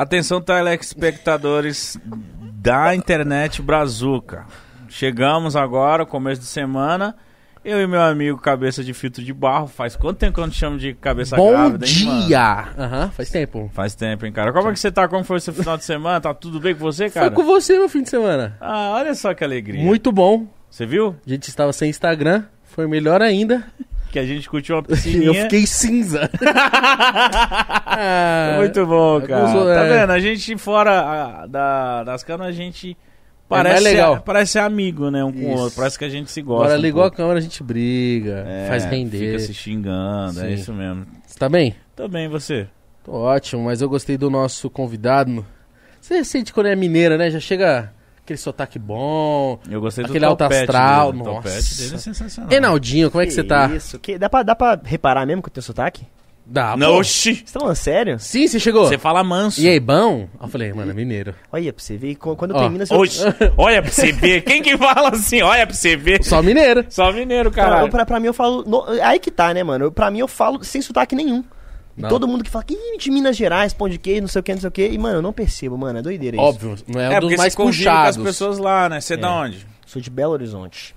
Atenção, telespectadores da internet Brazuca. Chegamos agora, começo de semana. Eu e meu amigo Cabeça de Filtro de Barro. Faz quanto tempo que eu não te chamo de Cabeça Bom Grávida, hein, mano? dia! Aham, faz tempo. Faz tempo, hein, cara? Como é que você tá? Como foi seu final de semana? Tá tudo bem com você, cara? Foi com você no fim de semana. Ah, olha só que alegria. Muito bom. Você viu? A gente estava sem Instagram, foi melhor ainda. Que a gente curtiu uma Eu piscininha. fiquei cinza. Ah, Muito bom, cara. alguns- Tá é. vendo? A gente fora ah, da, das câmeras, a gente parece, mais legal. Ser, parece ser amigo, né? Um com o outro. Parece que a gente se gosta. Agora um ligou a câmera, a gente briga, É, faz render. Fica se xingando, é Sim. isso mesmo. Você tá bem? Tô bem, você? Tô ótimo, mas eu gostei do nosso convidado. Você sente quando é mineira, né? Já chega aquele sotaque bom. Eu gostei Aquele do alto topete astral, dele. O nossa. topete dele é sensacional. Enaldinho, como é que, você tá? Isso, que, dá, pra, dá pra reparar mesmo que eu tenho sotaque? Dá, Não, pô. oxi. Você tá falando sério? Sim, você chegou. Você fala manso. E aí, bom? Eu falei, mano, é mineiro. Olha pra você ver, qu- quando Ó, eu- Oxi. Olha pra você ver. Quem que fala assim? Olha pra você ver. Só mineiro. Só mineiro, Pra, caralho. pra, pra mim eu falo... no- aí que tá, né, mano? Pra mim eu falo sem sotaque nenhum. E Não. todo mundo que fala que "Ih, de Minas Gerais, pão de queijo, não sei o que, não sei o que. E, mano, eu não percebo, mano. É doideira isso. Óbvio, não é, um É, dos porque mais você convive com puxados. as pessoas lá, né? Você é da onde? Sou de Belo Horizonte.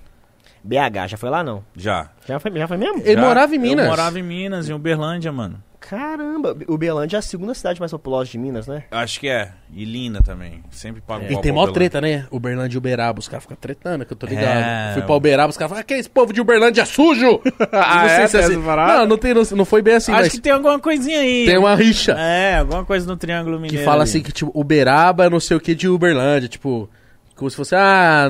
BH, já foi lá não? Já. Já foi, já foi mesmo? Ele Já. morava em Minas. Eu morava em Minas, em Uberlândia, mano. Caramba, Uberlândia é a segunda cidade mais populosa de Minas, né? Acho que é. E linda também. Sempre pago E pau tem mó Uberlândia. treta, né? Uberlândia e Uberaba. Os caras ficam tretando, que eu tô ligado. É. Fui pra Uberaba, os caras falam, ah, que esse povo de Uberlândia é sujo! Ah, não é? sei se é assim. Não, não, tem, não, não foi bem assim, Acho mas que tem alguma coisinha aí. tem uma rixa. É, alguma coisa no Triângulo que Mineiro. fala ali. assim que, tipo, Uberaba é não sei o que de Uberlândia. Tipo, como se fosse, ah...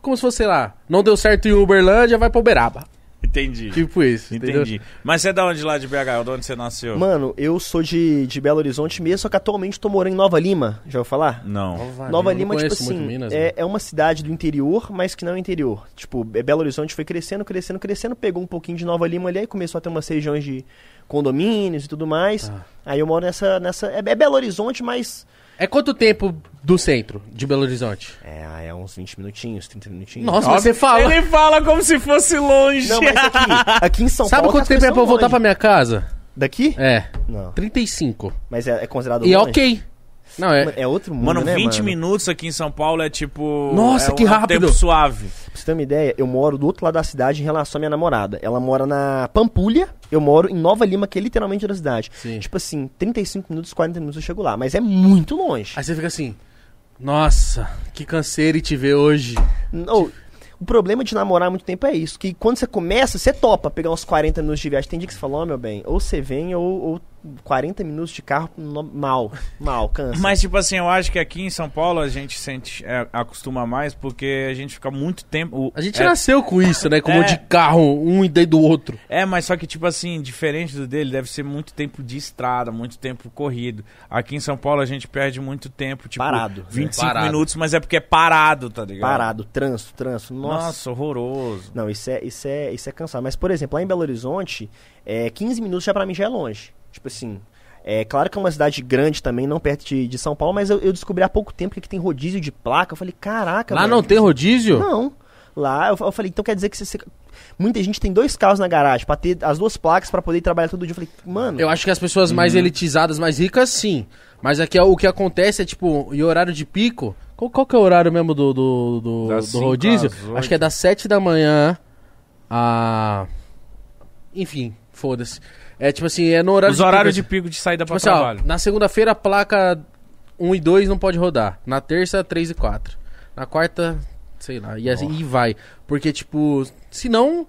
Como se fosse, sei lá, não deu certo em Uberlândia, vai pra Uberaba. Entendi. Tipo isso, entendeu? Entendi. Mas você é da onde lá de BH? De onde você nasceu? Mano, eu sou de, de Belo Horizonte mesmo, só que atualmente tô morando em Nova Lima. Já ouviu falar? Não. Nova não Lima, tipo assim, Minas, é, né? é uma cidade do interior, mas que não é interior. Tipo, é Belo Horizonte foi crescendo, crescendo, crescendo, pegou um pouquinho de Nova Lima ali, aí começou a ter umas regiões de condomínios e tudo mais. Ah. Aí eu moro nessa. nessa é, é Belo Horizonte, mas. É quanto tempo do centro de Belo Horizonte? É, é uns 20 minutinhos, 30 minutinhos. Nossa, mas você fala. Ele fala como se fosse longe. Não, mas aqui, aqui em São Sabe Paulo. quanto as tempo é pra eu voltar pra minha casa? Daqui? É, Não. 35. Mas é, é considerado E é longe? ok. Não, é... É outro mundo, Mano, né, 20 mano? minutos aqui em São Paulo é tipo. Nossa, é que um rápido. tempo suave. Pra você ter uma ideia, eu moro do outro lado da cidade em relação à minha namorada. Ela mora na Pampulha, eu moro em Nova Lima, que é literalmente da cidade. Sim. Tipo assim, 35 minutos, 40 minutos eu chego lá, mas é muito longe. Aí você fica assim, nossa, que canseiro te ver hoje. Não, o problema de namorar há muito tempo é isso, que quando você começa, você topa pegar uns 40 minutos de viagem. Tem dia que você fala, ó, meu bem, ou você vem ou, ou 40 minutos de carro no- mal, mal, cansa. Mas, tipo assim, eu acho que aqui em São Paulo a gente sente, é, acostuma mais porque a gente fica muito tempo. o- A gente é, nasceu com isso, né? Com um É. monte de carro, um e dentro do outro. É, mas só que, tipo assim, diferente do dele, deve ser muito tempo de estrada, muito tempo corrido. Aqui em São Paulo a gente perde muito tempo, tipo, Parado, né? 25 Parado. minutos, mas é porque é parado, tá ligado? Parado, trânsito, trânsito, Nossa, nossa. horroroso. Não, isso é, isso é, isso é cansado. Mas, por exemplo, lá em Belo Horizonte, é, 15 minutos já pra mim já é longe. Tipo assim, é claro que é uma cidade grande também, não perto de, de São Paulo, mas eu, eu descobri há pouco tempo que aqui tem rodízio de placa. Eu falei, caraca, Lá velho. não tem rodízio? Não. Lá, eu, eu falei, então quer dizer que você, você- Muita gente tem dois carros na garagem pra ter as duas placas pra poder trabalhar todo dia. Eu falei, mano. Eu acho que as pessoas mais Uhum. elitizadas, mais ricas, sim. Mas aqui é o que acontece é, tipo, em horário de pico... Qual, qual que é o horário mesmo do, do, do, do rodízio? Acho que é das 7 da manhã a... Enfim, foda-se. É tipo assim, é no horário Os horários de pico. de saída Tipo pra assim, ó, trabalho. na segunda-feira a placa 1 e 2 não pode rodar. Na terça, 3 e 4. Na quarta, sei lá. E assim e vai. Porque, tipo, se não.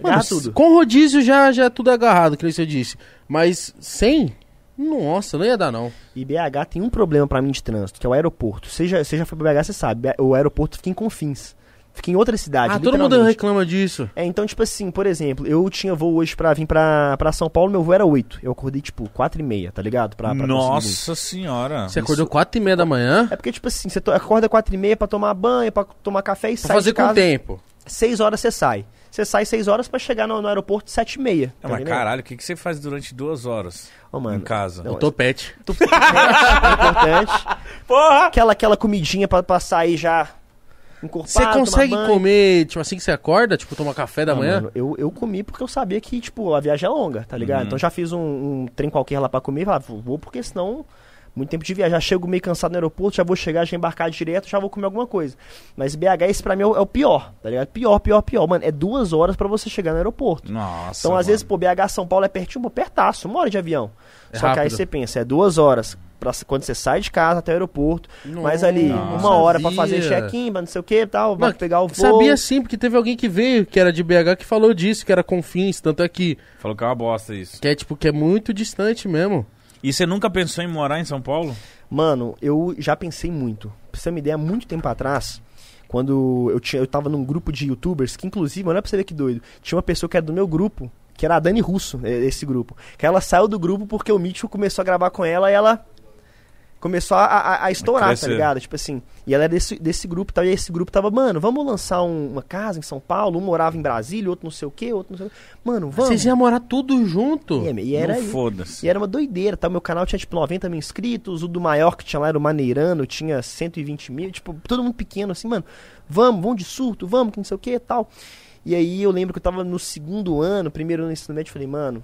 Agarra Mano, tudo. Com rodízio já, já é tudo agarrado, que nem você disse. Mas sem. Nossa, não ia dar, não. E BH tem um problema pra mim de trânsito, que é o aeroporto. Você já, você já foi pra BH, você sabe. O aeroporto fica em Confins. Fica em outra cidade. ah, todo mundo reclama disso. É, então, tipo assim, por exemplo, eu tinha voo hoje pra vir pra, pra São Paulo, meu voo era 8. Eu acordei, tipo, 4 e meia, tá ligado? Pra, pra. Nossa senhora. Você acordou 4 e meia da manhã É porque, tipo assim, você to- acorda 4 e meia pra tomar banho, pra tomar café e pra sai fazer de com casa. tempo. 6 horas você sai. Você sai 6 horas pra chegar no, no aeroporto 7 e meia. É, mas caralho, o que, que você faz durante duas horas Ô, mano, em casa? Não, O topete. é importante. Porra! Aquela, aquela comidinha pra, pra sair já encorpado, Você consegue comer, tipo assim que você acorda, tipo, tomar café da Ah, manhã? mano, eu, eu comi porque eu sabia que, tipo, a viagem é longa, tá ligado? Uhum. Então já fiz um, um trem qualquer lá pra comer e falava, vou porque senão Muito tempo de viajar. Chego meio cansado no aeroporto, já vou chegar, já embarcar direto, já vou comer alguma coisa. Mas BH, esse pra mim é o, é o pior, tá ligado? Pior, pior, pior. Mano, é duas horas pra você chegar no aeroporto. Nossa. Então, às mano. vezes, pô, BH São Paulo é pertinho, pô, pertaço, uma hora de avião. É Só que aí rápido. você pensa, é duas horas pra, quando você sai de casa até o aeroporto, mais ali Nossa, uma hora pra fazer check-in, pra não sei o que e tal, pra pegar o voo. Sabia sim, porque teve alguém que veio, que era de BH, que falou disso, que era Confins, tanto é que, Falou que é uma bosta isso. que é tipo, que é muito distante mesmo. E você nunca pensou em morar em São Paulo? Mano, eu já pensei muito. Pra você ter uma ideia, muito tempo atrás, quando eu, tinha, eu tava num grupo de youtubers, que inclusive, olha pra você ver que doido, tinha uma pessoa que era do meu grupo, que era a Dani Russo, esse grupo. Que ela saiu do grupo porque o Mítico começou a gravar com ela e ela começou a, a, a estourar, tá ligado? Tipo assim, e ela é desse, desse grupo e tal, e esse grupo tava, mano, vamos lançar um- uma casa em São Paulo, um morava em Brasília, outro não sei o que, outro não sei o que. Mano, vamos. Vocês iam morar tudo junto. E, e era foda-se. E era uma doideira, tá? Meu canal tinha tipo 90 mil inscritos, o do maior que tinha lá era o Maneirano, tinha 120 mil, tipo, todo mundo pequeno assim, mano. Vamos, vamos de surto, vamos, que não sei o que e tal. E aí eu lembro que eu tava no segundo ano, primeiro ano do ensino médio, falei, mano,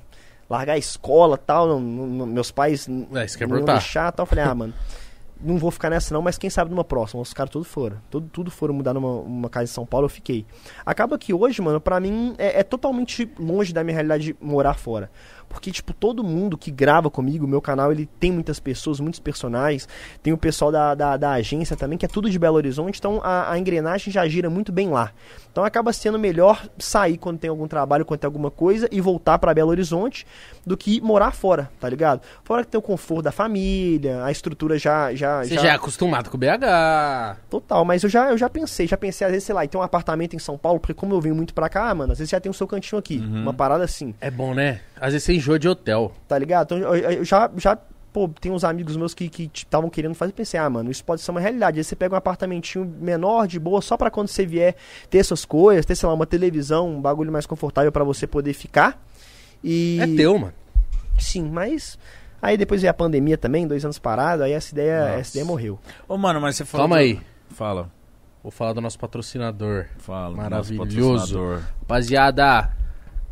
largar a escola tal, não- não- meus pais É, isso que ia não deixar tal. Eu falei, ah, mano, não vou ficar nessa não, mas quem sabe numa próxima. Os caras todos foram. Tudo, tudo foram mudar numa uma casa em São Paulo, eu fiquei. Acaba que hoje, mano, pra mim é, é totalmente longe da minha realidade de morar fora. Porque, tipo, todo mundo que grava comigo, o meu canal, ele tem muitas pessoas, muitos personagens. Tem o pessoal da, da, da agência também, que é tudo de Belo Horizonte. Então, a, a engrenagem já gira muito bem lá. Então, acaba sendo melhor sair quando tem algum trabalho, quando tem alguma coisa, e voltar pra Belo Horizonte, do que morar fora, tá ligado? Fora que tem o conforto da família, a estrutura já... já Você já é acostumado com BH. Total, mas eu já, eu já pensei, já pensei, às vezes, sei lá, em ter um apartamento em São Paulo, porque como eu venho muito pra cá, mano, às vezes já tem o seu cantinho aqui. Uma parada assim, É bom, né? Às vezes você enjoa de hotel. tá ligado? Então eu, eu- já, já, pô, tem uns amigos meus que estavam querendo fazer, pensei, ah, mano, isso pode ser uma realidade. Aí você pega um apartamentinho menor, de boa, só pra quando você vier ter essas coisas, ter, sei lá, uma televisão, um bagulho mais confortável pra você poder ficar. E. É teu, mano. Sim, mas. Aí depois veio a pandemia também, dois anos parado, aí essa ideia, Nossa. essa ideia morreu. Ô, mano, mas você falou. Calma do- aí. Fala, Vou falar do nosso patrocinador. fala. nosso Maravilhoso. patrocinador. Rapaziada,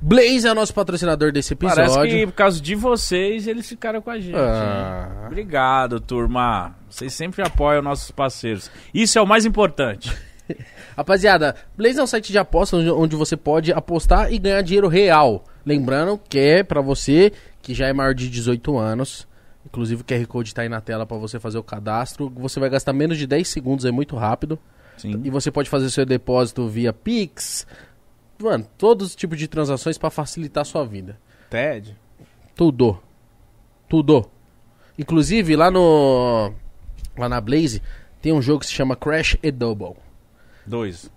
Blaze é o nosso patrocinador desse episódio. Parece que por causa de vocês eles ficaram com a gente. Ah. Obrigado, turma. Vocês sempre apoiam nossos parceiros. Isso é o mais importante. Rapaziada, Blaze é um site de apostas onde, você pode apostar e ganhar dinheiro real. Lembrando que é pra você que já é maior de 18 anos. Inclusive o QR Code tá aí na tela pra você fazer o cadastro. Você vai gastar menos de 10 segundos, é muito rápido. Sim. E você pode fazer seu depósito via Pix. Mano, todos os tipos de transações pra facilitar a sua vida. TED? Tudo. Tudo. Inclusive, lá no. Lá na Blaze, tem um jogo que se chama Crash e Double. Dois.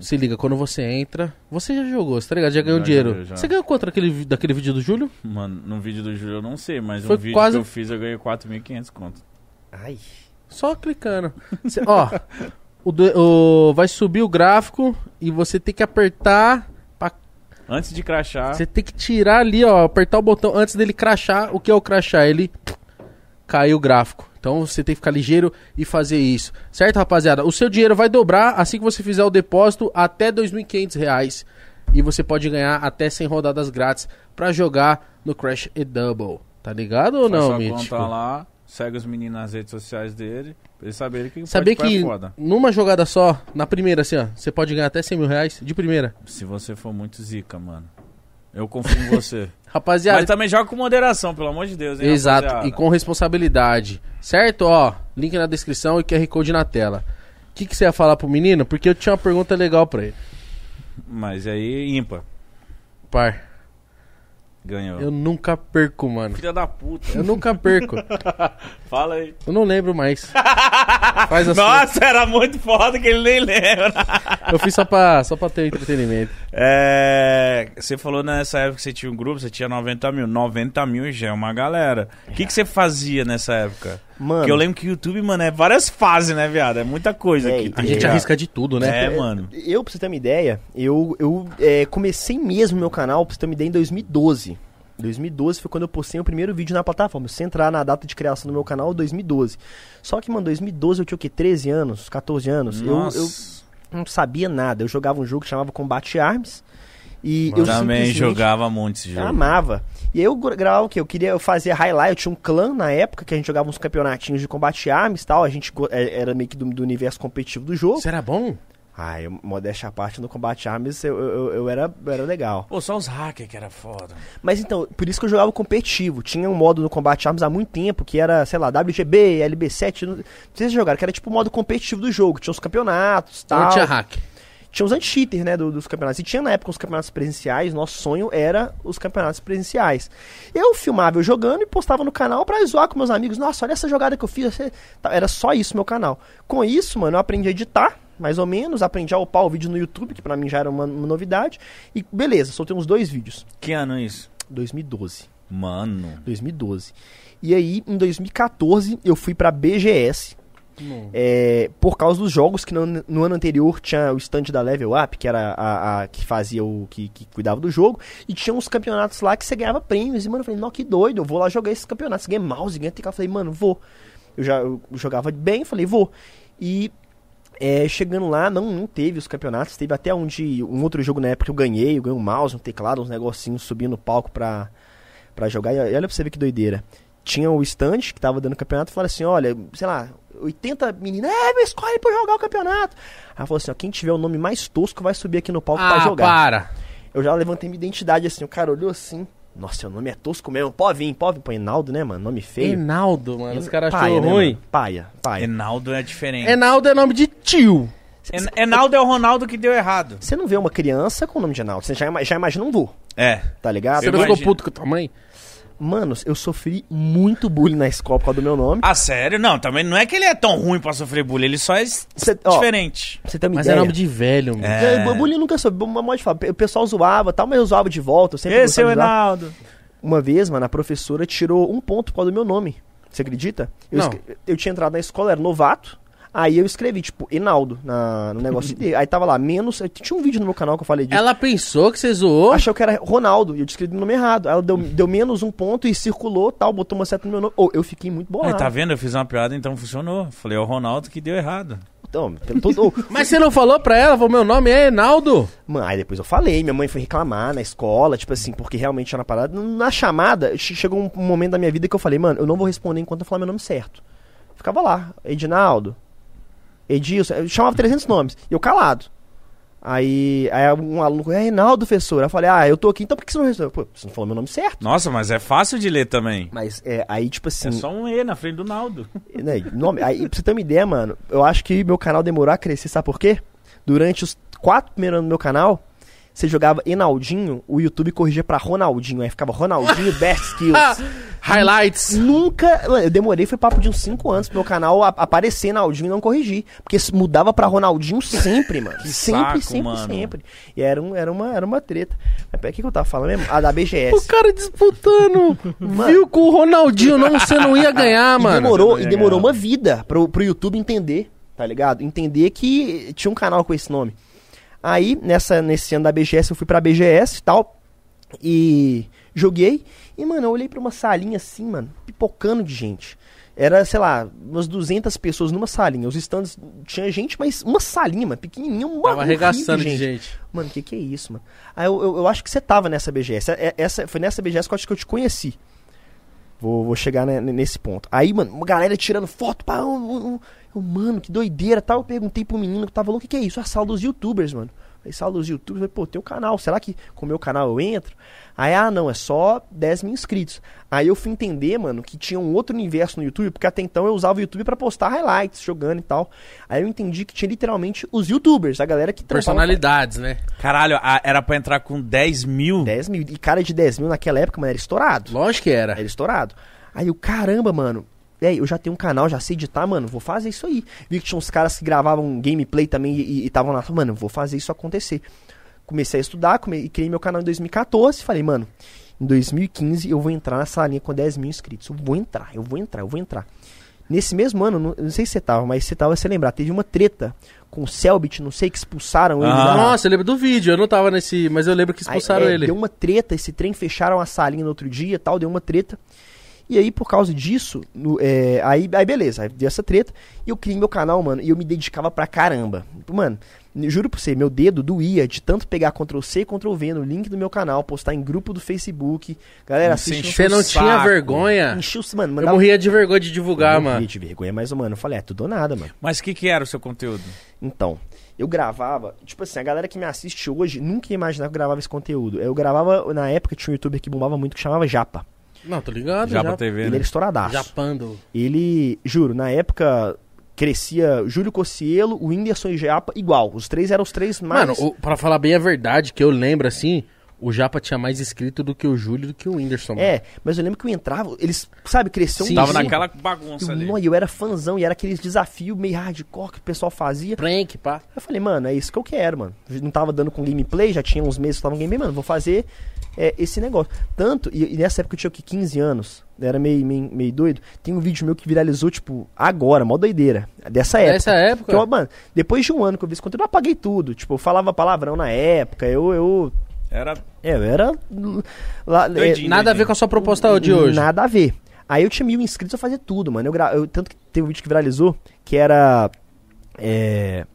Se liga, quando você entra. Você já jogou, você tá ligado? Já ganhou Já dinheiro. já. Você ganhou quanto daquele, daquele vídeo do Júlio? Mano, no vídeo do Júlio eu não sei, mas Foi no vídeo quase- que eu fiz eu ganhei 4.500 conto. Ai. Só clicando. Cê- ó, o, o- vai subir o gráfico e você tem que apertar. Pra, Antes de crachar, você tem que tirar ali, ó. Apertar o botão antes dele crachar. O que é o crachar? Ele caiu o gráfico. Então você tem que ficar ligeiro e fazer isso. Certo, rapaziada? O seu dinheiro vai dobrar assim que você fizer o depósito até 2.500 reais. E você pode ganhar até 100 rodadas grátis pra jogar no Crash e Double. Tá ligado ou não, Mítico? lá, segue os meninos nas redes sociais dele, pra eles saberem que pode que é foda. numa jogada só, na primeira assim, ó, você pode ganhar até 100 mil reais de primeira. Se você for muito zica, mano. Eu confio em você. Rapaziada, Mas também joga com moderação, pelo amor de Deus, hein, exato, rapaziada? e com responsabilidade. Certo? Ó, link na descrição e QR Code na tela. O que, que você ia falar pro menino? Porque eu tinha uma pergunta legal pra ele. Mas aí, ímpar. Par, Ganhou. eu nunca perco, mano. Filha da puta. Eu nunca perco. Fala aí. Eu não lembro mais. Faz assim. Nossa, era muito foda que ele nem lembra. Eu fiz só pra, só pra ter entretenimento. É, você falou nessa época que você tinha um grupo, você tinha 90 mil. 90 mil já é uma galera. O que, que você fazia nessa época? Mano. Porque eu lembro que o YouTube, mano, é várias fases, né, viado? É muita coisa É, aqui. A gente arrisca de tudo, né? É, mano. Eu, pra você ter uma ideia, eu, eu é, comecei mesmo meu canal, pra você ter uma ideia, em 2012. 2012 foi quando eu postei o primeiro vídeo na plataforma. Se você entrar na data de criação do meu canal, 2012. Só que, mano, 2012 eu tinha o quê? 13 anos, 14 anos. Eu, Nossa. eu não sabia nada. Eu jogava um jogo que chamava Combate Arms. E eu Também jogava muito esse Eu jogo. amava. E aí eu gravava o quê? Eu queria eu fazia highlight, eu tinha um clã na época que a gente jogava uns campeonatinhos de combate armas e tal. A gente é, era meio que do, do universo competitivo do jogo. Era bom? Ah, eu, modéstia à parte, no combate armas eu, eu, eu era, eu era legal. Pô, só os hackers que era foda. Mas então, por isso que eu jogava competitivo. Tinha um modo no combate armas há muito tempo, que era, sei lá, WGB, LB7, não, não sei se jogaram, que era tipo o modo competitivo do jogo. Tinha os campeonatos Não tal. tinha hack. Tinha os anti-cheater, né, do- dos campeonatos. E tinha na época os campeonatos presenciais, nosso sonho era os campeonatos presenciais. Eu filmava eu jogando e postava no canal pra zoar com meus amigos. Nossa, olha essa jogada que eu fiz. tá, Era só isso meu canal. Com isso, mano, eu aprendi a editar, mais ou menos. Aprendi a upar o vídeo no YouTube, que pra mim já era uma, uma novidade. E beleza, soltei uns dois vídeos. Que ano isso? 2012. Mano. 2012. E aí, em 2014, eu fui pra BGS. É, por causa dos jogos que no, no ano anterior tinha o stand da Level Up, que era a, a que fazia o. Que, que cuidava do jogo, e tinha uns campeonatos lá que você ganhava prêmios. E, mano, eu falei, não, que doido, eu vou lá jogar esses campeonatos. Ganhei mouse, ganhei teclado. Eu falei, mano, vou. Eu já eu jogava bem, falei, vou. E é, chegando lá, não, não teve os campeonatos. Teve até onde um outro jogo na época eu ganhei. Eu ganhei um mouse, um teclado, uns negocinhos, subi no palco pra, pra jogar. E olha pra você ver que doideira. Tinha o stand que tava dando campeonato e falaram assim: olha, sei lá, 80 meninas, é, me escolhe pra jogar o campeonato. Aí ela falou assim: ó, quem tiver o nome mais tosco vai subir aqui no palco pra Ah, jogar. para. Eu já levantei minha identidade assim, o cara olhou assim. Nossa, seu nome é tosco mesmo. Pode vir, pode vir. Pô, Enaldo, né, mano? Nome feio. Enaldo, mano. Os caras achou né, ruim. mano? Paia, paia. Enaldo é diferente. Enaldo é nome de tio. En- Enaldo é o Ronaldo que deu errado. Você não vê uma criança com o nome de Enaldo. Você já, já imagina um vô, É. tá ligado? Você não ficou puto com a tua mãe? Mano, eu sofri muito bullying na escola por causa do meu nome. Ah, sério? Não, também não é que ele é tão ruim pra sofrer bullying, ele só é Cê- ó, diferente. Você ter uma Mas é ideia. nome de velho, mano. É. É, bullying nunca soube. Uma de falar. O pessoal zoava tal, mas eu zoava de volta. Eu sempre Esse é o. Enaldo. Uma vez, mano, a professora tirou um ponto por causa do meu nome. Você acredita? Eu, Não. eu tinha entrado na escola, era novato. Aí eu escrevi, tipo, Enaldo na, no negócio dele. Aí tava lá, menos. Tinha um vídeo no meu canal que eu falei disso. Ela pensou que você zoou. Achou que era Ronaldo e eu escrevi o nome errado. Aí ela deu, deu menos um ponto e circulou, tal, botou uma seta no meu nome. Ô, eu fiquei muito Aí, bolado. tá vendo? Eu fiz uma piada, então funcionou. Falei, é o Ronaldo que deu errado. Então, todo, Mas você não falou pra ela? Falou, meu nome é Enaldo. Mano, aí depois eu falei, minha mãe foi reclamar na escola, tipo assim, porque realmente era uma parada. Na chamada, che- chegou um um momento da minha vida que eu falei, mano, eu não vou responder enquanto eu falar meu nome certo. Ficava lá, Edinaldo, Edilson, eu chamava 300 nomes, e eu calado. Aí, aí um aluno, é Reinaldo, professor. Eu falei, ah, eu tô aqui, então por que você não respondeu? Pô, você não falou meu nome certo. Nossa, mas é fácil de ler também. Mas é, aí, tipo assim, É só um E na frente do Naldo. né, nome, aí, pra você ter uma ideia, mano, eu acho que meu canal demorou a crescer, sabe por quê? Durante os quatro primeiros anos do meu canal, você jogava Enaldinho, o YouTube corrigia pra Ronaldinho, aí ficava Ronaldinho Best Skills. Highlights. Nunca, eu demorei, foi papo de uns 5 anos pro meu canal a- aparecer Naldinho e não corrigir. Porque mudava pra Ronaldinho sempre, mano. Que sempre, saco, sempre, mano. sempre. E era, um, era, uma, era uma treta. Mas peraí, o que, que eu tava falando mesmo? A da BGS. O cara disputando. Viu com o Ronaldinho, não, você não ia ganhar, E mano. demorou, e não ia demorou ganhar. uma vida pro, pro YouTube entender, tá ligado? Entender que tinha um canal com esse nome. Aí, nessa, nesse ano da BGS, eu fui pra BGS e tal. E joguei. E, mano, eu olhei pra uma salinha assim, mano, pipocando de gente. Era, sei lá, umas 200 pessoas numa salinha. Os stands tinha gente, mas uma salinha, mano, pequenininha, uma Tava arregaçando de gente. Mano, o que, que é isso, mano? Aí eu, eu, eu acho que você tava nessa BGS. É- Essa, foi nessa BGS que eu acho que eu te conheci. Vou, vou chegar ne- nesse ponto. Aí, mano, uma galera tirando foto. Pá, um, um, eu, mano, que doideira tal. Eu perguntei pro menino que tava louco, o que, que é isso? É a sala dos youtubers, mano. Aí, sala dos youtubers, eu falei, pô, tem um canal. Será que com o meu canal eu entro? Aí, ah, não, é só 10 mil inscritos. Aí eu fui entender, mano, que tinha um outro universo no YouTube, porque até então eu usava o YouTube pra postar highlights, jogando e tal. Aí eu entendi que tinha literalmente os youtubers, a galera que trampava- Personalidades, né? Caralho, a- era pra entrar com 10 mil. 10 mil. E cara de 10 mil naquela época, mano, era estourado. Lógico que era. Era estourado. Aí o caramba, mano. Aí, eu já tenho um canal, já sei editar, mano, vou fazer isso aí. Vi que tinha uns caras que gravavam gameplay também e estavam lá, mano, vou fazer isso acontecer. Comecei a estudar, come, e criei meu canal em 2014, falei, mano, em 2015 eu vou entrar nessa linha com 10 mil inscritos. Eu vou entrar, eu vou entrar, eu vou entrar. Nesse mesmo ano, não, não sei se você tava, mas você tava se lembrar, teve uma treta com o Selbit, não sei, que expulsaram ele Ah. da- Nossa, eu lembro do vídeo. Eu não tava nesse, mas eu lembro que expulsaram Aí, é, ele. Deu uma treta, esse trem fecharam a salinha no outro dia tal, deu uma treta. E aí, por causa disso, no- é, aí, aí beleza, aí deu essa treta. E eu criei meu canal, mano, e eu me dedicava pra caramba. Mano, eu juro pra você, meu dedo doía de tanto pegar Ctrl C e Ctrl V no link do meu canal, postar em grupo do Facebook. Galera, assiste. Você não Saco. tinha vergonha? Encheu, mano, Eu mandava morria de vergonha de divulgar, eu mano. morria de vergonha, mas, mano, eu falei, é tudo ou nada, mano. Mas o que, que era o seu conteúdo? Então, eu gravava, tipo assim, a galera que me assiste hoje nunca ia imaginar que eu gravava esse conteúdo. Eu gravava, na época, tinha um youtuber que bombava muito que chamava Japa. Não, tô ligado. Já já. pra TV, Ele né? era estouradaço. Japando. Ele, juro, na época crescia Júlio Cocielo, o Whindersson e Japa igual. Os três eram os três mais. Mano, o, pra falar bem a verdade, que eu lembro assim, o Japa tinha mais inscrito do que o Júlio do que o Whindersson. mano. É, mas eu lembro que eu entrava, eles, sabe, cresceu Sim, um Tava naquela bagunça Eu, ali. não, e eu era fãzão, e era aqueles desafios meio hardcore que o pessoal fazia. Prank, pá. Eu falei, mano, é isso que eu quero, mano. Não tava dando com gameplay, já tinha uns meses que tava com gameplay, mano, vou fazer é, esse negócio. Tanto, e, e nessa época eu tinha o que, 15 anos, era meio, meio, meio doido. Tem um vídeo meu que viralizou, tipo, agora, mó doideira. Dessa época. Nessa época. Que eu, mano, depois de um ano que eu vi esse conteúdo, eu apaguei tudo. Tipo, eu falava palavrão na época, eu. eu Era é, eu era. Lá, é, Doidinho. Nada a ver com a sua proposta de hoje. Nada a ver. Aí eu tinha mil inscritos, eu fazia tudo, mano. Eu, gra... eu tanto que teve um vídeo que viralizou, que era. É,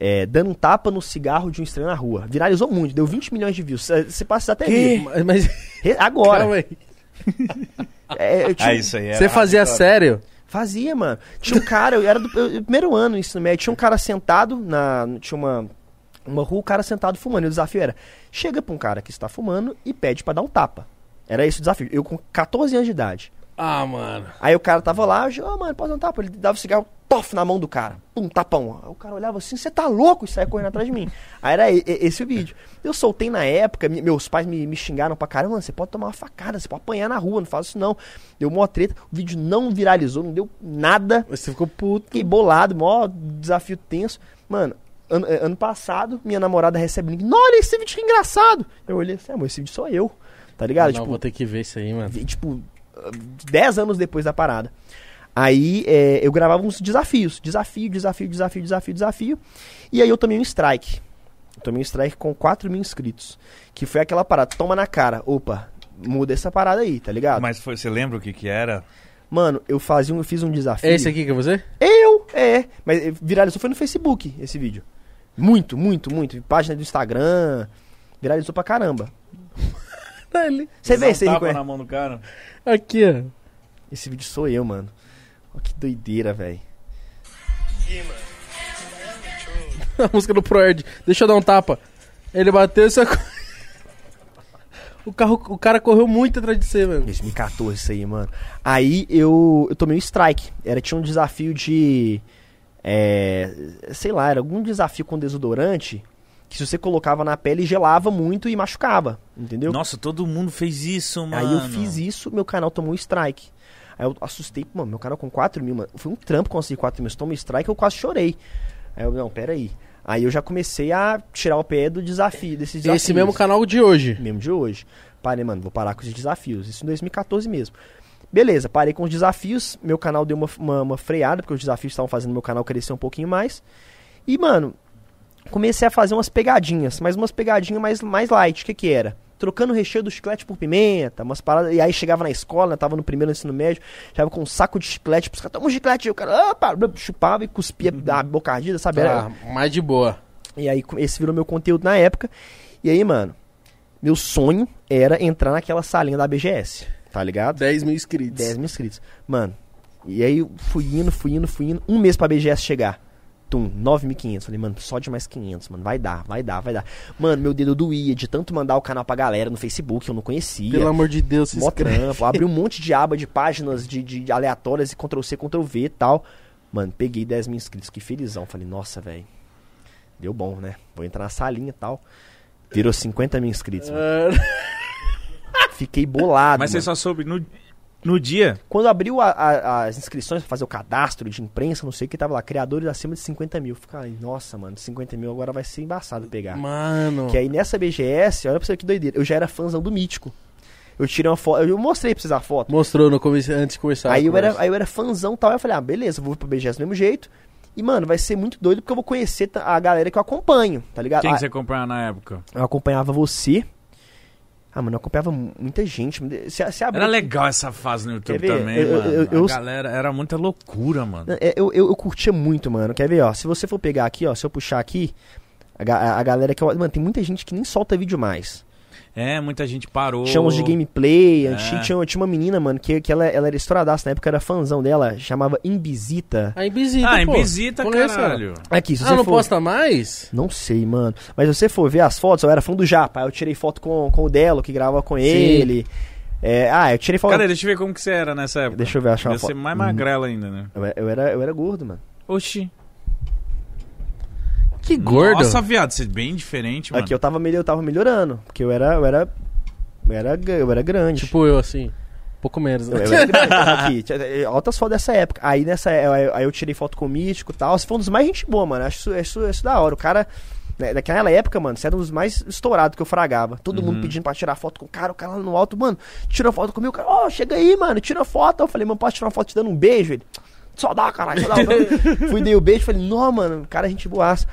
é, dando um tapa no cigarro de um estranho na rua. Viralizou muito, deu 20 milhões de views. Cê- Você passa até ver. Mas, mas Agora. calma aí. É, eu tinha- Ah, isso aí era Você fazia hardcore. sério? Fazia, mano. Tinha um cara, eu era do eu- primeiro ano no ensino médio, tinha um cara sentado na. Tinha uma, uma rua, o cara sentado fumando. E o desafio era: chega pra um cara que está fumando e pede pra dar um tapa. Era esse o desafio. Eu com 14 anos de idade. Ah, mano. Aí o cara tava lá, eu, ô mano, pode dar um tapa. Ele dava o cigarro, pof, na mão do cara. Pum, tapão. Aí o cara olhava assim, você tá louco? E saia correndo atrás de mim. Aí era esse o vídeo. Eu soltei na época, me- meus pais me, me xingaram pra caramba, mano, você pode tomar uma facada, você pode apanhar na rua, não faz isso não. Deu mó treta, o vídeo não viralizou, não deu nada. Você ficou puto. Fiquei bolado, mó desafio tenso. Mano, ano, eh, ano passado, minha namorada recebe link. Olha, esse vídeo que engraçado. Eu olhei assim, amor, esse vídeo sou eu. Tá ligado? não, vou ter que ver isso aí, mano. Tipo, 10 anos depois da parada. Aí é, eu gravava uns desafios. Desafio, desafio, desafio, desafio, desafio. E aí eu tomei um strike. Eu tomei um strike com 4 mil inscritos. Que foi aquela parada, toma na cara. Opa, muda essa parada aí, tá ligado? Mas foi, você lembra o que que era? Mano, eu fazia um, eu fiz um desafio. É esse aqui que é você? Eu, é. Mas eh, viralizou foi no Facebook esse vídeo. Muito, muito, muito. Página do Instagram. Viralizou pra caramba. Ali. Você vê, você tapa na mão do cara? Aqui, ó. Esse vídeo sou eu, mano. Olha que doideira, velho. A música do Proerd. Deixa eu dar um tapa. Ele bateu e sacou. O, carro, o cara correu muito atrás de você, mano. 2014 isso aí, mano. Aí eu, eu tomei um strike. Era, tinha um desafio de. É, sei lá, era algum desafio com desodorante que se você colocava na pele gelava muito e machucava, entendeu? Nossa, todo mundo fez isso, mano. Aí eu fiz isso, meu canal tomou um strike. Aí eu assustei, mano, meu canal com 4 mil, mano. Foi um trampo conseguir 4 mil. Se toma um strike, eu quase chorei. Aí eu, não, pera aí. Aí eu já comecei a tirar o pé do desafio, desses desafios. Esse mesmo canal de hoje. mesmo de hoje. Parei, mano, vou parar com os desafios. Isso em 2014 mesmo. Beleza, parei com os desafios. Meu canal deu uma, uma, uma freada, porque os desafios estavam fazendo meu canal crescer um pouquinho mais. E, mano, comecei a fazer umas pegadinhas, mas umas pegadinhas mais, mais light. O que que era? Trocando o recheio do chiclete por pimenta, umas paradas. E aí chegava na escola, né, tava no primeiro ensino médio, chegava com um saco de chiclete, caras, toma um chiclete. E o cara, opa, chupava e cuspia a boca ardida, sabe? Era- Ah, mais de boa. e aí esse virou meu conteúdo na época. E aí, mano, meu sonho era entrar naquela salinha da BGS, tá ligado? 10 mil inscritos. 10 mil inscritos. Mano, e aí eu fui indo, fui indo, fui indo. Um mês pra BGS chegar. Tum, 9.500. Falei, mano, só de mais 500, mano. Vai dar, vai dar, vai dar. Mano, meu dedo doía de tanto mandar o canal pra galera no Facebook, eu não conhecia. Pelo amor de Deus, se Mó inscreve. trampo. Abri um monte de aba de páginas de, de aleatórias e Ctrl-C, Ctrl-V e tal. Mano, peguei 10 mil inscritos. Que felizão. Falei, nossa, velho. Deu bom, né? Vou entrar na salinha e tal. Virou 50 mil inscritos. mano. Ah, Fiquei bolado. Mas você mano. só soube no, no dia. Quando abriu a- a- as inscrições pra fazer o cadastro de imprensa, não sei o que, tava lá. Criadores acima de 50 mil. Fiquei, nossa, mano, 50 mil agora vai ser embaçado pegar. Mano. Que aí nessa BGS, olha pra você que doideira. Eu já era fãzão do Mítico. Eu tirei uma foto. Eu mostrei pra vocês a foto. Mostrou no começo, antes de começar. Aí eu, era, aí eu era fãzão e tal. Aí eu falei, ah, beleza, vou pro BGS do mesmo jeito. E, mano, vai ser muito doido porque eu vou conhecer a galera que eu acompanho, tá ligado? Quem Ah, que você acompanhava na época? Eu acompanhava você Ah, mano, eu acompanhava mu- muita gente. Você, você abriu- Era legal essa fase no YouTube Quer também, Eu- mano. eu- eu- A galera era muita loucura, mano. É, Eu, eu, curtia muito, mano. Quer ver, ó? Se você for pegar aqui, ó, se eu puxar aqui, a, ga- a galera que. eu- Mano, tem muita gente que nem solta vídeo mais. É, muita gente parou. Uns de gameplay, É. antigo, tinha, tinha uma menina, mano, que, que ela, ela era estouradaça na época, era fãzão dela, chamava Imbisita. A Invisita, Ah, pô. ela. caralho. Aqui, se Ah, você não for... posta mais? Não sei, mano. Mas se você for ver as fotos, eu era fã do Japa. aí Eu tirei foto com, com o Delo, que gravava com ele. É, ah, eu tirei foto. Cara, deixa eu ver como que você era nessa época. Deixa eu ver, achar uma foto. mais magrela ainda, né? Eu, eu era, eu era gordo, mano. Oxi. Que gordo. Nossa, viado, você é bem diferente, mano. Aqui eu tava, eu tava melhorando. Porque eu era. Eu era. Eu era, eu era grande. Tipo eu, assim. Pouco menos, Eu né? era grande, aqui, tinha- eh, altas fotos dessa época. Aí nessa aí, aí eu tirei foto com o Mítico e tal. Você foi um dos mais gente boa, mano. Acho isso, acho isso da hora. O cara. né, Naquela época, mano, você era um dos mais estourados que eu fragava. Todo mundo pedindo pra tirar foto com o cara, o cara lá no alto, mano, tira foto comigo, o cara, ó, chega aí, mano, tira foto. Eu falei, mano, posso tirar uma foto te dando um beijo? Ele, só dá, caralho, só dá. Fui, dei o beijo, falei, não, mano, cara, a gente boaça.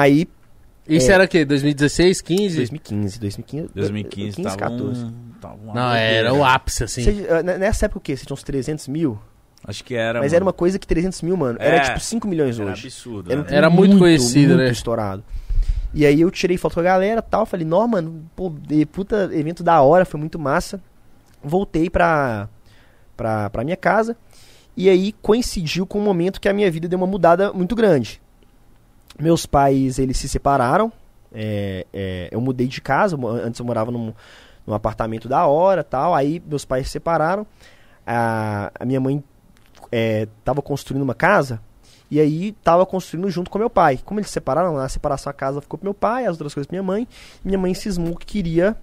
Aí, Isso É. era o quê? 2016, 15? 2015, 2015, 2015 15, tava 14. um... tava Não, era o ápice, assim. Você, eh, nessa época o quê? Você tinha uns 300 mil? Acho que era, Mas mano. era uma coisa que 300 mil, mano, era É. tipo 5 milhões Era hoje. absurdo. Era, né? um Era muito conhecido, muito né? estourado. E aí eu tirei foto com a galera tal. Falei, não, mano, pô, de- puta evento da hora, foi muito massa. Voltei pra, pra, pra minha casa. E aí coincidiu com o momento que a minha vida deu uma mudada muito grande. Meus pais, eles se separaram. É, é, eu mudei de casa. Antes eu morava num, num apartamento da hora tal. Aí meus pais se separaram. A, a minha mãe é, tava construindo uma casa. E aí tava construindo junto com meu pai. Como eles se separaram, na separação a casa ficou pro meu pai, as outras coisas pra minha mãe. Minha mãe cismou que queria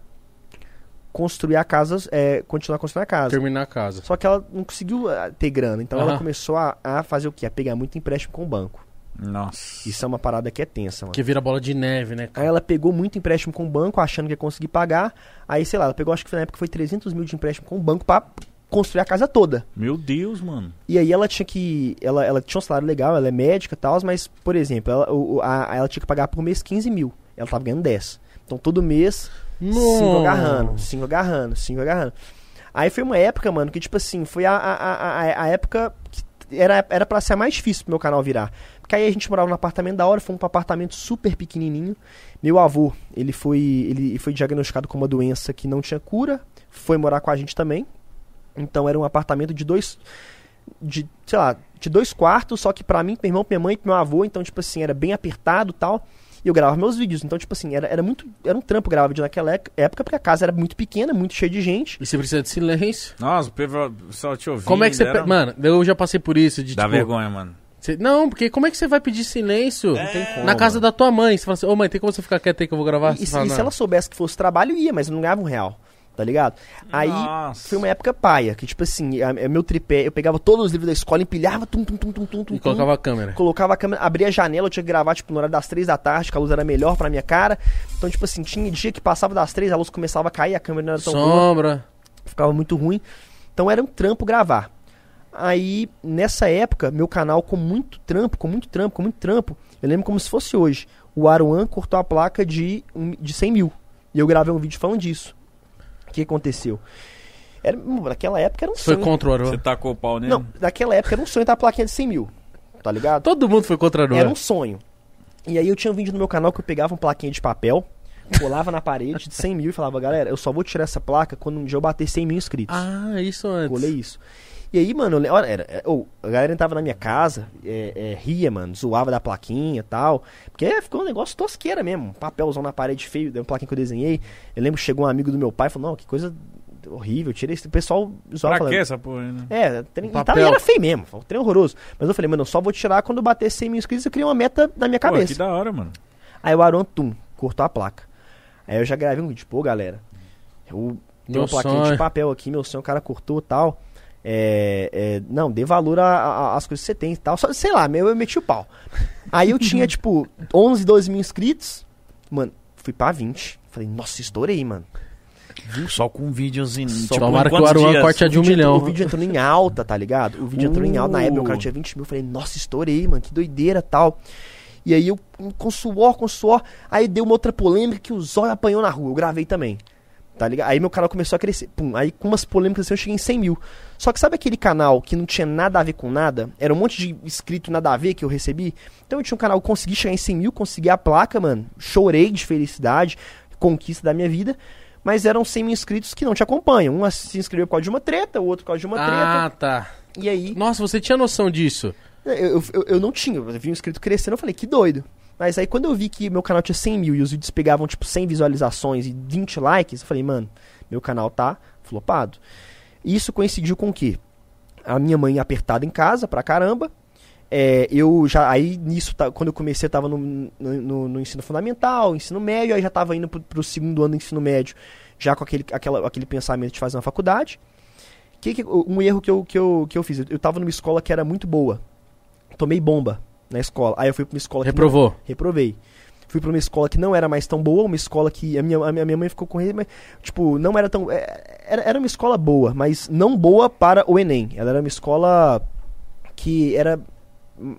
construir a casa, é, continuar construindo a casa. Terminar a casa. Só que ela não conseguiu ah, ter grana. Então ela Aham. começou a, a fazer o quê? A pegar muito empréstimo com o banco. Nossa. Isso é uma parada que é tensa, mano. Que vira bola de neve, né? Aí ela pegou muito empréstimo com o banco, achando que ia conseguir pagar. Aí, sei lá, ela pegou, acho que na época foi 300 mil de empréstimo com o banco pra construir a casa toda. Meu Deus, mano. E aí ela tinha que. Ela, ela tinha um salário legal, ela é médica e tal, mas, por exemplo, ela, a, ela tinha que pagar por mês 15 mil. Ela tava ganhando 10. Então todo mês, 5 Nossa. agarrando, 5 agarrando, 5 agarrando. Aí foi uma época, mano, que tipo assim, foi a, a, a, a- a época que era, era pra ser a mais difícil pro meu canal virar. Porque aí a gente morava num apartamento da hora, fomos pra um apartamento super pequenininho. Meu avô, ele foi, ele foi diagnosticado com uma doença que não tinha cura, foi morar com a gente também. Então era um apartamento de dois de, sei lá, de dois quartos, só que pra mim, pro meu irmão, pra minha mãe e pro meu avô, então tipo assim, era bem apertado, e tal. E eu gravava meus vídeos, então tipo assim, era, era muito, era um trampo gravar vídeo naquela época, porque a casa era muito pequena, muito cheia de gente. E você precisa de silêncio. Nossa, o pessoal só te ouvindo. Como é que você. era- Mano, eu já passei por isso. De, Dá tipo, vergonha, mano. Você- Não, porque como é que você vai pedir silêncio É. na casa da tua mãe? Você fala assim, ô mãe, tem como você ficar quieto aí que eu vou gravar? E, e fala, se "Não." ela soubesse que fosse trabalho, ia, mas eu não ganhava um real, tá ligado? Aí Nossa. foi uma época paia, que tipo assim, a- a- meu tripé, eu pegava todos os livros da escola, empilhava, tum, tum, tum, tum, tum, tum, E colocava a câmera. colocava a câmera, abria a janela, eu tinha que gravar, tipo, no horário das três da tarde, que a luz era melhor pra minha cara. Então, tipo assim, tinha dia que passava das três, a luz começava a cair, a câmera não era tão boa, Sombra. ficava muito ruim. Então era um trampo gravar. Aí, nessa época, meu canal com muito trampo, com muito trampo, com muito trampo, eu lembro como se fosse hoje. O Aruan cortou a placa de, um- de 100 mil. E eu gravei um vídeo falando disso. O que aconteceu? Era, naquela época era um Foi sonho. contra o Aruan. Você tacou o pau nele? Não, naquela época era um sonho ter a plaquinha de 100 mil. Tá ligado? Todo mundo foi contra o Aruan. Era um sonho. E aí eu tinha um vídeo no meu canal que eu pegava uma plaquinha de papel, colava na parede de 100 mil e falava, galera, eu só vou tirar essa placa quando um dia eu bater 100 mil inscritos. Ah, isso antes. Colei isso. E aí, mano, olha, era, é, a galera entrava na minha casa, é, é, ria, mano, zoava da plaquinha e tal. Porque ficou um negócio tosqueira mesmo. Um papelzão na parede feio, da plaquinha que eu desenhei. Eu lembro que chegou um amigo do meu pai e falou, não, que coisa horrível, tirei isso. O pessoal zoava Pra falando, que essa porra né? é, trem, e, papel. e era feio mesmo, foi um trem horroroso. Mas eu falei, mano, eu só vou tirar quando eu bater 100 mil inscritos, eu criei uma meta na minha Pô, cabeça. que da hora, mano. Aí o Aron, tum, cortou a placa. Aí eu já gravei um vídeo, pô, galera, eu tenho Meu uma plaquinha de sonho. papel aqui, meu sonho, o cara cortou e tal. É, é, não, dê valor às coisas que você tem e tal. Só, sei lá, meu, eu meti o pau. Aí eu tinha, tipo, 11, 12 mil inscritos. Mano, fui pra 20. Falei, nossa, estourei, mano. Só com um videozinho. Só tipo, Tomara em que o Aruan corte a de um O vídeo entrou- milhão. O vídeo entrou em alta, tá ligado? O vídeo entrou em alta. Na época o cara Uh. tinha 20 mil. Eu falei, nossa, estourei, mano, que doideira tal. E aí eu, com suor, com suor. Aí deu uma outra polêmica que o Zóio apanhou na rua. Eu gravei também. Tá ligado? Aí meu canal começou a crescer. Pum, aí com umas polêmicas assim, eu cheguei em 100 mil. Só que sabe aquele canal que não tinha nada a ver com nada? Era um monte de inscrito nada a ver que eu recebi? Então eu tinha um canal, consegui chegar em 100 mil, consegui a placa, mano. Chorei de felicidade, conquista da minha vida. Mas eram 100 mil inscritos que não te acompanham. Um se inscreveu por causa de uma treta, o outro por causa de uma Ah, treta. tá. E aí, Nossa, você tinha noção disso? eu, eu, eu não tinha. Eu vi um inscrito crescendo, eu falei, que doido. Mas aí quando eu vi que meu canal tinha 100 mil e os vídeos pegavam tipo 100 visualizações e 20 likes, eu falei, mano, meu canal tá flopado. Isso coincidiu com o quê? A minha mãe apertada em casa pra caramba. É, eu já, aí nisso, tá- quando eu comecei, eu tava no, no, no- no ensino fundamental, ensino médio, aí já tava indo pro, pro segundo ano do ensino médio, já com aquele, aquela, aquele pensamento de fazer uma faculdade. Que, que, um erro que eu, que, eu, que eu fiz, eu, eu tava numa escola que era muito boa. Tomei bomba na escola. Aí eu fui pra uma escola que não- Reprovou. reprovei. Fui pra uma escola que não era mais tão boa, uma escola que a minha, a minha mãe ficou com ele, mas, tipo, não era tão. é, Era, era uma escola boa, mas não boa para o Enem. Ela era uma escola que era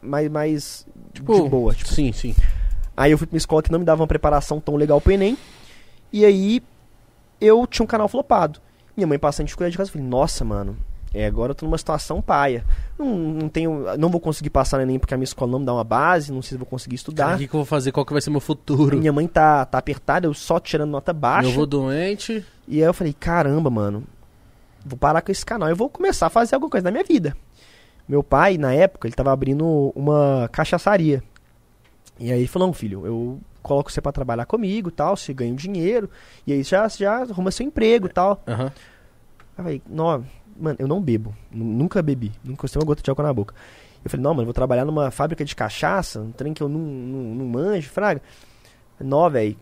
mais, mais Tipo, de boa. Tipo. Sim, sim. Aí eu fui pra uma escola que não me dava uma preparação tão legal pro Enem. E aí eu tinha um canal flopado. Minha mãe passando dificuldade de casa, eu falei, nossa, mano, é, agora eu tô numa situação paia. Não, não tenho. Não vou conseguir passar no Enem porque a minha escola não me dá uma base, não sei se vou conseguir estudar. O que, que eu vou fazer? Qual que vai ser meu futuro? Minha mãe tá, tá apertada, eu só tirando nota baixa. Meu avô doente. E aí eu falei, caramba, mano, vou parar com esse canal. Eu vou começar a fazer alguma coisa na minha vida. Meu pai, na época, ele tava abrindo uma cachaçaria. E aí ele falou, não, filho, eu coloco você pra trabalhar comigo tal, você ganha um dinheiro. E aí já, já arruma seu emprego e tal. Aham. Aí eu falei, não, mano, eu não bebo. Nu- Nunca bebi. Nunca gostei uma gota de álcool na boca. Eu falei, não, mano, eu vou trabalhar numa fábrica de cachaça, um trem que eu não, não, não manjo, fraga. Não, velho.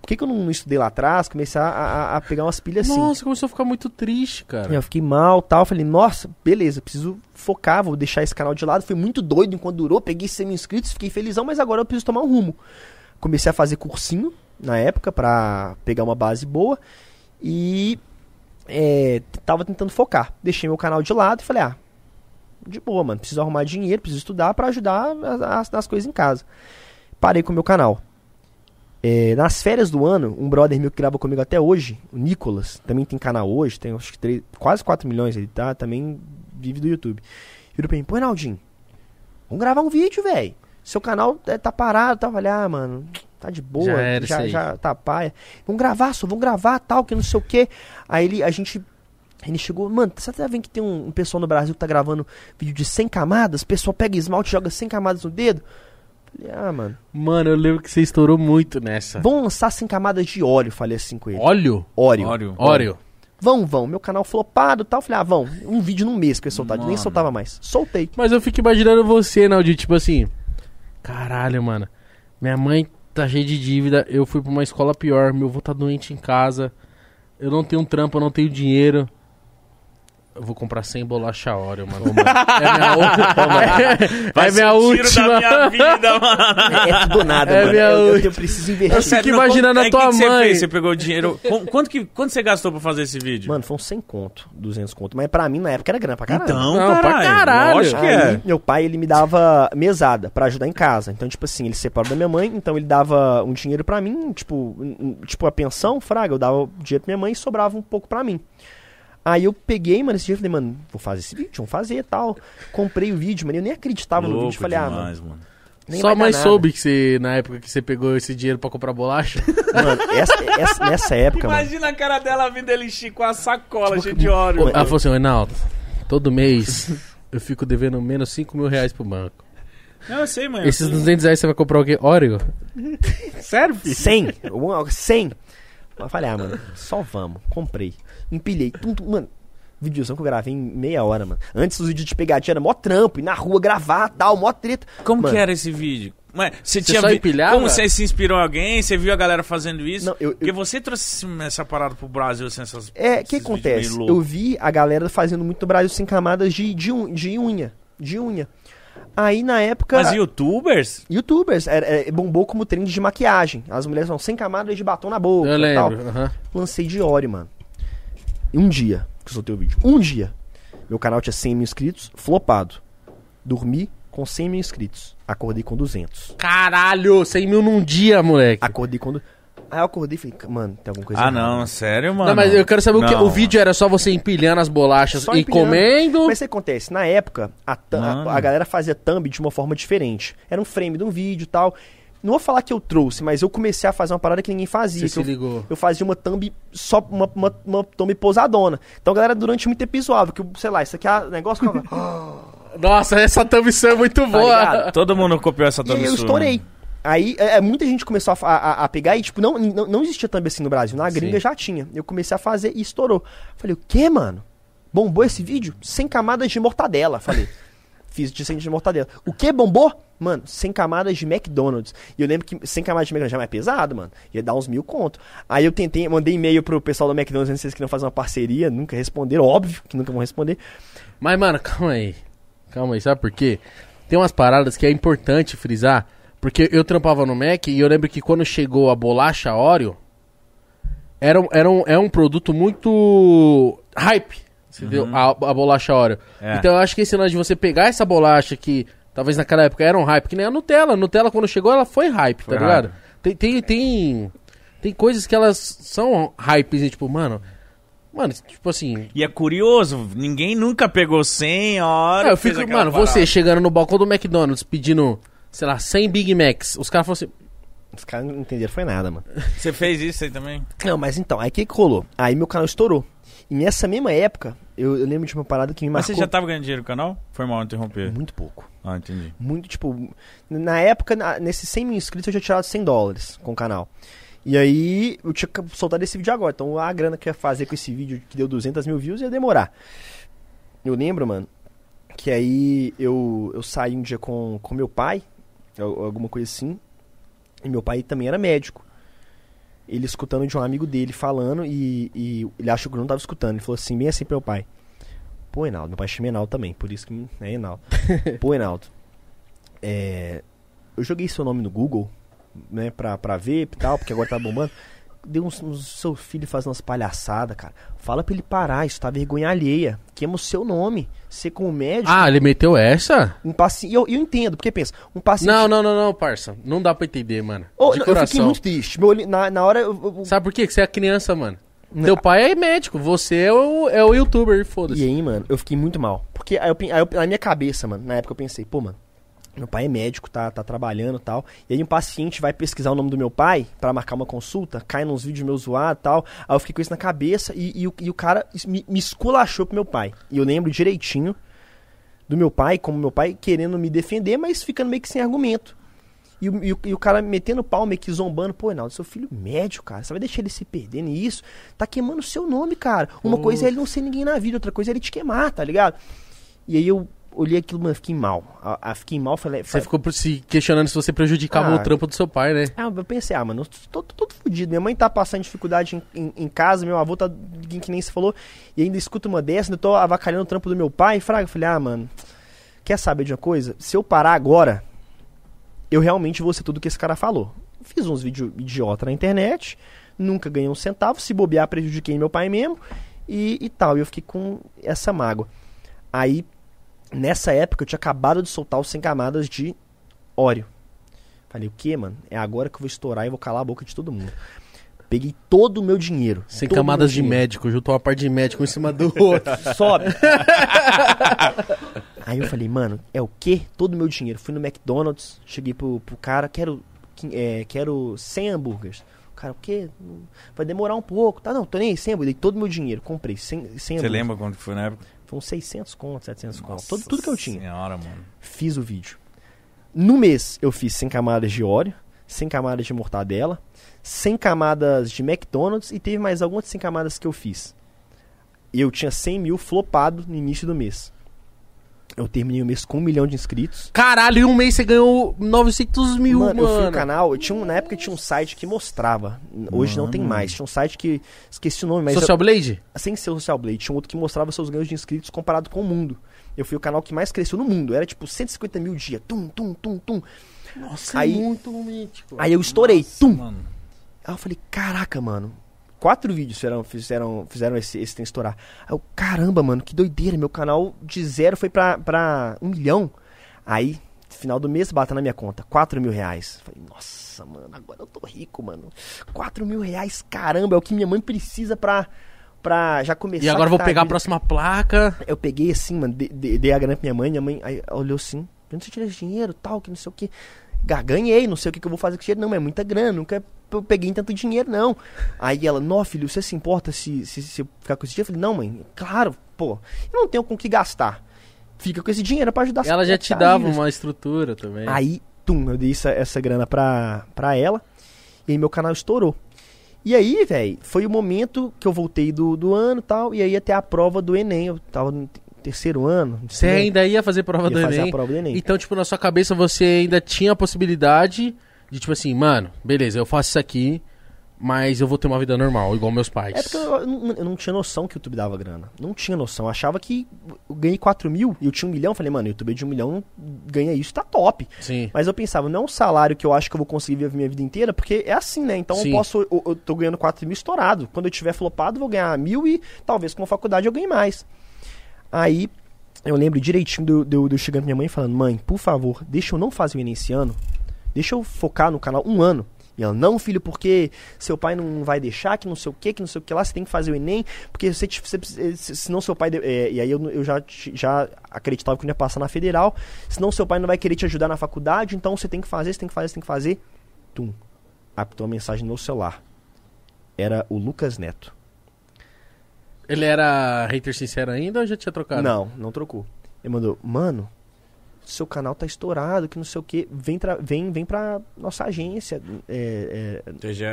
Por que, que eu não, estudei lá atrás? Comecei a, a, a pegar umas pilhas assim. Nossa, começou a ficar muito triste, cara. Eu fiquei mal tal. Falei, nossa, beleza, preciso focar, vou deixar esse canal de lado. Foi muito doido enquanto durou. Peguei 100 mil inscritos, fiquei felizão, mas agora eu preciso tomar um rumo. Comecei a fazer cursinho na época pra pegar uma base boa. E é, tava tentando focar. Deixei meu canal de lado e falei, ah, de boa, mano. Preciso arrumar dinheiro, preciso estudar pra ajudar as, as- nas coisas em casa. Parei com o meu canal. É, nas férias do ano, um brother meu que grava comigo até hoje, o Nicolas, também tem canal hoje, tem acho que três- quase 4 milhões ele tá, também vive do YouTube. Virou pra mim, pô, Naldinho, vamos gravar um vídeo, velho. Seu canal é, tá parado, tá? Falei, ah, mano, tá de boa, Já era já, já tá paia. Vamos gravar, só vamos gravar, tal, que não sei o quê. Aí ele, a gente, ele chegou, mano, você tá vendo que tem um, um pessoal no Brasil que tá gravando vídeo de 100 camadas? O pessoal pega esmalte e joga 100 camadas no dedo? Falei, ah, mano, Mano, eu lembro que você estourou muito nessa. vamos lançar 100 camadas de óleo, falei assim com ele. Óleo? Óleo. Óleo. Óleo. Vão, vão. Meu canal flopado e tal. Falei, ah, vão. Um vídeo num mês que eu ia soltar. Nem Mano. soltava mais. Soltei. Mas eu fico imaginando você, Naldi, tipo assim. Caralho, mano. Minha mãe tá cheia de dívida. Eu fui pra uma escola pior. Meu avô tá doente em casa. Eu não tenho trampo, eu não tenho dinheiro. Eu vou comprar 100 bolacha Oreo, mano. É minha, Vai é minha o tiro última. da minha vida, mano. É, é tudo ou nada, É mano. minha Eu, eu, última. eu preciso investir. Eu fico imaginando a Aí, tua que que Você, mãe. fez? você pegou o dinheiro. Qu- Quanto, que, quanto você gastou pra fazer esse vídeo? Mano, foi uns 100 conto, 200 conto. Mas pra mim, na época, era grana pra caralho. então, Não, pra caralho. caralho. Lógico que Aí, é. meu pai, ele me dava mesada pra ajudar em casa. Então, tipo assim, ele separou da minha mãe, então ele dava um dinheiro pra mim, tipo, tipo a pensão, fraga, eu dava o dinheiro pra minha mãe e sobrava um pouco pra mim. Aí eu peguei, mano, esse dia e falei, mano, vou fazer esse vídeo, vamos fazer e tal. Comprei o vídeo, mano, eu nem acreditava no Louco vídeo. Falei, ah, mano, demais, mano. nem mãe nada. soube que você, na época que você pegou esse dinheiro pra comprar bolacha? Mano, essa, essa- nessa época, mano. Imagina a cara dela vindo ele com a sacola Tipo, cheia de óleo. Mano, Ela falou assim, Reinaldo, todo mês eu fico devendo menos 5 mil reais pro banco. Não, eu sei, mãe. Esses 200 reais você vai comprar o quê? Oreo? Sério, filho? 100. uma- 100. Eu falei, ah, mano, só vamos. Comprei. Empilhei. Tum, tum, mano, videozão que eu gravei em meia hora, mano. Antes os vídeos de pegadinha era mó trampo, ir na rua gravar, tal, mó treta. Como Mano, que era esse vídeo? Ué, você, tinha só vi- empilhava? Como você se inspirou em alguém? Você viu a galera fazendo isso? Não, eu- eu- Porque você trouxe essa parada pro Brasil, assim, essas É, o que acontece? Eu vi a galera fazendo muito no Brasil sem camadas de, de, un- de unha. De unha. Aí na época. Mas youtubers? Youtubers era- é, bombou como trend de maquiagem. As mulheres falam sem camadas de batom na boca. Eu tal. lembro. Lancei de Ori, mano. Um dia que eu soltei o vídeo. Um dia. Meu canal tinha 100 mil inscritos, flopado. Dormi com 100 mil inscritos. Acordei com 200. Caralho, 100 mil num dia, moleque. Acordei com. du- Aí eu acordei e falei, mano, tem alguma coisa Ah, errada. não, sério, mano. Não, mas eu quero saber o que. Não. O vídeo era só você empilhando as bolachas Só e empilhando. comendo. Mas o que acontece? Na época, a, Mano. a, a galera fazia thumb de uma forma diferente. Era um frame de um vídeo e tal. Não vou falar que eu trouxe, mas eu comecei a fazer uma parada que ninguém fazia. Você que se eu, ligou. eu fazia uma thumb só, uma, uma, uma thumb pousadona. Então a galera durante muito tempo zoava, que, eu, sei lá, isso aqui é negócio que eu- Nossa, essa thumbnail é muito boa. ligado? Todo mundo copiou essa E aí eu thumb estourei. Aí é, é, muita gente começou a, a- a pegar e, tipo, não, não, não existia thumb assim no Brasil. Na gringa Sim. já tinha. Eu comecei a fazer e estourou. Falei, o quê, mano? Bombou esse vídeo? Sem camadas de mortadela. Falei. Fiz de sem de mortadela. O que bombou? Mano, sem camadas de McDonald's. E eu lembro que sem camadas de McDonald's já é mais pesado, mano. Ia dar uns mil conto. Aí eu tentei, mandei e-mail pro pessoal do McDonald's, não sei se eles queriam fazer uma parceria. Nunca responderam, óbvio que nunca vão responder. Mas, mano, calma aí. Calma aí, sabe por quê? Tem umas paradas que é importante frisar. Porque eu trampava no Mac e eu lembro que quando chegou a bolacha Oreo, era, um- era um, é um produto muito hype. Entendeu? A, a bolacha Oreo. É. Então eu acho que esse lance de você pegar essa bolacha que talvez naquela época era um hype, que nem a Nutella. A Nutella, quando chegou, ela foi hype, Foi tá ligado? hype. Tem, tem, tem, tem coisas que elas são hypes e tipo, mano. Mano, tipo assim, E é curioso, ninguém nunca pegou 100 horas. é, eu fico, mano, você chegando no balcão do McDonald's pedindo, sei lá, 100 Big Macs, os caras falam assim, Os caras não entenderam, foi nada, mano. Você fez isso aí também? Não, mas então, aí o que, que rolou? Aí meu canal estourou. E nessa mesma época, eu, eu lembro de uma parada que me Mas marcou você já tava ganhando dinheiro no canal? Foi mal interromper. muito pouco. Ah, entendi. Muito, tipo, na época, nesses 100 mil inscritos, eu já tinha tirado 100 dólares com o canal. E aí, eu tinha que soltar esse vídeo agora. Então, a grana que eu ia fazer com esse vídeo, que deu 200 mil views, ia demorar. Eu lembro, mano, que aí eu, eu saí um dia com, com meu pai, al- alguma coisa assim, e meu pai também era médico. Ele escutando de um amigo dele falando, e, e ele achou que eu não tava escutando. Ele falou assim, bem assim pro meu pai. Pô, Enaldo, meu pai chama Enaldo também, por isso que é Enaldo. Pô, Enaldo, é, eu joguei seu nome no Google, né, pra, pra ver e tal, porque agora tá bombando. Deu uns, uns seu filho fazendo umas palhaçadas, cara. Fala pra ele parar, isso tá vergonha alheia. Queima o seu nome. Você como médico, ah, ele meteu essa? um paciente. Eu, eu entendo, porque pensa, um paciente. Não, não, não, não, parça, não dá pra entender, mano. De não, eu fiquei muito triste. Meu na, na hora eu. eu- Sabe por quê? Que você é criança, mano. Teu pai é médico, você é o, é o youtuber, E foda-se. aí, mano, eu fiquei muito mal. Porque aí eu, aí eu- na minha cabeça, mano, na época eu pensei, pô, mano, meu pai é médico, tá, tá trabalhando e tal. E aí um paciente vai pesquisar o nome do meu pai pra marcar uma consulta, cai nos vídeos meus zoados e tal. Aí eu fiquei com isso na cabeça e, e o, e o cara me, me esculachou pro meu pai. E eu lembro direitinho do meu pai, como meu pai querendo me defender, mas ficando meio que sem argumento. E, o- e o- e o cara metendo pau, meio que zombando, pô, Reinaldo, seu filho médico, cara, você vai deixar ele se perder nisso? Tá queimando o seu nome, cara. Uma coisa é ele não ser ninguém na vida, outra coisa é ele te queimar, tá ligado? E aí eu olhei aquilo, mano, fiquei mal. A, a- fiquei mal, falei. Você falei ficou por- se questionando se você prejudicava Ah. o trampo do seu pai, né? ah, eu pensei, ah, mano, eu tô, tô todo fudido. Minha mãe tá passando dificuldade em, em- em casa, meu avô tá, que nem você falou, e ainda escuta uma dessa, ainda tô avacalhando o trampo do meu pai. Fraga, eu falei, ah, mano, quer saber de uma coisa? Se eu parar agora, eu realmente vou ser tudo que esse cara falou. Fiz uns vídeos idiota na internet, nunca ganhei um centavo, se bobear, prejudiquei meu pai mesmo, e, e tal. E eu fiquei com essa mágoa. Aí, nessa época, eu tinha acabado de soltar os 100 camadas de óleo. Falei, o que, mano? É agora que eu vou estourar e vou calar a boca de todo mundo. Peguei todo o meu dinheiro. Sem camadas de dinheiro. médico, juntou uma parte de médico um em cima do outro. Sobe. Aí eu falei, mano, é o quê? Todo o meu dinheiro. Fui no McDonald's, cheguei pro, pro cara, quero, é, quero 100 hambúrgueres. O cara, o quê? Vai demorar um pouco. Tá, não, tô nem aí, 100 hambúrgueres. Dei todo o meu dinheiro, comprei 100, 100 Você lembra quando que foi na época? Foi uns 600 conto, 700 conto. Nossa Tudo, tudo que eu tinha. Senhora, mano. Fiz o vídeo. No mês, eu fiz 100 camadas de óleo, 100 camadas de mortadela, 100 camadas de McDonald's e teve mais algumas 100 camadas que eu fiz. E eu tinha 100 mil flopado no início do mês. Eu terminei o mês com um milhão de inscritos. Caralho, em um mês você ganhou 900 mil, mano, mano. eu fui no canal, eu tinha um, na época tinha um site que mostrava. Hoje não tem Mano. mais. Tinha um site que. Esqueci o nome, mas. eu- Social Blade? sem ser o Social Blade, tinha um outro que mostrava seus ganhos de inscritos comparado com o mundo. Eu fui o canal que mais cresceu no mundo. Era tipo 150 mil dia. Tum, tum, tum, tum. Nossa, Aí- é muito mítico. Aí eu estourei. tum. Mano. Aí eu falei, caraca, mano. Quatro vídeos fizeram, fizeram, fizeram esse, esse tem estourar. Aí eu, caramba, mano, que doideira. Meu canal de zero foi pra, pra um milhão. Aí final do mês, bata na minha conta, 4 mil reais. Falei, nossa, mano, agora eu tô rico, mano. 4 mil reais, caramba, é o que minha mãe precisa pra, pra já começar E agora eu vou pegar a próxima placa. Eu peguei assim, mano, de- de- dei a grana pra minha mãe, minha mãe aí olhou assim, de onde você tira esse dinheiro, tal, que não sei o que. Ganhei, não sei o que, que eu vou fazer com esse dinheiro, não, mas é muita grana, nunca eu peguei tanto dinheiro, não. Aí ela, não, filho, você se importa se, se, se eu ficar com esse dinheiro? Eu falei, não, mãe, claro, pô, eu não tenho com que gastar. Fica com esse dinheiro pra ajudar Ela já te dava dívidas." uma estrutura também. Aí, tum, eu dei essa, essa grana pra, pra ela. E aí meu canal estourou. E aí, velho, foi o momento que eu voltei do, do ano e tal. E aí ter a prova do Enem. Eu tava terceiro ano. Você ensino- ainda ia fazer prova ia do fazer Enem. a prova do Enem. Então, tipo, na sua cabeça você ainda tinha a possibilidade de, tipo assim, mano, beleza, eu faço isso aqui, mas eu vou ter uma vida normal, igual meus pais. É porque eu, não, eu não tinha noção que o YouTube dava grana. Não tinha noção. Eu achava que eu ganhei 4 mil e eu tinha um milhão. Eu Falei, mano, YouTube de um milhão ganha isso, tá top. Sim. Mas eu pensava, não é um salário que eu acho que eu vou conseguir viver a minha vida inteira, porque é assim, né? Então Sim. eu posso. Eu, eu tô ganhando 4 mil estourado. Quando eu tiver flopado, eu vou ganhar mil e talvez com a faculdade eu ganhe mais. Aí eu lembro direitinho do, do, do chegando pra minha mãe falando, mãe, por favor, deixa eu não fazer o Enem esse ano. Deixa eu focar no canal um ano. E ela, não, filho, porque seu pai não vai deixar, que não sei o que, que não sei o que lá, você tem que fazer o Enem, porque você, você eh, se- senão seu pai. eh, e aí eu, eu já, já acreditava que eu ia passar na federal, senão seu pai não vai querer te ajudar na faculdade, então você tem que fazer, você tem que fazer, você tem que fazer. Tum. Apitou uma mensagem no celular. Era o Lucas Neto. Ele era hater sincero ainda ou já tinha trocado? Não, não trocou. Ele mandou, mano, seu canal tá estourado, que não sei o que, vem, tra- vem, vem pra nossa agência. É, é, TG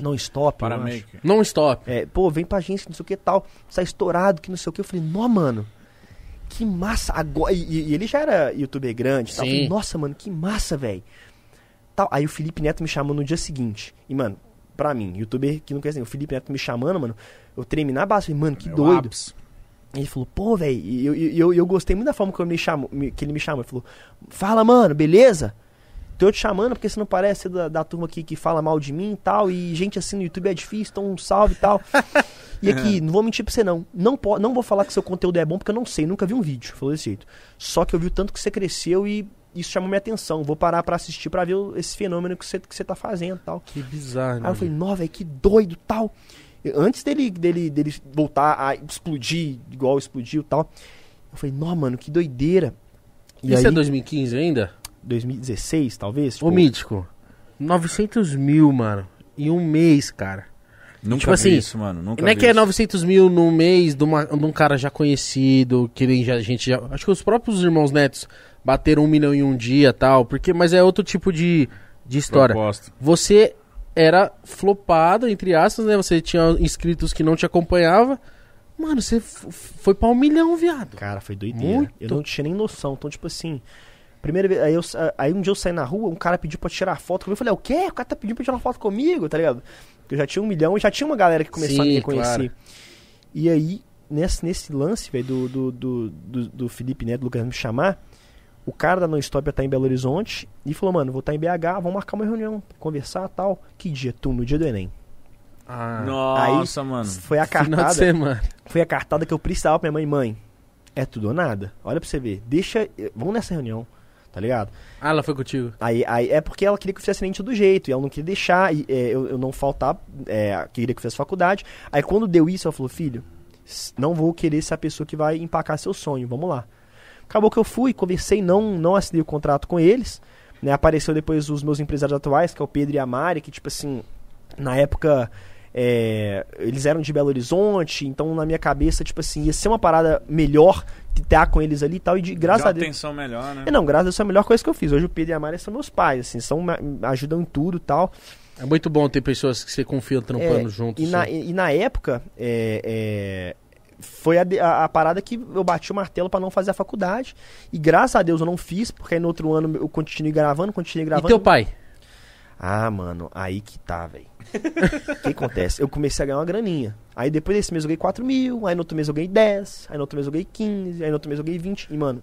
não stop. Paramaker. Não stop. É, pô, vem pra agência, que não sei o que tal. Tá estourado, que não sei o que. Eu falei, nó, mano. Que massa. Agora, e, e ele já era youtuber grande e tal. Eu Sim. falei, nossa, mano, que massa, velho. Tal. Aí o Felipe Neto me chamou no dia seguinte. E, mano, pra mim, youtuber que não conhece nem, o Felipe Neto me chamando, mano, eu tremei na base. Falei, mano, que É o doido. ápice. Ele falou, pô, velho, e eu, eu, eu gostei muito da forma que, eu me chamou, me- que ele me chamou. Ele falou, fala, mano, beleza? Tô te chamando porque você não parece ser da, da turma aqui que fala mal de mim e tal. E gente assim no YouTube é difícil, então um salve e tal. e aqui, não vou mentir pra você não. Não, po- não vou falar que seu conteúdo é bom porque eu não sei, nunca vi um vídeo. Falou desse jeito. Só que eu vi o tanto que você cresceu e isso chamou minha atenção. Vou parar pra assistir pra ver esse fenômeno que você, que você tá fazendo e tal. Que bizarro, né? Aí eu falei, nó, velho, que doido tal. E Antes dele, dele, dele voltar a explodir, igual explodiu e tal. Eu falei, nó, mano, que doideira. E Isso aí, é 2015 ainda? 2016, talvez? tipo, Ô, Mítico, 900 mil, mano, em um mês, cara. Nunca Tipo vi assim, isso, mano. Nunca não é que é isso. 900 mil no mês de, uma- de um cara já conhecido, que nem já, a gente já... Acho que os próprios irmãos netos bateram um milhão em um dia tal, porque, mas é outro tipo de, de história. Proposta. Você era flopado, entre aspas, né? Você tinha inscritos que não te acompanhava. Mano, você foi pra um milhão, viado. Cara, foi doideira. Muito. Eu não tinha nem noção. Então, tipo assim, primeira vez, aí, eu, aí um dia eu saí na rua, um cara pediu pra tirar foto comigo. Eu falei, o quê? O cara tá pedindo pra tirar uma foto comigo, tá ligado? Porque eu já tinha um milhão e já tinha uma galera que começou a Sim, me reconhecer. claro. E aí, nesse, nesse lance, velho, do, do, do, do, do Felipe Neto, do Lucas me chamar, o cara da Non-Stop ia estar em Belo Horizonte e falou, mano, vou estar em BH, vamos marcar uma reunião, conversar tal. Que dia? Tu, no dia do Enem. Ah, Nossa, mano. Foi a final de cartada. semana. Foi a cartada que eu precisava pra minha mãe. Mãe, é tudo ou nada. Olha pra você ver. Deixa. Vamos nessa reunião. Tá ligado? Ah, ela foi contigo. Aí, aí é porque ela queria que eu fizesse nem todo jeito. E ela não queria deixar e, é, eu, eu não faltar. É, queria que eu fizesse faculdade. Aí quando deu isso, ela falou: Filho, não vou querer ser a pessoa que vai empacar seu sonho. Vamos lá. Acabou que eu fui, conversei, não, não assinei o contrato com eles. Né, apareceu depois os meus empresários atuais, que é o Pedro e a Mari, que, tipo assim, na época. é, eles eram de Belo Horizonte, então na minha cabeça, tipo assim, ia ser uma parada melhor estar com eles ali e tal, e de graças Dá a uma Deus. atenção melhor, né? É, não, graças a Deus foi a melhor coisa que eu fiz. Hoje o Pedro e a Mari são meus pais, assim, são, ajudam em tudo e tal. É muito bom ter pessoas que você confia trampando É, juntos. E na, assim. e, e na época, é, é, foi a, a- a parada que eu bati o martelo pra não fazer a faculdade. E graças a Deus eu não fiz, porque aí no outro ano eu continuei gravando, continuei E gravando. teu pai? Ah, mano, aí que tá, velho. O que acontece? Eu comecei a ganhar uma graninha. Aí depois desse mês eu ganhei 4 mil, aí no outro mês eu ganhei 10, aí no outro mês eu ganhei 15, aí no outro mês eu ganhei 20. E, mano,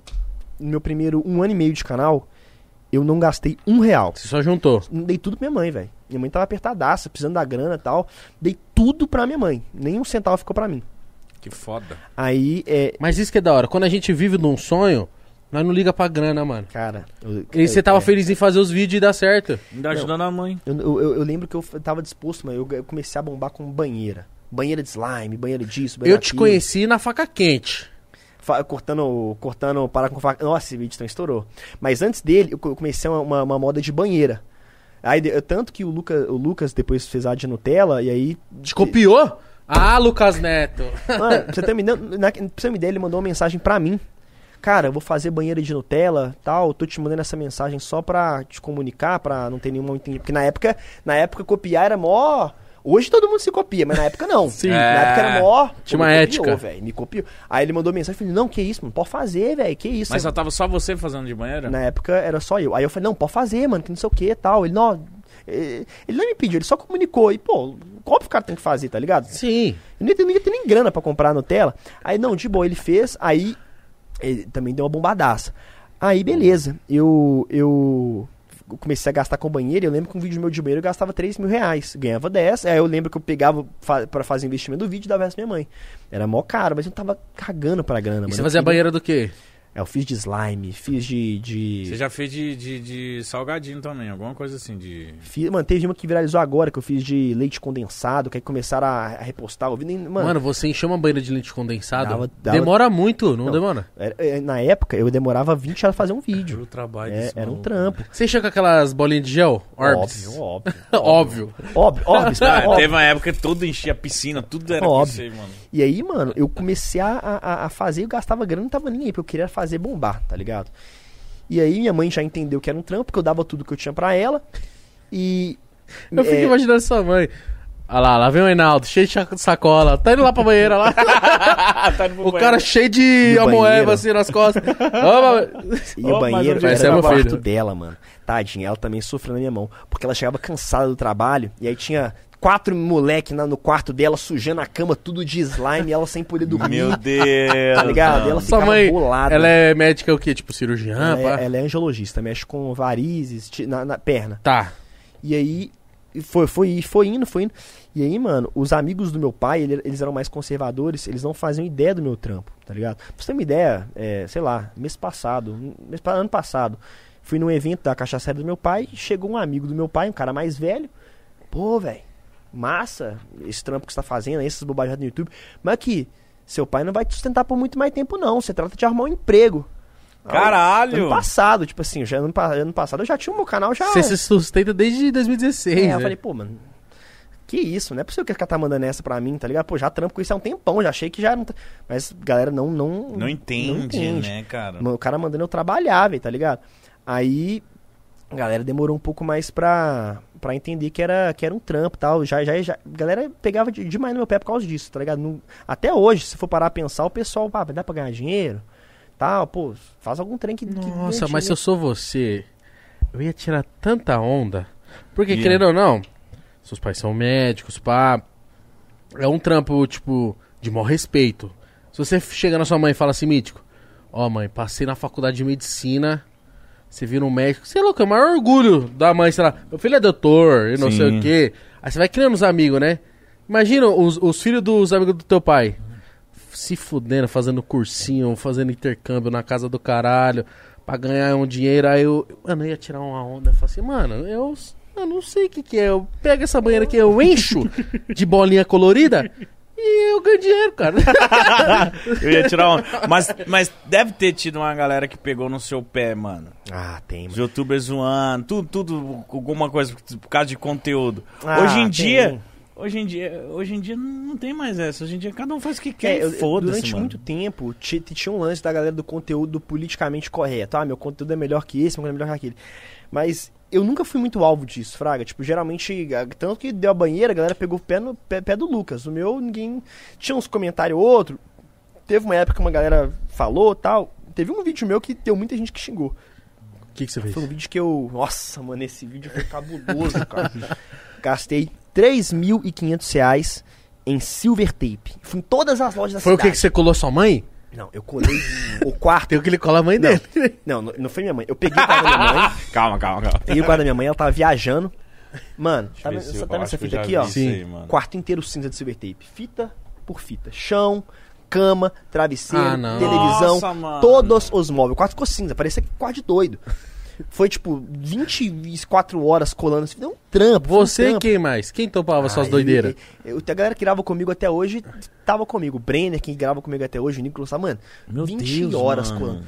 no meu primeiro um ano e meio de canal, eu não gastei um real. Você só juntou. Dei tudo pra minha mãe, velho. Minha mãe tava apertadaça, precisando da grana e tal. Dei tudo pra minha mãe. Nem um centavo ficou pra mim. Que foda. Aí, é. Mas isso que é da hora. Quando a gente vive num sonho, Nós não liga pra grana, mano. Cara, eu- E você tava é. feliz em fazer os vídeos e dar certo. Ainda ajudando a mãe. Eu, eu, eu lembro que eu tava disposto, mas eu eu comecei a bombar com banheira. Banheira de slime, banheira disso, banheira Eu te daquilo. conheci na faca quente. Fa- cortando, cortando, parar com faca. Nossa, esse vídeo então estourou. Mas antes dele, eu co- eu comecei uma, uma, uma moda de banheira. Aí, de- tanto que o, Luca, o Lucas depois fez a de Nutella, e aí. Te copiou? Ah, Lucas Neto. Mano, pra você ter uma ideia, na, pra você ter ideia, ele mandou uma mensagem pra mim. Cara, eu vou fazer banheira de Nutella, tal, tô te mandando essa mensagem só pra te comunicar, pra não ter nenhuma entendimento. Porque na época, na época copiar era mó... Hoje todo mundo se copia, mas na época não. Sim. Na É. época era mó... Tinha Pô, uma me ética. Copiou, velho, me copiou. Aí ele mandou mensagem, falei, não, que isso, mano, pode fazer, velho, que isso. Mas só tava só você fazendo de banheira? Na época era só eu. Aí eu falei, não, pode fazer, mano, que não sei o que tal. Ele, não... eh, Ele não me pediu, ele só comunicou. E, pô, óbvio que o cara tem que fazer, tá ligado? Sim. Eu não ia ter, nem grana pra comprar a Nutella. Aí, não, de boa, ele fez, aí ele também deu uma bombadaça. Aí, beleza, eu, eu comecei a gastar com banheiro, eu lembro que um vídeo meu de banheiro eu gastava 3 mil reais, ganhava 10, aí eu lembro que eu pegava fa pra fazer investimento do vídeo e dava essa minha mãe. Era mó caro, mas eu tava cagando pra grana, E mano. você fazia queria- banheira do quê? É, eu fiz de slime, fiz de... de... Você já fez de, de, de salgadinho também, alguma coisa assim de. Fiz, mano, teve uma que viralizou agora, que eu fiz de leite condensado, que aí começaram a, a repostar. Eu vi, nem- mano, Mano, você encheu uma banheira de leite condensado? Dava- dava- Demora muito, não, Não. demora? era- é, na época eu demorava 20 horas pra fazer um vídeo. O trabalho É, desse era um trampo. Você encheu com aquelas bolinhas de gel? Orbs? Óbvio, óbvio. Óbvio. Óbvio, óbvio. Ah, óbvio. teve uma época que tudo enchia a piscina, tudo era Óbvio. você, mano. E aí, mano, eu comecei a, a, a fazer, eu gastava grana, não tava nem aí, porque eu queria fazer bombar, tá ligado? E aí minha mãe já entendeu que era um trampo, porque eu dava tudo que eu tinha pra ela. E. Eu fico é, imaginando sua mãe. Olha lá, lá vem o Reinaldo, cheio de sacola. Tá indo lá pra banheira lá. tá indo pro o banheiro. cara cheio de amoeba assim nas costas. E o mas banheiro onde era é no meu quarto filho. dela, mano. Tadinha, ela também sofreu na minha mão. Porque ela chegava cansada do trabalho, e aí tinha quatro moleque na- no quarto dela, sujando a cama, tudo de slime, e ela sem poder dormir. Meu Deus. Tá ligado? Ela Sua mãe, bolada. ela é médica o quê? Tipo cirurgiã? Ela pá? é, ela é angiologista, mexe com varizes na, na perna. Tá. E aí foi, foi, foi indo, foi indo. E aí, mano, os amigos do meu pai, ele- eles eram mais conservadores, eles não faziam ideia do meu trampo, tá ligado? Pra você ter uma ideia, é, sei lá, mês passado, mês, ano passado, fui num evento da cachaçaria do meu pai, chegou um amigo do meu pai, um cara mais velho. Pô, velho, massa esse trampo que você tá fazendo, essas bobagens no YouTube. Mas aqui, seu pai não vai te sustentar por muito mais tempo, não. Você trata de arrumar um emprego. Caralho! Ano passado, tipo assim, já ano, ano passado eu já tinha o meu canal já. Você se sustenta desde 2016, É, né? eu falei, pô, mano, que isso, não é possível que o cara tá mandando essa pra mim, tá ligado? Pô, já trampo com isso há um tempão, já achei que já não. tá- Mas galera não. Não, Não entende, entende. né, cara? O cara mandando eu trabalhar, velho, tá ligado? Aí a galera demorou um pouco mais pra, pra entender que era, que era um trampo e tal. Já, já, já, a galera pegava de- demais no meu pé por causa disso, tá ligado? Não- até hoje, se for parar a pensar, o pessoal, pá, vai dar pra ganhar dinheiro? Tal, pô, faz algum trem que. que Nossa, ganha mas se eu sou você, eu ia tirar tanta onda. Porque, Ia. querendo ou não, seus pais são médicos, pá. É um trampo, tipo, de maior respeito. Se você chega na sua mãe e fala assim, mítico, ó mãe, passei na faculdade de medicina, você vira um médico, sei lá, o que é o maior orgulho da mãe, sei lá, meu filho é doutor e não sei Sim. o quê. Aí você vai criando os amigos, né? Imagina os, os filhos dos amigos do teu pai se fudendo, fazendo cursinho, fazendo intercâmbio na casa do caralho, pra ganhar um dinheiro. Aí eu, mano, eu ia tirar uma onda. Eu falei assim, mano, eu, eu não sei o que que é. Eu pego essa banheira aqui, eu encho de bolinha colorida e eu ganho dinheiro, cara. Eu ia tirar onda. Mas, mas deve ter tido uma galera que pegou no seu pé, mano. Ah, tem, Os mano. youtubers zoando, tudo, tudo, alguma coisa por causa de conteúdo. Ah, hoje em tem. dia, hoje em dia, hoje em dia não tem mais essa. Hoje em dia cada um faz o que quer. É, eu- eu- Foda-se, durante mano. muito tempo ti- ti- tinha um lance da galera do conteúdo politicamente correto. Ah, meu conteúdo é melhor que esse, meu conteúdo é melhor que aquele. Mas eu nunca fui muito alvo disso, Fraga. Tipo, geralmente, tanto que deu a banheira, a galera pegou o pé, no, pé, pé do Lucas. O meu, ninguém. Tinha uns comentários ou outro. Teve uma época que uma galera falou tal. Teve um vídeo meu que deu muita gente que xingou. O que, que você fez? Foi um vídeo que eu. Nossa, mano, esse vídeo foi cabuloso, cara. Gastei 3.500 reais em silver tape. Fui em todas as lojas da Foi o cidade. que, que você colou sua mãe? Não, eu colei o quarto. Tem o que ele cola a mãe dele. Não, não, não foi minha mãe. Eu peguei o quarto da minha mãe. Calma, calma, calma. Peguei o quarto da minha mãe, ela tava viajando. Mano, tá, Deixa vendo- eu tá essa fita aqui, ó? Sim. aí, mano. Quarto inteiro cinza de silver tape. Fita por fita. Chão, cama, travesseiro, Ah, não. televisão, Nossa, mano. todos os móveis. O quarto ficou cinza, parecia quarto de doido. Foi tipo 24 horas colando assim, deu um trampo. um Você e trampo. quem mais? Quem topava suas Aí, doideiras? eu- A galera que grava comigo até hoje tava comigo. O Brenner, quem grava comigo até hoje, o Nicolas, tá, mano, Meu 20 Deus, horas mano. colando.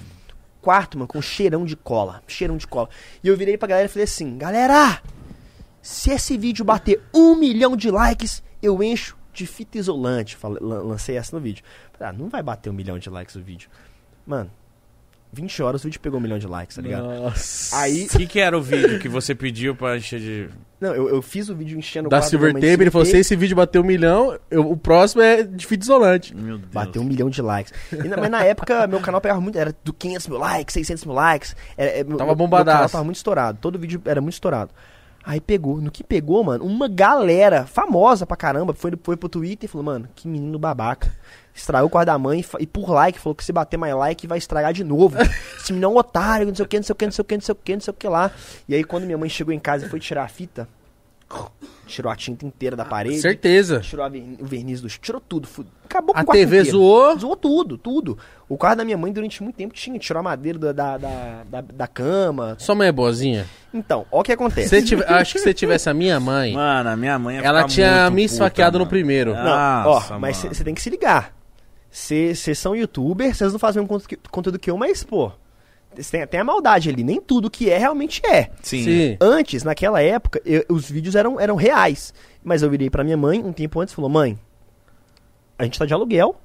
Quarto, mano, com cheirão de cola. Cheirão de cola. E eu virei pra galera e falei assim: galera, se esse vídeo bater um milhão de likes, eu encho de fita isolante. Falei- lan- lancei essa no vídeo. Falei, ah, não vai bater um milhão de likes o vídeo. Mano, 20 horas o vídeo pegou um milhão de likes, tá ligado? Nossa. Aí, O que, que era o vídeo que você pediu pra encher de. não, eu, eu fiz o vídeo enchendo o Da Silver Tape, ele falou: se esse vídeo bater um milhão, eu- o próximo é de fita isolante. Meu Deus. Bateu um milhão de likes. E mas na época, meu canal pegava muito. Era do 500 mil likes, 600 mil likes. Era, é, meu- Tava meu- bombadaço. Meu canal tava muito estourado. Todo vídeo era muito estourado. Aí pegou. No que pegou, mano, uma galera famosa pra caramba foi, foi pro Twitter e falou, mano, que menino babaca. Estragou o quarto da mãe e e por like, falou que se bater mais like vai estragar de novo. Esse menino é um otário, não sei o que, não sei o que, não sei o que, não sei o que, não sei o que lá. E aí quando minha mãe chegou em casa e foi tirar a fita, tirou a tinta inteira da parede. Certeza. Tirou o verniz do. Tirou tudo. fu- Acabou com A o quarto TV inteiro. zoou. Zoou tudo, tudo. O quarto da minha mãe durante muito tempo tinha. Tirou a madeira da, da, da, da- da cama. Sua mãe é boazinha? Então, ó o que acontece. Tive- acho que se tivesse a minha mãe, Mano, a minha mãe ia ela tinha muito me esfaqueado no primeiro. Não, Nossa, ó, mas você tem que se ligar. Vocês são youtubers, vocês não fazem o mesmo conteúdo que eu, mas, pô. Tem, tem a maldade ali. Nem tudo que é realmente é. Sim. Sim. Antes, naquela época, eu- os vídeos eram, eram reais. Mas eu virei pra minha mãe um tempo antes e falou: Mãe, a gente tá de aluguel.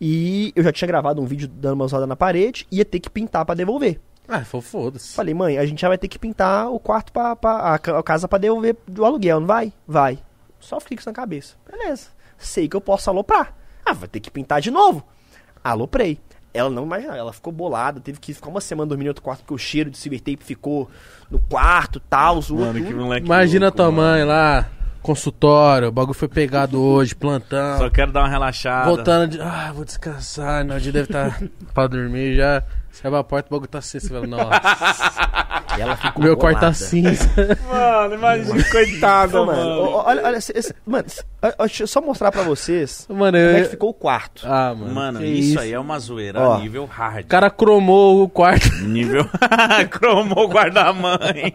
E eu já tinha gravado um vídeo dando uma usada na parede. Ia ter que pintar pra devolver. Ah, foda-se. Falei, mãe, a gente já vai ter que pintar o quarto pra, pra- a casa pra devolver do aluguel, não vai? Vai. Só fica isso na cabeça. Beleza. Sei que eu posso aloprar. Ah, vai ter que pintar de novo. Aloprei. Ela não imaginava, ela ficou bolada, teve que ficar uma semana dormindo em outro quarto, porque o cheiro de silver tape ficou no quarto, tal, zoou Mano, que moleque. Imagina louco, tua mano. mãe lá, consultório, o bagulho foi pegado hoje, plantão. Só quero dar uma relaxada. Voltando de. Ah, vou descansar. Não, dia deve estar pra dormir já. Você abre a porta, o bagulho tá assim. Você fala, nossa, E ela ficou meu quarto tá cinza. Mano, imagina, coitada, Não, mano. mano, olha, olha, esse- esse- mano, esse- ó, ó, deixa eu só mostrar pra vocês Mano, como é eu. que ficou o quarto. Ah, mano. Mano, que isso, aí é uma zoeira Ó. nível hard. O cara cromou o quarto. Nível. Cromou o guarda-mãe.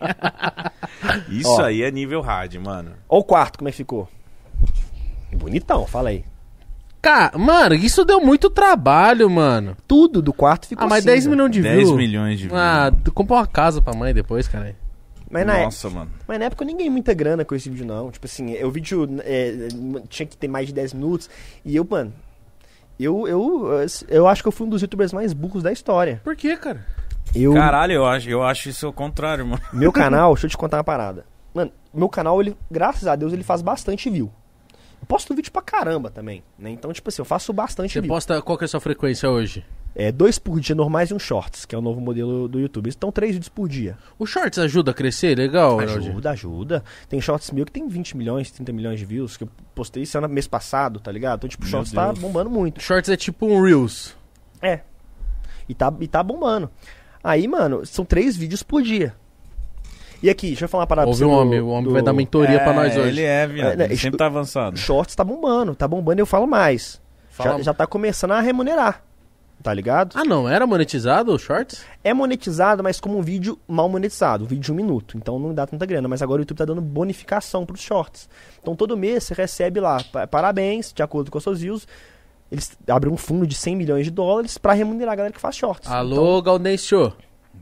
Isso Ó. aí é nível hard, mano. Ó o quarto, como é que ficou. Bonitão, fala aí. Cara, mano, isso deu muito trabalho, mano. Tudo do quarto ficou Ah, mas cinza. 10 milhões de 10 views. milhões de views. Ah, tu compra uma casa pra mãe depois, cara. Mas na, Nossa, mano. mas na época eu nem ganhei muita grana com esse vídeo, não. Tipo assim, o vídeo é, tinha que ter mais de 10 minutos. E eu, mano, eu, eu, eu acho que eu fui um dos youtubers mais burros da história. Por quê, cara? Eu, Caralho, eu acho, eu acho isso o contrário, mano. meu canal, deixa eu te contar uma parada. Mano, meu canal, ele, graças a Deus, ele faz bastante view. Eu posto vídeo pra caramba também, né? Então, tipo assim, eu faço bastante Você view. posta. Qual que é a sua frequência hoje? É, dois por dia normais e um shorts, que é o novo modelo do YouTube. Então, três vídeos por dia. O Shorts ajuda a crescer? Legal? Ajuda, ajuda. Tem shorts meu que tem 20 milhões, 30 milhões de views, que eu postei esse ano, mês passado, tá ligado? Então, tipo, Meu shorts tá Deus. bombando muito. Shorts é tipo um Reels. É. E tá, e tá bombando. Aí, mano, são três vídeos por dia. E aqui, deixa eu falar uma parada Ouve pra o você do- homem, o homem do- vai dar mentoria pra nós hoje. Ele é, viado. É, né, ele sempre tá avançado. Shorts tá bombando, tá bombando e eu falo mais. Fala- Já, já tá começando a remunerar. Tá ligado? Ah, não, era monetizado o Shorts? É monetizado, mas como um vídeo mal monetizado, um vídeo de um minuto. Então não dá tanta grana. Mas agora o YouTube tá dando bonificação pros shorts. Então todo mês você recebe lá, pa- parabéns, de acordo com os seus views. Eles abrem um fundo de 100 milhões de dólares pra remunerar a galera que faz shorts. Então Alô, Gaudêncio.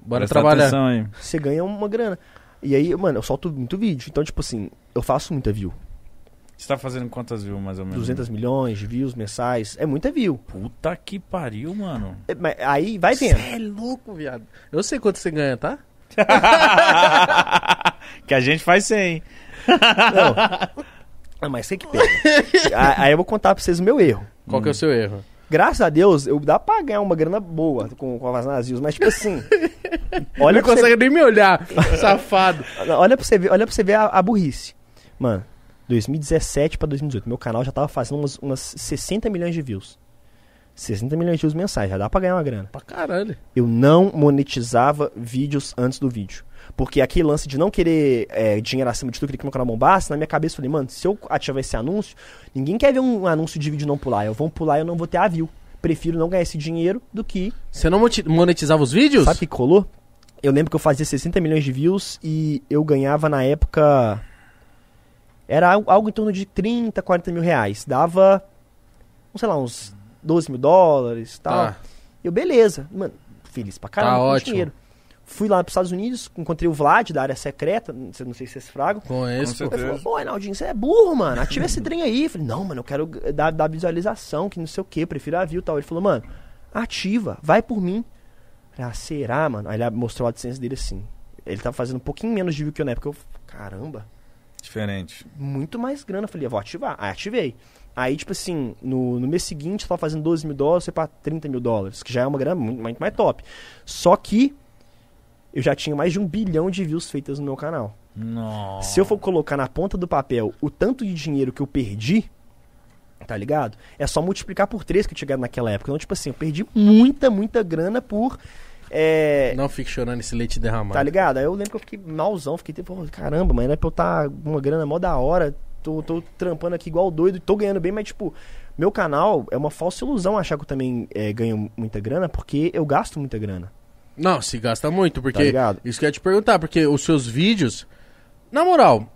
Bora Presta trabalhar. atenção você ganha uma grana. E aí, mano, eu solto muito vídeo. Então, tipo assim, eu faço muita view. Você tá fazendo quantas views, mais ou menos? 200 milhões de views mensais. É muita view. Puta que pariu, mano. É, mas aí vai vendo. é louco, viado. Eu sei quanto você ganha, tá? que a gente faz 100. Não. Ah, mas você que pega. Aí eu vou contar pra vocês o meu erro. Qual que é o seu erro? Graças a Deus, eu dá pra ganhar uma grana boa com, com as nazios, mas tipo assim. olha, Não pra você, consegue nem me olhar, safado. olha pra você ver, olha pra você ver a, a burrice. Mano, 2017 pra 2018, meu canal já tava fazendo umas, umas 60 milhões de views. 60 milhões de views mensais, já dá pra ganhar uma grana. Pra caralho. Eu não monetizava vídeos antes do vídeo. Porque aquele lance de não querer é, dinheiro acima de tudo, queria que meu canal bombasse, na minha cabeça eu falei, mano, se eu ativar esse anúncio, ninguém quer ver um anúncio de vídeo não pular. Eu vou pular e eu não vou ter a view. Prefiro não ganhar esse dinheiro do que. Você não monetizava os vídeos? Sabe o que colou? Eu lembro que eu fazia 60 milhões de views e eu ganhava na época. Era algo, algo em torno de 30, 40 mil reais. Dava, sei lá, uns 12 mil dólares e tal. Tá. Eu, beleza. Mano, feliz pra caramba Tá com ótimo. dinheiro. Fui lá pros Estados Unidos, encontrei o Vlad da área secreta, não sei, não sei se vocês fragam. Conheço. Com. Ele falou, pô, Reinaldinho, você é burro, mano. Ativa esse trem aí. Eu falei, não, mano, eu quero dar, dar visualização, que não sei o que, prefiro a view e tal. Ele falou, mano, ativa, vai por mim. Eu falei, ah, será, mano? Aí ele mostrou a AdSense dele assim. Ele tava fazendo um pouquinho menos de view que eu na época. Eu, caramba, Diferente. muito mais grana. Eu falei, eu vou ativar. Aí ativei. Aí, tipo assim, no, no mês seguinte, eu tava fazendo 12 mil dólares, foi pra 30 mil dólares, que já é uma grana muito, muito mais top. Só que eu já tinha mais de um bilhão de views feitas no meu canal. Nossa. Se eu for colocar na ponta do papel o tanto de dinheiro que eu perdi, tá ligado? É só multiplicar por três que eu tinha naquela época. Então, tipo assim, eu perdi muita, muita grana por. É, Não fique chorando esse leite derramado. Tá ligado? Aí eu lembro que eu fiquei malzão, fiquei tipo, "Pô, caramba, mano, era pra eu estar uma grana mó da hora, tô, tô trampando aqui igual doido, tô ganhando bem, mas tipo, meu canal é uma falsa ilusão achar que eu também é, ganho muita grana, porque eu gasto muita grana, Não, se gasta muito, tá porque. ligado? isso que eu ia te perguntar, porque os seus vídeos. Na moral,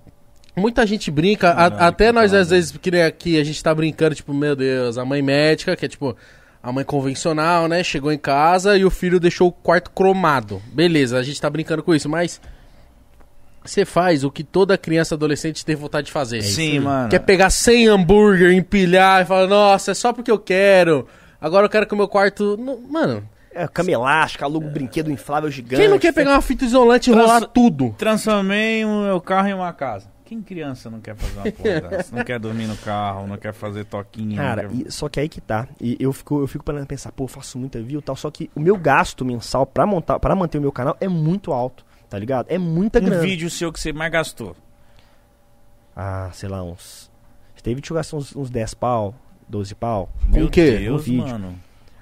muita gente brinca, a- Não, até que nós às vezes, que nem aqui, a gente tá brincando, tipo, meu Deus, a mãe médica, que é tipo. A mãe convencional, né? Chegou em casa e o filho deixou o quarto cromado. Beleza, a gente tá brincando com isso, mas. Você faz o que toda criança e adolescente tem vontade de fazer. Sim, mano. Quer pegar 100 hambúrguer, empilhar e falar, nossa, é só porque eu quero. Agora eu quero que o meu quarto. Não- Mano, É, cama elástica, alugo um brinquedo inflável gigante. quem não quer pegar uma fita isolante e Trans- enrolar tudo? Transformei o meu carro em uma casa. Quem criança não quer fazer uma porra dessa? Não quer dormir no carro, não quer fazer toquinha. Cara, quer... e- só que aí que tá. E eu fico, eu fico parando pra pensar, pô, eu faço muita view e tal. Só que o meu gasto mensal pra, montar, pra manter o meu canal é muito alto, tá ligado? É muita um grana. vídeo seu que você mais gastou. Ah, sei lá, uns. Teve que eu gastar uns, uns 10 pau, 12 pau. Com Meu o quê? Deus, Um vídeo. mano.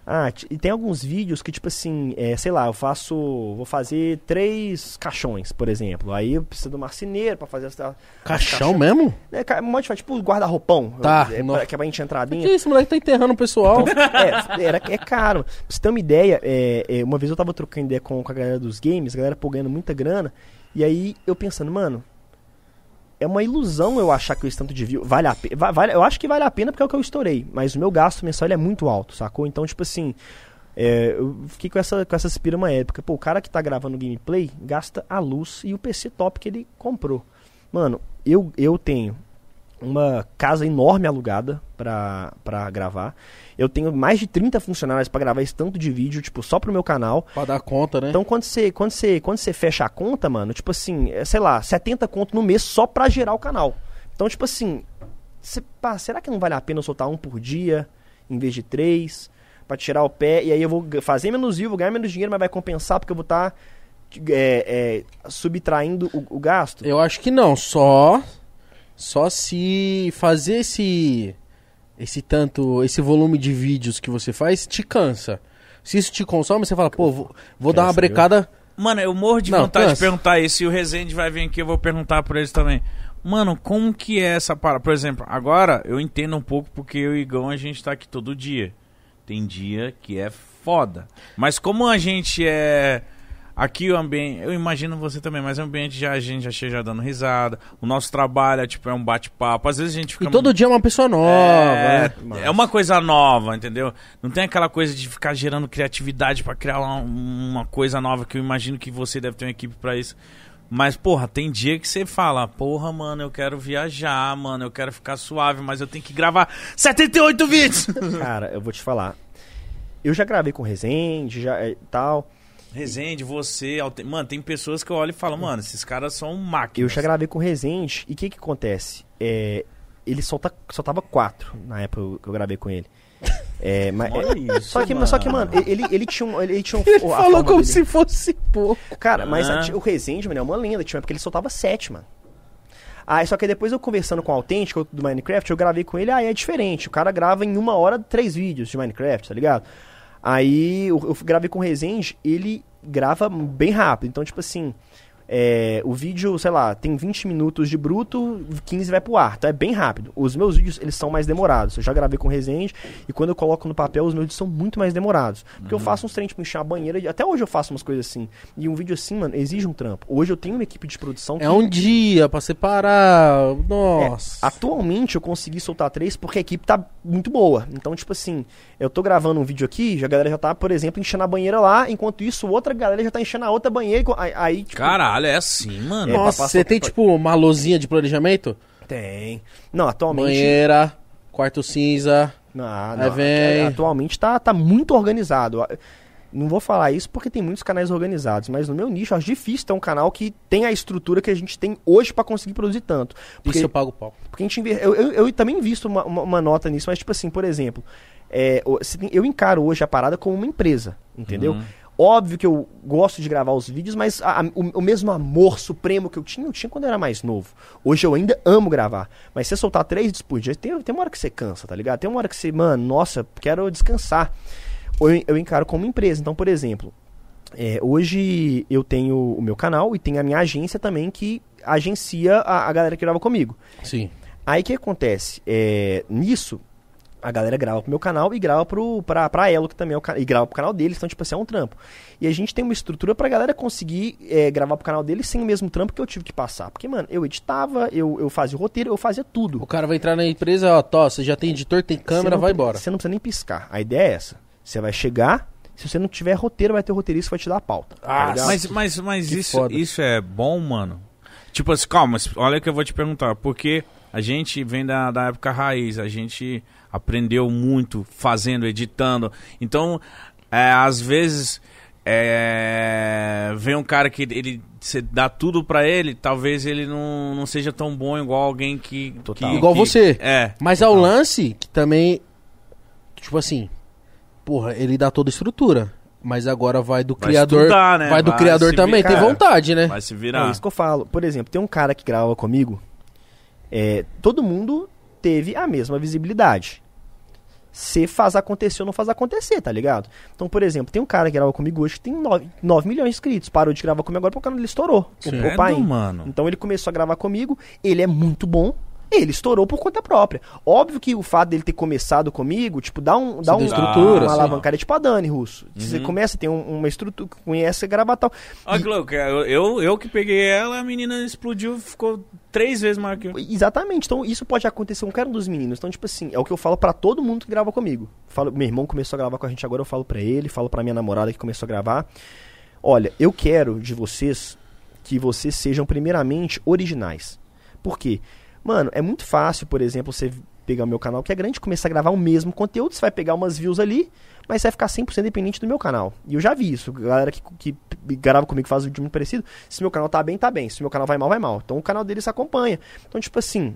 Ah, e tem alguns vídeos que, tipo assim, é, sei lá, eu faço. Vou fazer três caixões, por exemplo. Aí eu preciso do marceneiro pra fazer essa. Caixão mesmo? É, um monte tipo guarda-roupão. Tá, É, pra, que é pra gente entrar Que dentro. esse moleque tá enterrando o pessoal. é, era, é caro. Pra você ter uma ideia, é, é, uma vez eu tava trocando ideia com, com a galera dos games, a galera pô, ganhando muita grana, e aí eu pensando, mano, é uma ilusão eu achar que esse tanto de view vale a pena. Vale, eu acho que vale a pena porque é o que eu estourei, mas o meu gasto mensal é muito alto, sacou? Então, tipo assim, é, eu fiquei com essa, com essa aspira uma época. Pô, o cara que tá gravando gameplay gasta a luz e o PC top que ele comprou. Mano, eu, eu tenho uma casa enorme alugada pra, pra gravar. Eu tenho mais de 30 funcionários pra gravar esse tanto de vídeo, tipo, só pro meu canal. pra dar conta, né? Então, quando você, quando você, quando você fecha a conta, mano, tipo assim, é, sei lá, 70 conto no mês só pra gerar o canal. Então, tipo assim, você, pá, será que não vale a pena eu soltar um por dia, em vez de três, pra tirar o pé, e aí eu vou fazer menos view, vou ganhar menos dinheiro, mas vai compensar porque eu vou estar subtraindo o, o gasto? Eu acho que não, só só se fazer esse esse tanto, esse volume de vídeos que você faz te cansa. Se isso te consome, você fala, pô, vou, vou dar uma brecada. Mano, eu morro de Não, vontade cansa. de perguntar isso. E o Rezende vai vir aqui, eu vou perguntar pra eles também. Mano, como que é essa parada? Por exemplo, agora eu entendo um pouco porque eu e o Igão a gente tá aqui todo dia. Tem dia que é foda. Mas como a gente é. Aqui o ambiente. Eu imagino você também, mas o ambiente já a gente já chega dando risada. O nosso trabalho é tipo, é um bate-papo. Às vezes a gente fica. E todo dia é uma pessoa nova. É, né? é uma coisa nova, entendeu? Não tem aquela coisa de ficar gerando criatividade pra criar uma, uma coisa nova que eu imagino que você deve ter uma equipe pra isso. Mas, porra, tem dia que você fala, porra, mano, eu quero viajar, mano, eu quero ficar suave, mas eu tenho que gravar 78 vídeos. Cara, eu vou te falar. Eu já gravei com Resende, já é, tal. Resende, você, Alte- mano, tem pessoas que eu olho e falo, mano, esses caras são máquinas. Eu já gravei com Resende. E o que que acontece? É, ele solta, soltava quatro na época que eu gravei com ele. É, mas, Olha é, isso, só que, só que, mano, ele, ele tinha um. Ele tinha um Ele a falou como dele. se fosse pouco. Cara, mas Ah. a- o Resende, mano, é uma lenda. Tinha uma época que ele soltava sete, mano. Aí, só que depois eu conversando com o Autêntico do Minecraft, eu gravei com ele, aí é diferente. O cara grava em uma hora três vídeos de Minecraft, tá ligado? Aí eu, eu gravei com o Resende, ele grava bem rápido. Então, tipo assim, é, o vídeo, sei lá, tem 20 minutos de bruto, 15 vai pro ar. Então é bem rápido. Os meus vídeos, eles são mais demorados. Eu já gravei com Resende e quando eu coloco no papel, os meus vídeos são muito mais demorados. Porque eu faço uns treinos, tipo, encher a banheira. Até hoje eu faço umas coisas assim. E um vídeo assim, mano, exige um trampo. Hoje eu tenho uma equipe de produção É um dia pra separar. Nossa. É, atualmente eu consegui soltar três porque a equipe tá muito boa. Então, tipo assim, eu tô gravando um vídeo aqui, já a galera já tá, por exemplo, enchendo a banheira lá, enquanto isso, outra galera já tá enchendo a outra banheira. e aí, tipo, Caralho, é assim, mano. É, pra Nossa, passar- você tem tipo uma lozinha de planejamento? tem. Não, atualmente. Banheira, quarto cinza. Não, Aí não, vem- é, atualmente tá, tá muito organizado. Não vou falar isso porque tem muitos canais organizados, mas no meu nicho eu acho difícil ter um canal que tem a estrutura que a gente tem hoje pra conseguir produzir tanto. Porque Isso eu pago pau. Porque a gente eu, eu, eu também invisto uma, uma, uma nota nisso, mas tipo assim, por exemplo, é, o- se tem- eu encaro hoje a parada como uma empresa, entendeu? Uhum. Óbvio que eu gosto de gravar os vídeos, mas a- a- o, o mesmo amor supremo que eu tinha, eu tinha quando eu era mais novo. Hoje eu ainda amo gravar. Mas se você soltar três vídeos por dia, tem, tem uma hora que você cansa, tá ligado? Tem uma hora que você, mano, nossa, quero descansar. Eu, eu encaro como empresa. Então, por exemplo, é, hoje eu tenho o meu canal e tenho a minha agência também que agencia a, a galera que grava comigo. Sim. Aí o que acontece? É, nisso, a galera grava pro meu canal e grava pro, pra, pra Elo, que também é o canal, e grava pro canal deles, então, tipo assim, é um trampo. E a gente tem uma estrutura pra galera conseguir é, gravar pro canal deles sem o mesmo trampo que eu tive que passar. Porque, mano, eu editava, eu, eu fazia o roteiro, eu fazia tudo. O cara vai entrar na empresa, ó, Tó, você já tem editor, tem câmera, não vai embora. Você não precisa nem piscar. A ideia é essa. Você vai chegar, se você não tiver roteiro, vai ter roteirista que vai te dar a pauta. tá Ah? Mas, mas, mas Que isso, foda. isso é bom, mano? Tipo assim, calma, mas olha que eu vou te perguntar. Porque a gente vem da, da época raiz, a gente aprendeu muito fazendo, editando. Então, é, às vezes, é, vem um cara que ele você dá tudo pra ele, talvez ele não, não seja tão bom igual alguém que. Total. que- Igual que- você. É. Mas ao lance que também. Tipo assim. Porra, ele dá toda a estrutura. Mas agora vai do Vai criador. estudar, né? Vai do Vai criador também. virar. Tem vontade, né? Vai se É virar. isso que eu falo. Por exemplo, tem um cara que grava comigo. é, todo mundo teve a mesma visibilidade. Se faz acontecer ou não faz acontecer, tá ligado? Então, por exemplo, tem um cara que grava comigo hoje que tem 9, 9 milhões de inscritos. Parou de gravar comigo agora porque o canal dele estourou. Sim. O, pai. mano. Então ele começou a gravar comigo, ele é muito bom. Ele estourou por conta própria. Óbvio que o fato dele ter começado comigo, tipo, dá um, dá um estrutura, uma sim. alavancada tipo a Dani Russo. Você Uhum. começa, tem um- uma estrutura, conhece gravar tal. Olha eu, eu, eu que peguei ela, a menina explodiu, ficou três vezes maior que eu. Exatamente. Então, isso pode acontecer com qualquer um dos meninos. Então, tipo assim, é o que eu falo pra todo mundo que grava comigo. Falo, meu irmão começou a gravar com a gente agora, eu falo pra ele, falo pra minha namorada que começou a gravar. Olha, eu quero de vocês que vocês sejam primeiramente originais. Por quê? Mano, é muito fácil, por exemplo, você pegar o meu canal, que é grande, começar a gravar o mesmo conteúdo, você vai pegar umas views ali, mas você vai ficar 100% dependente do meu canal. E eu já vi isso, galera que, que grava comigo faz um vídeo muito parecido, se meu canal tá bem, tá bem, se meu canal vai mal, vai mal. Então o canal deles acompanha. Então, tipo assim,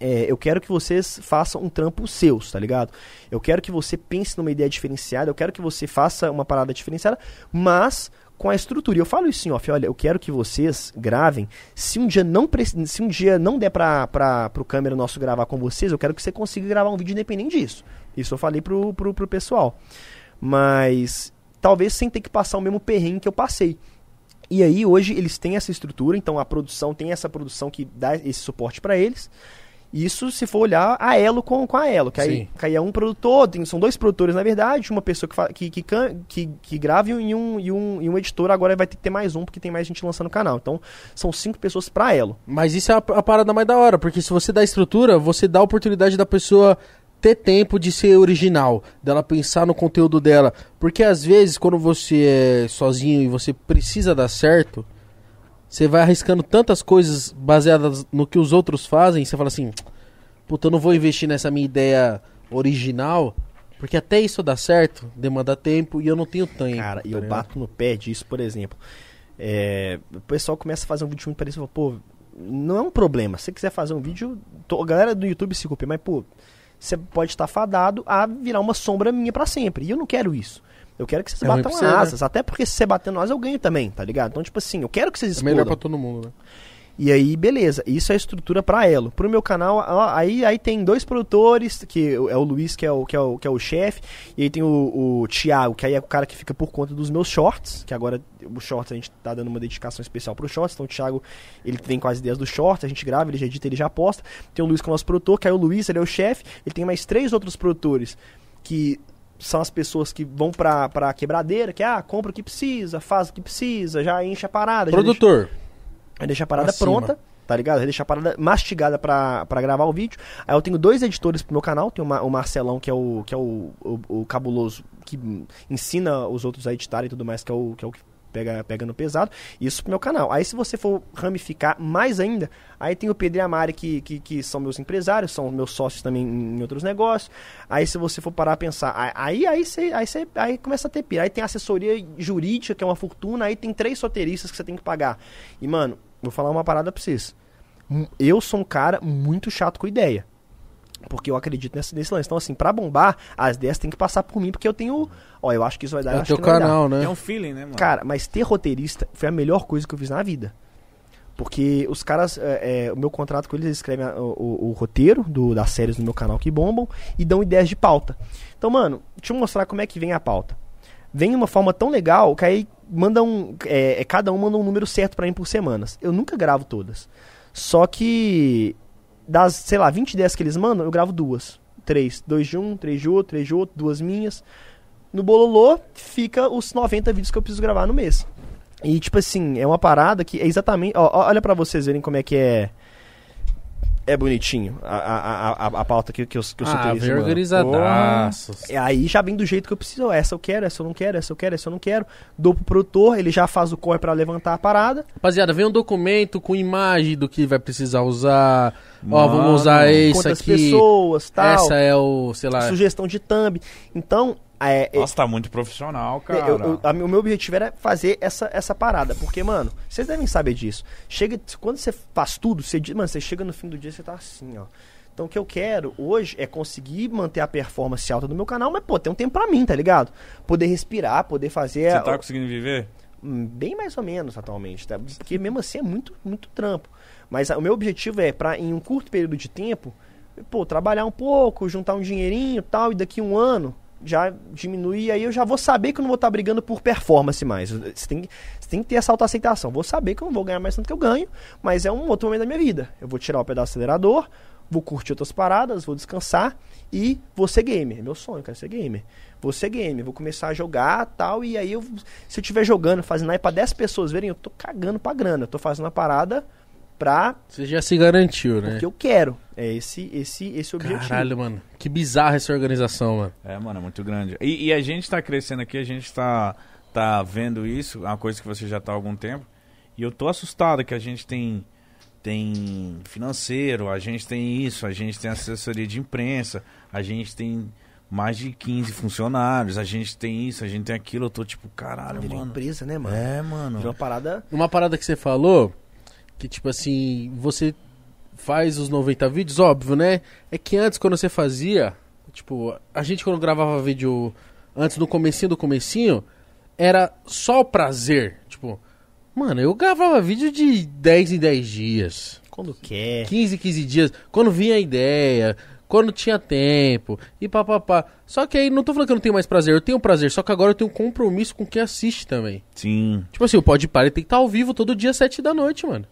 é, eu quero que vocês façam um trampo seus, tá ligado? Eu quero que você pense numa ideia diferenciada, eu quero que você faça uma parada diferenciada, mas com a estrutura. E eu falo isso em off, olha, eu quero que vocês gravem. Se um dia não se um dia não der pra, pra, pro câmera nosso gravar com vocês, eu quero que você consiga gravar um vídeo independente disso. Isso eu falei pro, pro, pro pessoal. Mas talvez sem ter que passar o mesmo perrengue que eu passei. E aí hoje eles têm essa estrutura, então a produção tem essa produção que dá esse suporte pra eles. Isso se for olhar a Elo com, com a Elo, que aí, Sim. que aí é um produtor, tem- são dois produtores na verdade, uma pessoa que, fa- que, que, que, que grava e um, e, um, e um editor, agora vai ter que ter mais um, porque tem mais gente lançando o canal. Então são cinco pessoas pra Elo. Mas isso é a, a parada mais da hora, porque se você dá estrutura, você dá a oportunidade da pessoa ter tempo de ser original, dela pensar no conteúdo dela. Porque às vezes, quando você é sozinho e você precisa dar certo, você vai arriscando tantas coisas baseadas no que os outros fazem, você fala assim, puta, eu não vou investir nessa minha ideia original, porque até isso dar certo, demanda tempo e eu não tenho tempo. Cara, e tá eu ligado? bato no pé disso, por exemplo. É, o pessoal começa a fazer um vídeo muito parecido e fala, pô, não é um problema. Se você quiser fazer um vídeo, tô- a galera do YouTube se culpa, mas, pô, você pode estar fadado a virar uma sombra minha pra sempre. E eu não quero isso. Eu quero que vocês É batam você, né? asas. Até porque se você bater nós, eu ganho também, tá ligado? Então, tipo assim, eu quero que vocês É melhor explodam. pra todo mundo, né? E aí, beleza, isso é estrutura pra Elo. Pro meu canal, aí, aí tem dois produtores, que é o Luiz, que é o, que é o, que é o chefe, e aí tem o, o Thiago, que aí é o cara que fica por conta dos meus shorts, que agora o shorts a gente tá dando uma dedicação especial pro shorts, então o Thiago, ele com as ideias do shorts, a gente grava, ele já edita, ele já posta. Tem o Luiz que é o nosso produtor, que aí o Luiz, ele é o chefe, ele tem mais três outros produtores que são as pessoas que vão pra, pra quebradeira, que ah, compra o que precisa, faz o que precisa, já enche a parada. já deixa- Produtor. Aí deixa a parada Acima. pronta, tá ligado? Aí deixa a parada mastigada pra, pra gravar o vídeo. Aí eu tenho dois editores pro meu canal. Tem o Marcelão, que é o, que é o, o, o cabuloso, que ensina os outros a editar e tudo mais, que é o que, é o que pega, pega no pesado. Isso pro meu canal. Aí se você for ramificar mais ainda, aí tem o Pedro e a Mari, que, que, que são meus empresários, são meus sócios também em outros negócios. Aí se você for parar a pensar, aí aí você aí, você- aí começa a ter pira. Aí tem assessoria jurídica, que é uma fortuna, aí tem três roteiristas que você tem que pagar. E, mano, vou falar uma parada pra vocês. Hum, Eu sou um cara muito chato com ideia. Porque eu acredito nesse, nesse lance. Então, assim, pra bombar, as ideias tem que passar por mim, porque eu tenho. Ó, eu acho que isso vai dar. É o teu canal, né? É um feeling, né, mano? Cara, mas ter roteirista foi a melhor coisa que eu fiz na vida. Porque os caras, é, é, o meu contrato com eles, eles escrevem a- o, o- o roteiro do, das séries do meu canal que bombam e dão ideias de pauta. Então, mano, deixa eu mostrar como é que vem a pauta. Vem de uma forma tão legal que aí manda um. É, é, cada um manda um número certo pra mim por semanas. Eu nunca gravo todas. Só que das, sei lá, 20 ideias que eles mandam, eu gravo duas. Três. Dois de um, três de outro, três de outro, duas minhas. No Bololô fica os 90 vídeos que eu preciso gravar no mês. E, tipo assim, é uma parada que é exatamente. Ó, olha pra vocês verem como é que é. É bonitinho a, a, a, a, pauta que, que eu, que eu Ah, organizadaço. E aí já vem do jeito que eu preciso. Essa eu quero, essa eu não quero, essa eu quero, essa eu não quero. Dou pro produtor, ele já faz o corre pra levantar a parada. Rapaziada, vem um documento com imagem do que vai precisar usar. Ó, Mano, vamos usar isso quantas aqui. pessoas, tal. Essa é o, sei lá. Sugestão de thumb. Então, é, é- Nossa, tá muito profissional, cara. eu- eu- a- o meu objetivo era fazer essa, essa parada. Porque, mano, vocês devem saber disso. Chega, quando você faz tudo, você, mano, você chega no fim do dia, você tá assim, ó. Então o que eu quero hoje é conseguir manter a performance alta do meu canal, mas, pô, tem um tempo pra mim, tá ligado? Poder respirar, poder fazer. Você a- tá conseguindo viver? Hum, Bem mais ou menos atualmente, tá? Porque mesmo assim é muito, muito trampo. Mas ah, o meu objetivo é, pra, em um curto período de tempo, pô, trabalhar um pouco, juntar um dinheirinho e tal, e daqui um ano já diminuir, aí eu já vou saber que eu não vou estar brigando por performance mais. Você tem, você tem que ter essa autoaceitação. Vou saber que eu não vou ganhar mais tanto que eu ganho, mas é um outro momento da minha vida. Eu vou tirar o pedaço do acelerador, vou curtir outras paradas, vou descansar e vou ser gamer. É meu sonho, quero ser gamer. Vou ser gamer, vou começar a jogar tal, e aí eu, se eu estiver jogando, fazendo aí pra 10 pessoas verem, eu tô cagando pra grana. Eu tô fazendo a parada pra Você já se garantiu, né? porque eu quero. É esse, esse, esse o objetivo. Caralho, mano. Que bizarra essa organização, mano. É, mano, é muito grande. E, e a gente tá crescendo aqui, a gente tá, tá vendo isso, é uma coisa que você já tá há algum tempo. E eu tô assustado que a gente tem, tem financeiro, a gente tem isso, a gente tem assessoria de imprensa, a gente tem mais de 15 funcionários, a gente tem isso, a gente tem aquilo. Eu tô tipo, caralho, Virou mano. empresa, né, mano? É, Virou uma mano. parada. Uma parada que você falou, que tipo assim, você faz os 90 vídeos, óbvio, né? É que antes, quando você fazia, tipo, a gente quando gravava vídeo antes no comecinho do comecinho, era só o prazer. Tipo, mano, eu gravava vídeo de 10 em 10 dias. Quando quer. 15 em 15 dias, quando vinha a ideia, quando tinha tempo, e papapá. Só que aí, não tô falando que eu não tenho mais prazer, eu tenho prazer, só que agora eu tenho um compromisso com quem assiste também. Sim. Tipo assim, o Pode Par ele tem que estar ao vivo todo dia, 7 da noite, mano.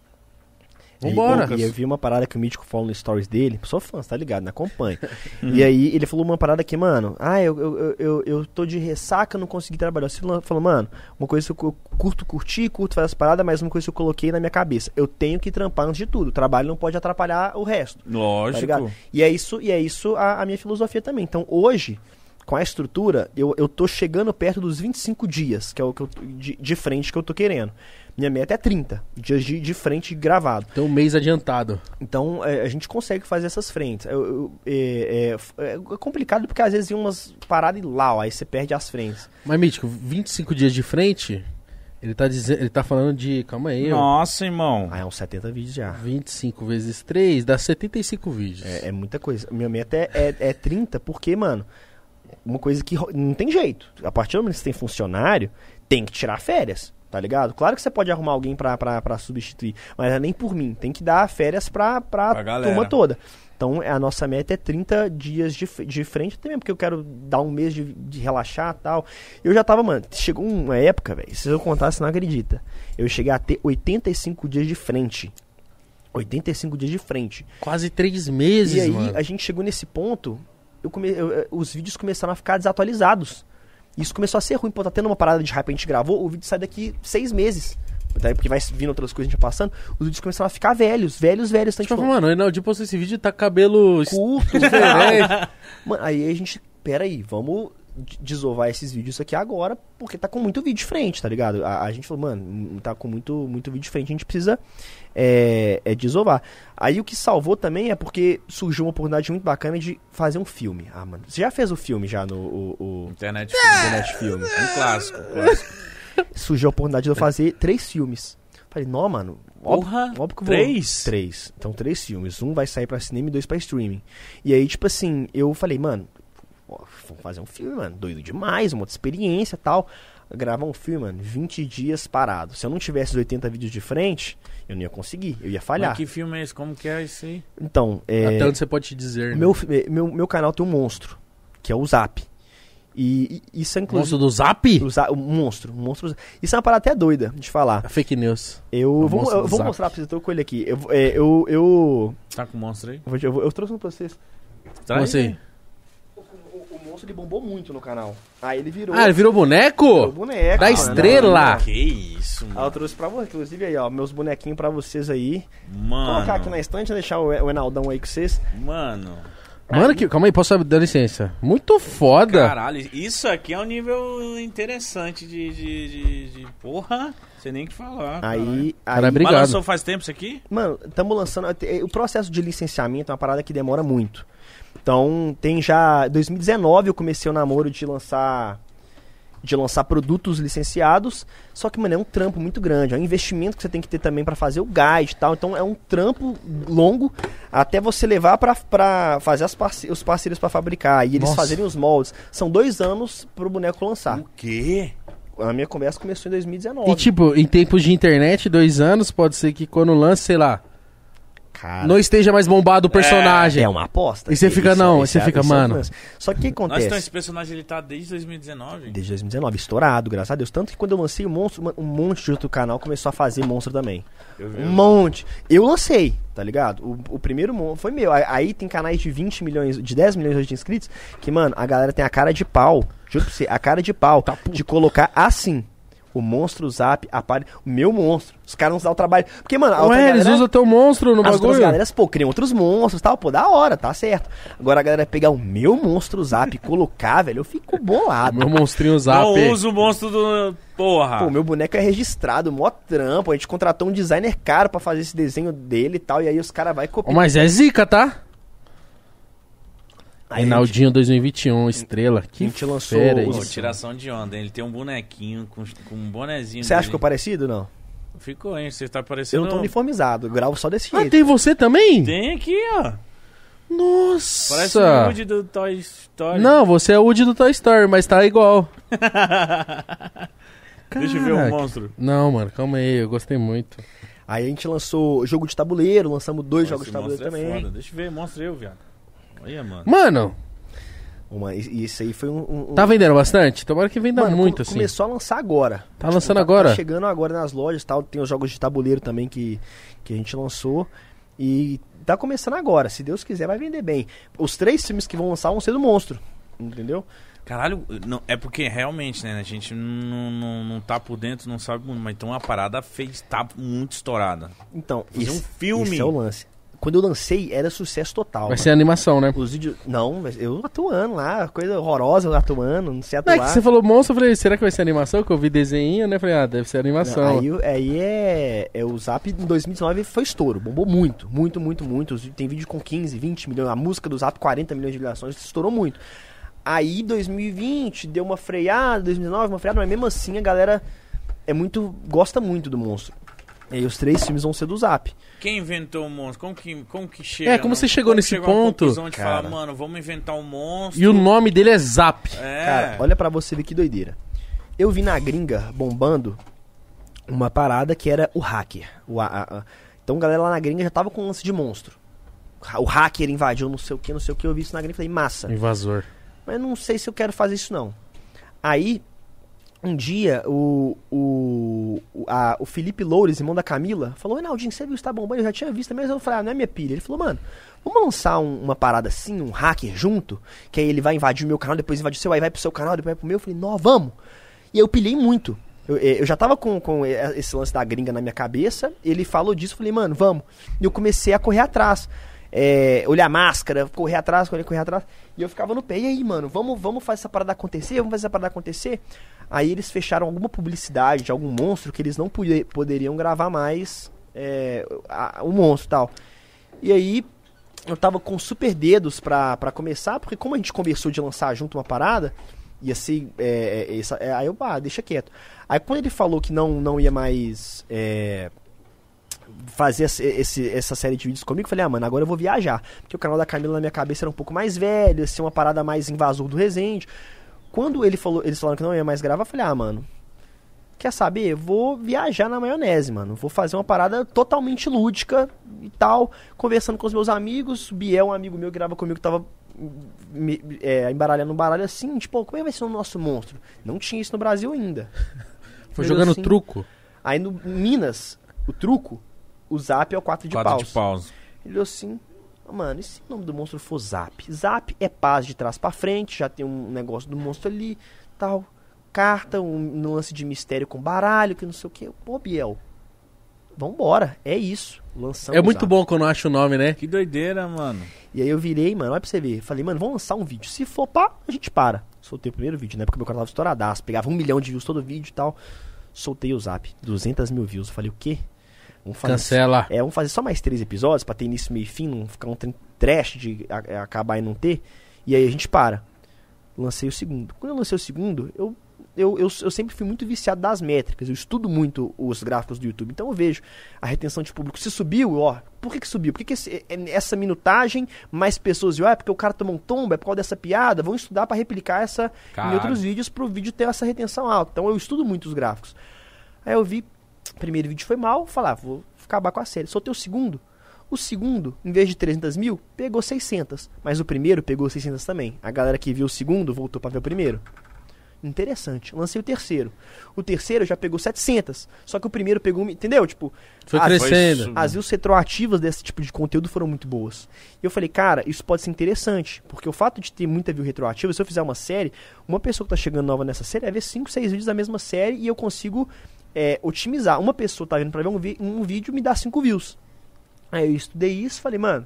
Vambora. E, e eu vi uma parada que o Mítico falou no stories dele. Sou fã, você tá ligado, né? Acompanha. e aí ele falou uma parada que, mano, ah, eu, eu, eu, eu, tô de ressaca, não consegui trabalhar. Você falou, mano, uma coisa que eu curto curtir, curto fazer as paradas, mas uma coisa que eu coloquei na minha cabeça. Eu tenho que trampar antes de tudo. O trabalho não pode atrapalhar o resto. Tá Lógico. ligado? E é isso, e é isso a, a minha filosofia também. Então, hoje, com a estrutura, eu, eu tô chegando perto dos 25 dias, que é o que eu, de, de frente que eu tô querendo. Minha meta é 30 dias de, de frente gravado. Tem um mês adiantado. Então, é, a gente consegue fazer essas frentes. Eu- eu- é, é- é complicado porque às vezes umas paradas e lá, ó, aí você perde as frentes. Mas, Mítico, 25 dias de frente, ele tá dizendo, ele tá falando de, calma aí, ó, Nossa, irmão. Ah, é uns 70 vídeos já. 25 vezes 3 dá 75 vídeos. É, é muita coisa. Minha meta é, é, é 30 porque, mano, uma coisa que não tem jeito. A partir do momento que você tem funcionário, tem que tirar férias. Tá ligado? Claro que você pode arrumar alguém pra, pra, pra substituir, mas é nem por mim. Tem que dar férias pra, pra, Pra galera. turma toda. Então a nossa meta é 30 dias de, de frente, até mesmo porque eu quero dar um mês de, de relaxar e tal. Eu já tava, mano, chegou uma época, velho, se eu contar, você não acredita. Eu cheguei a ter 85 dias de frente. 85 dias de frente. Quase três meses, E aí mano. a gente chegou nesse ponto, eu come- eu- eu- os vídeos começaram a ficar desatualizados. Isso começou a ser ruim, pô, tá tendo uma parada de hype, a gente gravou, o vídeo sai daqui seis meses. Daí, porque vai vindo outras coisas a gente passando, os vídeos começaram a ficar velhos, velhos, velhos. Então, Tipo, tipo, mano, o Reinaldinho postou esse vídeo e tá cabelo curto, diferente. Mano, aí a gente, pera aí, vamos de- desovar esses vídeos aqui agora, porque tá com muito vídeo de frente, tá ligado? A, a gente falou, mano, tá com muito, muito vídeo de frente, a gente precisa é, é, desovar. Aí o que salvou também é porque surgiu uma oportunidade muito bacana de fazer um filme. Ah, mano, você já fez o filme já no o, o Internet Internet Filme? Um clássico, clássico. Surgiu a oportunidade de eu fazer três filmes. Falei, não, mano, óbvio, Porra, óbvio que vou... três? Três. Então, três filmes. Um vai sair pra cinema e dois pra streaming. E aí, tipo assim, eu falei, mano, vamos fazer um filme, mano. Doido demais, uma outra experiência e tal. Gravar um filme, mano, 20 dias parado. Se eu não tivesse os 80 vídeos de frente, eu não ia conseguir. Eu ia falhar. Mas que filme é esse? Como que é isso aí? Então, é, Até onde você pode te dizer, né? meu, fi- meu, meu canal tem um monstro, que é o Zap. E, e isso é inclusive... Monstro do Zap? o, Za- o monstro, um monstro. Isso é uma parada até doida de falar. Fake news. Eu O vou, eu vou mostrar pra vocês, eu tô com ele aqui. Eu, é, eu, eu, Tá com o monstro aí? eu, eu eu trouxe um pra vocês. Traz Como assim? Aí. Monstro ele bombou muito no canal. Aí ele virou. Ah, ele virou boneco? boneco. Da mano. estrela. Que isso, Ah, eu mano. trouxe pra você, inclusive aí, ó, meus bonequinhos pra vocês aí. Vou Mano. colocar aqui na estante, deixar o, o Enaldão aí com vocês. Mano. Mano, que, calma aí, posso dar licença? Muito foda. Caralho, isso aqui é um nível interessante de. de, de, de- Porra, sei nem o que falar. Aí, Cara, aí obrigado. Mas lançou faz tempo isso aqui? Mano, estamos lançando. eh, O processo de licenciamento é uma parada que demora muito. Então, tem já. 2019 eu comecei o namoro de lançar. De lançar produtos licenciados. Só que, mano, é um trampo muito grande. É um investimento que você tem que ter também pra fazer o guide e tal. Então é um trampo longo até você levar pra, pra fazer as parce os parceiros pra fabricar. E eles Nossa. fazerem os moldes. São dois anos pro boneco lançar. O quê? A minha conversa começou em 2019. E tipo, em tempos de internet, dois anos, pode ser que quando lance, sei lá, Cara, não esteja mais bombado o personagem. é uma aposta. E você fica, Isso- não, esse você é- fica, é mano. Só que o que Nossa, acontece? então esse personagem ele tá desde 2019? Desde 2019, estourado, graças a Deus. Tanto que quando eu lancei o monstro, um monte de outro canal começou a fazer monstro também. Um monte. Eu lancei, tá ligado? O, o primeiro monstro foi meu. Aí, tem canais de 20 milhões, de 10 milhões de inscritos, que, mano, a galera tem a cara de pau. Juro pra você, a cara de pau Tá de colocar assim. O monstro zap, apare... o meu monstro. Os caras não se dão o trabalho. Porque, mano, Ué, eles galera- usam teu monstro no as bagulho. galeras, pô, criam outros monstros e tal, pô, da hora, tá certo. Agora a galera pegar o meu monstro zap e colocar, velho, eu fico bolado. Meu monstrinho zap. Não usa o monstro do. Porra. Pô, meu boneco é registrado, mó trampo. A gente contratou um designer caro pra fazer esse desenho dele e tal. E aí os caras vai Ô, copiar. Mas é zica, tá? Aí a gente- Reinaldinho 2021, estrela. Que a gente lançou fera os- isso. tiração de onda. hein? Ele tem um bonequinho com, com um bonezinho. Você acha que ficou parecido? Não. Ficou, hein? Você tá Eu parecendo. não tô uniformizado, eu gravo só desse Ah, jeito. tem você também? Tem aqui, ó. Nossa. Parece o Woody do Toy Story. Não, você é o Woody do Toy Story, mas tá igual. Deixa eu ver o Caraca. monstro. Não, mano, calma aí, eu gostei muito. Aí a gente lançou jogo de tabuleiro, lançamos dois Nossa, jogos de tabuleiro é também. foda. Deixa eu ver, mostra eu, viado. Olha, mano. Mano, Uma, e isso aí foi um. um- um- tá vendendo bastante? Tomara que venda Mano, muito, come- assim. Começou a lançar agora. Tá lançando Tá- agora? Tá chegando agora nas lojas tal. Tem os jogos de tabuleiro também que, que a gente lançou. E tá começando agora. Se Deus quiser, vai vender bem. Os três filmes que vão lançar vão ser do monstro. Entendeu? Caralho, não, é porque realmente, né? A gente não, não, não tá por dentro, não sabe muito, mas então a parada fez, tá muito estourada. Então, Fazer esse, um filme. esse é o lance. Quando eu lancei, era sucesso total. Vai ser animação, né? Os vídeos. Não, mas eu atuando lá, coisa horrorosa eu atuando, não sei Não, atuar. é que você falou monstro, eu falei, será que vai ser animação? Que eu vi desenho, né? Falei, ah, deve ser animação. Aí, aí é, é. O Zap em 2019 foi estouro, bombou muito, muito, muito, muito. Tem vídeo com 15, 20 milhões. A música do Zap, 40 milhões de visualizações, estourou muito. Aí 2020 deu uma freada, 2019 uma freada, mas mesmo assim a galera é muito. gosta muito do monstro. E aí os três filmes vão ser do Zap. Quem inventou o monstro? Como que, como que chega? É, como no- você chegou nesse chegou ponto? de Cara. falar, mano, vamos inventar um monstro. E o nome dele é Zap. É. Cara, olha pra você ver que doideira. Eu vi na gringa bombando uma parada que era o hacker. O, a- a- a- então a galera lá na gringa já tava com um lance de monstro. O hacker invadiu não sei o que, não sei o que, eu vi isso na gringa e falei, massa. Invasor. Mas não sei se eu quero fazer isso não. Aí, um dia, o, o, a- o Felipe Loures, irmão da Camila, falou, Reinaldinho, você viu isso tá bombando? Eu já tinha visto, mas eu falei, ah, não é minha pilha. Ele falou, mano, vamos lançar um- uma parada assim, um hacker junto, que aí ele vai invadir o meu canal, depois invade o seu, aí vai pro seu canal, depois vai pro meu. Eu falei, não, vamos. E eu pilhei muito. Eu, eh, eu já tava com, com eh, esse lance da gringa na minha cabeça, ele falou disso, eu falei, mano, vamos. E eu comecei a correr atrás. É, olhar máscara, correr atrás, correr, correr atrás. E eu ficava no pé. E aí, mano, vamos, vamos fazer essa parada acontecer? Vamos fazer essa parada acontecer? Aí eles fecharam alguma publicidade de algum monstro que eles não poder- poderiam gravar mais é, a- o monstro e tal. E aí eu tava com super dedos pra, pra começar, porque como a gente conversou de lançar junto uma parada, ia ser. é, é, é, aí eu, ah, deixa quieto. Aí quando ele falou que não, não ia mais. é, fazer esse, essa série de vídeos comigo, eu falei, ah, mano, agora eu vou viajar. Porque o canal da Camila na minha cabeça era um pouco mais velho, ia ser uma parada mais invasor do Resende. Quando ele falou, eles falaram que não ia mais gravar, eu falei, ah, mano, quer saber? Eu Vou viajar na maionese, mano. Vou fazer uma parada totalmente lúdica e tal, conversando com os meus amigos. O Biel, um amigo meu que grava comigo, tava me, é, embaralhando um baralho assim, tipo, como é que vai ser o nosso monstro? Não tinha isso no Brasil ainda. Foi jogando assim, truco. Aí no Minas, o truco, o zap é o 4 de Quatro paus. de paus. Ele assim, "Ah, mano, e se o nome do monstro for Zap? Zap é paz de trás pra frente, já tem um negócio do monstro ali, tal. Carta, um lance de mistério com baralho, que não sei o que. Pô, Biel, vambora, é isso. Lançamos É muito Zap. bom quando acha o nome, né? Que doideira, mano. E aí eu virei, mano, olha pra você ver. Falei, mano, vamos lançar um vídeo. Se for pá, a gente para. Soltei o primeiro vídeo, né? Porque meu canal tava estouradaço. Pegava um milhão de views todo vídeo e tal. Soltei o zap. 200 mil views. Eu falei, o quê? Vamos fazer Cancela. é, vamos fazer só mais três episódios pra ter início, meio e fim, não ficar um trem trash de a- acabar e não ter. E aí a gente para. Lancei o segundo. Quando eu lancei o segundo, eu, eu, eu, eu sempre fui muito viciado das métricas. Eu estudo muito os gráficos do YouTube. Então eu vejo a retenção de público. Se subiu, ó, por que, que subiu? Por que, que esse- é- essa minutagem mais pessoas viu? Ah, é porque o cara tomou um tombo, é por causa dessa piada. Vamos estudar pra replicar essa em outros vídeos pro vídeo ter essa retenção alta. Então eu estudo muito os gráficos. Aí eu vi, o primeiro vídeo foi mal, falar, ah, vou acabar com a série. Soltei o segundo. O segundo, em vez de 300 mil, pegou 600. Mas o primeiro pegou 600 também. A galera que viu o segundo voltou pra ver o primeiro. Interessante. Lancei o terceiro. O terceiro já pegou 700. Só que o primeiro pegou. um- Entendeu? Tipo, Foi as- crescendo. As views retroativas desse tipo de conteúdo foram muito boas. E eu falei, cara, isso pode ser interessante. Porque o fato de ter muita view retroativa, se eu fizer uma série, uma pessoa que tá chegando nova nessa série vai ver 5, 6 vídeos da mesma série e eu consigo é, otimizar. Uma pessoa tá vindo pra ver um, vi- um vídeo me dá 5 views. Aí eu estudei isso falei, mano,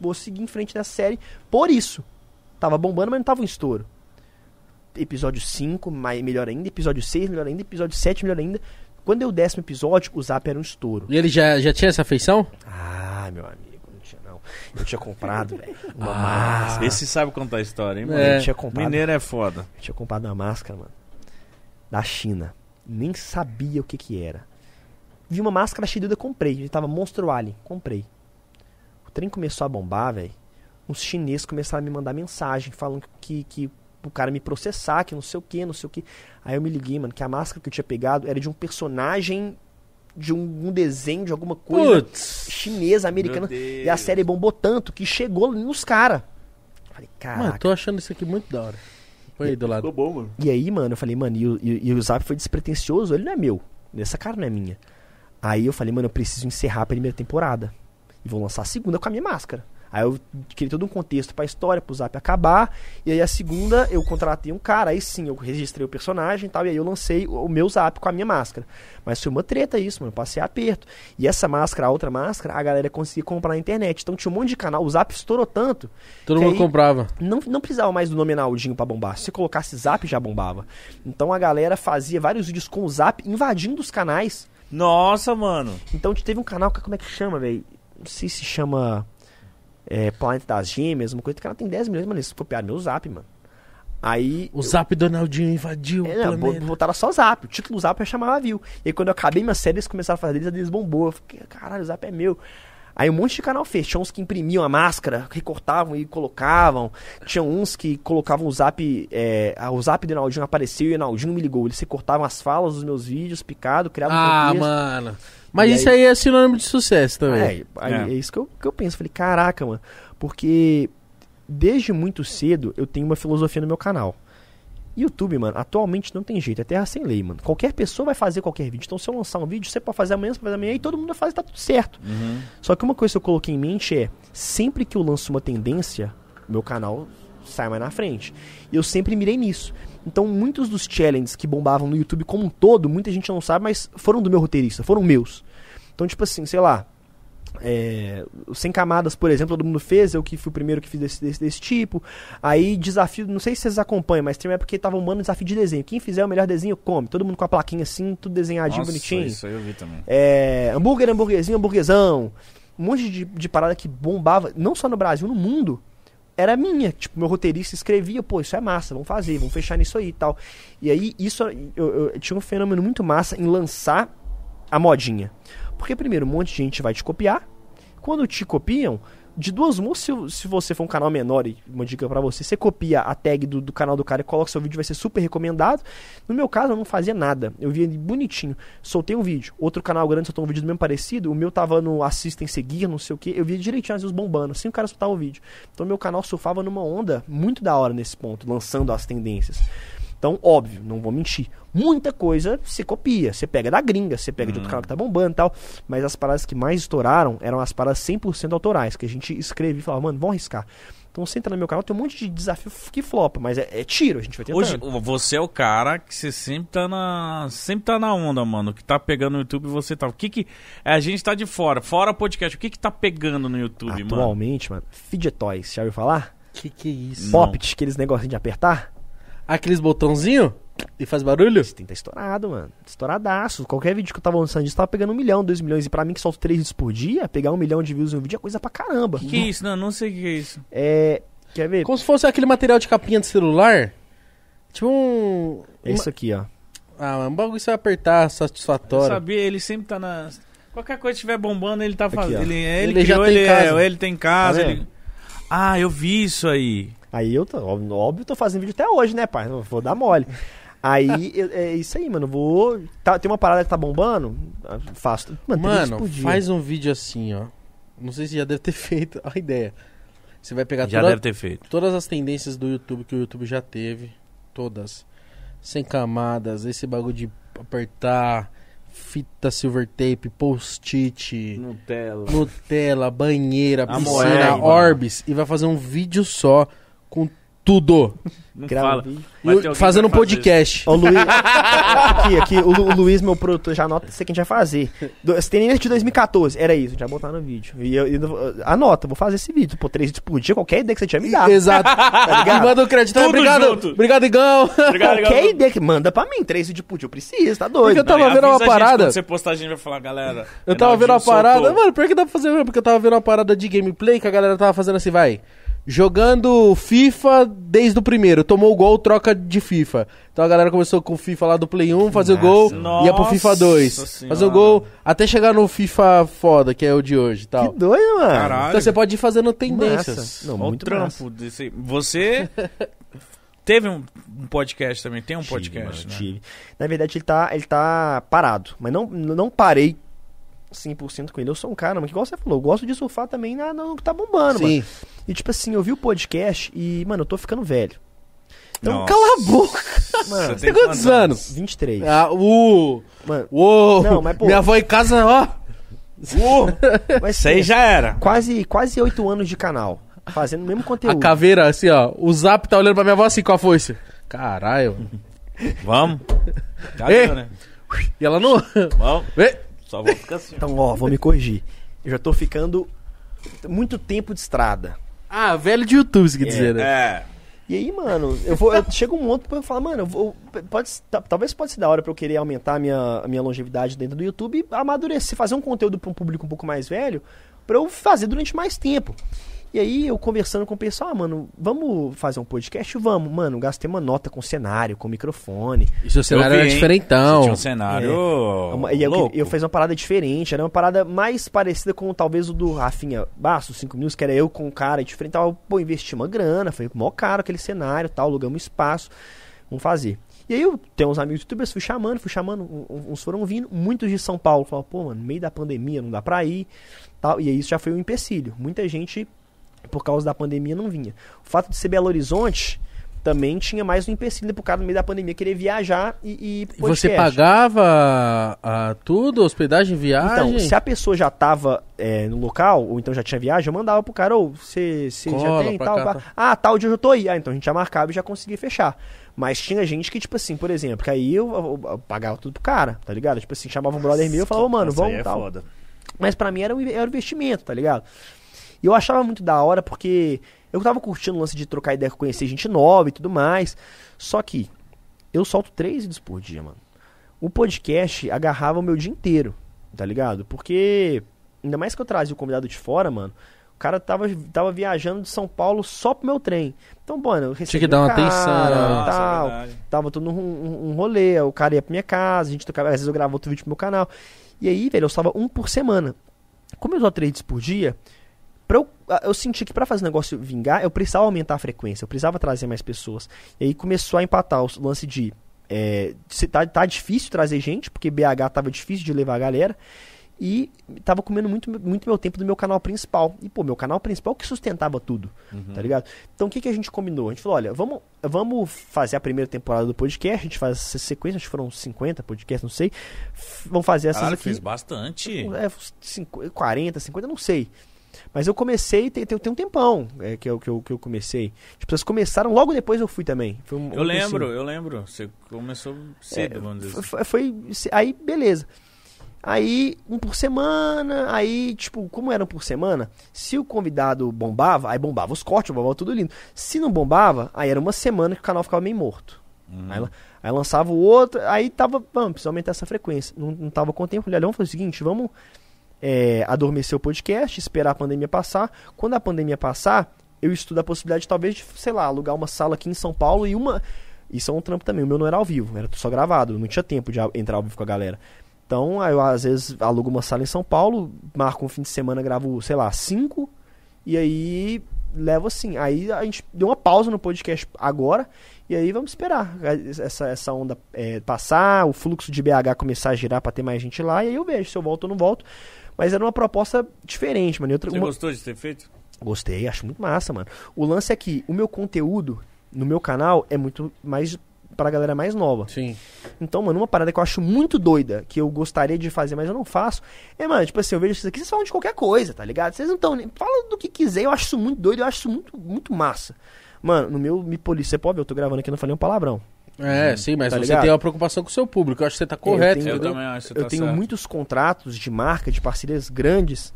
vou seguir em frente nessa série por isso. Tava bombando, mas não tava um estouro. Episódio 5, mai- melhor ainda. Episódio 6, melhor ainda. Episódio 7, melhor ainda. Quando deu o décimo episódio, o Zap era um estouro. E ele já, já tinha essa feição? Ah, meu amigo, não tinha não. Eu tinha comprado, velho, uma Ah. máscara. Esse sabe contar a história, hein, mano? É. Eu tinha comprado, Mineiro é foda. eu tinha comprado uma máscara, mano, da China. Nem sabia o que que era. Vi uma máscara Shiduda, comprei. Ele tava Monstro Alien, comprei. O trem começou a bombar, velho. Uns chineses começaram a me mandar mensagem falando que, que o cara me processar, que não sei o que, não sei o que. Aí eu me liguei, mano, que a máscara que eu tinha pegado era de um personagem de um, um desenho de alguma coisa Putz. chinesa, americana. E a série bombou tanto que chegou nos caras. Falei, Mano, caraca. tô achando isso aqui muito da hora. Põe aí do lado. bom, mano. E aí, mano, eu falei, mano, e, o- e, e o Zap foi despretensioso, ele não é meu. Essa cara não é minha. Aí eu falei, mano, eu preciso encerrar a primeira temporada. E vou lançar a segunda com a minha máscara. Aí eu criei todo um contexto pra história, pro Zap acabar. E aí a segunda eu contratei um cara, aí sim, eu registrei o personagem e tal. E aí eu lancei o meu Zap com a minha máscara. Mas foi uma treta isso, mano. Eu passei aperto. E essa máscara, a outra máscara, a galera conseguia comprar na internet. Então tinha um monte de canal. O Zap estourou tanto Todo mundo comprava. não, não precisava mais do nome Naldinho pra bombar. Se você colocasse Zap, já bombava. Então a galera fazia vários vídeos com o Zap invadindo os canais. Nossa, mano. Então teve um canal, que- como é que chama, velho? Não sei se chama é, Planeta das Gêmeas, uma coisa. O cara tem 10 milhões, mano. Eles copiaram meu Zap, mano. Aí. O Zap Donaldinho invadiu É, o não, botaram só Zap. O título Zap eu chamava View. E aí quando eu acabei minha série, eles começaram a fazer deles, a deles bombou. Eu fiquei, caralho, o Zap é meu. Aí um monte de canal fez. Tinha uns que imprimiam a máscara, recortavam e colocavam. Tinha uns que colocavam o zap. É, o zap do Naldinho apareceu e o Naldinho me ligou. Eles recortavam as falas dos meus vídeos, picado, criavam Ah, contexto. mano. Mas E isso aí... é sinônimo de sucesso também. É, aí É. é isso que eu, que eu penso. Falei, caraca, mano. Porque desde muito cedo eu tenho uma filosofia no meu canal. YouTube, mano, atualmente não tem jeito, é terra sem lei, mano. Qualquer pessoa vai fazer qualquer vídeo. Então, se eu lançar um vídeo, você pode fazer amanhã, você pode fazer amanhã, e todo mundo vai fazer, tá tudo certo. Uhum. Só que uma coisa que eu coloquei em mente é, sempre que eu lanço uma tendência, meu canal sai mais na frente. E eu sempre mirei nisso. Então, muitos dos challenges que bombavam no YouTube como um todo, muita gente não sabe, mas foram do meu roteirista, foram meus. Então, tipo assim, sei lá, é, Sem Camadas, por exemplo, todo mundo fez, eu que fui o primeiro que fiz desse, desse, desse tipo. Aí, desafio, não sei se vocês acompanham, mas tem uma época que tava um desafio de desenho. Quem fizer o melhor desenho, come. Todo mundo com a plaquinha assim, tudo desenhadinho, Nossa, bonitinho. isso aí eu vi também. É, hambúrguer, hambúrguerzinho, hambúrguerzão. Um monte de, de parada que bombava, não só no Brasil, no mundo. Era minha. Tipo, meu roteirista escrevia, pô, isso é massa, vamos fazer, vamos fechar nisso aí e tal. E aí, isso, eu, eu tinha um fenômeno muito massa em lançar a modinha. Porque, primeiro, um monte de gente vai te copiar. Quando te copiam, de duas mãos, se, se você for um canal menor, e uma dica pra você, você copia a tag do, do canal do cara e coloca seu vídeo, vai ser super recomendado. No meu caso, eu não fazia nada. Eu via bonitinho. Soltei um vídeo. Outro canal grande soltou um vídeo do mesmo parecido. O meu tava no assistem seguir, não sei o que. Eu via direitinho as views bombando. Assim o cara soltava o vídeo. Então meu canal surfava numa onda muito da hora nesse ponto, lançando as tendências. Então, óbvio, não vou mentir. Muita coisa você copia. Você pega da gringa, você pega de outro canal que tá bombando e tal. Mas as paradas que mais estouraram eram as paradas 100% autorais. Que a gente escrevia e falava, mano, vamos arriscar. Então você entra no meu canal, tem um monte de desafio que flopa, mas é, é tiro, a gente vai tentando. Hoje, você é o cara que você sempre tá na. Sempre tá na onda, mano. Que tá pegando no YouTube e você tá. O que que. A gente tá de fora, fora podcast. O que que tá pegando no YouTube, mano? Atualmente, mano, Fidget Toys, já ouviu falar? Que que é isso? Poppet, aqueles negocinhos de apertar. Aqueles botãozinho e faz barulho? Esse tem que tá estourado, mano. Estouradaço. Qualquer vídeo que eu tava lançando disso tava pegando um milhão, dois milhões. E pra mim que solto três vídeos por dia, pegar um milhão de views em um vídeo é coisa pra caramba. Que que é isso? Não, não sei o que é isso. É. Quer ver? Como se fosse aquele material de capinha de celular. Tipo um. É isso aqui, ó. Ah, um bagulho que você vai apertar Eu satisfatório. sabia, ele sempre tá na. Qualquer coisa que estiver bombando, ele tá fazendo. Ele, ele, Ele já criou, tem ele, casa. É, ele tem casa. Tá ele- Ah, eu vi isso aí. Aí eu tô, óbvio, tô fazendo vídeo até hoje, né, pai? Vou dar mole. Aí é isso aí, mano. Vou. Tá, tem uma parada que tá bombando. ah, Faço. Mano, três Mano, por dia. faz um vídeo assim, ó. Não sei se já deve ter feito a ideia. Você vai pegar Já toda- deve ter feito. todas as tendências do YouTube que o YouTube já teve. Todas. Sem camadas, esse bagulho de apertar, fita silver tape, post-it, Nutella. Nutella, banheira, piscina, moeda. orbs. E vai fazer um vídeo só com tudo. Não fala. um fazendo um podcast. Ô, Luiz. aqui, aqui, o, Lu- o Luiz, meu produtor, já anota isso que a gente vai fazer. Tendência de 2014, era isso, a gente vai botar no vídeo. E eu, eu- anota, vou fazer esse vídeo. Pô, três vídeos por dia, qualquer ideia que você tiver me dá. Exato. Tá ligado? E manda o crédito. Tudo obrigado. junto. Obrigado, Igão. Obrigado, Qualquer Igão. ideia que manda pra mim, três vídeos por dia, eu preciso, tá Porque doido. eu tava Não, vendo uma gente parada. Você postar, a gente vai falar, galera. Eu tava vendo uma parada. soltou. Mano, pior que dá pra fazer mesmo, porque eu tava vendo uma parada de gameplay que a galera tava fazendo assim, vai. Jogando FIFA desde o primeiro. Tomou o gol, troca de FIFA. Então a galera começou com o FIFA lá do Play 1, fazer o gol, Nossa ia pro FIFA 2. Senhora. Fazer o gol até chegar no FIFA foda, que é o de hoje tal. Que doido, mano. Caralho. Então você pode ir fazendo tendências. Massa. Não, Olha o muito trampo massa. desse. Você teve um, um podcast também, tem um Tive, podcast, mano, né? tive. Na verdade, ele tá, ele tá parado. Mas não, não parei 100% com ele. Eu sou um cara, mano, que igual você falou, eu gosto de surfar também na, no que tá bombando, mano. Sim. E tipo assim, eu vi o podcast e, mano, eu tô ficando velho. Então, Nossa. cala a boca! Mano, Você tem quantos anos? 23. Ah, uh, Mano, uou. Não, mas, pô- Minha avó em casa, ó. mas Isso aí já era. quase, quase 8 anos de canal. Fazendo o mesmo A conteúdo. caveira, assim, ó. O zap tá olhando pra minha avó assim com a foice. Caralho. Vamos. Deu, né? E ela não. Vamos. Vê. Só vou ficar assim. Então, ó, vou me corrigir. Eu já tô ficando muito tempo de estrada. Ah, velho de YouTube, você quer dizer, né? É. E aí, mano, eu vou. Eu chego um ponto pra eu falar, mano, eu vou, pode, ta- talvez pode ser da hora pra eu querer aumentar a minha, a minha longevidade dentro do YouTube e amadurecer, fazer um conteúdo pra um público um pouco mais velho, pra eu fazer durante mais tempo. E aí eu conversando com o pessoal, ah, mano, vamos fazer um podcast? Vamos, mano, gastei uma nota com cenário, com microfone. E seu cenário vi, era diferentão. Tinha um cenário. Uma- E eu, louco. eu fiz uma parada diferente, era uma parada mais parecida com talvez o do Rafinha Bastos, 5 News, que era eu com um cara diferente, tal, pô, investi uma grana, foi mó caro aquele cenário, tal, alugamos um espaço, vamos fazer. E aí eu tenho uns amigos youtubers, fui chamando, fui chamando, uns foram vindo, muitos de São Paulo, falaram, pô, mano, no meio da pandemia não dá pra ir, tal, e aí isso já foi um empecilho. Muita gente, por causa da pandemia, não vinha. O fato de ser Belo Horizonte também tinha mais um empecilho pro cara no meio da pandemia querer viajar e, e você pagava ah, tudo, hospedagem, viagem? Então, se a pessoa já tava é, no local, ou então já tinha viagem, eu mandava pro cara, ou você você já tem pra tal, cá, pá. tá. Ah, tal dia eu já tô aí. Ah, então a gente já marcava e já conseguia fechar. Mas tinha gente que, tipo assim, por exemplo, que aí eu, eu- eu pagava tudo pro cara, tá ligado? Tipo assim, chamava um brother meu e falava, ô, mano, vamos é tal. foda. Mas pra mim era um, era um investimento, tá ligado? E eu achava muito da hora porque eu tava curtindo o lance de trocar ideia, conhecer gente nova e tudo mais. Só que eu solto três vídeos por dia, mano. O podcast agarrava o meu dia inteiro, tá ligado? Porque, ainda mais que eu trazia o convidado de fora, mano. O cara tava, tava viajando de São Paulo só pro meu trem. Então, mano, eu recebi que dar uma cara, atenção. Nossa, tal, é verdade. tava todo um, um, um rolê, o cara ia pra minha casa, a gente tocava, às vezes eu gravava outro vídeo pro meu canal. E aí, velho, eu salva um por semana. Como eu só três vídeos por dia, eu, senti que pra fazer o negócio vingar, eu precisava aumentar a frequência, eu precisava trazer mais pessoas. E aí começou a empatar o lance de. É, tá, tá difícil trazer gente, porque BH tava difícil de levar a galera. E tava comendo muito, muito meu tempo do meu canal principal. E, pô, meu canal principal que sustentava tudo, tá ligado? Então o que, que a gente combinou? A gente falou, olha, vamos, vamos fazer a primeira temporada do podcast, a gente faz essa sequência, acho que foram 50 podcasts, não sei. Vamos fazer essas Caralho, aqui. fez bastante. É, cinco- 40, 50, não sei. Mas eu comecei, tem, tem, tem um tempão é, que, eu, que, eu, que eu comecei. As pessoas começaram, logo depois eu fui também. Foi um- Eu um lembro, eu lembro. Você começou cedo, vamos dizer assim. Foi, foi- aí, beleza. Aí, um por semana, aí, tipo, como era um por semana, se o convidado bombava, aí bombava os cortes, bombava tudo lindo. Se não bombava, aí era uma semana que o canal ficava meio morto. Uhum. Aí, aí lançava o outro, aí tava, vamos, precisa aumentar essa frequência. Não, não tava com tempo, falei, olha, vamos fazer o seguinte, vamos é, adormecer o podcast, esperar a pandemia passar. Quando a pandemia passar, eu estudo a possibilidade, talvez, de, sei lá, alugar uma sala aqui em São Paulo e uma. Isso é um trampo também. O meu não era ao vivo, era só gravado. Não tinha tempo de entrar ao vivo com a galera. Então, eu às vezes alugo uma sala em São Paulo, marco um fim de semana, gravo, sei lá, cinco, e aí levo assim. Aí a gente deu uma pausa no podcast agora, e aí vamos esperar essa, essa onda é, passar, o fluxo de BH começar a girar pra ter mais gente lá, e aí eu vejo se eu volto ou não volto. Mas era uma proposta diferente, mano. Outra- Você uma- gostou de ter feito? Gostei, acho muito massa, mano. O lance é que o meu conteúdo no meu canal é muito mais pra galera mais nova. Sim. Então, mano, uma parada que eu acho muito doida, que eu gostaria de fazer, mas eu não faço, é, mano, tipo assim, eu vejo vocês aqui, vocês falam de qualquer coisa, tá ligado? Vocês não estão nem. Fala do que quiser, eu acho isso muito doido, eu acho isso muito, muito massa. Mano, no meu Me Polícia, você pode ver, eu tô gravando aqui, não falei um palavrão. É, sim, mas Tá você ligado? tem uma preocupação com o seu público. Eu acho que você tá correto, tenho- Eu também acho que eu tá tenho certo. muitos contratos de marca, de parcerias grandes.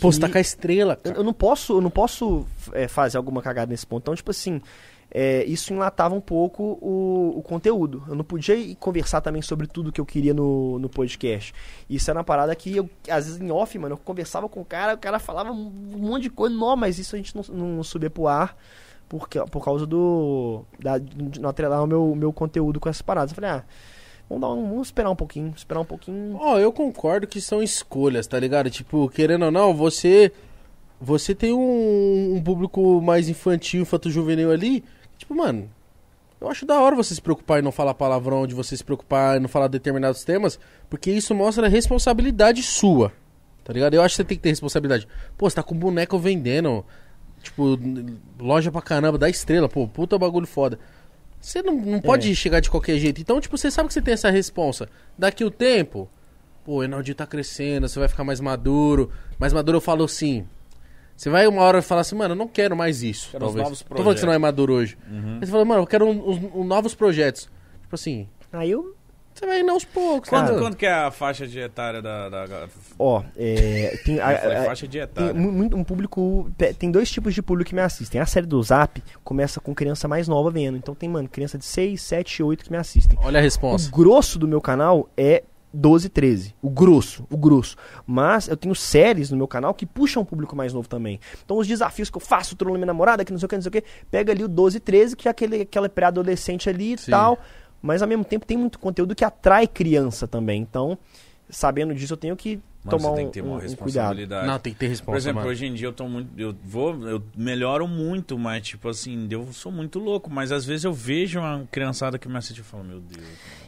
Pô, você que- tá com a estrela, Eu, cara. eu não posso, eu não posso é, fazer alguma cagada nesse ponto. Então, tipo assim, é, isso enlatava um pouco o, o conteúdo. Eu não podia ir conversar também sobre tudo que eu queria no, no podcast. Isso era uma parada que eu, às vezes, em off, mano, eu conversava com o cara, o cara falava um monte de coisa, não, mas isso a gente não, não, não subia pro ar porque, por causa do. Da, de não atrelar o meu, meu conteúdo com essas paradas. Eu falei, ah, vamos, um, vamos esperar um pouquinho, esperar um pouquinho. Ó, eu concordo que são escolhas, tá ligado? Tipo, querendo ou não, você você tem um, um público mais infantil, infanto-juvenil ali. Tipo, mano, eu acho da hora você se preocupar em não falar palavrão, de você se preocupar em não falar determinados temas, porque isso mostra a responsabilidade sua, tá ligado? Eu acho que você tem que ter responsabilidade. Pô, você tá com boneco vendendo, tipo, loja pra caramba, da estrela, pô, puta bagulho foda. Você não, não pode chegar de qualquer jeito. Então, tipo, você sabe que você tem essa responsa. Daqui o tempo, pô, o Enaldinho tá crescendo, você vai ficar mais maduro. Mais maduro eu falo assim. Você vai uma hora falar assim, mano, eu não quero mais isso. Quero talvez. novos Tô falando que você não é maduro hoje. Uhum. Mas você fala, mano, eu quero um- uns uns novos projetos. Tipo assim, Aí eu. Você vai indo aos poucos, Quanto, né? quanto que é a faixa de etária da... da... Ó, é. Tem, a- a- faixa de Tem muito, um público. Tem dois tipos de público que me assistem. A série do Zap começa com criança mais nova vendo. Então tem, mano, criança de 6, 7, 8 que me assistem. Olha a O resposta. grosso do meu canal é 12, 13. O grosso, o grosso. Mas eu tenho séries no meu canal que puxam um público mais novo também. Então os desafios que eu faço, trolando minha namorada, que não sei o que, não sei o que, pega ali o 12, 13, que é aquele, aquela pré-adolescente ali e Sim. tal. Mas ao mesmo tempo tem muito conteúdo que atrai criança também. Então, sabendo disso, eu tenho que Mano, tomar você tem um, que ter uma um- um cuidado. responsabilidade. Não, tem que ter Por resposta, exemplo, mano. hoje em dia eu tô muito. Eu vou. Eu melhoro muito, mas, tipo assim, eu sou muito louco. Mas às vezes eu vejo uma criançada que me assiste e falo, meu Deus.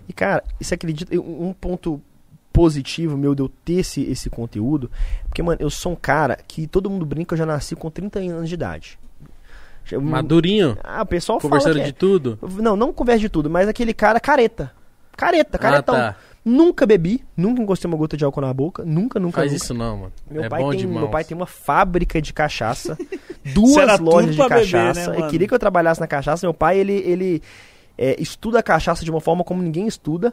E, cara, você acredita? Um um ponto positivo meu de eu ter esse, esse conteúdo, porque, mano, eu sou um cara que todo mundo brinca, eu já nasci com 30 anos de idade. Madurinho, Ah, o pessoal conversando fala que de tudo. é- Não, não conversa de tudo, mas aquele cara careta. Careta, caretão. Ah, tá. Nunca bebi, nunca encostei uma gota de álcool na boca, nunca, nunca. Faz nunca. isso não, mano. Meu, é pai bom tem, demais. meu pai tem uma fábrica de cachaça, duas tudo lojas de pra beber, cachaça. né, queria que eu trabalhasse na cachaça. Meu pai, ele, ele é, estuda a cachaça de uma forma como ninguém estuda.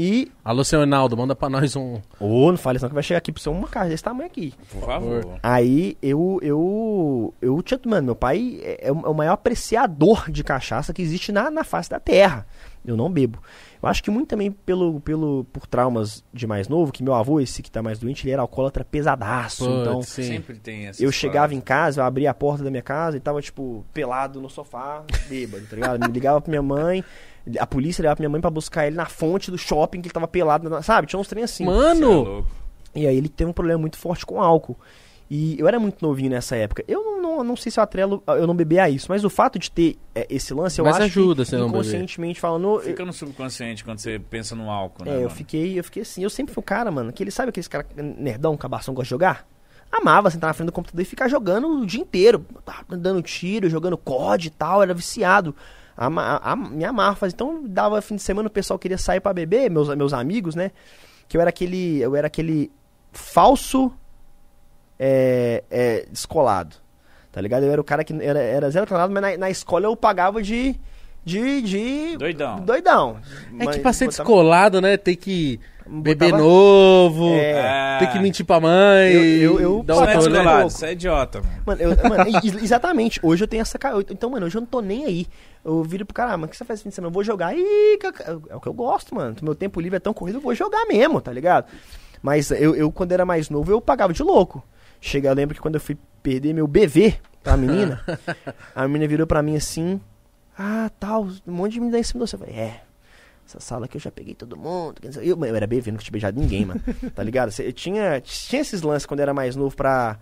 E. Alô, seu Reinaldo, manda pra nós um... Ô, não fale isso, não, que vai chegar aqui pra você uma caixa desse tamanho aqui. Por favor. Aí eu. Eu. Eu tinha. Mano, meu pai é, é o é o maior apreciador de cachaça que existe na, na face da terra. Eu não bebo. Eu acho que muito também pelo, pelo, por traumas de mais novo, que meu avô, esse que tá mais doente, ele era alcoólatra pesadaço. Putz, então, sim. Sempre tem essa. eu chegava em casa, eu abria a porta da minha casa e tava, tipo, pelado no sofá, bêbado, tá ligado? Me ligava pra minha mãe, a polícia pra minha mãe pra buscar ele na fonte do shopping, que ele tava pelado, na- sabe? Tinha uns trem assim. Mano, E aí ele teve um problema muito forte com álcool. E eu era muito novinho nessa época. Eu não, não, não sei se eu atrelo eu não beber a isso, mas o fato de ter é, esse lance, eu Mas acho ajuda que você não beber. inconscientemente falando... Fica no subconsciente quando você pensa no álcool, né? É, eu fiquei, eu fiquei assim. Eu sempre fui um cara, mano, que ele sabe aqueles cara nerdão, cabação, gosta de jogar? Amava sentar na frente do computador e ficar jogando o dia inteiro. Tava Dando tiro, jogando COD e tal, era viciado. Ama, a- me amarra. fazia- Então dava fim de semana, o pessoal queria sair pra beber, meus, meus amigos, né? Que eu era aquele. Eu era aquele falso é, é, descolado. Tá ligado? Eu era o cara que era, era zero descolado, mas na, na escola eu pagava de. De. de Doidão. Doidão. é Mas que pra ser botava- descolado, né, tem que beber botava- novo, É. tem que mentir pra mãe, Eu- eu- eu- dar um não é descolado, você é idiota, mano. Mano, eu- mano, exatamente. Hoje eu tenho essa. Então, mano, hoje eu não tô nem aí. Eu viro pro cara, ah, mano, o que você faz semana? Eu vou jogar. Ih, é o que eu gosto, mano. Meu tempo livre é tão corrido, eu vou jogar mesmo, tá ligado? Mas eu, eu quando era mais novo, eu pagava de louco. Chega, eu lembro que quando eu fui perder meu BV pra menina, a menina virou pra mim assim: Ah, tal, um monte de menina em cima de você. Eu falei, é. Essa sala aqui eu já peguei todo mundo. Eu, eu era BV, nunca tinha beijado ninguém, mano. Tá ligado? Eu tinha, tinha esses lances quando eu era mais novo pra,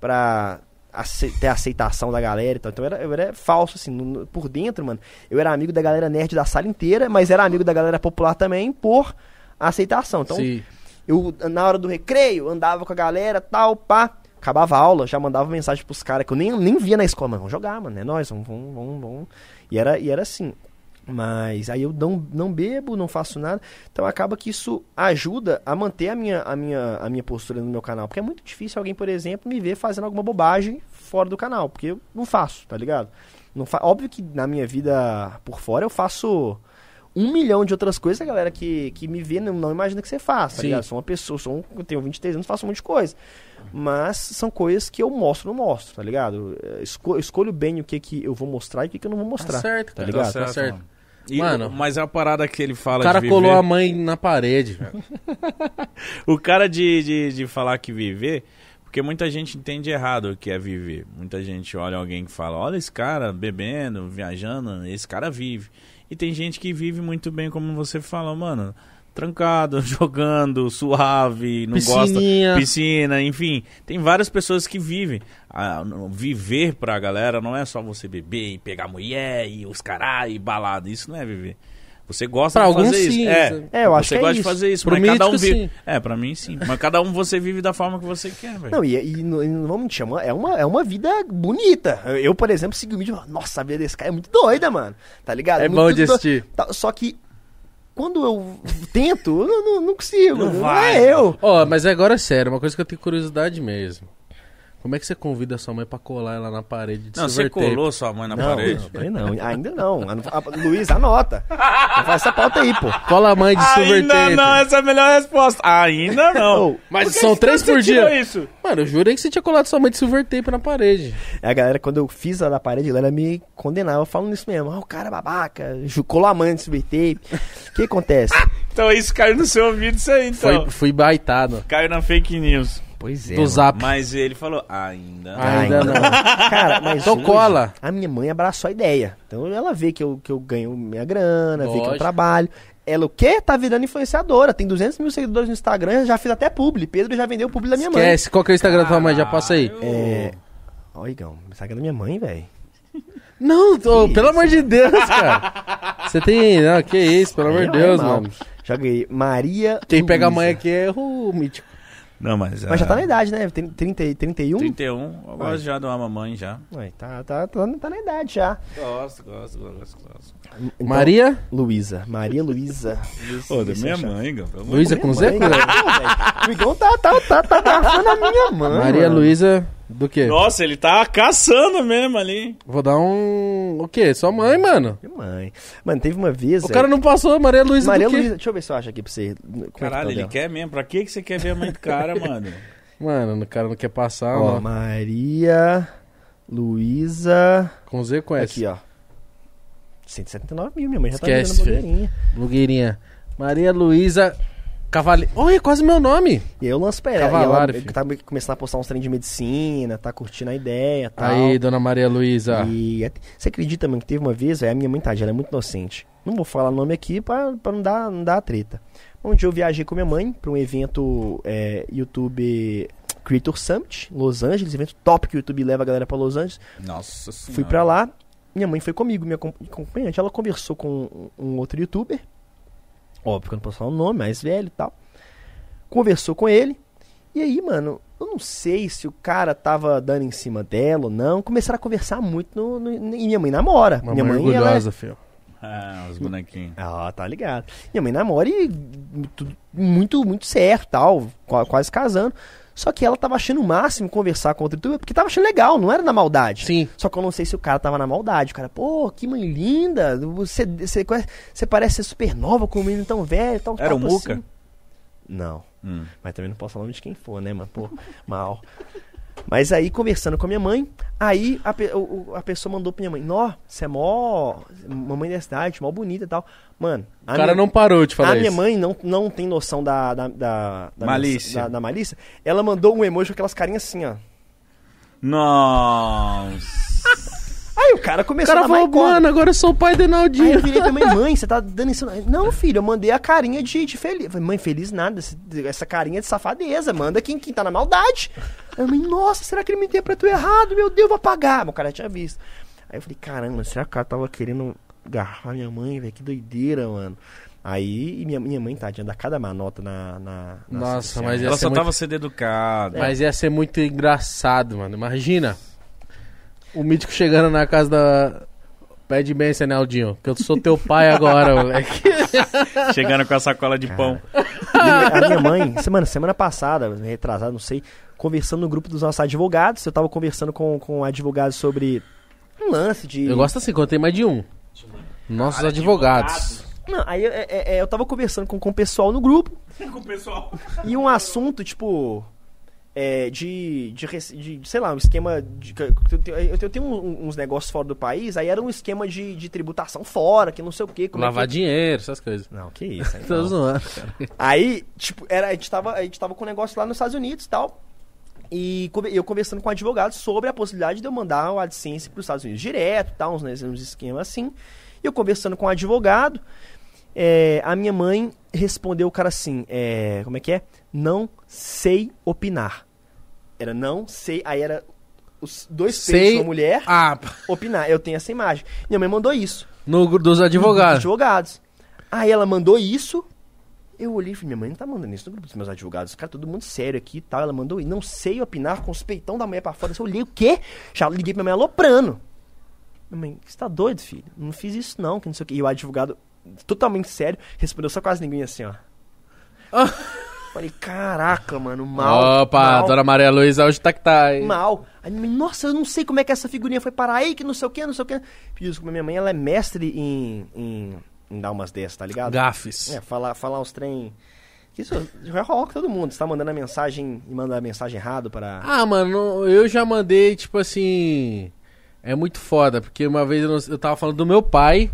pra ace- ter a aceitação da galera e tal. Então eu era, eu era falso, assim, no- por dentro, mano. Eu era amigo da galera nerd da sala inteira, mas era amigo da galera popular também por aceitação. Então, Sim. eu, na hora do recreio, andava com a galera, tal, pá. Acabava a aula, já mandava mensagem pros caras que eu nem, nem via na escola, mano. Vamos jogar, mano. É nóis, vamos, vamos, vamos, vamos. E era, e era assim. Mas aí eu não, não bebo, não faço nada. Então acaba que isso ajuda a manter a minha, a, minha, a minha postura no meu canal. Porque é muito difícil alguém, por exemplo, me ver fazendo alguma bobagem fora do canal. Porque eu não faço, tá ligado? Não fa Óbvio que na minha vida por fora eu faço um milhão de outras coisas, a galera que, que me vê não, não imagina que você faz, tá Sim. ligado? Sou uma pessoa, sou um, eu tenho 23 anos, faço um monte de coisa. Mas são coisas que eu mostro, não mostro, tá ligado? Eu esco- escolho bem o que, que eu vou mostrar e o que, que eu não vou mostrar. Tá certo, tá cara. ligado? Tá certo. E, Mano, mas é a parada que ele fala O cara viver... colou a mãe na parede, velho. O cara de, de, de falar que viver, porque muita gente entende errado o que é viver. Muita gente olha alguém que fala, olha esse cara bebendo, viajando, esse cara vive. E tem gente que vive muito bem, como você fala, mano, trancado, jogando, suave, não Piscininha. gosta piscina, enfim. Tem várias pessoas que vivem. Ah, viver pra galera não é só você beber e pegar mulher e os caralho e balada. Isso não é viver. Você gosta Pra de alguns, fazer sim, isso. É, É, eu acho você que é gosta de isso. fazer isso, Pro mas cada um vive. sim. É, pra mim sim. Mas cada um você vive da forma que você quer, velho. Não, e, e não, e não vamos é uma, é, uma, é uma vida bonita. Eu, por exemplo, segui o vídeo e falo, nossa, a vida desse cara é muito doida, mano. Tá ligado? É Muito bom de do- assistir. Tá, só que quando eu tento, eu não, não, consigo. Não Não, vai, é eu. Ó, mas agora é sério, uma coisa que eu tenho curiosidade mesmo. Como é que você convida sua mãe pra colar ela na parede de Não, você silver tape? colou sua mãe na não, parede? não, não, ainda não. A- Luiz, anota. Faz essa pauta aí, pô. Cola a mãe de silver Ainda tape. não, essa é a melhor resposta. Ainda não. Mas são três você por dia. isso? Mano, eu jurei que você tinha colado sua mãe de silver tape na parede. A galera, quando eu fiz a da parede, a galera me condenava falando isso mesmo. Ah, o cara é babaca, colou a mãe nesse tape. O que acontece? Então isso caiu no seu ouvido, isso aí, então. Foi, fui baitado. Caiu na fake news. Pois é. do zap. Mas ele falou, ainda. Ah, Ainda não. Cara, mas Então hoje, cola. A minha mãe abraçou a ideia. Então ela vê que eu, que eu ganho minha grana, vê que eu Lógico. trabalho. Ela o quê? Tá virando influenciadora. Tem 200 mil seguidores no Instagram, já fiz até publi. Pedro já vendeu o publi da minha mãe. Esquece. Qual que é o Instagram da tua mãe? Já passa aí. Caralho. É... Ó, Igão, o Instagram da minha mãe, velho. Não, tô- pelo amor de Deus, cara. Você tem. Não, que isso, pelo amor de é Deus, mal. mano. Já ganhei. Maria. Quem pega a mãe aqui é o mítico. Não, mas... Mas já tá ah, na idade, né? Tem 30, e- 31? 31, eu gosto já de uma mamãe já. Ué, tá, tá, tá, tá na idade já. Gosto, gosto, gosto, gosto. Então, Maria? Luísa. Maria Luísa. Pô, da minha mãe, Gabriel. Luísa com Z? O Igão tá, tá, tá, tá garfando a minha mãe. Maria. Luísa do quê? Nossa, ele tá caçando mesmo ali. Vou dar um. O quê? Sua mãe, mano. Minha mãe. Mano, teve uma vez. O cara não passou, Maria Luísa Maria do quê? Luísa. Deixa eu ver se eu acho aqui pra você. Como é que tá Caralho, ele dela? quer mesmo. Pra que que você quer ver a mãe do cara, mano? Mano, o cara não quer passar, Ó, ó. Maria Luísa. Com Z conhece. Aqui, ó. 179 mil, minha mãe já Esquece, tá vendendo blogueirinha. Blogueirinha. Maria Luísa Cavale. Oi, é quase meu nome. E eu lanço pra ela. Cavalário, ela tá começando a postar uns trem de medicina, tá curtindo a ideia e tal. Aí, dona Maria Luísa. E at- você acredita, mano, que teve uma vez, véio, a minha mãe, tadinha, ela é muito inocente. Não vou falar o nome aqui pra, pra não, dar, não dar treta. Um dia eu viajei com minha mãe pra um evento é, YouTube Creator Summit, Los Angeles, evento top que o YouTube leva a galera pra Los Angeles. Nossa senhora. Fui pra lá, minha mãe foi comigo, minha acom- acompanhante. Ela conversou com um um outro youtuber, óbvio que eu não posso falar o nome, mais velho e tal. Conversou com ele, e aí, mano, eu não sei se o cara tava dando em cima dela ou não. Começaram a conversar muito no, no- e minha mãe namora. Uma minha mãe mãe, ela é- orgulhosa, filho. Ah, os bonequinhos. Ah, tá ligado. Minha mãe namora e tudo muito, muito certo, tal, qua- quase casando. Só que ela tava achando o máximo conversar com outro youtuber, porque tava achando legal, não era na maldade. Sim. Só que eu não sei se o cara tava na maldade. O cara, pô, que mãe linda, você, você, você parece ser super nova com um menino tão velho, tão Era o papo Muca? assim. Não, Hum. mas também não posso falar o nome de quem for, né, mano? Pô, mal. Mas aí, conversando com a minha mãe, aí a, pe- o- a pessoa mandou pra minha mãe, Nó, você é mó. Mamãe da cidade, mó bonita e tal. Mano, O cara não parou de falar a isso. minha mãe não, não tem noção da, da, da, da Malícia. Da, da malícia. Ela mandou um emoji com aquelas carinhas assim, ó. Nossa. Aí o cara O começou cara a falou, mano, agora eu sou o pai do Aí eu virei minha mãe, você tá dando isso. Não, filho, eu mandei a carinha de, de feliz. Eu Falei, mãe, feliz nada. Essa carinha de safadeza. Manda quem, quem tá na maldade. Aí eu mãe, nossa, será que ele me interpretou errado? Meu Deus, vou apagar. O cara tinha visto. Aí eu falei, caramba, será que o cara tava querendo garrafar minha mãe, velho? Que doideira, mano. Aí e minha, minha mãe, tadinha, dá cada manota na. na nas Nossa, mas ia Ela ser só muito- tava sendo educada. Mas ia ser muito engraçado, mano. Imagina. O mítico chegando na casa da. Pede bênção, né, Aldinho? Que eu sou teu pai agora, moleque. Chegando com a sacola de pão. A minha mãe, semana, semana passada, retrasada, não sei, conversando no grupo dos nossos advogados. Eu tava conversando com, com advogados sobre um lance de. Eu gosto assim, quando tem mais de um. Nossos advogados. Não, aí é, é, é, eu tava conversando com, com o pessoal no grupo Com o pessoal. e um assunto, tipo. É, de, de, de, sei lá, um esquema de. eu tenho- uns negócios fora do país, aí era um esquema de, de tributação fora, que não sei o quê. É Lavar que... dinheiro, essas coisas. Não, que isso aí. Não. zoando. Aí, tipo, era, a, gente tava, a gente tava com um negócio lá nos Estados Unidos e tal. E eu conversando com advogados sobre a possibilidade de eu mandar o AdSense para os Estados Unidos direto, tal, uns, né, uns esquemas assim. E eu conversando com o advogado, é, a minha mãe respondeu o cara assim, é, como é que é? Não sei opinar. Era não sei, aí era os dois peitos de uma mulher, Ah, opinar. Eu tenho essa imagem. Minha mãe mandou isso no grupo dos dos advogados. advogados. Aí ela mandou isso. Eu olhei e falei, minha mãe não tá mandando isso no grupo dos meus advogados. Cara, todo mundo sério aqui e tal. Ela mandou isso. Não sei opinar com os peitão da mulher pra fora. Eu olhei, o quê? Já liguei pra minha mãe aloprando. Minha mãe, você tá doido, filho? Não fiz isso não, que não sei o quê. E o advogado, totalmente sério, respondeu só com as linguinhas assim, ó. Falei, caraca, mano, mal. Opa, mal, Dona Maria Luísa hoje tá que tá. hein? mal. Aí, minha mãe, nossa, eu não sei como é que essa figurinha foi parar aí, que não sei o que, não sei o que. Pedi desculpa, minha mãe, ela é mestre em, em, em dar umas dessas, tá ligado? Gafes. É, falar, falar uns trem. Isso já rola com todo mundo. Você tá mandando a mensagem e manda a mensagem errado para. Ah, mano, eu já mandei, tipo assim. É muito foda, porque uma vez eu, não- eu tava falando do meu pai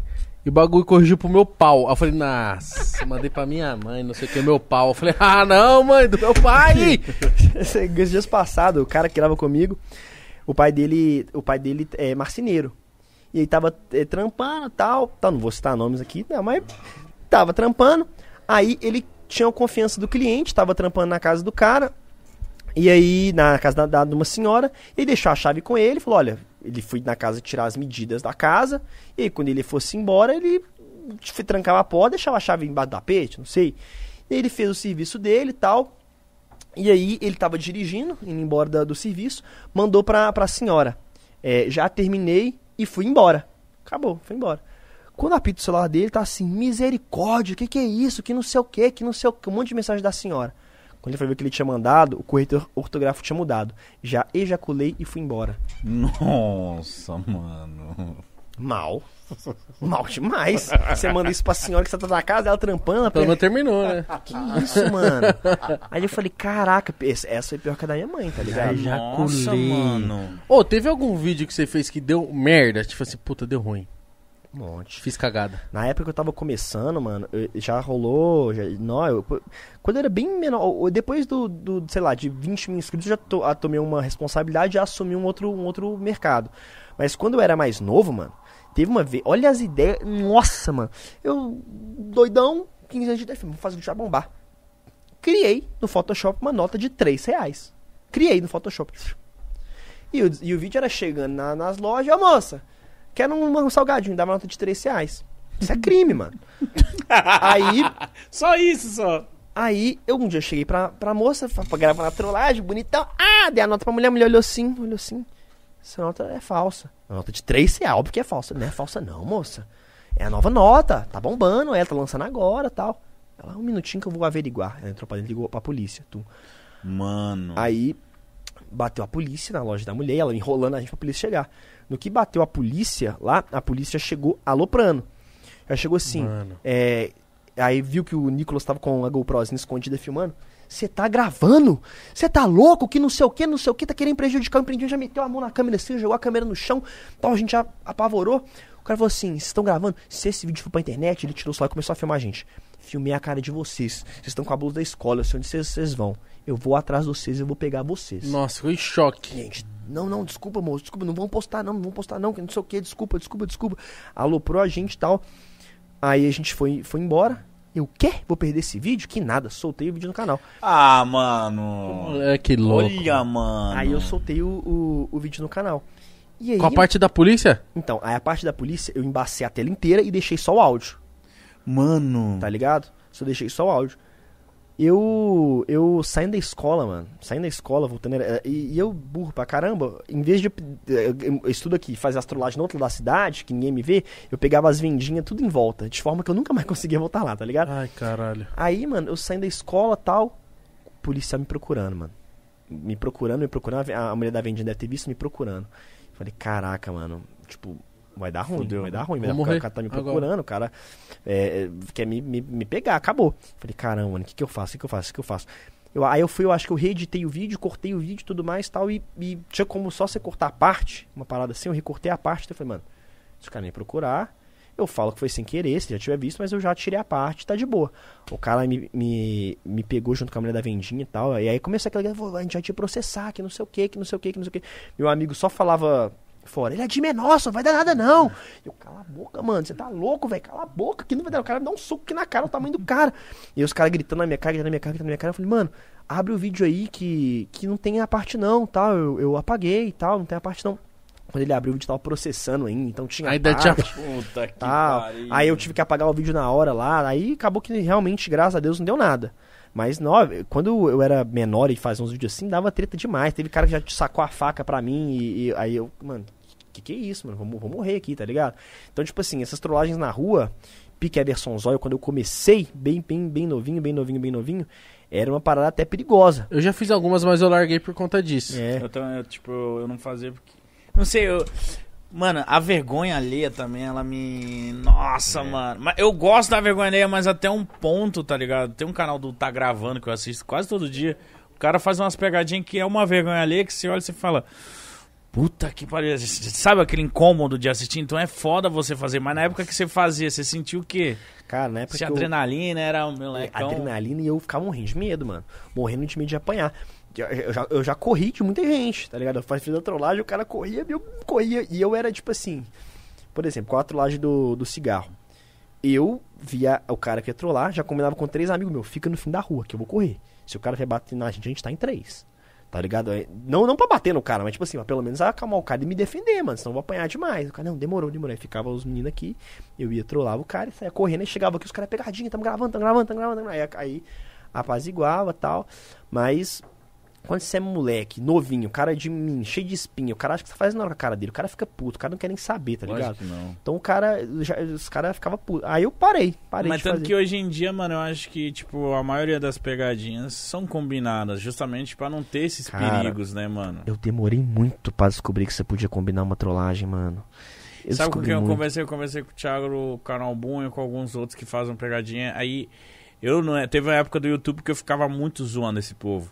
e o bagulho corrigiu pro meu pau. Aí eu falei, nossa, mandei pra minha mãe, não sei o que, meu pau. Eu falei, ah, não, mãe, do meu pai! Esses dias passados, o cara que grava comigo, o pai dele, o pai dele é marceneiro. E ele tava é, trampando tal, tal, não vou citar nomes aqui, não, mas tava trampando. Aí ele tinha a confiança do cliente, tava trampando na casa do cara. E aí, na casa da, da- de uma senhora, ele deixou a chave com ele, falou, olha, ele foi na casa tirar as medidas da casa, e aí quando ele fosse embora, ele trancava a porta, deixava a chave embaixo do tapete, não sei. E aí ele fez o serviço dele e tal, e aí ele tava dirigindo, indo embora da- do serviço, mandou pra, pra senhora. é, já terminei e fui embora. Acabou, foi embora. Quando apita o celular dele, tá assim, misericórdia, o que, que é isso? Que não sei o que, que não sei o que, um monte de mensagem da senhora. Quando ele foi ver o que ele tinha mandado, o corretor ortográfico tinha mudado. Já ejaculei e fui embora. Nossa, mano. Mal. Mal demais. Você manda isso pra senhora que você tá na casa, ela trampando, Pelo menos terminou, né? que isso, mano? Aí eu falei, caraca, essa essa foi pior que a da minha mãe, tá ligado? Já Nossa, ejaculei. mano. Ô, teve algum vídeo que você fez que deu merda? Tipo assim, puta, deu ruim. Um monte. Fiz cagada. Na época que eu tava começando, mano, eu- já rolou. Já, não, eu- quando eu era bem menor, depois do, do, sei lá, de 20 mil inscritos, eu já to, ah, tomei uma responsabilidade e assumi um outro, um outro mercado. Mas quando eu era mais novo, mano, teve uma vez. Olha as ideias. Nossa, mano. Eu, doidão, 15 anos de idade, vou fazer o já bombar. Criei no Photoshop uma nota de 3 reais. Criei no Photoshop. E o, e o vídeo era chegando na- nas lojas, moça, quero um, um salgadinho, dava uma nota de 3 reais. Isso é crime, mano. Aí, Só isso, só. aí, eu um dia cheguei pra, pra moça, pra, pra gravar na trollagem, bonitão. Ah, dei a nota pra mulher, a mulher olhou assim, olhou assim. Essa nota é falsa. A nota de 3 reais, óbvio que é falsa. Não é falsa não, moça. É a nova nota, tá bombando, ela tá lançando agora tal. Ela, um minutinho que eu vou averiguar. Ela entrou pra dentro e ligou pra polícia. Tu. Mano. Aí bateu a polícia na loja da mulher, ela enrolando a gente pra polícia chegar. No que bateu a polícia lá, a polícia chegou aloprando. Já chegou assim, é, aí viu que o Nicolas tava com a GoProzinha escondida filmando. Você tá gravando? Você tá louco? Que não sei o que, não sei o que, tá querendo prejudicar o empreendimento, já meteu a mão na câmera assim, jogou a câmera no chão, tal, a gente já apavorou. O cara falou assim: vocês estão gravando? Se esse vídeo for pra internet, ele tirou o celular e começou a filmar a gente. Filmei a cara de vocês. Vocês estão com a blusa da escola, eu sei onde vocês, vão. Eu vou atrás de vocês, eu vou pegar vocês. Nossa, em choque. Gente, não, não, desculpa, moço, desculpa, não vão postar, não, não vão postar, não, que não sei o que, desculpa, desculpa, desculpa. Aloprou a gente e tal. Aí a gente foi, foi embora. Eu, o quê? Vou perder esse vídeo? Que nada, soltei o vídeo no canal. Ah, mano. Moleque louco. Olha, mano. Aí eu soltei o, o, o vídeo no canal. E aí, Com a parte da polícia? então, aí a parte da polícia, eu embacei a tela inteira e deixei só o áudio, Mano. tá ligado? Só deixei só o áudio. Eu, eu saindo da escola, mano, saindo da escola, voltando, e, e eu burro pra caramba, em vez de, eu, eu estudo aqui, fazer astrolagem no outro lado da cidade, que ninguém me vê, eu pegava as vendinhas tudo em volta, de forma que eu nunca mais conseguia voltar lá, tá ligado? Ai, caralho. Aí, mano, eu saindo da escola tal, polícia me procurando, mano. Me procurando, me procurando. A a mulher da vendinha deve ter visto me procurando. Falei, caraca, mano, tipo, vai dar ruim, Fudeu. vai dar ruim. Vai dar, o morrer cara tá me agora. procurando, o cara é, é, quer me, me, me pegar, acabou. Falei, caramba, mano, o que, que eu faço? O que, que eu faço? O que eu faço? Eu, aí eu fui, eu acho que eu reeditei o vídeo, cortei o vídeo e tudo mais tal, e, e tinha como só você cortar a parte, uma parada assim, eu recortei a parte, então eu falei, mano, se o cara me procurar, eu falo que foi sem querer, se já tiver visto, mas eu já tirei a parte, tá de boa. O cara me, me, me pegou junto com a mulher da vendinha e tal, e aí começou aquela, "Vô, a gente vai te processar, que não sei o que, que não sei o que, que não sei o que. Meu amigo só falava fora, ele é de menor, só vai dar nada não. Eu, cala a boca, mano, você tá louco, velho, cala a boca, que não vai dar, o cara me dá um soco aqui na cara, o tamanho do cara. E os caras gritando na minha cara, gritando na minha cara, gritando na minha cara, eu falei, mano, abre o vídeo aí que, que não tem a parte não, tal, eu, eu apaguei e tal, não tem a parte não. Quando ele abriu o vídeo tava processando ainda, então tinha Ainda tinha- Puta que pariu. Aí eu tive que apagar o vídeo na hora lá. Aí acabou que realmente, graças a Deus, não deu nada. Mas não, quando eu era menor e fazia uns vídeos assim, dava treta demais. Teve cara que já sacou a faca pra mim e, e aí eu, mano, que que é isso, mano? Vou, vou morrer aqui, tá ligado? Então, tipo assim, essas trollagens na rua, pique Everson Zóio, quando eu comecei, bem, bem, bem novinho, bem novinho, bem novinho, era uma parada até perigosa. Eu já fiz algumas, mas eu larguei por conta disso. É. Eu, tipo, eu não fazia porque. Não sei, eu. Mano, a vergonha alheia também, ela me. Nossa, mano. Mas eu gosto da vergonha alheia, mas até um ponto, tá ligado? Tem um canal do Tá Gravando que eu assisto quase todo dia. O cara faz umas pegadinhas que é uma vergonha alheia que você olha e você fala. Puta que pariu. Sabe aquele incômodo de assistir? Então é foda você fazer. Mas na época que você fazia, você sentiu o quê? Cara, na época Se que eu- adrenalina era o meu É, lecão. adrenalina e eu ficava morrendo de medo, mano. Morrendo de medo de apanhar. Eu, já, eu já corri de muita gente, tá ligado? Eu fiz a trollagem, o cara corria eu corria. E eu era tipo assim. Por exemplo, com a trollagem do, do cigarro. Eu via o cara que ia trollar, já combinava com três amigos meus, fica no fim da rua, que eu vou correr. Se o cara vier bater na gente, a gente tá em três. Tá ligado? É, Não, não pra bater no cara, mas tipo assim, pelo menos acalmar o cara e me defender, mano. Senão eu vou apanhar demais. O cara, não, demorou, demorou. Aí ficava os meninos aqui, eu ia trollar o cara saia correndo e chegava aqui, os caras pegadinha, tamo gravando, tamo gravando, tamo gravando. Aí, aí apaziguava tal. Mas quando você é moleque, novinho, cara de mim, cheio de espinha, o cara acha que você tá fazendo nada com a cara dele, o cara fica puto, o cara não quer nem saber, tá ligado? Lógico que não. Então o cara, já- os caras ficavam putos. Aí eu parei, parei Mas de tanto fazer. que hoje em dia, mano, eu acho que, tipo, a maioria das pegadinhas são combinadas, justamente pra não ter esses Cara, perigos, né, mano? Eu demorei muito pra descobrir que você podia combinar uma trollagem, mano. Eu Sabe com quem eu conversei? Eu conversei com o Thiago no canal Boom e com alguns outros que fazem pegadinha. Aí, eu não é. Teve uma época do YouTube que eu ficava muito zoando esse povo.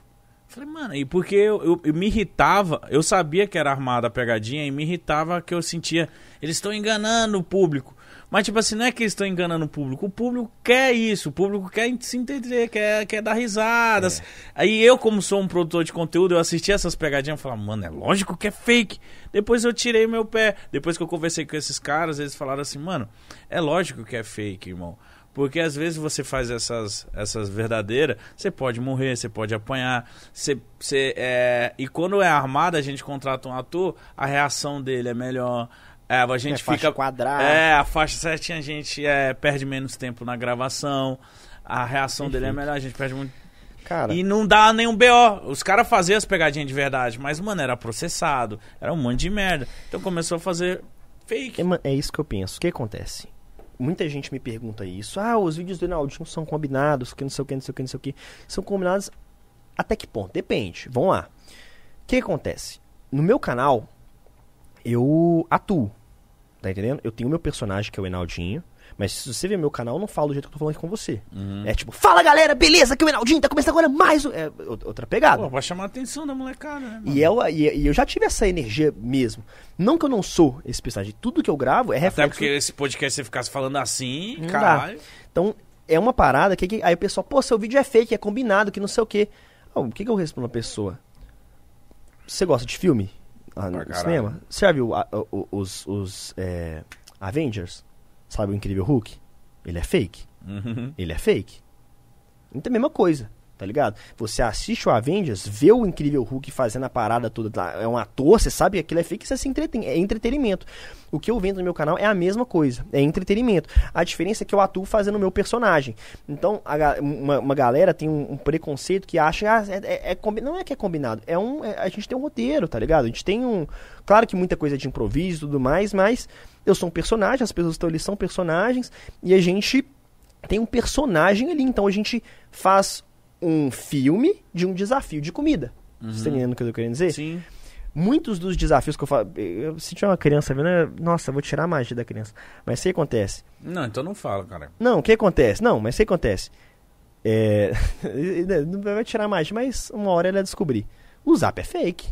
Falei, mano, e porque eu, eu- eu me irritava, eu sabia que era armada a pegadinha e me irritava que eu sentia, eles estão enganando o público. Mas, tipo assim, não é que eles estão enganando o público, o público quer isso, o público quer se entender, quer, quer dar risadas. Aí eu, como sou um produtor de conteúdo, eu assisti essas pegadinhas e falava, mano, é lógico que é fake. Depois eu tirei meu pé. Depois que eu conversei com esses caras, eles falaram assim, mano, é lógico que é fake, irmão. Porque às vezes você faz essas, essas verdadeiras, você pode morrer, você pode apanhar. Você, você, é... E quando é armado, a gente contrata um ator, a reação dele é melhor. É, a gente É, faixa fica. quadrada. É, a faixa certinha a gente é, perde menos tempo na gravação. A reação dele é melhor, a gente perde muito. Cara, E não dá nenhum BO. Os caras faziam as pegadinhas de verdade, mas, mano, era processado. Era um monte de merda. Então começou a fazer fake. é, é isso que eu penso. O que acontece? Muita gente me pergunta isso. Ah, os vídeos do Ronaldinho são combinados, que não sei o que, não sei o que, não sei o que. São combinados até que ponto? Depende. Vamos lá. O que acontece? No meu canal, eu atuo. Tá entendendo? Eu tenho o meu personagem, que é o Enaldinho. Mas se você ver meu canal, eu não falo do jeito que eu tô falando aqui com você. Uhum. É tipo, fala galera, beleza, que o Enaldinho tá começando agora mais. um-" É outra pegada. Pô, pra chamar a atenção da molecada, né, mano? E eu, e, e eu já tive essa energia mesmo. Não que eu não sou esse personagem. Tudo que eu gravo é Até reflexo. porque esse podcast você ficasse falando assim, Não caralho. Então, é uma parada que, que- aí o pessoal, pô, seu vídeo é fake, é combinado, que não sei o quê. Ah, o que, que eu respondo a pessoa? Você gosta de filme? Ah, no cinema? Você já viu a- o- os, os é, Avengers? Sabe o Incrível Hulk? Ele é fake. Uhum. Ele é fake. Então é a mesma coisa, tá ligado? Você assiste o Avengers, vê o Incrível Hulk fazendo a parada toda, é um ator, você sabe que aquilo é fake, você se entretém, é entretenimento. O que eu vendo no meu canal é a mesma coisa, é entretenimento. A diferença é que eu atuo fazendo o meu personagem. Então, a uma, uma galera tem um, um preconceito que acha, ah, é, é- é não é que é combinado, é um, é- a gente tem um roteiro, tá ligado? A gente tem um, claro que muita coisa é de improviso e tudo mais, mas eu sou um personagem, as pessoas que estão ali são personagens, e a gente tem um personagem ali. Então a gente faz um filme de um desafio de comida. Você tá entendendo o que eu tô querendo dizer? Sim. Muitos dos desafios que eu falo. Eu, se tiver uma criança vendo, é- nossa, eu vou tirar a magia da criança. Mas o que acontece? Não, então não fala, cara. Não, o que acontece? Não, mas o que acontece? É. não vai tirar a magia, mas uma hora ele vai descobrir. O zap é fake.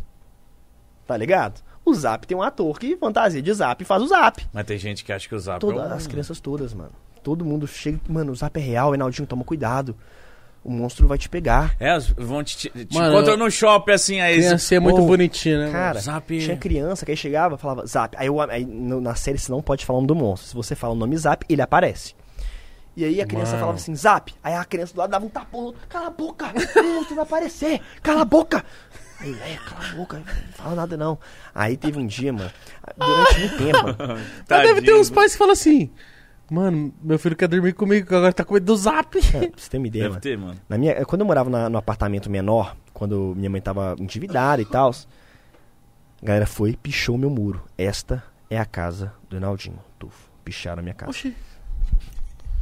Tá ligado? O zap tem um ator que fantasia de zap e faz o zap. Mas tem gente que acha que o Zap Todas é um... as crianças todas, mano. Todo mundo chega. Mano, o zap é real, Enaldinho, toma cuidado. O monstro vai te pegar. É, vão te, te, te Mano, encontram no shopping, assim, aí... Criança é muito bonitinha, né? Cara, Zap. tinha criança que aí chegava falava zap. Aí, eu, aí no- na série você não pode falar o nome do monstro. Se você fala o nome zap, ele aparece. E aí a criança Mano. falava assim, zap. Aí a criança do lado dava um tapão no outro. Cala a boca! O monstro vai aparecer! Cala a boca! Aí, é, cala a boca, não fala nada não. Aí teve um dia, mano, durante muito tempo, mano. Mas deve ter uns pais que falam assim: Mano, meu filho quer dormir comigo, que agora tá com medo do zap. É, pra você ter uma ideia, Deve mano. ter, mano. Na minha, quando eu morava na- no apartamento menor, quando minha mãe tava endividada e tal, a galera foi e pichou meu muro. Esta é a casa do Enaldinho. Tufo. Picharam a minha casa. Oxi.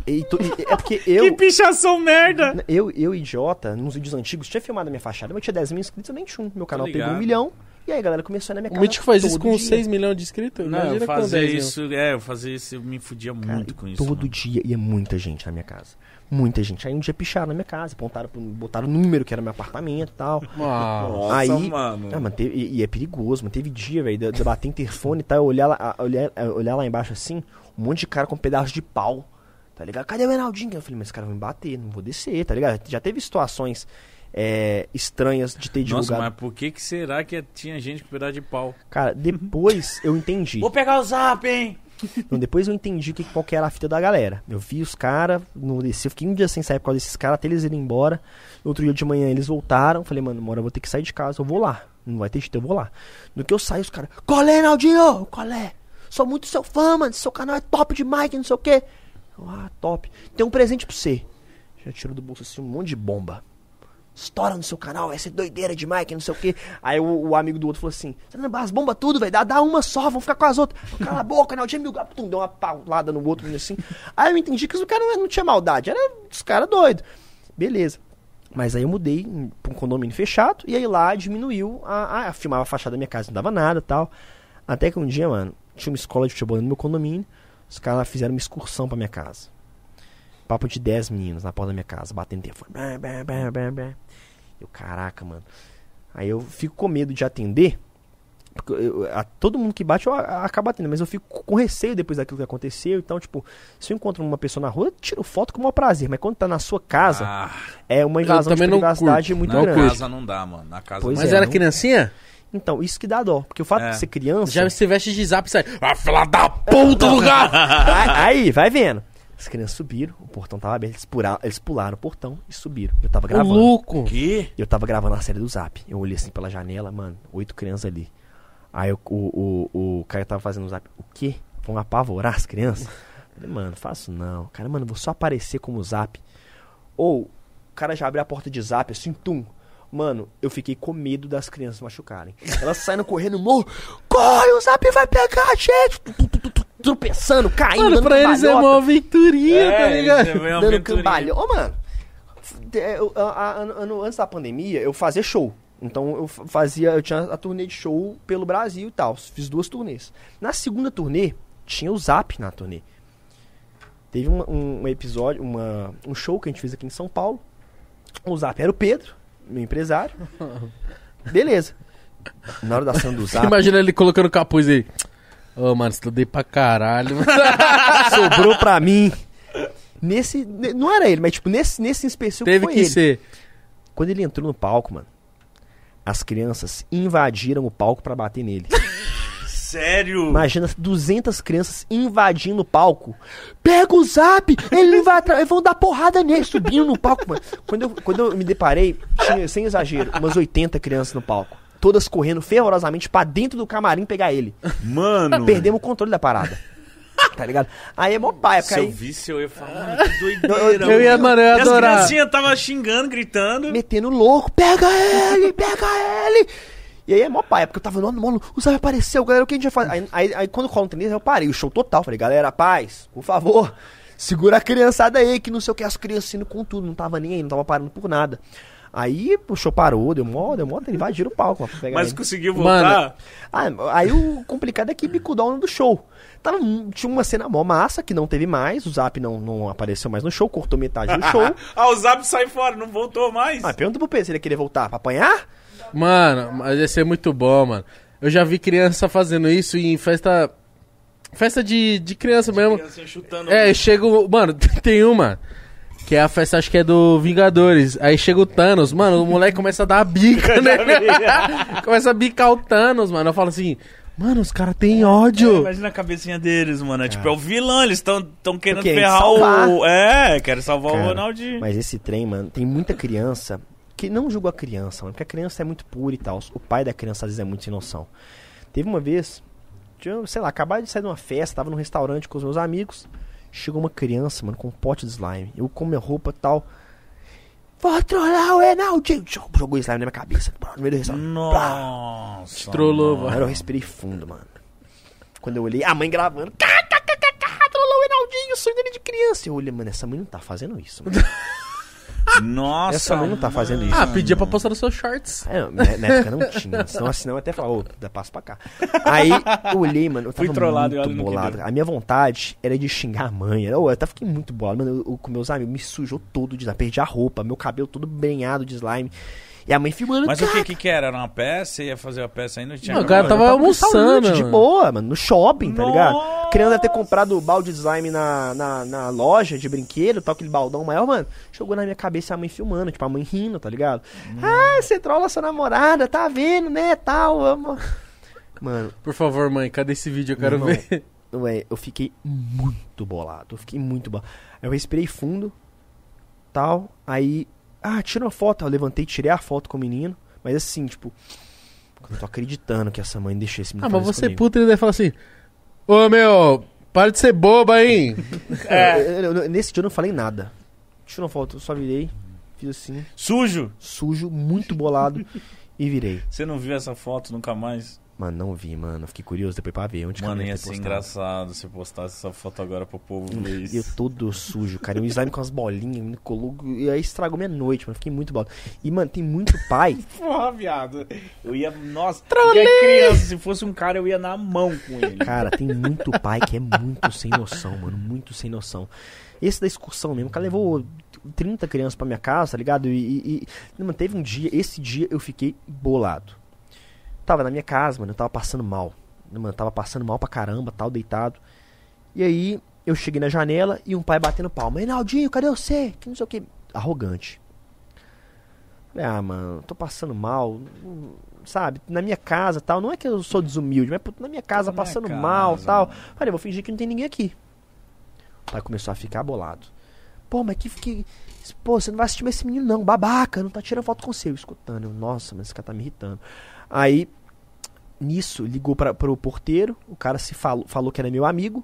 E to- e- é porque Que eu, pichação merda! eu, eu, idiota, nos vídeos antigos, tinha filmado a minha fachada, mas eu tinha 10 mil inscritos, eu nem tinha um. Meu canal pegou um milhão, e aí a galera começou a ir na minha O casa. Mítico faz isso com dia. 6 milhões de inscritos? Não, Imagina eu com fazer 10 mil. isso, é, eu fazia isso, eu me fudia Cara, muito com isso. todo mano. dia ia muita gente na minha casa. Muita gente. Aí um dia picharam na minha casa, apontaram, botaram o número que era meu apartamento e tal. Nossa, Aí- mano. Ah, mano, teve- e, e é perigoso, mano. Teve dia, velho, de, de eu bater interfone e tal, eu olhar lá, olhar, olhar lá embaixo assim, um monte de cara com pedaço de pau, tá ligado? Cadê o Reinaldinho? Eu falei, mas esse cara vai me bater, não vou descer, tá ligado? Já teve situações é, estranhas de ter Nossa, divulgado. mas por que que será que tinha gente com pedaço de pau? Cara, depois eu entendi. Vou pegar o zap, hein? Então, depois eu entendi que, qual que era a fita da galera. Eu vi os caras, não desci, eu fiquei um dia sem sair por causa desses caras, até eles irem embora. No outro dia de manhã eles voltaram, falei, mano, uma hora eu vou ter que sair de casa, eu vou lá. Não vai ter jeito, eu vou lá. No que eu saí, os caras, qual é, Naldinho? Qual é? Sou muito seu fã, mano, seu canal é top demais, que não sei o quê. Ah, top. Tem um presente pra você. Já tirou do bolso assim um monte de bomba. Estoura no seu canal, vai ser doideira demais, que não sei o quê. Aí o, o amigo do outro falou assim: "Você não- as bombas tudo, velho, dá, dá uma só, vamos ficar com as outras. Cala a boca, não, tinha mil deu uma paulada no outro, assim. Aí eu entendi que o cara não, não tinha maldade, era os caras doidos. Beleza. Mas aí eu mudei pra um condomínio fechado, e aí lá diminuiu a, a, filmava a fachada da minha casa, não dava nada tal. Até que um dia, mano, tinha uma escola de futebol no meu condomínio, os caras fizeram uma excursão pra minha casa. Papo de 10 meninos na porta da minha casa, batendo telefone. Eu, caraca, mano. Aí eu fico com medo de atender. Porque eu- a- todo mundo que bate eu a- a- acaba atendendo, mas eu fico com receio depois daquilo que aconteceu. Então, tipo, se eu encontro uma pessoa na rua, eu tiro foto com o maior prazer. Mas quando tá na sua casa, Ah, é uma invasão de privacidade curto. muito Não grande. na casa não dá, mano. Na casa Pois não Mas é, era não- criancinha? Então, isso que dá dó. Porque o fato É. de ser criança. Já se veste de zap e sai. Ah, filha da puta do gato! aí, aí, vai vendo. As crianças subiram, o portão tava aberto, eles, pura- eles pularam o portão e subiram. Eu tava gravando. louco! Que? Eu tava gravando a série do Zap. Eu olhei assim pela janela, mano, oito crianças ali. Aí o, o, o, o cara tava fazendo o Zap. O quê? Vão apavorar as crianças? Eu Falei, mano, faço não. Cara, mano, vou só aparecer como Zap. Ou, o cara já abriu a porta de Zap, assim, tum. Mano, eu fiquei com medo das crianças machucarem. Elas saindo correndo no morro. Corre, o Zap vai pegar a gente! Tropeçando, caindo, Mano, dando pra eles é uma aventurinha, tá ligado? você vê uma dando aventurinha. cambalhão. Ô, mano, f- é, eu- a- a- ano- antes da pandemia, eu fazia show. Então eu fa- fazia, eu tinha a turnê de show pelo Brasil e tal. Fiz duas turnês. Na segunda turnê, tinha o Zap na turnê. Teve um, um episódio, uma, um show que a gente fez aqui em São Paulo. O Zap era o Pedro, meu empresário. Beleza. Na hora da Zap, Imagina ele colocando capuz aí. Ô, mano, estudei pra caralho. sobrou pra mim. Nesse. ne- Não era ele, mas tipo, nesse, nesse específico Teve foi que ele. ser. Quando ele entrou no palco, mano, as crianças invadiram o palco pra bater nele. Sério? Imagina 200 crianças invadindo o palco. Pega o zap, ele não vai atrás, vão dar porrada nele, subindo no palco, mano. Quando eu, quando eu me deparei, tinha, sem exagero, umas 80 crianças no palco. Todas correndo fervorosamente pra dentro do camarim pegar ele. Mano. Perdemos o controle da parada. Tá ligado? Aí é mó pai, Se eu aí visse, eu ia falar, que doideira. Eu ia, mano, eu ia E as adorar. criancinhas tava xingando, gritando. metendo louco, pega ele, pega ele. E aí é mó pai, porque eu tava, mano, mano, o Zé apareceu, galera, o que a gente vai fazer? Aí, aí, aí quando rola um tênis, eu parei, o show total, falei, galera, paz, por favor, segura a criançada aí, que não sei o que, as crianças indo com tudo, não tava nem aí, não tava parando por nada. Aí o show parou, deu mó, deu mó, invadiram o palco, pra pegar Mas ele. conseguiu Mano. voltar. Ah, aí o complicado é que bicudão do show. Tava, tinha uma cena mó massa que não teve mais, o Zap não, não apareceu mais no show, cortou metade do show. ah, o Zap sai fora, não voltou mais. Ah, pergunta pro Pedro se ele ia querer voltar pra apanhar. Mano, mas ia ser muito bom, mano. Eu já vi criança fazendo isso em festa. Festa de, de criança mesmo. Criancinha chutando. É, chega o. Mano, tem uma. Que é a festa, acho que é do Vingadores. Aí chega o Thanos, mano, o moleque começa a dar a bica, né? começa a bicar o Thanos, mano. Eu falo assim, mano, os caras têm É, ódio. imagina a cabecinha deles, mano. É tipo, é o vilão, eles estão tão querendo Porque ferrar salvar. o. É, querem salvar o Cara, Ronaldinho. Mas esse trem, mano, tem muita criança que não julga a criança, mano, porque a criança é muito pura e tal. O pai da criança às vezes é muito sem noção. Teve uma vez, tinha, sei lá, acabado de sair de uma festa, tava num restaurante com os meus amigos. Chegou uma criança, mano, com um pote de slime. Eu com minha roupa e tal. Vou trollar o Enaldinho. Jogou slime na minha cabeça. No meio do restaurante. Nossa. Trollou, mano. Mano, eu respirei fundo, mano. Quando eu olhei, a mãe gravando. "Cá, cá, cá, cá, cá, Trollou o Enaldinho, sonho dele de criança. Eu olhei, mano, essa mãe não tá fazendo isso, mano. Nossa, Essa mãe não tá fazendo isso. Ah, pedia pra postar nos seus shorts. É, não, na, na época não tinha. Senão assim, eu até falava, ô, dá passo pra cá. Aí eu olhei, mano, eu tava Fui trollado e muito bolado. A minha vontade era de xingar a mãe. Eu, eu até fiquei muito bolado, mano. Eu, eu- com meus amigos, me sujou todo de slime. Perdi a roupa, meu cabelo todo brenhado de slime. E a mãe filmando. Mas o que que que era? Era uma peça? Você ia fazer a peça aí? Não tinha Não, o cara tava almoçando, restaurante, de mano. boa, mano, no shopping, tá ligado? Nossa! Criança deve ter comprado o balde de slime na, na, na loja de brinquedo, tal, aquele baldão maior, mano. Jogou na minha cabeça a mãe filmando, tipo, a mãe rindo, tá ligado? Ah, você trola sua namorada, tá vendo, né, tal, amo. Mano, Por favor, mãe, cadê esse vídeo? Eu quero Irmão. ver. Ué, eu fiquei muito bolado. Eu fiquei muito bolado. Aí Eu respirei fundo, tal. Aí, ah, tira uma foto. Eu levantei, tirei a foto com o menino. Mas assim, tipo, eu não tô acreditando que essa mãe deixou esse Ah, menino mas fazer isso você comigo. puta, ele deve falar assim: Ô meu, para de ser boba, hein? É, eu- eu- nesse dia eu não falei nada. Tira uma foto, eu só virei, fiz assim, Sujo! sujo, muito bolado e virei. Você não viu essa foto nunca mais? Mano, não vi, mano. Fiquei curioso depois pra ver onde Mano, ia ser engraçado se postasse essa foto agora pro povo ver E eu isso. todo sujo, cara. E o slime com as bolinhas, me colou. E aí estragou minha noite, mano. Fiquei muito bolado. E, mano, tem muito pai. Porra, viado. Eu ia. Nossa, e a criança, se fosse um cara, eu ia na mão com ele. Cara, tem muito pai que é muito sem noção, mano. Muito sem noção. Esse da excursão mesmo, o cara levou 30 crianças pra minha casa, tá ligado? E, e, e- mano, teve um dia, esse dia eu fiquei bolado. Tava na minha casa, mano, eu tava passando mal. Mano, eu tava passando mal pra caramba, tal, deitado. E aí, eu cheguei na janela e um pai batendo palma. Reinaldinho, cadê você? Que não sei o que. Arrogante. Falei, ah, mano, tô passando mal. Sabe, na minha casa tal. Não é que eu sou desumilde, mas na minha casa Na minha passando casa, mal tal. mano. Falei, vou fingir que não tem ninguém aqui. O pai começou a ficar bolado. Pô, mas que. que pô, você não vai assistir mais esse menino, não. Babaca, não tá tirando foto com você. Eu escutando. Eu, Nossa, mas esse cara tá me irritando. Aí, nisso, ligou para pro porteiro. O cara se falou, falou que era meu amigo.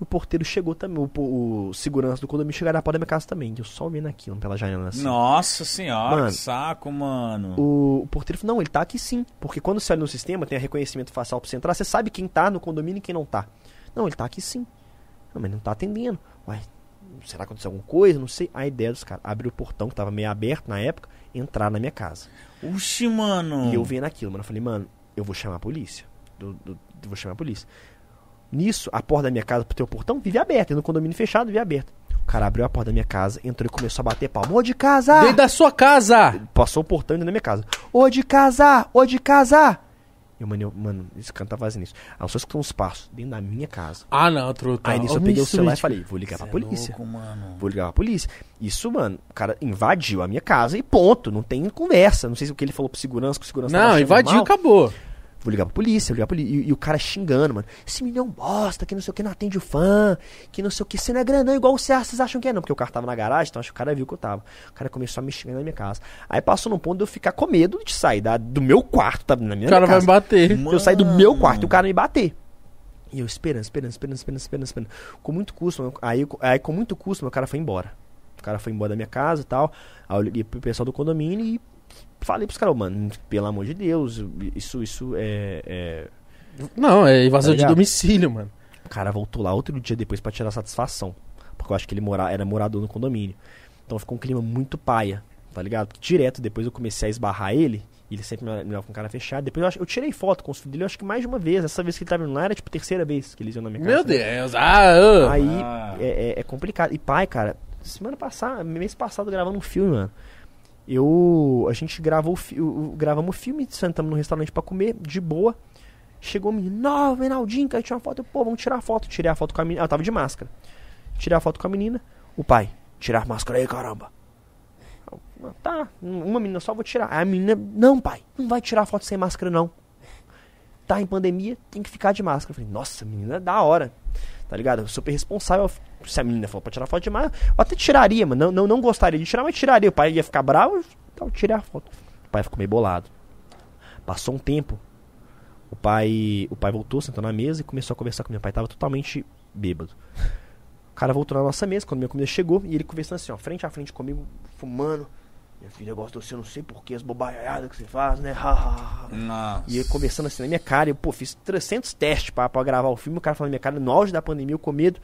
E o porteiro chegou também. O, o segurança do condomínio chegou na porta da minha casa também. Eu só vendo aquilo pela janela assim. Nossa senhora, Mano, que saco, mano. O, o porteiro falou, não, ele tá aqui sim. Porque quando você olha no sistema, tem reconhecimento facial pra você entrar, você sabe quem tá no condomínio e quem não tá. Não, ele tá aqui sim. Não, mas não tá atendendo. Uai, será que aconteceu alguma coisa? Não sei. A ideia dos caras, abrir o portão, que tava meio aberto na época, entrar na minha casa. Oxi, mano. E eu vendo aquilo, mano. Eu falei, mano, eu vou chamar a polícia. Eu, eu- eu vou chamar a polícia. Nisso, a porta da minha casa pro teu portão vive aberta. E no condomínio fechado, vive aberta. O cara abriu a porta da minha casa, entrou e começou a bater palma. Ô de casa! Dentro da sua casa! Passou o portão e dentro da minha casa. Ô de casa! Ô de casa! Eu, mano, eu, mano, tá fazendo isso. Aí eu só escutei uns passos dentro da minha casa. Ah, não, truta. Aí nisso eu peguei o celular e falei, vou ligar pra é polícia. louco. Vou ligar pra polícia. Isso, mano, o cara invadiu a minha casa e ponto. Não tem conversa. Não sei se o que ele falou pro segurança, que o segurança Não, invadiu, acabou. Vou ligar pra polícia, vou ligar pra polícia. E, e o cara xingando, mano. Esse menino é um bosta, que não sei o que, não atende o fã, que não sei o que. Você não é grandão igual você, vocês acham que é, não. Porque o cara tava na garagem, então acho que o cara viu que eu tava. O cara começou a me xingar na minha casa. Aí passou num ponto de eu ficar com medo de sair da, do meu quarto, tá na minha O cara vai casa. me bater. Eu saí do meu Mano. quarto e o cara me bater. E eu esperando, esperando, esperando, esperando, esperando, esperando. Com muito custo, mano, aí, aí com muito custo, meu cara foi embora. O cara foi embora da minha casa e tal. Aí eu liguei pro pessoal do condomínio e falei pros caras, mano, pelo amor de Deus, isso, isso é- é Não, é invasão Tá de domicílio, mano. o cara voltou lá outro dia depois pra tirar satisfação. Porque eu acho que ele mora, era morador no condomínio. Então ficou um clima muito paia, tá ligado? Direto depois eu comecei a esbarrar ele. E ele sempre me olhava com cara fechado. Depois eu, acho- eu tirei foto com os filhos dele, eu acho que mais de uma vez. Essa vez que ele tava indo lá era tipo a terceira vez que eles iam na minha casa. Meu Deus. Ah, ah. Aí Ah. é, é- é complicado. E pai, cara, semana passada, mês passado gravando um filme, mano. Eu. A gente gravou o gravamos o filme, sentamos no restaurante pra comer, de boa. Chegou o menino, não, Reinaldinho, quero tirar uma foto. Eu, Pô, vamos tirar a foto. Tirei a foto com a menina. Ah, eu tava de máscara. Tirei a foto com a menina. O pai, tirar a máscara aí, caramba. "Ah, tá, uma menina só vou tirar. Aí a menina, não, pai, não vai tirar a foto sem máscara, não. Tá em pandemia, tem que ficar de máscara. Eu falei, nossa, menina, é da hora. Tá ligado? Super responsável. Se a menina for pra tirar foto de máscara, eu até tiraria, mano. Não, não, não gostaria de tirar, mas tiraria. O pai ia ficar bravo, então tirei a foto. O pai ficou meio bolado. Passou um tempo. O pai, o pai voltou, sentou na mesa e começou a conversar com meu pai. Tava totalmente bêbado. O cara voltou na nossa mesa quando minha comida chegou e ele conversando assim, ó, frente a frente comigo, fumando. Minha filha gosta de você, eu não sei porquê, as bobaiadas que você faz, né? Nossa. E ele conversando assim na minha cara, eu, pô, fiz 300 testes pra, pra gravar o filme, o cara falando na minha cara, no auge da pandemia, eu com medo.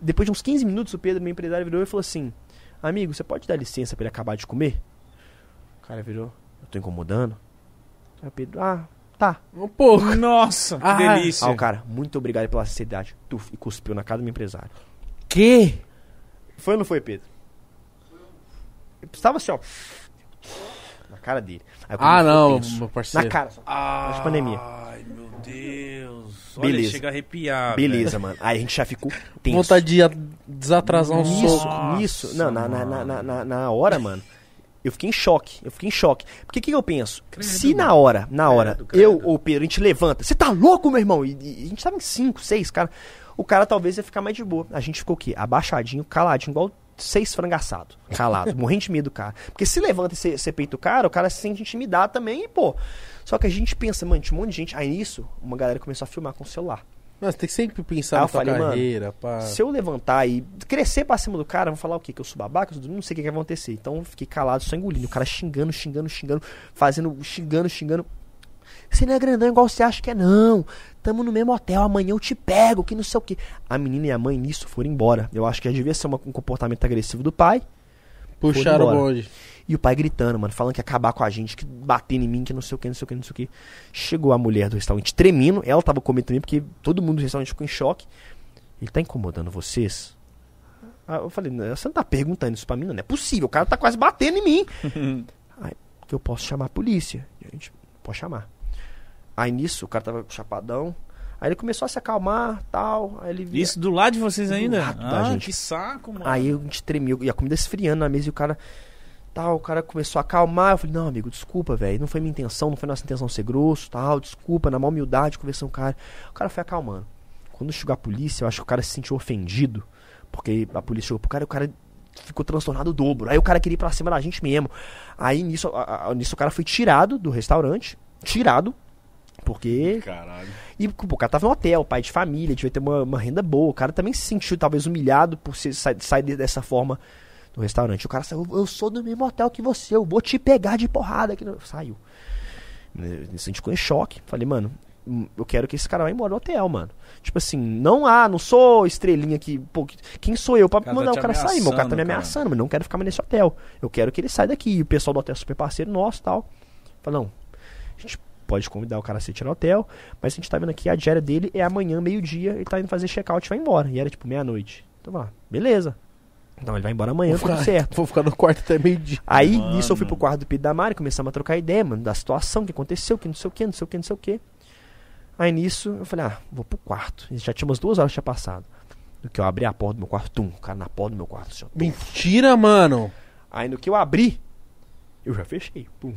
depois de uns 15 minutos, o Pedro, meu empresário, virou e falou assim: Amigo, você pode dar licença pra ele acabar de comer? O cara virou: Eu tô incomodando. Aí o Pedro: Ah, tá. Um pouco. Nossa, que Ah. delícia. Ah, o cara, muito obrigado pela sinceridade. Tuf, e cuspiu na cara do meu empresário. Que? Foi ou não foi, Pedro? Estava assim, ó. Na cara dele. Aí Ah, não, meu parceiro. Na cara. só. Ai, de pandemia. Ai, meu Deus. Olha, Beleza. chega a arrepiar. Beleza, mano. Aí a gente já ficou tenso. Vontade de desatrasar um Nisso, soco. Nisso. Não, na, na, na, na, na- hora, mano. Eu fiquei em choque. Eu fiquei em choque. Porque o que, que eu penso? Credo, Se na hora, na hora, Credo, eu credo. ou o Pedro, a gente levanta. Você tá louco, meu irmão? E, e a gente tava em cinco, seis, cara. O cara talvez ia ficar mais de boa. A gente ficou o quê? Abaixadinho, caladinho, igual seis frangaçados. Calado, morrendo de medo do cara. Porque se levanta e você peita o cara, o cara se sente intimidado também e, pô. Só que a gente pensa, mano, tinha um monte de gente. Aí nisso, uma galera começou a filmar com o celular. Mas tem que sempre pensar na falei, mano, carreira, pá. Se eu levantar e crescer pra cima do cara, vão falar o quê? Que eu sou babaca? Eu não sei o que, que vai acontecer. Então eu fiquei calado, só engolindo. O cara xingando, xingando, xingando, fazendo, xingando, xingando. Você não é grandão igual você acha que é, não. Tamo no mesmo hotel, amanhã eu te pego, que não sei o que. A menina e a mãe nisso foram embora. Eu acho que já devia ser uma- um comportamento agressivo do pai. Puxaram o bonde. E o pai gritando, mano, falando que ia acabar com a gente, que batendo em mim, que não sei o que, não sei o que, não sei o que. Chegou a mulher do restaurante tremendo, ela tava comendo também, porque todo mundo do restaurante ficou em choque. Ele tá incomodando vocês? Aí eu falei, "Não, você não tá perguntando isso pra mim, não, não é possível, o cara tá quase batendo em mim. Aí, que eu posso chamar a polícia. E a gente, pode chamar. Aí nisso, o cara tava chapadão. Aí ele começou a se acalmar, tal. Aí ele Isso do lado de vocês Do ainda? lado ah, gente. que saco, mano. Aí a gente tremeu, e a comida esfriando na mesa, e o cara. Tal, o cara começou a acalmar. Eu falei, não, amigo, desculpa, velho. Não foi minha intenção, não foi nossa intenção ser grosso, tal. Desculpa, na maior humildade, conversando com o cara. O cara foi acalmando. Quando chegou a polícia, eu acho que o cara se sentiu ofendido. Porque a polícia chegou pro cara e o cara ficou transtornado o dobro. Aí o cara queria ir pra cima da gente mesmo. Aí nisso, a- a- nisso o cara foi tirado do restaurante. Tirado. Porque Caralho. e pô, o cara tava no hotel, pai de família, devia ter uma, uma renda boa. O cara também se sentiu talvez humilhado por ser, sa- sair de- dessa forma do restaurante. O cara saiu, eu sou do mesmo hotel que você, eu vou te pegar de porrada. aqui no-" Saiu. Né, A gente ficou em choque. Falei, mano, hum, eu quero que esse cara vá embora do hotel, mano. Tipo assim, não, ah, não sou estrelinha que. Pô, que- quem sou eu pra cara mandar tá o cara sair? Meu cara tá me ameaçando, cara. mas não quero ficar mais nesse hotel. Eu quero que ele saia daqui. E o pessoal do hotel é super parceiro nosso e tal. Falei, não, a gente pode convidar o cara a se tirar hotel, mas a gente tá vendo aqui, a diária dele é amanhã, meio-dia, ele tá indo fazer check-out e vai embora. E era tipo meia-noite. Então, lá, beleza. Então ele vai embora amanhã, Vou tudo ficar, certo. vou ficar no quarto até meio-dia. Aí, Mano. nisso eu fui pro quarto do Pedro da Mari, começamos a trocar ideia, mano, da situação, o que aconteceu, que não sei o que, não sei o que, não sei o que. Aí nisso, eu falei, ah, vou pro quarto. E já tinha umas duas horas que tinha passado. Do que eu abri a porta do meu quarto, tum, o cara na porta do meu quarto, assim. Mentira, mano. Aí no que eu abri, eu já fechei, pum.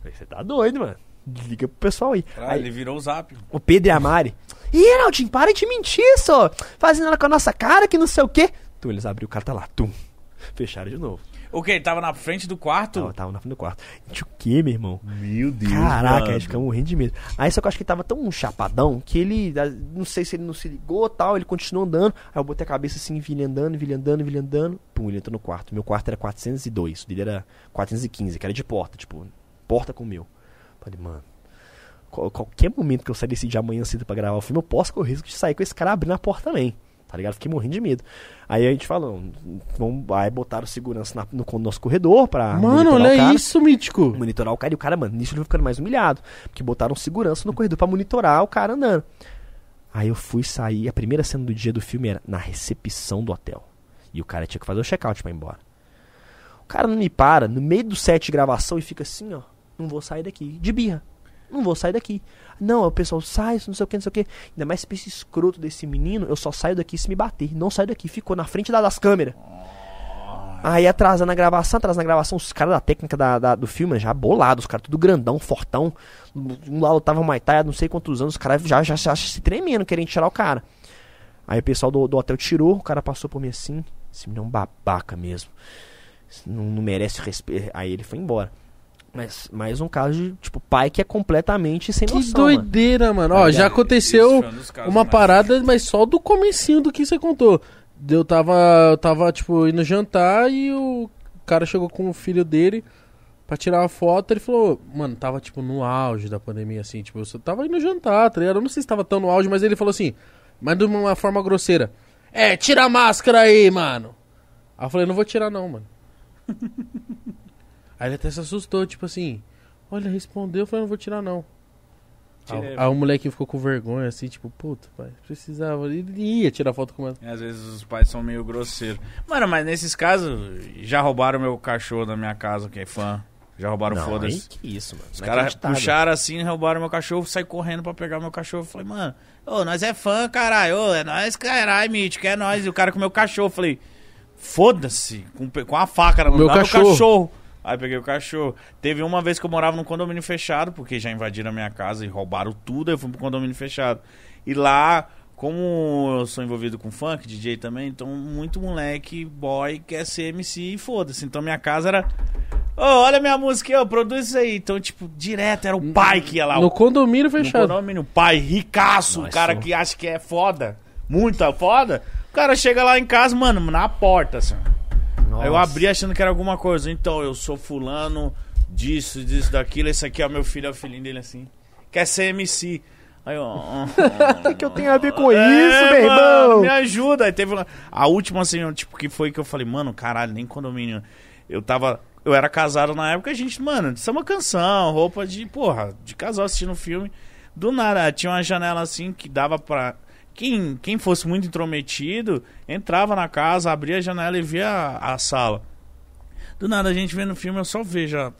Falei, você tá doido, mano. Liga pro pessoal aí. Ah, aí ele virou o zap. o Pedro e a Mari. Ih, Naldinho, para de mentir, só. Fazendo ela com a nossa cara, que não sei o quê. Então eles abriram o cara, tá lá, tum. Fecharam de novo. O que? Ele tava na frente do quarto? Tava, tava na frente do quarto. Gente, o quê, meu irmão? Meu Deus. Caraca, mano. gente fica morrendo de medo. Aí só que eu acho que ele tava tão chapadão que ele. ah, Não sei se ele não se ligou tal, ele continuou andando. Aí eu botei a cabeça assim, vi ele andando, vi ele andando, vi ele andando. Pum, ele entrou no quarto. Meu quarto era 402, o dele era 415, que era de porta, tipo, porta com o meu. Falei, mano. qual- Qualquer momento que eu sair desse dia amanhã cedo pra gravar o filme, eu posso correr o risco de sair com esse cara abrindo a porta também. Tá ligado? Fiquei morrendo de medo. Aí a gente falou, vamos, aí botaram segurança na- no, nosso corredor pra. Mano, monitorar o olha cara isso, mítico. monitorar o cara e o cara, mano, nisso ele foi ficando mais humilhado. Porque botaram segurança no corredor pra monitorar o cara andando. Aí eu fui sair, a primeira cena do dia do filme era na recepção do hotel. E o cara tinha que fazer o check-out pra ir embora. O cara não me para no meio do set de gravação e fica assim, ó. Não vou sair daqui. De birra. Não vou sair daqui. Não, o pessoal sai, não sei o que, não sei o que. Ainda mais esse escroto desse menino, eu só saio daqui se me bater. Não saio daqui. Ficou na frente da- das câmeras. Aí atrasando a gravação, atrasando a gravação, os caras da técnica da, da- do filme já bolados, os caras tudo grandão, fortão. Um lá lutava Muay Thai não sei quantos anos, os caras já, já, já se tremendo, querendo tirar o cara. Aí o pessoal do, do hotel tirou, o cara passou por mim assim, esse menino é um babaca mesmo. Não, não merece respeito. Aí ele foi embora. Mas mais um caso de, tipo, pai que é completamente sem Que noção, mano. doideira, mano. Tá Ó, ligado? já aconteceu um uma mais- parada, mas só do comecinho do que você contou. Eu tava, eu tava, tipo, indo jantar e o cara chegou com o filho dele pra tirar uma foto. Ele falou, mano, tava, tipo, no auge da pandemia, assim. Tipo, eu tava indo jantar, tá ligado? Eu não sei se tava tão no auge, mas ele falou assim, mas de uma forma grosseira. É, tira a máscara aí, mano. Aí eu falei, não vou tirar não, mano. aí ele até se assustou, tipo assim, olha, respondeu, eu falei, não vou tirar não. Aí, aí o molequinho ficou com vergonha, assim, tipo, puta, pai, precisava. Ele ia tirar foto com ela. Às vezes os pais são meio grosseiros. Mano, mas nesses casos, já roubaram meu cachorro da minha casa, que é fã. Já roubaram, foda-se. que isso, mano. Os é caras puxaram assim, roubaram meu cachorro, saí correndo pra pegar meu cachorro. Falei, mano, ô, nós é fã, caralho, ô, é nós, caralho, mítico, é nós. E o cara com meu cachorro, falei, foda-se, com, com a faca na mão, Meu dá cachorro. Aí peguei o cachorro. Teve uma vez que eu morava num condomínio fechado, porque já invadiram a minha casa e roubaram tudo, aí eu fui pro condomínio fechado. E lá, como eu sou envolvido com funk, DJ também, então muito moleque, boy, quer ser MC e foda-se. Então minha casa era. Ô, olha minha música, eu produz isso aí. Então, tipo, direto era o pai que ia lá. No o condomínio no fechado. condomínio, pai, ricaço, o Nossa. cara que acha que é foda, muita foda. O cara chega lá em casa, mano, na porta, assim. Aí eu Nossa. abri achando que era alguma coisa. Então, eu sou fulano disso, disso, daquilo. Esse aqui é o meu filho, é o filhinho dele assim. Quer ser MC. Aí eu. O que eu tenho a ver com É, isso, meu mano, irmão? Me ajuda. Aí teve uma- a última, assim, tipo, que foi que eu falei, mano, caralho, nem condomínio. Eu tava. Eu era casado na época, a gente, mano, isso é uma canção, roupa de, porra, de casal assistindo filme. Do nada, tinha uma janela assim que dava pra. Quem, quem fosse muito intrometido entrava na casa, abria a janela e via a, a sala. Do nada a gente vendo o filme, eu só vejo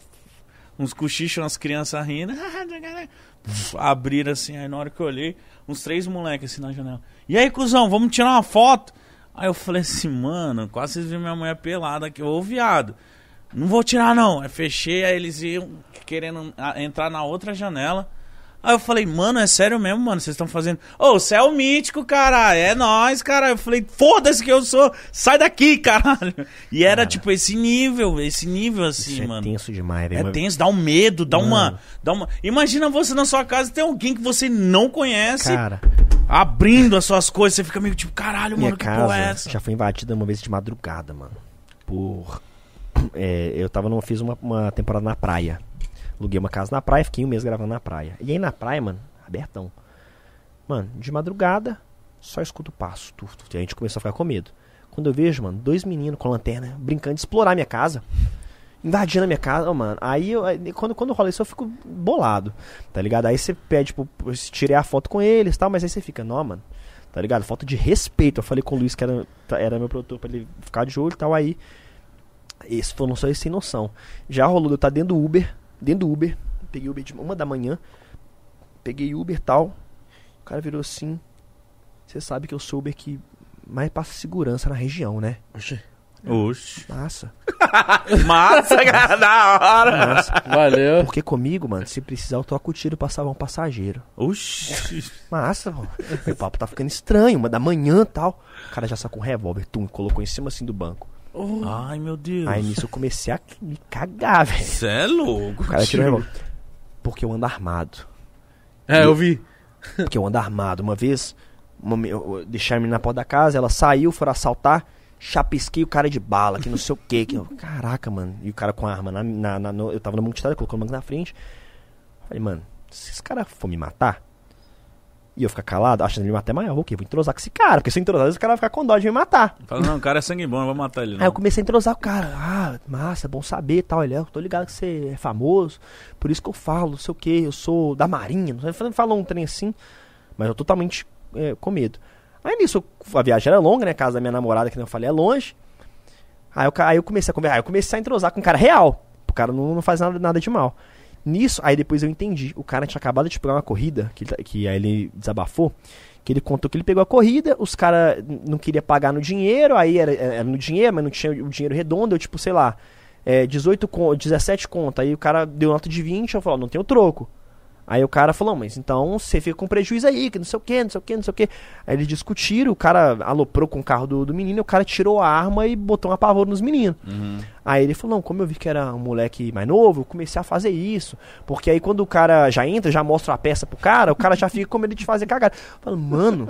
uns cochichos, umas crianças rindo. Abriram assim, aí na hora que eu olhei, uns três moleques assim na janela. E aí, cuzão, vamos tirar uma foto? Aí eu falei assim, mano, quase vocês viram minha mulher pelada aqui, ô viado. Não vou tirar não. Aí fechei, aí eles iam querendo ah, entrar na outra janela. Aí eu falei, mano, é sério mesmo, mano? Vocês estão fazendo. Ô, você é o mítico, cara. É nós, cara. Eu falei, foda-se que eu sou. Sai daqui, caralho. E era Cara. tipo esse nível, esse nível assim, Isso é mano. tenso demais, velho. É tenso, dá um medo, dá uma, dá uma. Imagina você na sua casa tem alguém que você não conhece Cara, abrindo as suas coisas, você fica meio tipo, caralho, minha mano, que porra é casa essa? já foi invadida uma vez de madrugada, mano. Por. é, eu tava numa, fiz uma, uma temporada na praia. Aluguei uma casa na praia, fiquei um mês gravando na praia. E aí na praia, mano, abertão. Mano, de madrugada, só escuto o passo. Tuf, tuf, a gente começou a ficar com medo. Quando eu vejo, mano, dois meninos com lanterna brincando de explorar minha casa. Invadindo a minha casa, Ô, mano. Aí, eu, aí, quando, quando rola isso, eu fico bolado, tá ligado? Aí você pede, tipo, tirei a foto com eles e tal, mas aí você fica, não, mano, tá ligado? Falta de respeito. Eu falei com o Luiz, que era, tá- era meu produtor, pra ele ficar de olho e tal. Aí, esse foi só esse sem noção. Já rolou eu estar dentro do Uber, dentro do Uber, peguei Uber de uma da manhã, peguei Uber e tal. O cara virou assim. Você sabe que eu sou o Uber que mais passa segurança na região, né? Oxi. Oxi. Massa. Massa, cara, da hora. Massa. Valeu. Porque comigo, mano, se precisar, eu troco o tiro pra salvar um passageiro. Oxi. Massa, pô. O papo tá ficando estranho, uma da manhã e tal. O cara já sacou um revólver, tum, colocou em cima assim do banco. Ai, meu Deus. Aí nisso eu comecei a me cagar, velho. Você é louco. O cara tirou revólver. Porque eu ando armado. É, eu vi. Porque eu ando armado. Uma vez, uma, deixei a menina na porta da casa, ela saiu, foram assaltar, chapisquei o cara de bala, que não sei o quê, que. eu- Caraca, mano. E o cara com a arma na, na, na- no- eu tava na multitária, colocou o banco na frente. Falei, mano, se esse cara for me matar, e eu ficar calado, achando ele me matar é maior, o quê? Vou entrosar com esse cara, porque se eu entrosar, esse cara vai ficar com dó de me matar. Fala, não, o cara é sangue bom, eu vou matar ele. Aí Não. eu comecei a entrosar o cara. Ah, massa, bom saber e tal. Ele, eu tô ligado que você é famoso, por isso que eu falo, não sei o que, eu sou da Marinha. Não sei, falou um trem assim, mas eu totalmente é, com medo. Aí nisso, a viagem era longa, né? A casa da minha namorada, que nem eu falei, é longe. Aí eu, aí eu comecei a conversar, aí eu comecei a entrosar com um cara real. O cara não, não faz nada, nada de mal. Nisso, aí depois eu entendi. O cara tinha acabado de pegar uma corrida, que, tá- que aí ele desabafou. Que ele contou que ele pegou a corrida, os caras não queriam pagar no dinheiro, aí era, era no dinheiro, mas não tinha o dinheiro redondo, eu tipo, sei lá, é, 18 con 17 conto. Aí o cara deu nota de 20, eu falei, ó, não tenho troco. Aí o cara falou, mas então você fica com prejuízo aí, que não sei o que, não sei o que, não sei o que. Aí eles discutiram, o cara aloprou com o carro do, do menino, e o cara tirou a arma e botou um apavoro nos meninos. Uhum. Aí ele falou, não, como eu vi que era um moleque mais novo, eu comecei a fazer isso. Porque aí quando o cara já entra, já mostra a peça pro cara, o cara já fica com medo de fazer cagada. Fala, mano,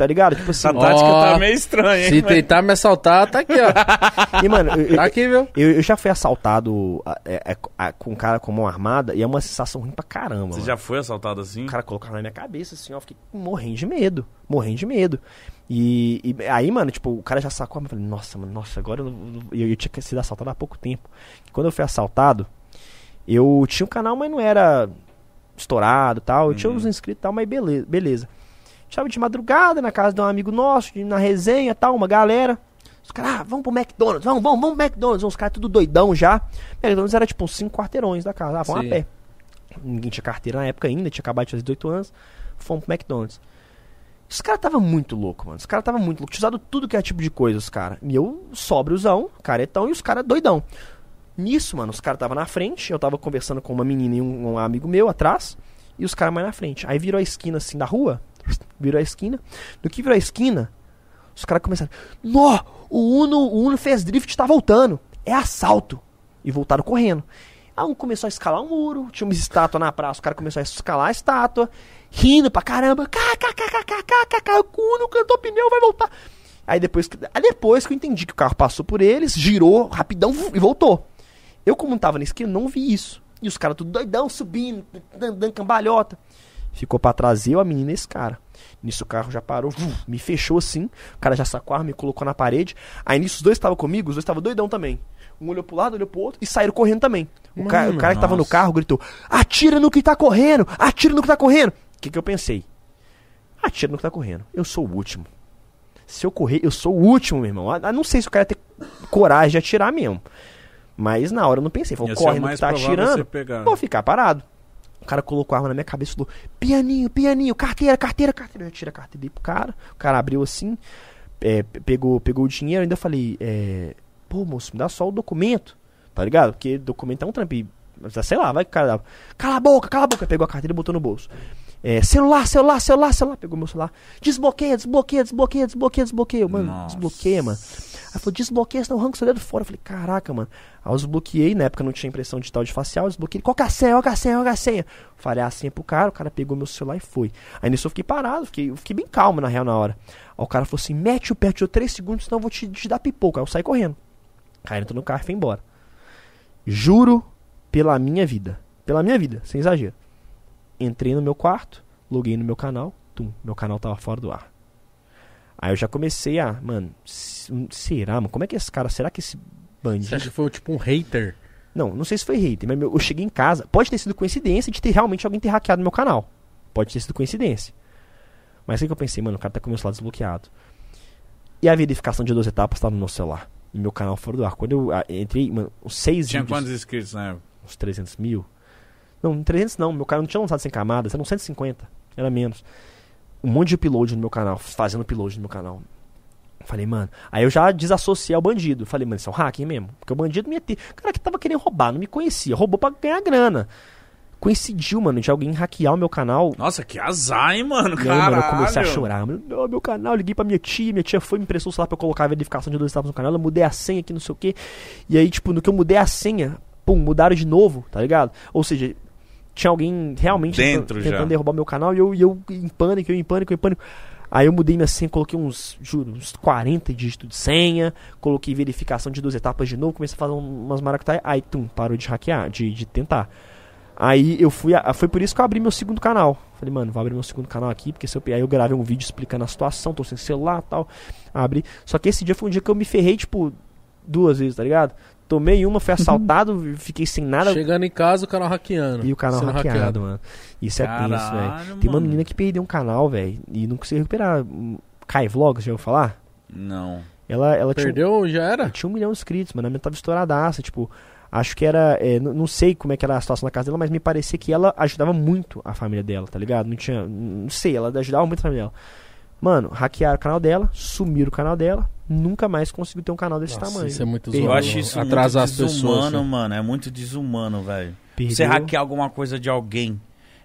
tá ligado? Tipo assim, Essa tática Ó, tá meio estranha, hein? Se mas- tentar me assaltar, tá aqui, ó. e mano, eu, Tá aqui, viu? eu, eu já fui assaltado a- é, é, a- com um cara com mão armada e é uma sensação ruim pra caramba. Você mano. já foi assaltado assim? O cara colocava na minha cabeça assim, ó, eu fiquei morrendo de medo, morrendo de medo. E, e aí, mano, tipo, o cara já sacou, eu falei, nossa, mano, nossa, agora eu, não- eu, eu tinha sido assaltado há pouco tempo. E quando eu fui assaltado, eu tinha um canal, mas não era estourado e tal. Eu tinha Uhum. uns inscritos e tal, mas beleza. beleza. Estava de madrugada na casa de um amigo nosso, na resenha e tal, uma galera. Os caras, ah, vamos pro McDonald's, vamos, vamos, vamos pro McDonald's. Os caras tudo doidão já. McDonald's era tipo uns 5 quarteirões da casa. Ah, vamos Sim. a pé. Ninguém tinha carteira na época ainda, tinha acabado de fazer 18 anos. Fomos pro McDonald's. Os caras tava muito louco, mano. Os caras tava muito louco. Tinha usado tudo que é tipo de coisa, os caras. E eu, sóbriozão, caretão, e os caras doidão. Nisso, mano, os caras tava na frente, eu tava conversando com uma menina e um, um amigo meu atrás, e os caras mais na frente. Aí virou a esquina assim da rua, virou a esquina. No que virou a esquina, os caras começaram, Nó, o Uno, o Uno fez drift, tá voltando. É assalto. E voltaram correndo. Aí um começou a escalar um muro, tinha uma estátua na praça, o cara começou a escalar a estátua, rindo pra caramba, kkkkkkkk, o Uno cantou pneu, vai voltar. Aí depois, que- aí depois que eu entendi que o carro passou por eles, girou rapidão e voltou. Eu, como não tava na esquina, não vi isso. E os caras tudo doidão, subindo, dando cambalhota. Ficou pra trás eu, a menina e esse cara. Nisso o carro já parou, me fechou assim. O cara já sacou a arma, me colocou na parede. Aí nisso os dois estavam comigo, os dois estavam doidão também. Um olhou pro lado, olhou pro outro e saíram correndo também. O, ca- o cara que tava no carro gritou: Atira no que tá correndo! Atira no que tá correndo! O que, que eu pensei? Atira no que tá correndo. Eu sou o último. Se eu correr, eu sou o último, meu irmão. Ah, não sei se o cara ia ter coragem de atirar mesmo. Mas na hora eu não pensei. Ser corre no que tá você atirando. Vou ficar parado. O cara colocou a arma na minha cabeça e falou: pianinho, pianinho, carteira, carteira, carteira. Eu tirei a carteira dei pro cara. O cara abriu assim, é, pe- pegou, pegou o dinheiro. Ainda falei: é, pô, moço, me dá só o documento. Tá ligado? Porque documento é um trampo. Sei lá, vai que o cara. Cala a boca, cala a boca. Pegou a carteira e botou no bolso. É, celular, celular, celular, celular. Pegou meu celular. Desbloqueia, desbloqueia, desbloqueia, desbloqueia, desbloqueia. Mano, Nossa. desbloqueia, mano. Aí falou, desbloqueia, senão arranca seu dedo fora. Eu falei, caraca, mano. Aí eu desbloqueei, na época não tinha impressão digital de facial, eu desbloqueei. Qual que é a senha, qual que é a senha, qual que é a senha? Falei a senha pro cara, o cara pegou meu celular e foi. Aí nisso eu fiquei parado, fiquei, eu fiquei bem calmo na real na hora. Aí o cara falou assim, mete o pé, te 3 segundos, senão eu vou te, te dar pipoca. Aí eu saí correndo. O cara entrou no carro e foi embora. Juro pela minha vida. Pela minha vida, sem exagero. Entrei no meu quarto, loguei no meu canal, tum, meu canal tava fora do ar. Aí eu já comecei a, mano, s- será, mano? Como é que esse cara, será que esse Você bandido. acha que foi tipo um hater? Não, não sei se foi hater, mas eu cheguei em casa. Pode ter sido coincidência de ter realmente alguém ter hackeado meu canal. Pode ter sido coincidência. Mas o que eu pensei, mano, o cara tá com o meu celular desbloqueado. E a verificação de duas etapas tava no meu celular. E meu canal fora do ar. Quando eu entrei, mano, uns seis Tinha vídeos, quantos inscritos na época? uns 300 mil. Não, 300 não. Meu canal não tinha lançado sem camadas, eram 150. Era menos. Um monte de upload no meu canal, fazendo upload no meu canal. Falei, mano. Aí eu já desassociei ao bandido. Falei, mano, isso é um hacking mesmo. Porque o bandido ia ter. O cara que tava querendo roubar, não me conhecia. Roubou pra ganhar grana. Coincidiu, mano, de alguém hackear o meu canal. Nossa, que azar, hein, mano? E aí, Caralho. mano, eu comecei a chorar. Mano, não, meu canal, liguei pra minha tia, minha tia foi, me emprestou o celular pra eu colocar a verificação de dois etapas no canal, eu mudei a senha aqui, não sei o que. E aí, tipo, no que eu mudei a senha, pum, mudaram de novo, tá ligado? Ou seja, tinha alguém realmente Dentro tentando, tentando derrubar meu canal e eu, e eu em pânico, eu em pânico, eu em pânico. Aí eu mudei minha senha, coloquei uns, juro, uns 40 dígitos de senha, coloquei verificação de duas etapas de novo, comecei a fazer um- umas maracutaias, aí, tum, parou de hackear, de, de tentar. Aí eu fui, a- foi por isso que eu abri meu segundo canal. Falei, mano, vou abrir meu segundo canal aqui, porque se eu, aí eu gravei um vídeo explicando a situação, tô sem celular e tal. Abri. Só que esse dia foi um dia que eu me ferrei, tipo, duas vezes, tá ligado? Tomei uma, fui assaltado, fiquei sem nada. Chegando em casa, o canal hackeando. E o canal Sendo hackeado, mano. Isso é tenso, velho. Tem uma menina que perdeu um canal, velho, e não conseguiu recuperar. Kai Vlogs, já ouviu falar? Não. Ela, ela tinha, Perdeu, já ela era? tinha um milhão de inscritos, mano. A minha tava estouradaça, tipo. Acho que era. é, não sei como é que era a situação na casa dela, mas me parecia que ela ajudava muito a família dela, tá ligado? Não tinha. Não sei, ela ajudava muito a família dela. Mano, hackearam o canal dela, sumiram o canal dela, nunca mais conseguiu ter um canal desse Nossa, tamanho. Isso é muito. Eu acho isso Atrasar muito as pessoas. desumano, assim. mano. É muito desumano, velho. Você hackear alguma coisa de alguém.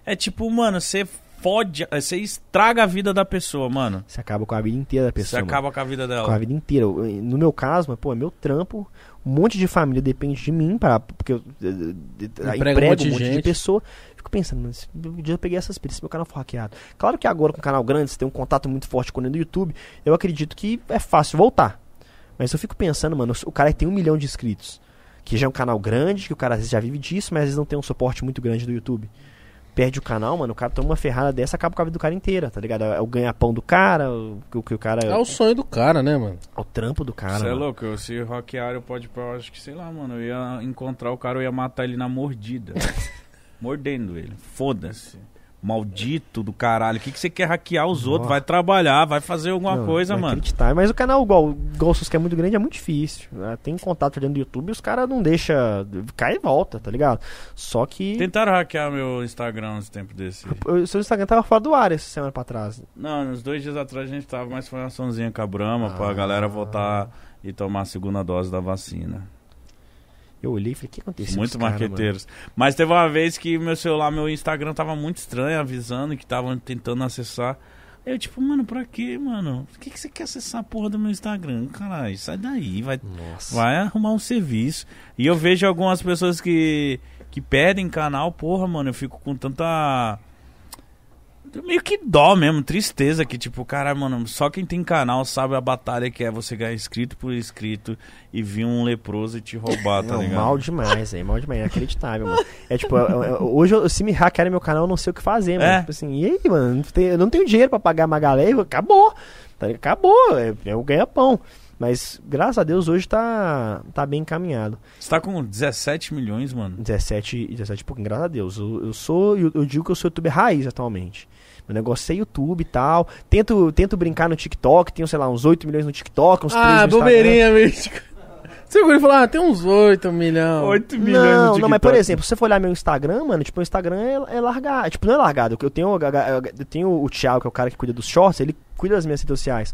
É tipo, mano, você fode, você estraga a vida da pessoa, mano. Você acaba com a vida inteira da Você pessoa. mano. acaba com a vida com a dela. vida inteira. Eu- No meu caso, mas, pô, é meu trampo. Um monte de família depende de mim, pra, porque eu eh, eh, Emprega emprego um monte de um monte de pessoa. Fico pensando, mano, se um dia eu peguei essa experiência, se meu canal for hackeado. Claro que agora com o canal grande, você tem um contato muito forte com ele no YouTube, eu acredito que é fácil voltar. Mas eu fico pensando, mano, o cara que tem um milhão de inscritos, que já é um canal grande, que o cara às vezes já vive disso, mas às vezes não tem um suporte muito grande do YouTube. perde o canal, mano, o cara toma uma ferrada dessa, acaba com a vida do cara inteira, tá ligado? É o ganha-pão do cara, o que o, o cara. É o sonho do cara, né, mano? é o trampo do cara. Você é louco, se hackear eu pode eu acho que sei lá, mano, eu ia encontrar o cara, eu ia matar ele na mordida. Mordendo ele. Foda-se. Maldito do caralho. O que, que você quer hackear os outros? Vai trabalhar, vai fazer alguma Não, coisa, não mano. acreditar. Mas o canal igual, igual o que é muito grande, é muito difícil. né? Tem contato dentro do YouTube e os caras não deixam. Cai e volta, tá ligado? Só que. Tentaram hackear meu Instagram esse tempo desse. O seu Instagram tava fora do ar essa semana pra trás. Não, uns dois dias atrás a gente tava, mas foi uma açãozinha com a Brahma pra Ah. galera voltar e tomar a segunda dose da vacina. Eu olhei e falei, o que aconteceu? Muito esse cara, mano?" marqueteiros. Mas teve uma vez que meu celular, meu Instagram tava muito estranho, avisando que estavam tentando acessar. Eu, tipo, mano, pra quê, mano? Por que, que você quer acessar a porra do meu Instagram? Caralho, sai daí, vai, Nossa. vai arrumar um serviço. E eu vejo algumas pessoas que, que pedem canal, porra, mano, eu fico com tanta. Meio que dó mesmo, tristeza, que tipo, caralho, mano, só quem tem canal sabe a batalha que é você ganhar inscrito por inscrito e vir um leproso e te roubar, tá Não, ligado? mal demais, é mal demais, é inacreditável, mano. É tipo, eu- eu- hoje eu- se me hackearem meu canal, eu não sei o que fazer, mano. É. Tipo assim, e aí, mano? Eu não tenho dinheiro pra pagar uma galera, acabou. Tá? Acabou, é, é o ganha-pão. Mas, graças a Deus, hoje tá, tá bem encaminhado. Você tá com 17 milhões, mano. 17, 17 e pouquinho, graças a Deus. Eu, eu sou, eu, eu digo que eu sou youtuber raiz atualmente. Meu negócio é YouTube e tal. Tento, tento brincar no TikTok, tenho, sei lá, uns 8 milhões no TikTok, uns 3 Ah, no Instagram. bobeirinha, mística. Você e falou, ah, tem uns 8 milhões. 8 Não, não, mas por exemplo, se você for olhar meu Instagram, mano, tipo, o Instagram é, é largado. Tipo, não é largado. Eu tenho, eu tenho o Thiago, que é o cara que cuida dos shorts, ele cuida das minhas redes sociais.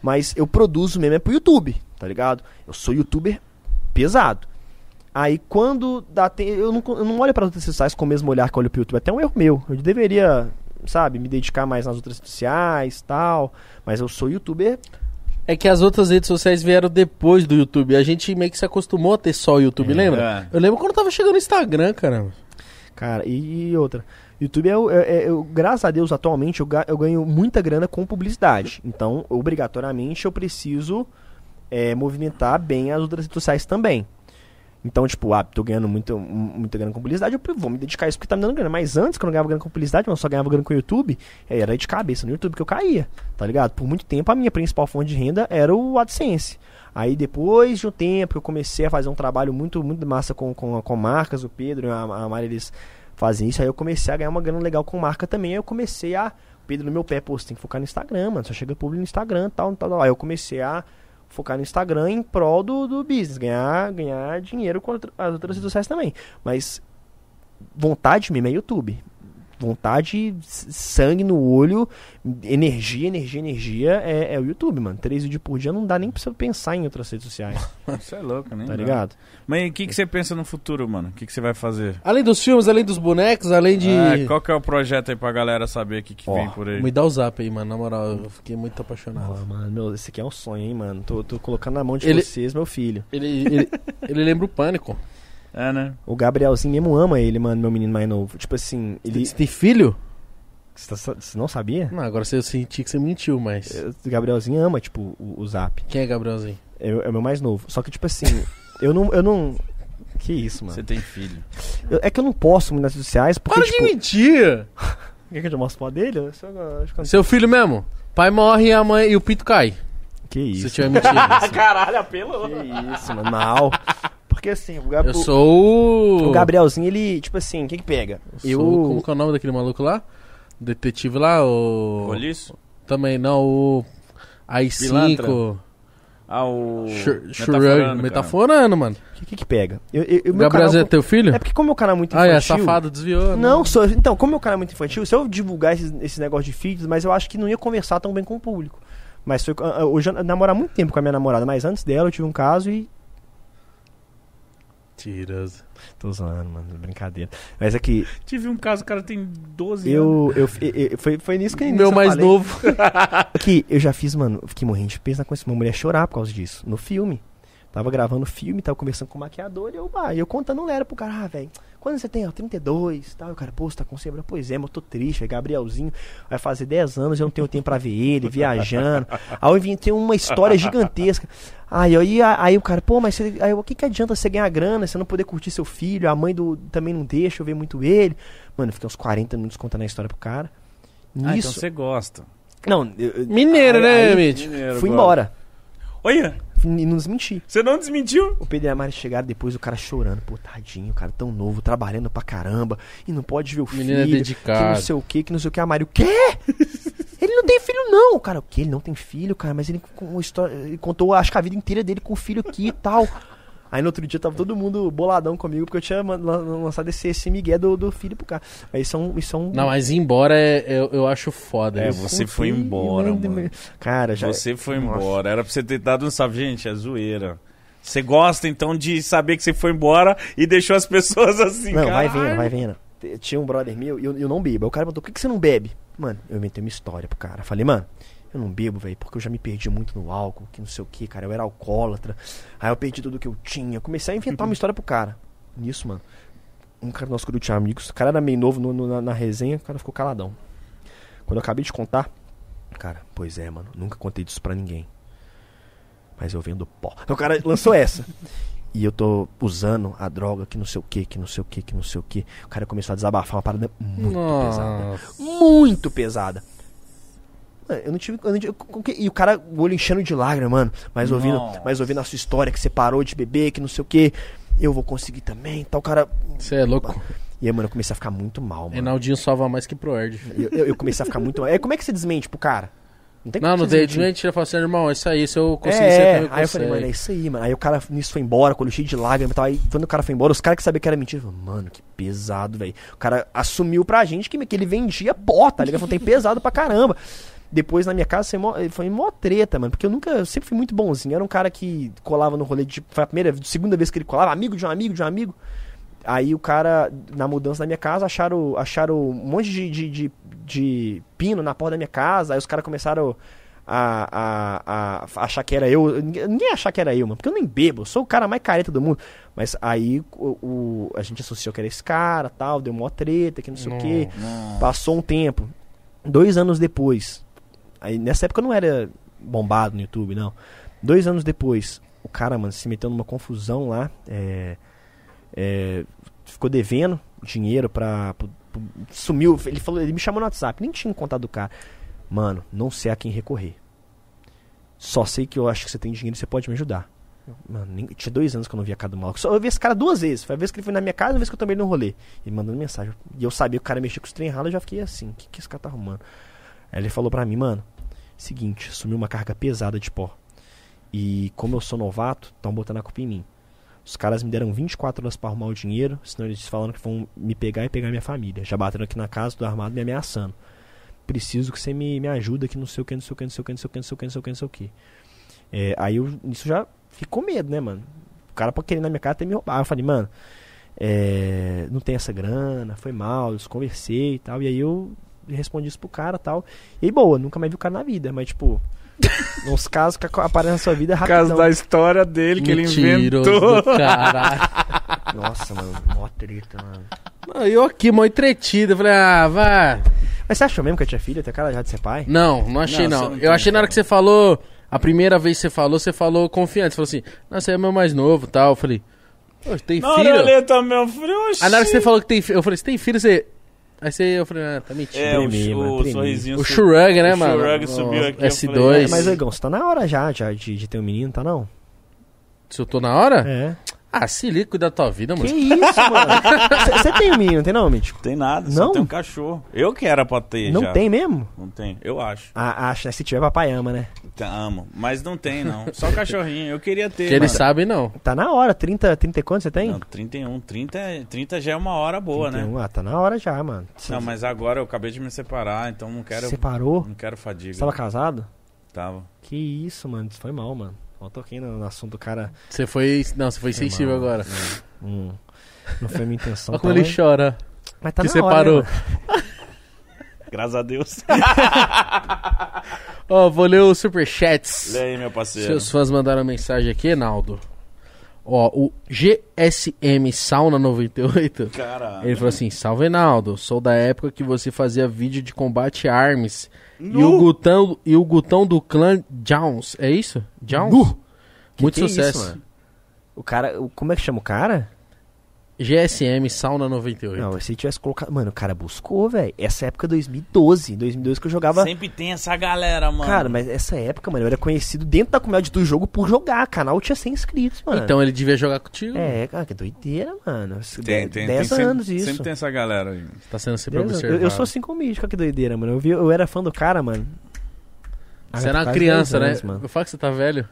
Mas eu produzo mesmo é pro YouTube, tá ligado? Eu sou youtuber pesado. Aí quando dá tempo. Eu não, eu não olho para outras redes sociais com o mesmo olhar que eu olho pro YouTube. É até um erro meu. Eu deveria, sabe, me dedicar mais nas outras redes sociais tal. Mas eu sou youtuber. É que as outras redes sociais vieram depois do YouTube. A gente meio que se acostumou a ter só o YouTube, É. lembra? Eu lembro quando tava chegando no Instagram, caramba. Cara, e, e outra. YouTube é, o- é- é- eu- graças a Deus, atualmente eu, ga- eu ganho muita grana com publicidade. Então, obrigatoriamente, eu preciso é, movimentar bem as outras redes sociais também. Então, tipo, ah, tô ganhando muito, mu- muita grana com publicidade, eu vou me dedicar a isso porque tá me dando grana. Mas antes, que eu ganhava grana com publicidade, eu só ganhava grana com o YouTube, é, era de cabeça no YouTube que eu caía, tá ligado? Por muito tempo, a minha principal fonte de renda era o AdSense. Aí, depois de um tempo, eu comecei a fazer um trabalho muito, muito massa com, com, com marcas, o Pedro e a, a Mari, eles fazem isso. Aí eu comecei a ganhar uma grana legal com marca também. Aí eu comecei a. Pedro no meu pé, pô, você tem que focar no Instagram, mano. Só chega público no Instagram tal, tal, tal. Aí eu comecei a focar no Instagram em prol do, do business, ganhar, ganhar dinheiro com as outras redes sociais também. Mas vontade mesmo é YouTube. Vontade, sangue no olho, energia, energia, energia é, é o YouTube, mano. Três vídeos por dia não dá nem pra você pensar em outras redes sociais, Você é louco, né? tá ligado? Mas o que, que você pensa no futuro, mano? O que, que você vai fazer? Além dos filmes, além dos bonecos, além de. Ah, qual que é o projeto aí pra galera saber o que, que Ó, vem por aí? Me dá o zap aí, mano. Na moral, eu fiquei muito apaixonado. Ah, mano, meu, esse aqui é um sonho, hein, mano. Tô, tô colocando na mão de Ele- vocês, meu filho. Ele, ele, ele lembra o pânico. É, né? O Gabrielzinho mesmo ama ele, mano, meu menino mais novo. Tipo assim, ele. Você tem filho? Você, tá- você não sabia? Não, agora você- eu senti que você mentiu, mas. O Gabrielzinho ama, tipo, o, o Zap. Quem é Gabrielzinho? É, o- é o meu mais novo. Só que, tipo assim, eu não. Eu não. Que isso, mano. Você tem filho. Eu- é que eu não posso muito nas redes sociais, porque, Para tipo. de mentir! Quer que eu mostre foto dele? Eu só- acho que eu- Seu filho mesmo? Pai morre e a mãe e o pito cai. Que Se isso. você tiver mentindo. Caralho, apelo. Que isso, mano. Mal. Porque assim, o, Gab- Eu sou o. o Gabrielzinho, ele, tipo assim, o que que pega? Eu sou- Como que é o nome daquele maluco lá? Detetive lá, o. Roliço? Também não, o. Pilantra. AI5. Ah, o. Shur- Metaforando. Metaforando, mano. O que, que que pega? Eu, eu, eu- O meu Gabrielzinho é canal- teu filho? É porque como meu canal é muito Ah, infantil... é safado, desviou. né? Não, sou, então, como meu canal é muito infantil, se eu divulgar esses, esse negócio de feeds, mas eu acho que não ia conversar tão bem com o público. Mas foi, ah, ah, hoje eu namoro há muito tempo com a minha namorada, mas antes dela eu tive um caso e. Tiroso. Tô zoando, mano, brincadeira. Mas que Tive um caso, o cara tem 12 anos. eu. eu, eu- eu- foi, foi nisso que eu Meu eu mais falei. novo. Que eu já fiz, mano, eu fiquei morrendo de peso na coisa, uma mulher chorar por causa disso, no filme. Tava gravando filme, tava conversando com o maquiador e eu, ah, eu contando lera pro cara, ah, velho, Quando você tem, ó, 32 tal, e o cara, pô, você tá com sempre. Pois é, mas eu tô triste, é Gabrielzinho vai fazer 10 anos, eu não tenho tempo pra ver ele, viajando. Aí eu inventei uma história gigantesca. Aí, aí, aí o cara, pô, mas você, aí, o que, que adianta você ganhar grana, você não poder curtir seu filho, a mãe do também não deixa eu ver muito ele. Mano, eu fiquei uns 40 minutos contando a história pro cara. Ah, então Nisso. você gosta. Não, eu, Mineiro, aí- né, aí Mitch? Mineiro, Fui embora. Olha, E não desmenti. você não desmentiu? O Pedro e a Mari chegaram depois, o cara chorando. Pô, tadinho, cara, tão novo, trabalhando pra caramba. E não pode ver o filho. Menino é Que dedicado. não sei o que, que não sei o que. A Mari, o quê? ele não tem filho, não. Cara, o quê? Ele não tem filho, cara. Mas ele, com história, ele contou, acho que a vida inteira dele com o filho aqui e tal. Aí no outro dia tava todo mundo boladão comigo, porque eu tinha lançado esse, esse migué do, do filho pro cara. Aí é um... É um Não, mas ir embora é, eu, eu acho foda. É, isso. você foi embora, mano. mano. Cara, já... Você foi Nossa. embora. Era pra você ter dado um salve. Gente, é zoeira. Você gosta então de saber que você foi embora e deixou as pessoas assim, Não, vai caralho. vendo, vai vendo. Tinha um brother meu e eu, eu não bebo. Aí o cara perguntou, por que, que você não bebe? Mano, eu inventei uma história pro cara. Falei, mano, eu não bebo, velho, porque eu já me perdi muito no álcool, que não sei o que, cara. Eu era alcoólatra. Aí eu perdi tudo que eu tinha. Eu comecei a inventar uma história pro cara. Nisso, mano. Um cara nosso grupo de amigos, o cara era meio novo no- no- na, na resenha, o cara ficou caladão. Quando eu acabei de contar, cara, pois é, mano, nunca contei disso pra ninguém. Mas eu vendo pó. O cara lançou essa. E eu tô usando a droga que não sei o que, que não sei o que, que não sei o que. O cara começou a desabafar uma parada muito pesada. Nossa. Muito pesada. Mano, Eu não tive. eu não tive- com que- e o cara, o olho enchendo de lágrima, mano. Mas ouvindo, Nossa. mas ouvindo a sua história, que você parou de beber, que não sei o que. Eu vou conseguir também. Tal cara. Você é louco. E aí, mano, eu comecei a ficar muito mal, mano. Reinaldinho salva mais que Proerd. Eu, eu- eu comecei a ficar muito mal. Aí, como é que você desmente pro cara? tem Não, como no você date desmentir. a gente fala assim, irmão, é isso aí, se eu conseguir, é, você é. também Aí eu falei, mano, é isso aí, mano. Aí o cara nisso foi embora, com o olho cheio de lágrimas e tal. Aí quando o cara foi embora, os caras que sabiam que era mentira, falaram, mano, que pesado, velho. O cara assumiu pra gente que, que ele vendia pó, tá ligado? Falou, tem pesado pra caramba. Depois na minha casa foi mó, foi mó treta, mano. Porque eu nunca, eu sempre fui muito bonzinho. Era um cara que colava no rolê de. Foi a primeira, segunda vez que ele colava, amigo de um amigo de um amigo. Aí o cara, na mudança da minha casa, acharam, acharam um monte de, de, de, de pino na porta da minha casa. Aí os caras começaram a, a, a achar que era eu. Ninguém achar que era eu, mano. Porque eu nem bebo. Eu sou o cara mais careta do mundo. Mas aí o, o- a gente associou que era esse cara tal. Deu mó treta, que não sei o quê. Não. Passou um tempo. Dois anos depois. Aí nessa época não era bombado no YouTube, não. Dois anos depois, o cara, mano, se meteu numa confusão lá. É, é, ficou devendo dinheiro pra, pro- Sumiu. Ele falou, ele me chamou no WhatsApp, nem tinha contato do cara. Mano, não sei a quem recorrer. Só sei que eu acho que você tem dinheiro e você pode me ajudar. Mano, nem- tinha dois anos que eu não via a cara do maluco. Só eu vi esse cara duas vezes. Foi a vez que ele foi na minha casa e a vez que eu tomei no rolê. Ele mandando mensagem. E eu sabia que o cara mexia com os trem ralo, eu já fiquei assim, o que, que esse cara tá arrumando? Aí ele falou pra mim, mano, seguinte, sumiu uma carga pesada de pó. E como eu sou novato, estão botando a culpa em mim. Os caras me deram 24 horas pra arrumar o dinheiro, senão eles falaram que vão me pegar e pegar minha família. Já bateram aqui na casa do armado me ameaçando. Preciso que você me, me ajuda que não sei o que, não sei o que, não sei o que, não sei o que, não sei o que, não sei o que, não sei o que. É, aí eu, isso já ficou medo, né, mano? O cara pra querer na minha casa até me roubar. Eu falei, mano, é, não tem essa grana, foi mal, eu conversei e tal. E aí eu respondi isso pro cara e tal. E aí, boa, nunca mais vi o cara na vida, mas tipo, nos casos que aparecem na sua vida é Por causa rapidão. da história dele que ele Mentiroso inventou. do caralho. Nossa, mano, mó treta, mano. Não, eu aqui, mó entretido. eu Falei, ah, vai. Mas você achou mesmo que eu tinha filho? Tem cara já de ser pai? Não, não achei Não, não. não eu achei na hora que você falou, a primeira vez que você falou, você falou confiante. Você falou assim, não, você é meu mais novo e tal. Eu falei, "Pô, tem filho? hora eu também, eu falei, oxi. Aí na hora que você falou que tem filho, eu falei, você tem filho, você... Aí você, eu falei, ah, tá mentindo. É, o, mano, o sorrisinho. O Shurug, né, o mano? Shurug subiu O aqui, eu S2. falei, É, mas, Egão, você tá na hora já, já de, de ter um menino, tá não? Se eu tô na hora? É. Ah, se liga, cuida da tua vida, Que mano. isso, mano? Você tem um menino, não tem não, Mítico? Tem nada, Não? só tem um cachorro. Eu que era pra ter Não já. tem mesmo? Não tem, eu acho. Ah, acho, né? Se tiver, papai ama, né? Tá, Amo. Mas não tem, não. Só cachorrinho. Eu queria ter. Que eles mano. sabem, não. Tá na hora, 30, 30 e quanto você tem? Não, 31. 30, é- 30 já é uma hora boa, né? 31. Ah, tá na hora já, mano. Não, mas agora eu acabei de me separar, então não quero. Separou? Não quero fadiga. Você tava casado? Tava. Que isso, mano. Isso foi mal, mano. Eu toquei no, no assunto do cara. Você foi... Não, você foi sensível agora. Hum, não foi minha intenção. Olha como tá, ele mas- chora. Mas tá que separou. hora, né? Graças a Deus. Ó, vou ler os superchats. Lê aí, meu parceiro. Seus fãs mandaram mensagem aqui, Naldo. Ó, o GSM Sauna 98. Caralho. Ele falou assim: Salve Reinaldo, sou da época que você fazia vídeo de combate a E o, Gutão, e o Gutão do clã Jones. É isso? Jones? Muito Que é sucesso. isso? O cara, como é que chama o cara? GSM Sauna 98. Não, se tivesse colocado. Mano, o cara buscou, velho. Essa época 2012. 2012 que eu jogava. Sempre tem essa galera, mano. Cara, mas essa época, mano, eu era conhecido dentro da comunidade do jogo por jogar. Canal tinha 100 inscritos, mano. Então ele devia jogar contigo. É, cara, que doideira, mano. tem, tem, 10 tem anos sempre, isso. Sempre tem essa galera aí. Tá sendo sempre 10 anos. observado. Eu, eu sou assim com mídia, que doideira, mano. Eu, vi, eu era fã do cara, mano. Ah, Você era tem uma criança, 10 né? anos, mano. Eu falo que você tá velho.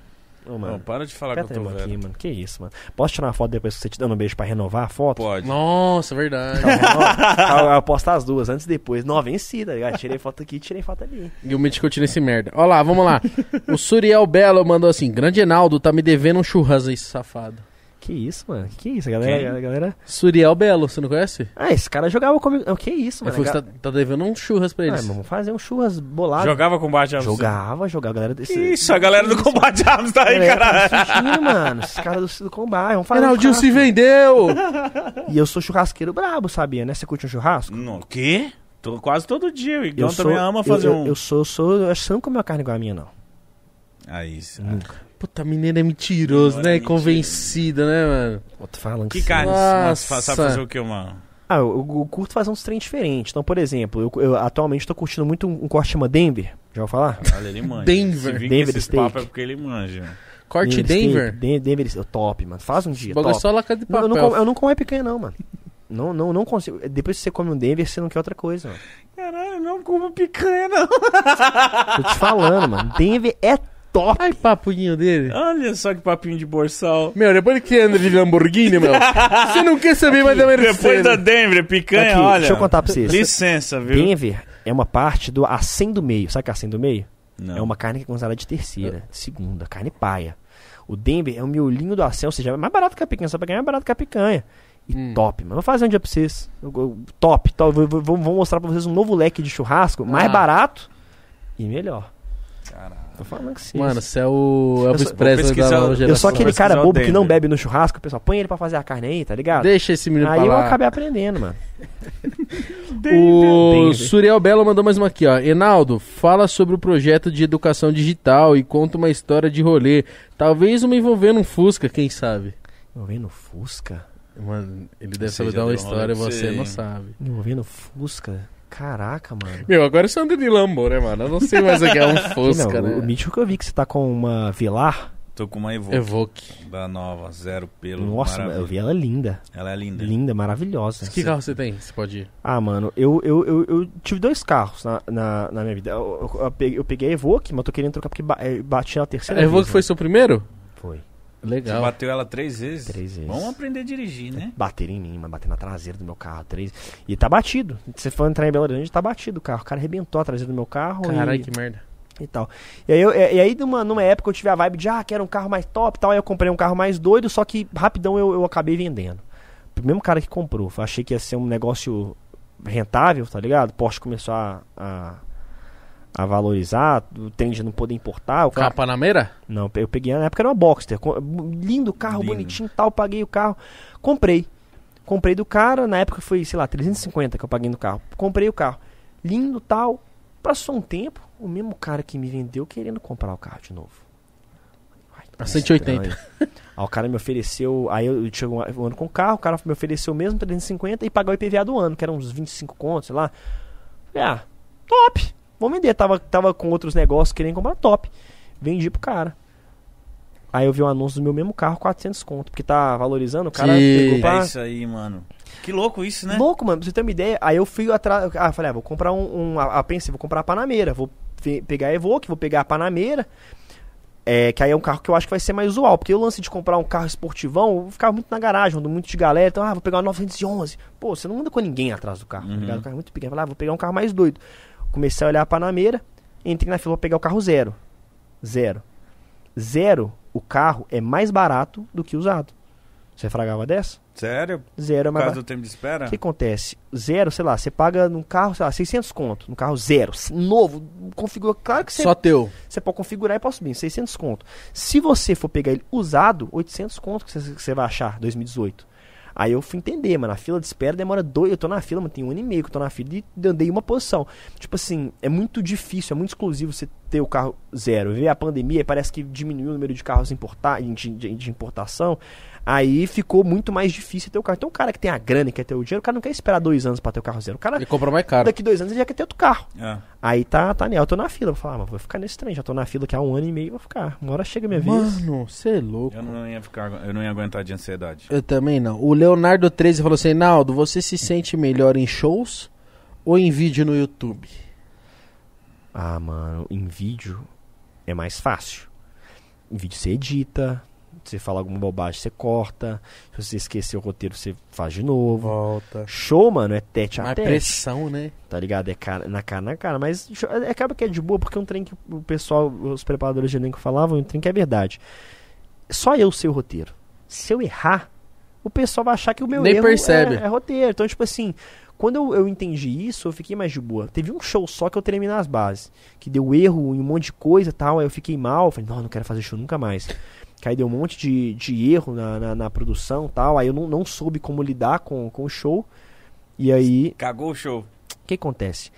Ô, Não, mano. para de falar Fica que eu tô aqui, mano. Que isso, mano. Posso tirar uma foto depois que você te dando um beijo pra renovar a foto? Pode. Nossa, verdade. eu, eu posto as duas, antes e depois. Não, venci, tá ligado? Tirei foto aqui, tirei foto ali. e o Mitch continua esse merda. Ó lá, vamos lá. o Suriel Belo mandou assim: Grande Enaldo, tá me devendo um churras aí, safado. Que isso, mano? Que isso, a galera, Quem? a galera... Suriel Belo, você não conhece? Ah, esse cara jogava comigo. O que isso, Ele mano? que você tá, tá devendo um churras pra Ah, eles. vamos fazer um churras bolado. Jogava combate a Jogava, jogava, galera desse... Isso, a galera do combate arms tá aí, tá assistindo, mano. Esses caras do, do combate. Vamos fazer um Reinaldinho se vendeu! E eu sou churrasqueiro brabo, sabia, né? Você curte um churrasco? No quê? Tô quase todo dia. O Igão eu também ama fazer eu, um. eu, eu sou, sou... Eu acho que você não comeu carne igual a minha, não. Aí, isso. Puta, menina é mentiroso, Não, né? é mentira. Convencida, né, mano? Falando Que sim. carne? Nossa. Nossa. Sabe fazer o que, mano? Ah, eu, eu curto fazer uns trem diferentes. Então, por exemplo, eu, eu atualmente tô curtindo muito um, um corte que chama Denver. Já vou falar? Caralho, ele manja. Denver. Se vir Denver com esses steak. papos é porque ele manja. Corte Denver? steak, Den- Denver, steak, top, mano. Faz um dia, bagulho é top. só laca de Não, papel. eu, não como, eu não como é picanha, não, mano. Não, não, não consigo. Depois que você come um Denver, você não quer outra coisa, mano. Caralho, eu não como picanha, não. Tô te falando, mano. Denver é top. Ai, papunho dele. Olha só que papinho de borsal. Meu, depois que anda de Lamborghini, meu, você não quer saber mais da Mercedes. Depois da Denver, picanha, Aqui, olha. deixa eu contar pra vocês. Licença, viu? Denver é uma parte do acém do meio. Sabe o que é acém do meio? Não. É uma carne que é considerada de terceira, de segunda, carne paia. O Denver é o miolinho do acém, ou seja, é mais barato que a picanha, só picanha é mais barato que a picanha. E Hum. top, mano. Vou fazer um dia pra vocês. Eu- eu- top, top. Vou, vou- vou- mostrar pra vocês um novo leque de churrasco, mais Ah. barato e melhor. Caralho. Tô falando que sim. Mano, você é o Elvis Presley da nova eu eu geração. sou aquele cara bobo que não bebe no churrasco, o pessoal põe ele pra fazer a carne aí, tá ligado? Deixa esse menino Aí pra eu lá. acabei aprendendo, mano. O. Suriel Belo mandou mais uma aqui, ó. Enaldo, fala sobre o projeto de educação digital e conta uma história de rolê. Talvez uma envolvendo um Fusca, quem sabe? Envolvendo Fusca? Mano, ele deve Você saber dar uma um história e você não sabe. Envolvendo Fusca? Caraca, mano. Meu, agora você anda de Lambo, né, mano? Eu não sei mais o que é um Fusca, não, né? O mítico que eu vi que você tá com uma Velar. Tô com uma Evoque Evoque. da nova, zero pelo. Nossa, maravilha. eu vi ela linda. Ela é linda. Linda, maravilhosa. Que carro você tem? Você pode ir. Ah, mano, eu, eu, eu, eu tive dois carros na, na, na minha vida. Eu, eu- eu peguei, a Evoque, mas tô querendo trocar porque eh, bati na terceira A Evoque vez. foi né? seu primeiro? Foi. Você Legal. bateu ela três vezes? Três vezes. Vamos aprender a dirigir, né? Bateram em mim, mas bater na traseira do meu carro. Três. E tá batido. Você for entrar em Belo Horizonte, tá batido o carro. O cara arrebentou a traseira do meu carro. Caralho, e... que merda. e tal. E aí, eu- e e aí numa, numa época eu tive a vibe de, ah, quero um carro mais top e tal. Aí eu comprei um carro mais doido, só que rapidão eu, eu acabei vendendo. O mesmo cara que comprou. Achei que ia ser um negócio rentável, tá ligado? Porsche começou a, a, a valorizar, o trem de não poder importar. O carro, Panameira? não, eu peguei, na época era uma Boxster. Lindo carro, Lindo. bonitinho e tal. Paguei o carro. Comprei. Comprei do cara, na época foi, sei lá, 350 que eu paguei no carro. Comprei o carro. Lindo tal. Passou um tempo, o mesmo cara que me vendeu querendo comprar o carro de novo. A que 180. estranho. Aí o cara me ofereceu. Aí eu chego um ano com o carro, o cara me ofereceu mesmo 350 e pagar o IPVA do ano, que eram uns 25 contos, sei lá. Falei, ah, top! Vou vender. Tava, tava com outros negócios querendo comprar, top. Vendi pro cara. Aí eu vi um anúncio do meu mesmo carro, 400 conto, porque tá valorizando, o cara Que- pegou pra... É isso aí, mano. Que louco isso, né? Louco, mano, pra você ter uma ideia. Aí eu fui atrás. Ah, falei, ah, vou comprar um. um a, a, pensei, vou comprar a Panameira. Vou pegar a Evoque, vou pegar a Panameira. É, que aí é um carro que eu acho que vai ser mais usual. Porque o lance de comprar um carro esportivão, eu ficava muito na garagem, ando muito de galera. Então, ah, vou pegar uma 911. Pô, você não anda com ninguém atrás do carro. tá Uhum. ligado? O carro é muito pequeno. Eu Falei, ah, vou pegar um carro mais doido. Comecei a olhar a Panameira. Entrei na fila, vou pegar o carro zero. Zero. Zero, o carro é mais barato do que usado. Você fragava dessa? Sério? Zero é Por mais causa barato. do tempo de espera? O que acontece? Zero, sei lá, você paga num carro, sei lá, 600 conto. No carro zero, novo, configura. Claro que você, Só teu. você pode configurar e pode subir, 600 conto. Se você for pegar ele usado, 800 conto que você, que você vai achar, 2018. Aí eu fui entender, mano, a fila de espera demora dois. Eu tô na fila, mano, tem um ano e meio que eu tô na fila e andei uma posição. Tipo assim, é muito difícil, é muito exclusivo você ter o carro zero. Ver a pandemia, parece que diminuiu o número de carros importar, de, de- de importação. Aí ficou muito mais difícil ter o carro. Então o cara que tem a grana e quer ter o dinheiro, o cara não quer esperar dois anos pra ter o carro zero. O cara, Ele compra mais caro. daqui dois anos, ele já quer ter outro carro. É. Aí tá, tá nela, eu tô na fila. Vou falar, ah, mas vou ficar nesse trem. Já tô na fila aqui há um ano e meio, vou ficar. Uma hora chega a minha vez. Mano, você é louco. Eu não ia ficar, eu não ia aguentar de ansiedade. Eu também não. O Leonardo 13 falou assim: Naldo, você se sente melhor em shows ou em vídeo no YouTube? Ah, mano, em vídeo é mais fácil. Em vídeo você edita, você fala alguma bobagem, você corta. Se você esquecer o roteiro, você faz de novo. Volta. Show, mano, é tete a tete. pressão, né? Tá ligado? É cara, na cara, na cara. Mas show- é- acaba que é de boa, porque é um trem que o pessoal, os preparadores de elenco falavam, é um trem que é verdade. Só eu sei o roteiro. Se eu errar, o pessoal vai achar que o meu Nem erro percebe. É, é roteiro. Então, tipo assim, quando eu, eu entendi isso, eu fiquei mais de boa. Teve um show só que eu treinei nas bases, que deu erro em um monte de coisa e tal, aí eu fiquei mal, falei, não, não quero fazer show nunca mais. Que aí deu um monte de, de erro na, na, na produção e tal, aí eu não, não soube como lidar com, com o show. E aí, Cagou o show. o que acontece?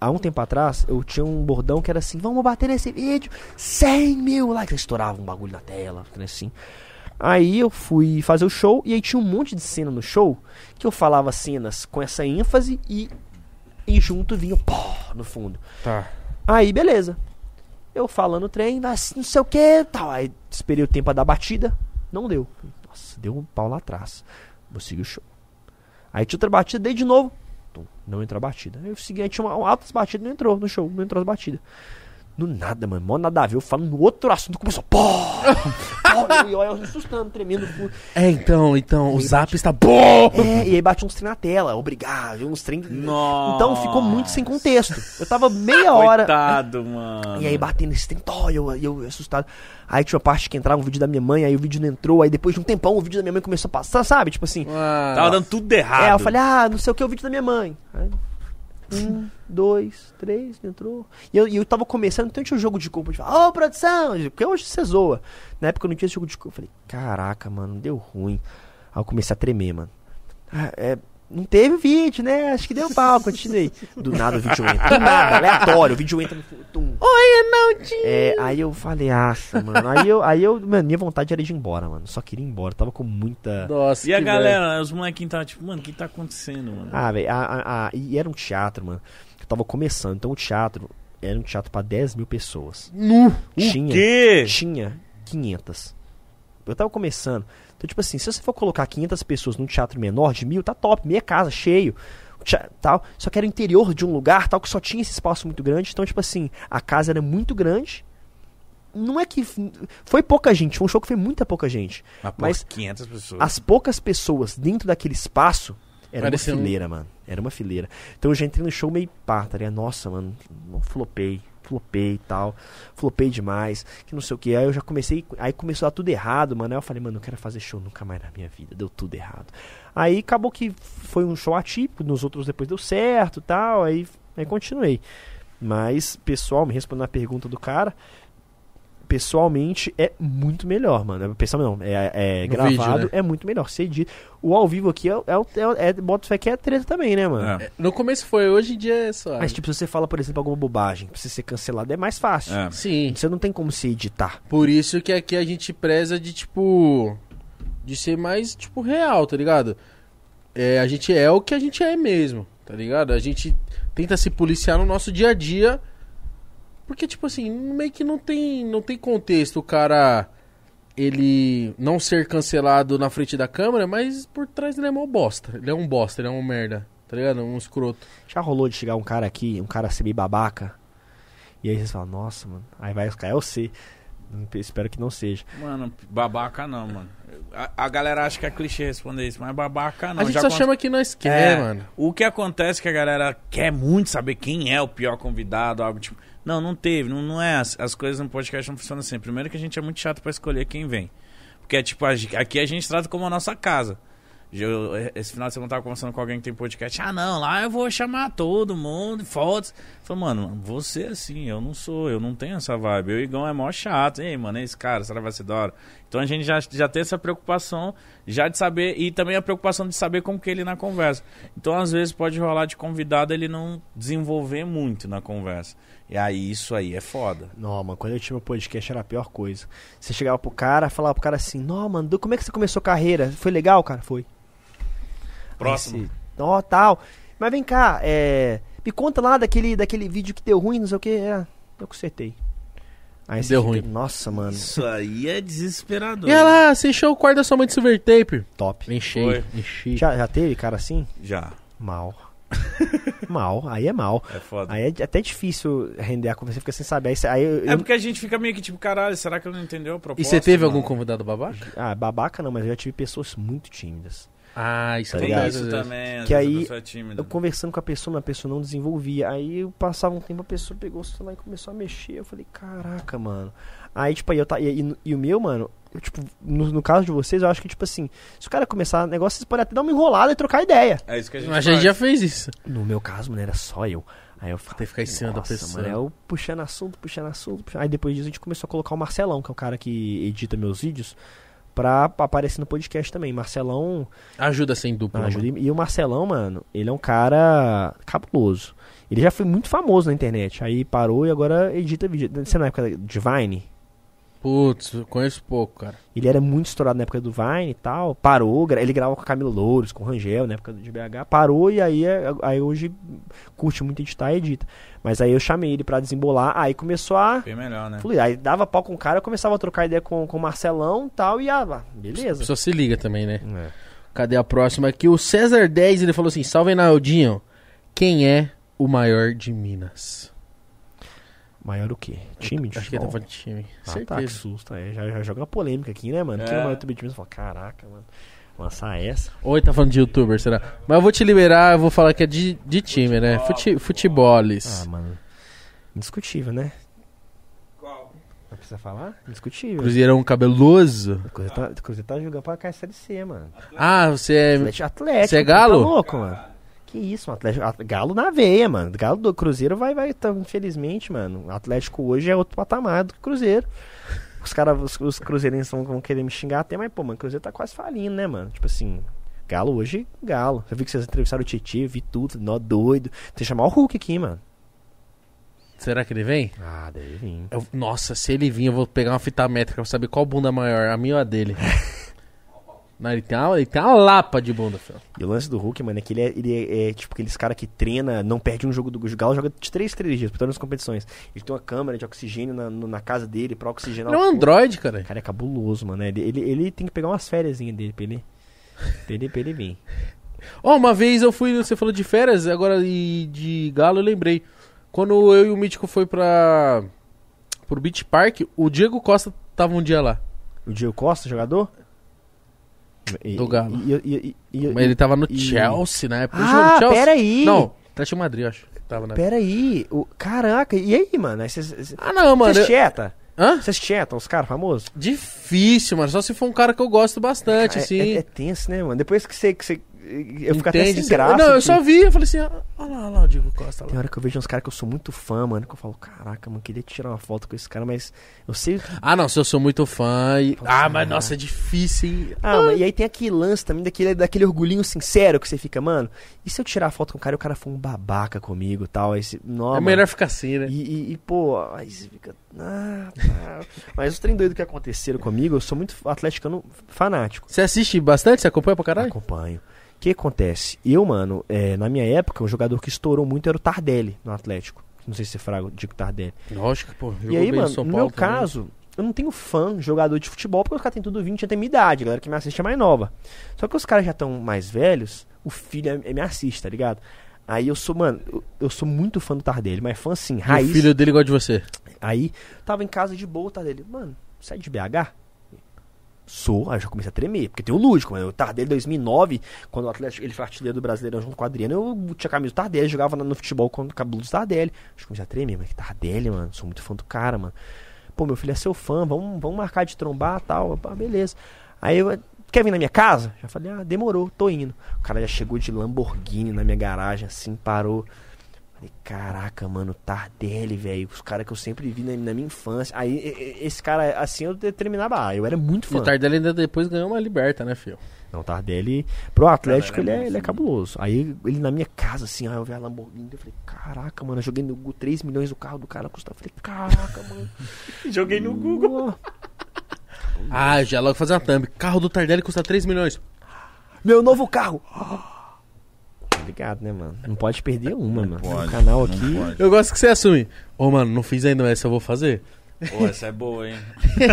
Há um tempo atrás, eu tinha um bordão que era assim: vamos bater nesse vídeo 100 mil likes. Estourava um bagulho na tela, assim. Aí eu fui fazer o show e aí tinha um monte de cena no show que eu falava cenas com essa ênfase e, e junto vinha o pó no fundo. Tá. Aí, beleza. Eu falando o trem, mas não sei o que, tal. Aí esperei o tempo da batida, não deu. Nossa, deu um pau lá atrás. Vou seguir o show. Aí tinha outra batida, dei de novo. Não entrou a batida. Aí eu segui, aí tinha uma, altas batidas, não entrou no show, não entrou as batidas. No nada, mano, mó nada a ver. Eu falando no outro assunto, começou, pó! pó e eu, eu assustando, tremendo. É, então, então, o zap está bom! É, e aí bate uns trem na tela, obrigado, uns trem. Nossa. Então ficou muito sem contexto. Eu tava meia hora. Coitado, mano. E aí batendo esse trem, tó, e eu, e eu assustado. Aí tinha uma parte que entrava um vídeo da minha mãe, aí o vídeo não entrou, aí depois de um tempão o vídeo da minha mãe começou a passar, sabe? Tipo assim. Tava dando tudo errado. É, eu falei, ah, não sei o que, o vídeo da minha mãe. Aí, um, dois, três, entrou. E eu, e eu tava começando, então tinha um jogo de culpa de falar, ô produção, porque hoje você zoa. Na época eu não tinha esse jogo de culpa. Eu falei, caraca, mano, deu ruim. Aí eu comecei a tremer, mano. Ah, é, não teve vídeo, né? Acho que deu pau, continuei. Do nada o vídeo entra. Do nada, aleatório, o vídeo entra no tum. Oi, Naldinho! É, aí eu falei, acha, mano. Aí eu, aí eu, mano, minha vontade era de ir embora, mano. Só queria ir embora, tava com muita. Nossa, E a galera, os molequinhos estavam tipo, mano, o que tá acontecendo, mano? Ah, velho, a, a- a- e era um teatro, mano. que Eu tava começando. Então o teatro era um teatro pra 10 mil pessoas. Nu! tinha, quê? tinha 500. Eu tava começando. Então, tipo assim, se você for colocar 500 pessoas num teatro menor de mil, tá top, meia casa, cheio. Tal, só que era o interior de um lugar tal que só tinha esse espaço muito grande. Então, tipo assim, a casa era muito grande. Não é que. Foi pouca gente, foi um show que foi muita pouca gente. Mas, Mas 500 pessoas. As poucas pessoas dentro daquele espaço era um- uma fileira, mano. Era uma fileira. Então eu já entrei no show meio pá, tá ligado? Nossa, mano, não flopei, flopei e tal. Flopei demais, que não sei o que. Aí eu já comecei, aí começou a dar tudo errado, mano. Aí eu falei, mano, não quero fazer show nunca mais na minha vida. Deu tudo errado. Aí acabou que foi um show atípico, nos outros depois deu certo tal. Aí, aí continuei. Mas, pessoal, me respondendo a pergunta do cara. Pessoalmente é muito melhor, mano. Pessoal, não, é, é gravado, vídeo, né? é muito melhor. Você edita. O ao vivo aqui é, é, o- é, é, bota fé que é treta também, né, mano? É. No começo foi, hoje em dia é só. Mas, tipo, se você fala, por exemplo, alguma bobagem, pra você ser cancelado, é mais fácil. É. Sim. Você não tem como se editar. Por isso que aqui a gente preza de, tipo. De ser mais, tipo, real, tá ligado? É, a gente é o que a gente é mesmo, tá ligado? A gente tenta se policiar no nosso dia a dia. Porque, tipo assim, meio que não tem, não tem contexto o cara. Ele não ser cancelado na frente da câmera, mas por trás ele é mó bosta. Ele é um bosta, ele é um merda, tá ligado? Um escroto. Já rolou de chegar um cara aqui, um cara ser meio babaca. E aí vocês falam, nossa, mano, aí vai ficar, eu sei. Hum, Espero que não seja. Mano, babaca não, mano. A, a galera acha que é clichê responder isso, mas babaca não. a gente Já só chama que nós quer, É, mano. O que acontece é que a galera quer muito saber quem é o pior convidado, algo tipo. Não, não teve, não, não é. As, as coisas no podcast não funcionam assim. Primeiro que a gente é muito chato pra escolher quem vem. Porque é tipo, aqui a gente trata como a nossa casa. Eu- esse final de semana eu tava conversando com alguém que tem podcast. Ah, não, lá eu vou chamar todo mundo, fotos. Falei, mano, você é assim, eu não sou, eu não tenho essa vibe. Eu e Igão é mó chato. Ei, mano, esse cara, será que vai ser da hora? Então a gente já, já tem essa preocupação já de saber, e também a preocupação de saber como que ele na conversa. Então, às vezes, pode rolar de convidado ele não desenvolver muito na conversa. E aí, isso aí é foda. Não, mano, quando eu tinha meu podcast era a pior coisa. Você chegava pro cara, falava pro cara assim, não, mano, como é que você começou a carreira? Foi legal, cara? Foi. Próximo. Ó, tal. Mas vem cá, é. Me conta lá daquele, daquele vídeo que deu ruim, não sei o que. É, eu consertei. Aí você Deu fica, ruim. Nossa, mano. Isso aí é desesperador. E olha lá, você encheu o quarto da sua mãe de silver tape. Top. Enchei, Foi. enchi. Já, já teve cara assim? Já. Mal. mal. Aí é mal. É foda. Aí é até difícil render a conversa, fica sem saber. Aí, aí eu, É porque a gente fica meio que tipo, caralho, será que eu não entendeu a proposta? E você teve mano? algum convidado babaca? Ah, babaca não, mas eu já tive pessoas muito tímidas. Ah, isso Tá é ligado? isso também, Que aí, é. Eu conversando com a pessoa, a pessoa não desenvolvia. Aí eu passava um tempo, a pessoa pegou o celular e começou a mexer. Eu falei, caraca, mano. Aí, tipo, aí eu tá. E, e- e o meu, mano, eu, tipo, no, no caso de vocês, eu acho que, tipo assim, se o cara começar negócio, vocês podem até dar uma enrolada e trocar ideia. É isso que a gente Mas a gente já fez isso. No meu caso, mano, era só eu. Aí eu falei, Tem que ficar em cima da "Nossa, pessoa." Mano, eu puxando assunto, puxando assunto, puxando... Aí depois disso a gente começou a colocar o Marcelão, que é o cara que edita meus vídeos, pra aparecer no podcast também. Marcelão Ajuda sem dupla. Mano. ajuda. E o Marcelão, mano, ele é um cara cabuloso. Ele já foi muito famoso na internet. Aí parou e agora edita vídeo. Você na época de Vine? Putz, eu conheço pouco, cara. Ele era muito estourado na época do Vine e tal. Parou, gra- ele gravava com a Camila Louros, com o Rangel, na época do de BH. Parou e aí, é- aí hoje curte muito editar e edita. Mas aí eu chamei ele pra desembolar. Aí começou a Bem melhor, né? fluir. Aí dava pau com o cara, eu começava a trocar ideia com, com o Marcelão e tal. E ah, A beleza. pessoa se liga também, né? É. Cadê a próxima aqui? O César 10, ele falou assim: Salve Naldinho. Quem é o maior de Minas? Maior o quê? Time de Acho que ele tá futebol? falando de time. Ah, tá, que Certeza. susto. É, já, já joga uma polêmica aqui, né, mano? É. Quem é o maior YouTube de Minas? Fala, caraca, mano. Lançar essa. Ele tá falando de youtuber, será? Mas eu vou te liberar, eu vou falar que é de, de time, né? Fute, futeboles. Ah, mano. Indiscutível, né? Qual? Não precisa falar? Indiscutível. Cruzeirão cabeloso. O Cruzeiro tá, o Cruzeiro tá jogando pra cair Série C, mano. Ah, você é. Atlético, Atlético. Você é galo? Tá louco, mano. Que isso, mano. Atlético, At- galo na veia, mano. Galo do Cruzeiro vai, vai, tá, infelizmente, mano. O Atlético hoje é outro patamar do que o Cruzeiro. Os caras, os, os cruzeirenses vão, vão querer me xingar até, mas, pô, mano, o Cruzeiro tá quase falindo, né, mano? Tipo assim, Galo hoje, Galo. Eu vi que vocês entrevistaram o Tietchan, vi tudo, nó doido. Tem que chamar o Hulk aqui, mano. Será que ele vem? Ah, deve vir. Eu- nossa, se ele vir, eu vou pegar uma fita métrica pra saber qual bunda é maior, a minha ou a dele. Não, ele, tem uma, ele tem uma lapa de bunda, filho. E o lance do Hulk, mano, é que ele é, ele é, é, tipo aqueles cara que treina, não perde um jogo do Galo, joga de 3 3 dias, por todas as competições. Ele tem uma câmera de oxigênio na, na casa dele pra oxigenar Ele é um androide, cara. O cara é cabuloso, mano. Ele, ele, ele tem que pegar umas férias dele pra ele, pra ele, pra ele vir. Ó, uma vez eu fui, você falou de férias, agora e de galo, eu lembrei. Quando eu e o Mítico foi pra. pro Beach Park, o Diego Costa tava um dia lá. O Diego Costa, jogador? E- Do Galo. E, e- Mas ele tava no Chelsea. Ele Ah, Chelsea? peraí! Não, Atlético Madrid, eu acho. Tava na... Peraí! O, caraca, e aí, mano? Aí Vocês vocês- Ah, não, mano. vocês eu- cheta? Hã? Vocês chetam os caras famosos? Difícil, mano. Só se for um cara que eu gosto bastante, é, assim. é, é tenso, né, mano? Depois que você. Que você eu fico até sem graça. Não, eu só vi, eu falei assim, ah, olha lá, olha lá o Diego Costa lá. Tem hora que eu vejo uns caras que eu sou muito fã, mano, que eu falo, caraca, mano, queria tirar uma foto com esse cara, mas eu sei. Ah, não, se eu sou muito fã e... Ah, mas Nossa. nossa, é difícil, hein? Ah, mas e aí tem aquele lance também daquele, daquele orgulhinho sincero que você fica, mano. E se eu tirar foto com o cara e o cara for um babaca comigo e tal? Aí você, não, é mano. melhor ficar assim, né? E, e- e, pô, aí você fica. Ah. Mas os trem doido que aconteceram comigo, eu sou muito atleticano fanático. Você assiste bastante? Você acompanha pra caralho? Acompanho. O que acontece? Eu, mano, é, na minha época, o jogador que estourou muito era o Tardelli no Atlético. Não sei se você fraga o Dico Tardelli. Lógico, pô. E aí, mano, no meu caso, eu não tenho fã, jogador de futebol, porque os caras têm tudo 20, já tem minha idade, a galera que me assiste é mais nova. Só que os caras já estão mais velhos, o filho é- é- me assiste, tá ligado? Aí eu sou, mano, eu, eu sou muito fã do Tardelli, mas fã assim, O raiz. filho dele gosta de você. Aí, tava em casa de boa, o Tardelli, mano, sai de BH? Sou, aí eu já comecei a tremer, porque tem o Lúdico. O Tardelli 2009, quando o Atlético, ele foi artilheiro do Brasileirão junto com o Adriano, eu tinha camisa do Tardelli, jogava no, futebol com o cabelo do Tardelli. Que comecei a tremer, mas que Tardelli, mano, sou muito fã do cara, mano. pô, meu filho é seu fã, vamos, vamos marcar de trombar tal. Ah, beleza. Aí eu, quer vir na minha casa? Já falei, ah, demorou, tô indo. O cara já chegou de Lamborghini na minha garagem, assim, parou. Falei, caraca, mano, Tardelli, velho. Os caras que eu sempre vi na, na minha infância. Aí, e- e- esse cara, assim, eu determinava, ah, eu era muito E fã. o Tardelli ainda depois ganhou uma liberta, né, filho? Não, o Tardelli, pro Atlético, Cara, ele, é, ele é fã. cabuloso. Aí, ele na minha casa, assim, aí eu vi a Lamborghini, eu falei, caraca, mano, eu joguei no Google 3 milhões o carro do cara custa. Eu falei, caraca, mano. Joguei no Google. Ah, já logo fazer uma thumb. Carro do Tardelli custa 3 milhões. Meu novo carro. Obrigado, né, mano? Não pode perder uma, mano. pode, o canal aqui. pode. Eu gosto que você assume. Ô, mano, não fiz ainda, essa eu vou fazer. Pô, essa é boa, hein?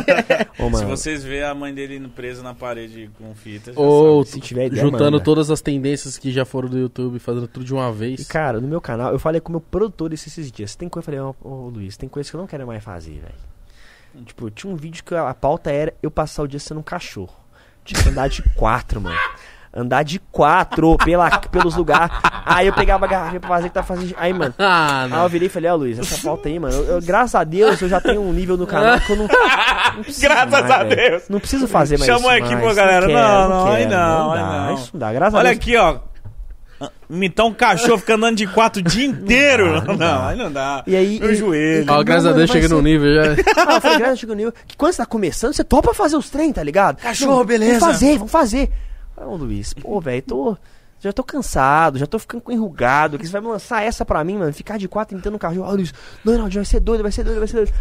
Ô, Se vocês verem a mãe dele indo presa na parede com fita, já Ou se tiver ideia, juntando manda. todas as tendências que já foram do YouTube, fazendo tudo de uma E, vez. cara, no meu canal, eu falei com o meu produtor esses, esses dias. Tem coisa, eu falei, ô, ô, Luiz, tem coisa que eu não quero mais fazer, velho. Tipo, tinha um vídeo que a, a pauta era eu passar o dia sendo um cachorro. Tinha que andar de quatro, mano. Andar de quatro pela, pelos lugares. Aí eu pegava a garrafa pra fazer que tá fazendo. Aí, mano. Ah, Aí eu virei e falei, ó, Luiz, essa pauta aí, mano. eu- eu- graças a Deus eu já tenho um nível no canal que eu não. não Graças mais, a. Deus. Não preciso fazer mais Chamou isso aqui, mais. pô, galera. quero, Não, não, aí quero, não, aí dá, não. Isso não dá, graças a Olha Deus. aqui, ó. Imitar um cachorro fica andando de quatro o dia inteiro. dá, Não, não dá. aí não dá. E aí- Meu e- joelho. Ó, graças a Não, Deus chega ser- nível já. Ah, eu falei, graças a Deus, que quando você tá começando, você topa fazer os trem, tá ligado? Cachorro, beleza. Vamos fazer, vamos fazer. Ô, Luiz, pô, velho, tô. Já tô cansado, já tô ficando enrugado. Que você vai me lançar essa pra mim, mano? Ficar de quatro tentando no cachorro. Ó, Luiz, não, não, vai ser doido, vai ser doido, vai ser doido.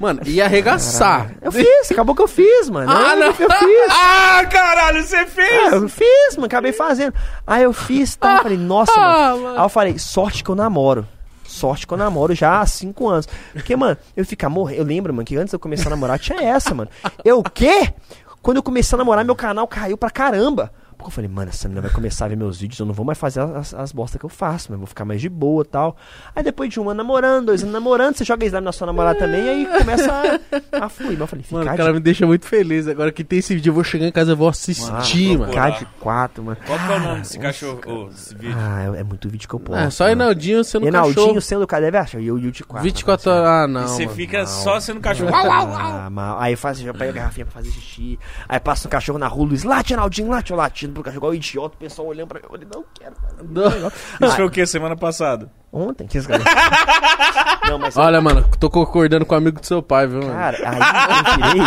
Mano, ia arregaçar. Eu fiz, acabou que eu fiz, mano. Ah, não. Eu fiz. Ah, caralho, você fez? eu fiz, mano, acabei fazendo. Aí eu fiz, tá? Eu falei, nossa, Ah, mano. mano. Aí eu falei, sorte que eu namoro. Sorte que eu namoro já há cinco anos. Porque, mano, eu ficar morrendo. Eu lembro, mano, que antes de eu começar a namorar tinha essa, mano. Eu o quê? Quando eu comecei a namorar, meu canal caiu pra caramba. Porque eu falei, mano, essa menina vai começar a ver meus vídeos, eu não vou mais fazer as, as bostas que eu faço, mas vou ficar mais de boa e tal. Aí depois de um ano namorando, dois anos namorando, você joga slime na sua namorada também, aí começa a, a fluir. Mas eu falei, ficar Mano, o de cara me deixa muito feliz. Agora que tem esse vídeo, eu vou chegar em casa e vou assistir, mano. Ficar de quatro, mano. Qual que é o nome desse cachorro? Desse vídeo? Ah, é, é muito vídeo que eu posto. É, só mano. Reinaldinho sendo Reinaldinho cachorro. sendo o cara deve achar. E eu e o de quatro. 24 horas. Ah, não. e você mano. fica só sendo cachorro. Uau, uau, uau. Ah, mal. Aí faz, já pega a garrafinha pra fazer xixi. Aí passa um cachorro na rua, Luiz, late, Reinaldinho, late, eu latindo pro cachorro, igual idiota, o pessoal olhando pra mim. Eu falei, não quero. cara. Isso foi o que? Semana passada? Ontem, que esse cara. Não, mas. Olha, mano, tô concordando com o amigo do seu pai, viu, mano? Cara, aí eu virei,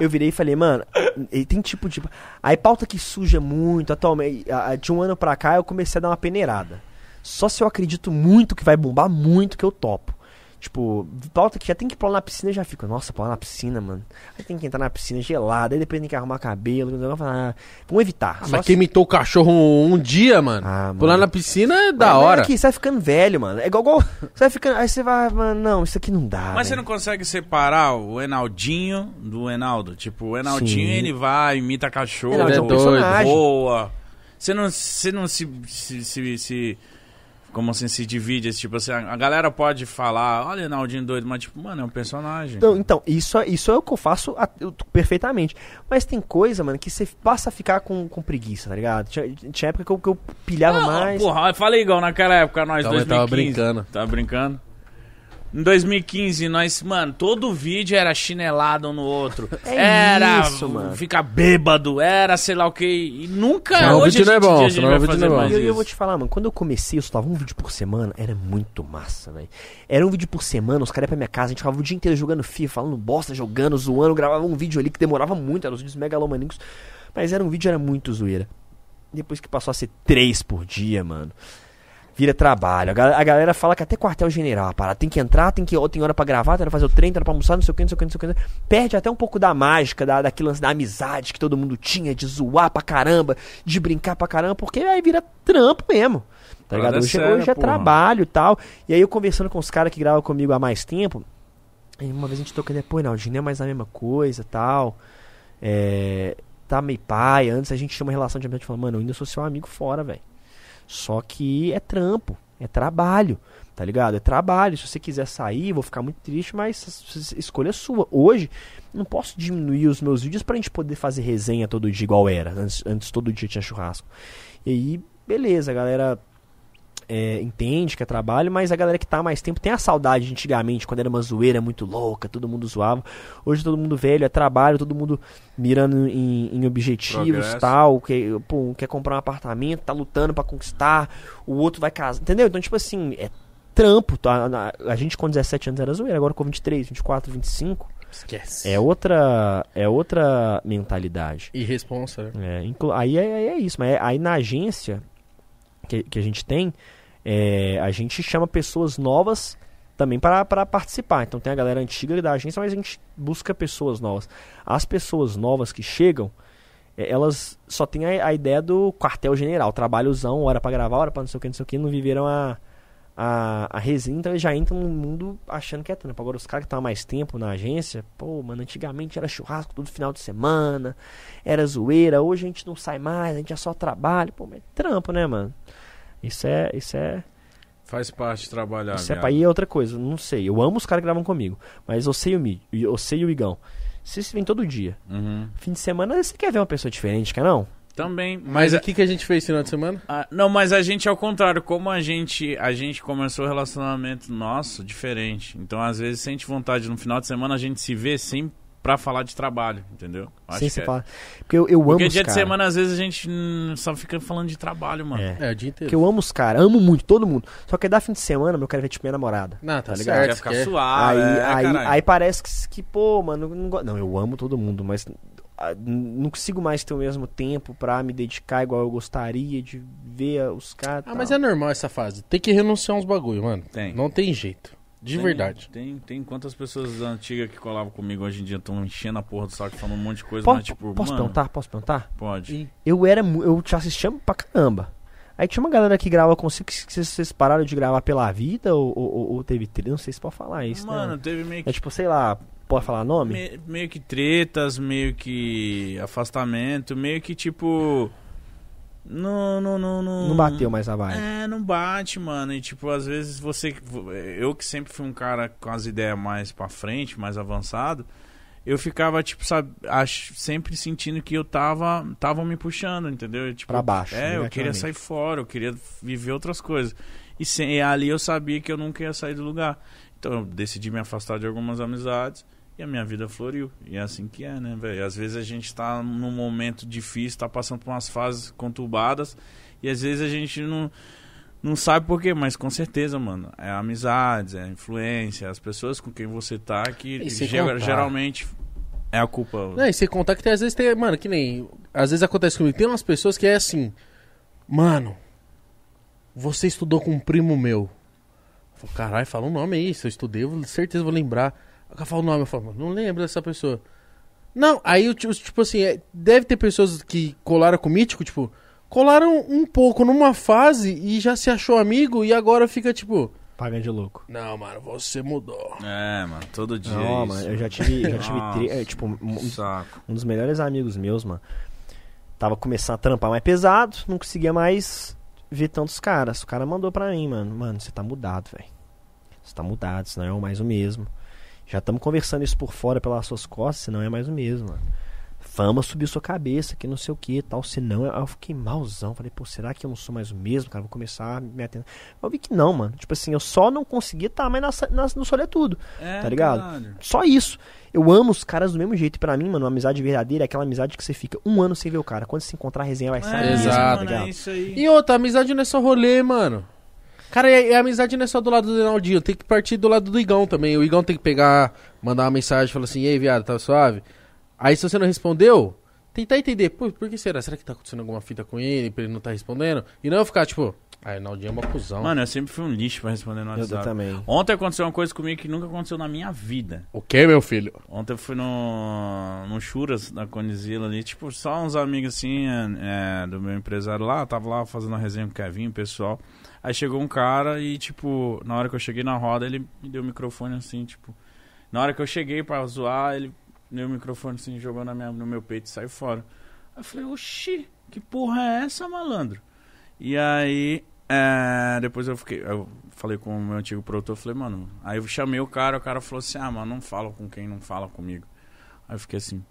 eu virei e falei, mano, e tem tipo de. Aí pauta que suja muito, atualmente, de um ano pra cá eu comecei a dar uma peneirada. Só se eu acredito muito que vai bombar muito que eu topo. Tipo, pauta que já tem que pular na piscina, já fico, nossa, pular na piscina, mano. Aí tem que entrar na piscina gelada, aí depois tem que arrumar cabelo, ah, vamos evitar. Ah, Só mas se- quem imitou o cachorro um, um dia, mano, Ah, pular mano. na piscina é da Mas hora. Aqui, você vai ficando velho, mano. É igual, igual você vai ficando. Aí você vai, mano, não, isso aqui não dá. Mas você velho. não consegue separar o Enaldinho do Enaldo? Tipo, o Enaldinho Sim. ele vai, imita cachorro, Enaldo é um personagem. voa. Você não, você não se, se, se, se- Como assim se divide? esse Tipo assim, a galera pode falar, olha, Enaldinho doido, mas tipo, mano, é um personagem. Então, então isso, é- isso é o que eu faço a- eu- perfeitamente. Mas tem coisa, mano, que você passa a ficar com, com preguiça, tá ligado? Tinha, tinha época que eu, que eu pilhava Ah, mais. Porra, eu falei igual naquela época, nós, aí, 2015. tava brincando. Tava brincando? Em 2015, nós, mano, todo vídeo era chinelado um no outro. É era isso, mano. ficar bêbado, era sei lá o que. E nunca. Senão o hoje vídeo não é bom, a gente senão vai o vídeo fazer não é bom. E eu, eu vou te falar, mano, quando eu comecei, eu soltava um vídeo por semana, era muito massa, velho. Era um vídeo por semana, os caras iam pra minha casa, a gente ficava o dia inteiro jogando FIFA, falando bosta, jogando, zoando, gravava um vídeo ali que demorava muito, eram os vídeos megalomaníacos. Mas era um vídeo, era muito zoeira. Depois que passou a ser três por dia, mano. Vira trabalho. A galera, a galera fala que até quartel-general, a parada. Tem que entrar, tem que tem hora pra gravar, tem hora pra fazer o treino, tem hora pra almoçar, não sei o que, não sei o que, não sei o que. Perde até um pouco da mágica, da, daquele lance da amizade que todo mundo tinha, de zoar pra caramba, de brincar pra caramba, porque aí vira trampo mesmo. Tá ligado? Hoje, séria, hoje é trabalho e tal. E aí eu conversando com os caras que gravam comigo há mais tempo, aí uma vez a gente tocando, pô, Naldinho, não é mais a mesma coisa tal. É, tá meio pai. Antes a gente tinha uma relação de amizade, falando, mano, eu ainda sou seu amigo fora, velho. Só que é trampo, é trabalho, tá ligado? É trabalho. Se você quiser sair, vou ficar muito triste, mas escolha sua. Hoje, não posso diminuir os meus vídeos pra gente poder fazer resenha todo dia igual era. Antes, antes todo dia tinha churrasco. E aí, beleza, galera é, entende que é trabalho, mas a galera que tá há mais tempo tem a saudade de antigamente, quando era uma zoeira muito louca, todo mundo zoava. Hoje todo mundo velho, é trabalho, todo mundo mirando em, em objetivos Progresso. tal, que, pô, quer comprar um apartamento, tá lutando pra conquistar, o outro vai casar, entendeu? Então, tipo assim, é trampo. Tá? A, a gente com 17 anos era zoeira, agora com 23, 24, 25, Esquece. é outra, é outra mentalidade. Irresponsa. né? É, inclu- aí, é, aí é isso, mas é- aí na agência que, que a gente tem, é, a gente chama pessoas novas também para participar. Então tem a galera antiga da agência, mas a gente busca pessoas novas. As pessoas novas que chegam, é, elas só têm a, a ideia do quartel-general, trabalhozão, hora para gravar, hora para não sei o que, não sei o que, não viveram a, a, a resenha, então eles já entram no mundo achando que é trampo. Agora os caras que estão há mais tempo na agência, pô, mano, antigamente era churrasco todo final de semana, era zoeira, hoje a gente não sai mais, a gente é só trabalho, pô, mas é trampo, né, mano? Isso é, isso é, Faz parte de trabalhar. isso é ir é outra coisa, não sei. Eu amo os caras que gravam comigo, mas eu sei o Mi, eu sei o Igão. Vocês vêm todo dia. Uhum. Fim de semana você quer ver uma pessoa diferente, quer não? Também, Mas o que, que a gente fez esse final de semana? Ah, não, mas a gente ao contrário, como a gente a gente começou o relacionamento nosso diferente. Então, às vezes, sente vontade no final de semana a gente se vê sem pra falar de trabalho, entendeu? Acho Sem que você é. falar. Porque eu, eu amo Porque os dia de cara. semana, às vezes, a gente hum, só fica falando de trabalho, mano. É. É, o dia inteiro. Porque eu amo os caras, amo muito, todo mundo. Só que aí dá fim de semana, meu, eu quero ver tipo minha namorada. Não, tá, Tá ligado. ligado? Quer ficar quer- suave, aí, é, aí, aí parece que, que, pô, mano, não, go- não, eu amo todo mundo, mas ah, não consigo mais ter o mesmo tempo pra me dedicar igual eu gostaria de ver os caras. Ah, mas é normal essa fase. Tem que renunciar uns bagulho, mano. Tem. Não tem jeito. De Tem- verdade. Tem, tem quantas pessoas antigas que colavam comigo hoje em dia estão enchendo a porra do saco, falando um monte de coisa, Po- mas tipo, posso mano, perguntar? Posso perguntar? pode. Ih, Eu era eu te assistia pra caramba. Aí tinha uma galera que grava consigo que vocês pararam de gravar pela vida ou, ou- ou- teve trilha, não sei se pode falar isso, Mano, né? teve meio que É tipo, sei lá, pode falar nome? Me- meio que tretas, meio que afastamento, meio que tipo. Não, não, não, não. Não bateu mais a vibe. É, não bate, mano. E tipo, às vezes você. Eu que sempre fui um cara com as ideias mais pra frente, mais avançado, eu ficava, tipo, sabe, ach- sempre sentindo que eu tava. Tava me puxando, entendeu? Tipo, Pra baixo, É, eu queria sair fora, eu queria viver outras coisas. E, sem, e ali eu sabia que eu nunca ia sair do lugar. Então eu decidi me afastar de algumas amizades e a minha vida floriu. E é assim que é, né, velho? Às vezes a gente tá num momento difícil, tá passando por umas fases conturbadas e às vezes a gente não, não sabe por quê, mas com certeza, mano. É amizades, é influência, as pessoas com quem você tá que sem ge- contar. geralmente é a culpa. Não, e sem contar que tem, às vezes tem, mano, que nem. Às vezes acontece comigo. Tem umas pessoas que é assim, mano, você estudou com um primo meu. Caralho, fala um nome aí. Se eu estudei, eu certeza vou lembrar. Cara fala o nome, eu falo, não lembro dessa pessoa. Não, aí tipo assim, é, deve ter pessoas que colaram com o mítico, tipo, colaram um pouco numa fase e já se achou amigo e agora fica tipo. Paga de louco. Não, mano, você mudou. É, mano, todo dia. Não, é isso. mano, eu já tive, já tive Nossa, tri- é, tipo, um, Saco. um dos melhores amigos meus, mano. Tava começando a trampar mais pesado, não conseguia mais ver tantos caras. O cara mandou pra mim, mano, mano, você tá mudado, velho. Você tá mudado, você não é mais o mesmo. Já estamos conversando isso por fora pelas suas costas, você não é mais o mesmo, mano. Fama subiu sua cabeça, que não sei o que tal. Senão, eu eu fiquei malzão. Falei, pô, será que eu não sou mais o mesmo, cara? Vou começar a me atender. Eu vi que não, mano. Tipo assim, eu só não conseguia estar mais na, na, no Soletudo. É, Tá ligado? caralho. Só isso. Eu amo os caras do mesmo jeito. E pra mim, mano, uma amizade verdadeira é aquela amizade que você fica um ano sem ver o cara. Quando se encontrar, a resenha vai sair. É, mesmo, Exato. tá mano, é ligado? isso aí. E outra, amizade não é só rolê, mano. Cara, e a, e a amizade não é só do lado do Reinaldinho, tem que partir do lado do Igão também. O Igão tem que pegar, mandar uma mensagem, falar assim, e aí, viado, tá suave? Aí se você não respondeu, tentar entender, pô, por que será? Será que tá acontecendo alguma fita com ele, pra ele não tá respondendo? E não ficar, tipo, ah, Reinaldinho é uma cuzão. Mano, eu sempre fui um lixo pra responder no Eu, WhatsApp. também. Ontem aconteceu uma coisa comigo que nunca aconteceu na minha vida. O que, meu filho? Ontem eu fui no, no Churas da Conizila ali, tipo, só uns amigos assim, é, do meu empresário lá, tava lá fazendo uma resenha com o Kevin, o pessoal. Aí chegou um cara e, tipo, na hora que eu cheguei na roda, ele me deu o microfone assim, tipo. Na hora que eu cheguei pra zoar, ele deu o microfone assim, jogou na minha, no meu peito e saiu fora. Aí eu falei, oxi, que porra é essa, malandro? E aí, é, depois eu fiquei, eu falei com o meu antigo produtor, falei, mano, aí eu chamei o cara, o cara falou assim, ah, mano, não fala com quem não fala comigo. Aí eu fiquei assim.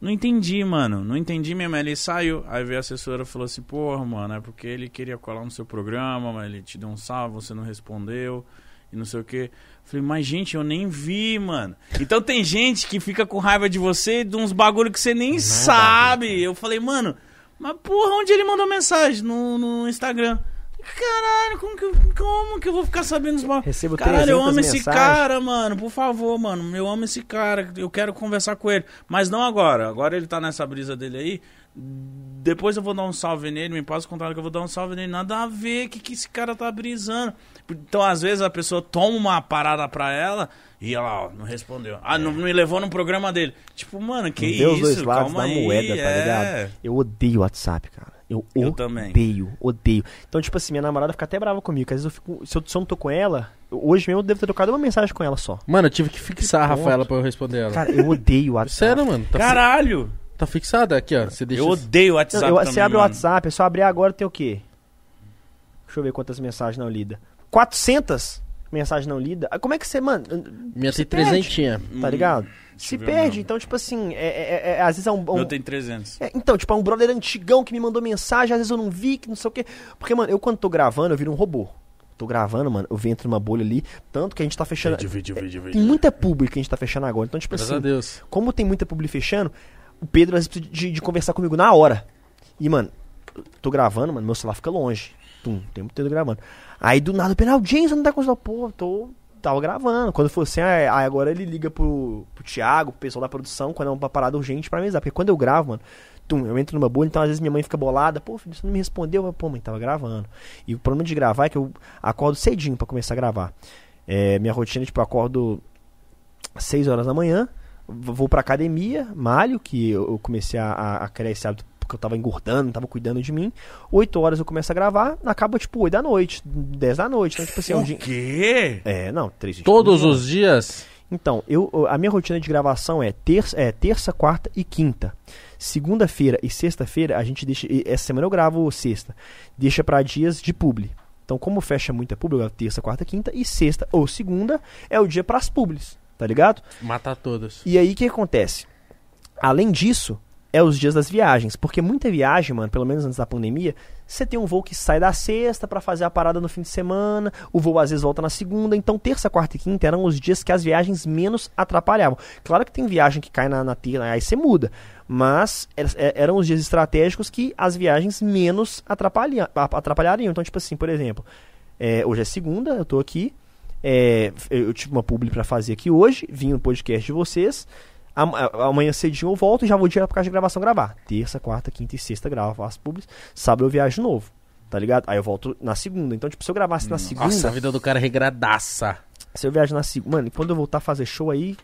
Não entendi, mano. Não entendi mesmo. Ele saiu. Aí veio a assessora e falou assim: Porra, mano, é porque ele queria colar no seu programa, mas ele te deu um salve, você não respondeu. E não sei o quê. Falei, mas gente, eu nem vi, mano. Então tem gente que fica com raiva de você de uns bagulho que você nem sabe. Eu falei, mano, mas porra, onde ele mandou mensagem? No, no Instagram. Caralho, como que, eu, como que eu vou ficar sabendo os bagulhos? Recebo Caralho, eu 300 amo esse mensagens. cara, mano. Por favor, mano. Eu amo esse cara. Eu quero conversar com ele. Mas não agora. Agora ele tá nessa brisa dele aí. Depois eu vou dar um salve nele. Me passa o contato que eu vou dar um salve nele. Nada a ver. O que, que esse cara tá brisando? Então, às vezes, a pessoa toma uma parada pra ela e ela, ó, não respondeu. Ah, não me levou no programa dele. Tipo, mano, que Não isso? os dois lados Calma da aí, moeda, tá é. ligado? Eu odeio WhatsApp, cara. Eu, Eu também. odeio, odeio. Então, tipo assim, minha namorada fica até brava comigo, que às vezes eu fico. Se eu, se eu não tô com ela, hoje mesmo eu devo ter trocado uma mensagem com ela só. Mano, eu tive que fixar a ponto. Rafaela pra eu responder ela. Cara, eu odeio WhatsApp. Sério, mano? Tá, fi- Caralho! tá fixada? Aqui, ó. Você deixa. Eu odeio o WhatsApp Não, eu- também, você abre o mano. WhatsApp, é só abrir agora tem o quê? Deixa eu ver quantas mensagens não lidas. 400 mensagens não lidas. Ah, Como é que você, mano? Minha tem trezentinha. Tá Hum, ligado? deixa Se perde, então, tipo assim, é, é- é- às vezes é um. um- Eu tenho 300. É, então, tipo, é um brother antigão que me mandou mensagem, às vezes eu não vi, que não sei o quê. Porque, mano, eu quando tô gravando, eu viro um robô. Tô gravando, mano, eu entro numa bolha ali, tanto que a gente tá fechando. vídeo, vídeo, Tem muita publi que a gente tá fechando agora. Então, tipo Graças a assim, Deus. como tem muita publi fechando, o Pedro às vezes precisa de, de conversar comigo na hora. E, mano, tô gravando, mano, meu celular fica longe. Tum, tem muito tempo gravando. Aí do nada, o James não tá com o celular. Pô, tô. Tava gravando. Quando for assim, aí agora ele liga pro, pro Thiago, pro pessoal da produção, quando é uma parada urgente pra avisar. Porque quando eu gravo, mano, tum, eu entro numa bolha, então às vezes minha mãe fica bolada. Pô, filho, você não me respondeu. Eu, Pô, mãe, tava gravando. E o problema de gravar é que eu acordo cedinho pra começar a gravar. É, minha rotina, tipo, eu acordo 6 horas da manhã, vou pra academia, malho, que eu comecei a, a criar esse hábito porque eu tava engordando, tava cuidando de mim. 8 horas eu começo a gravar, acaba tipo 8 da noite, 10 da noite. Então, tipo assim, é um O dia. quê? É, não, 3 dias Todos os dias. então, eu, a minha rotina de gravação é terça, é terça, quarta e quinta. Segunda-feira e sexta-feira, a gente deixa. Essa semana eu gravo sexta. Deixa pra dias de publi. Então, como fecha muita publi, eu gravo terça, quarta, quinta. E sexta ou segunda é o dia pras publis, tá ligado? Matar todas. E aí o que acontece? Além disso, é os dias das viagens. Porque muita viagem, mano, pelo menos antes da pandemia, você tem um voo que sai da sexta pra fazer a parada no fim de semana, o voo às vezes volta na segunda, então terça, quarta e quinta eram os dias que as viagens menos atrapalhavam. Claro que tem viagem que cai na, na terça, aí você muda. Mas er- er- eram os dias estratégicos que as viagens menos atrapalham, a- atrapalhariam. Então, tipo assim, por exemplo, é, hoje é segunda, eu tô aqui, é, eu tive uma publi pra fazer aqui hoje, vim no podcast de vocês. Amanhã cedinho eu volto e já vou direto pra casa de gravação gravar. Terça, quarta, quinta e sexta gravo, faço publis. Sábado eu viajo de novo, tá ligado? Aí eu volto na segunda. Então, tipo, se eu gravasse na segunda. Nossa, a vida do cara é regradaça. Se eu viajo na segunda. Mano, e quando eu voltar a fazer show aí.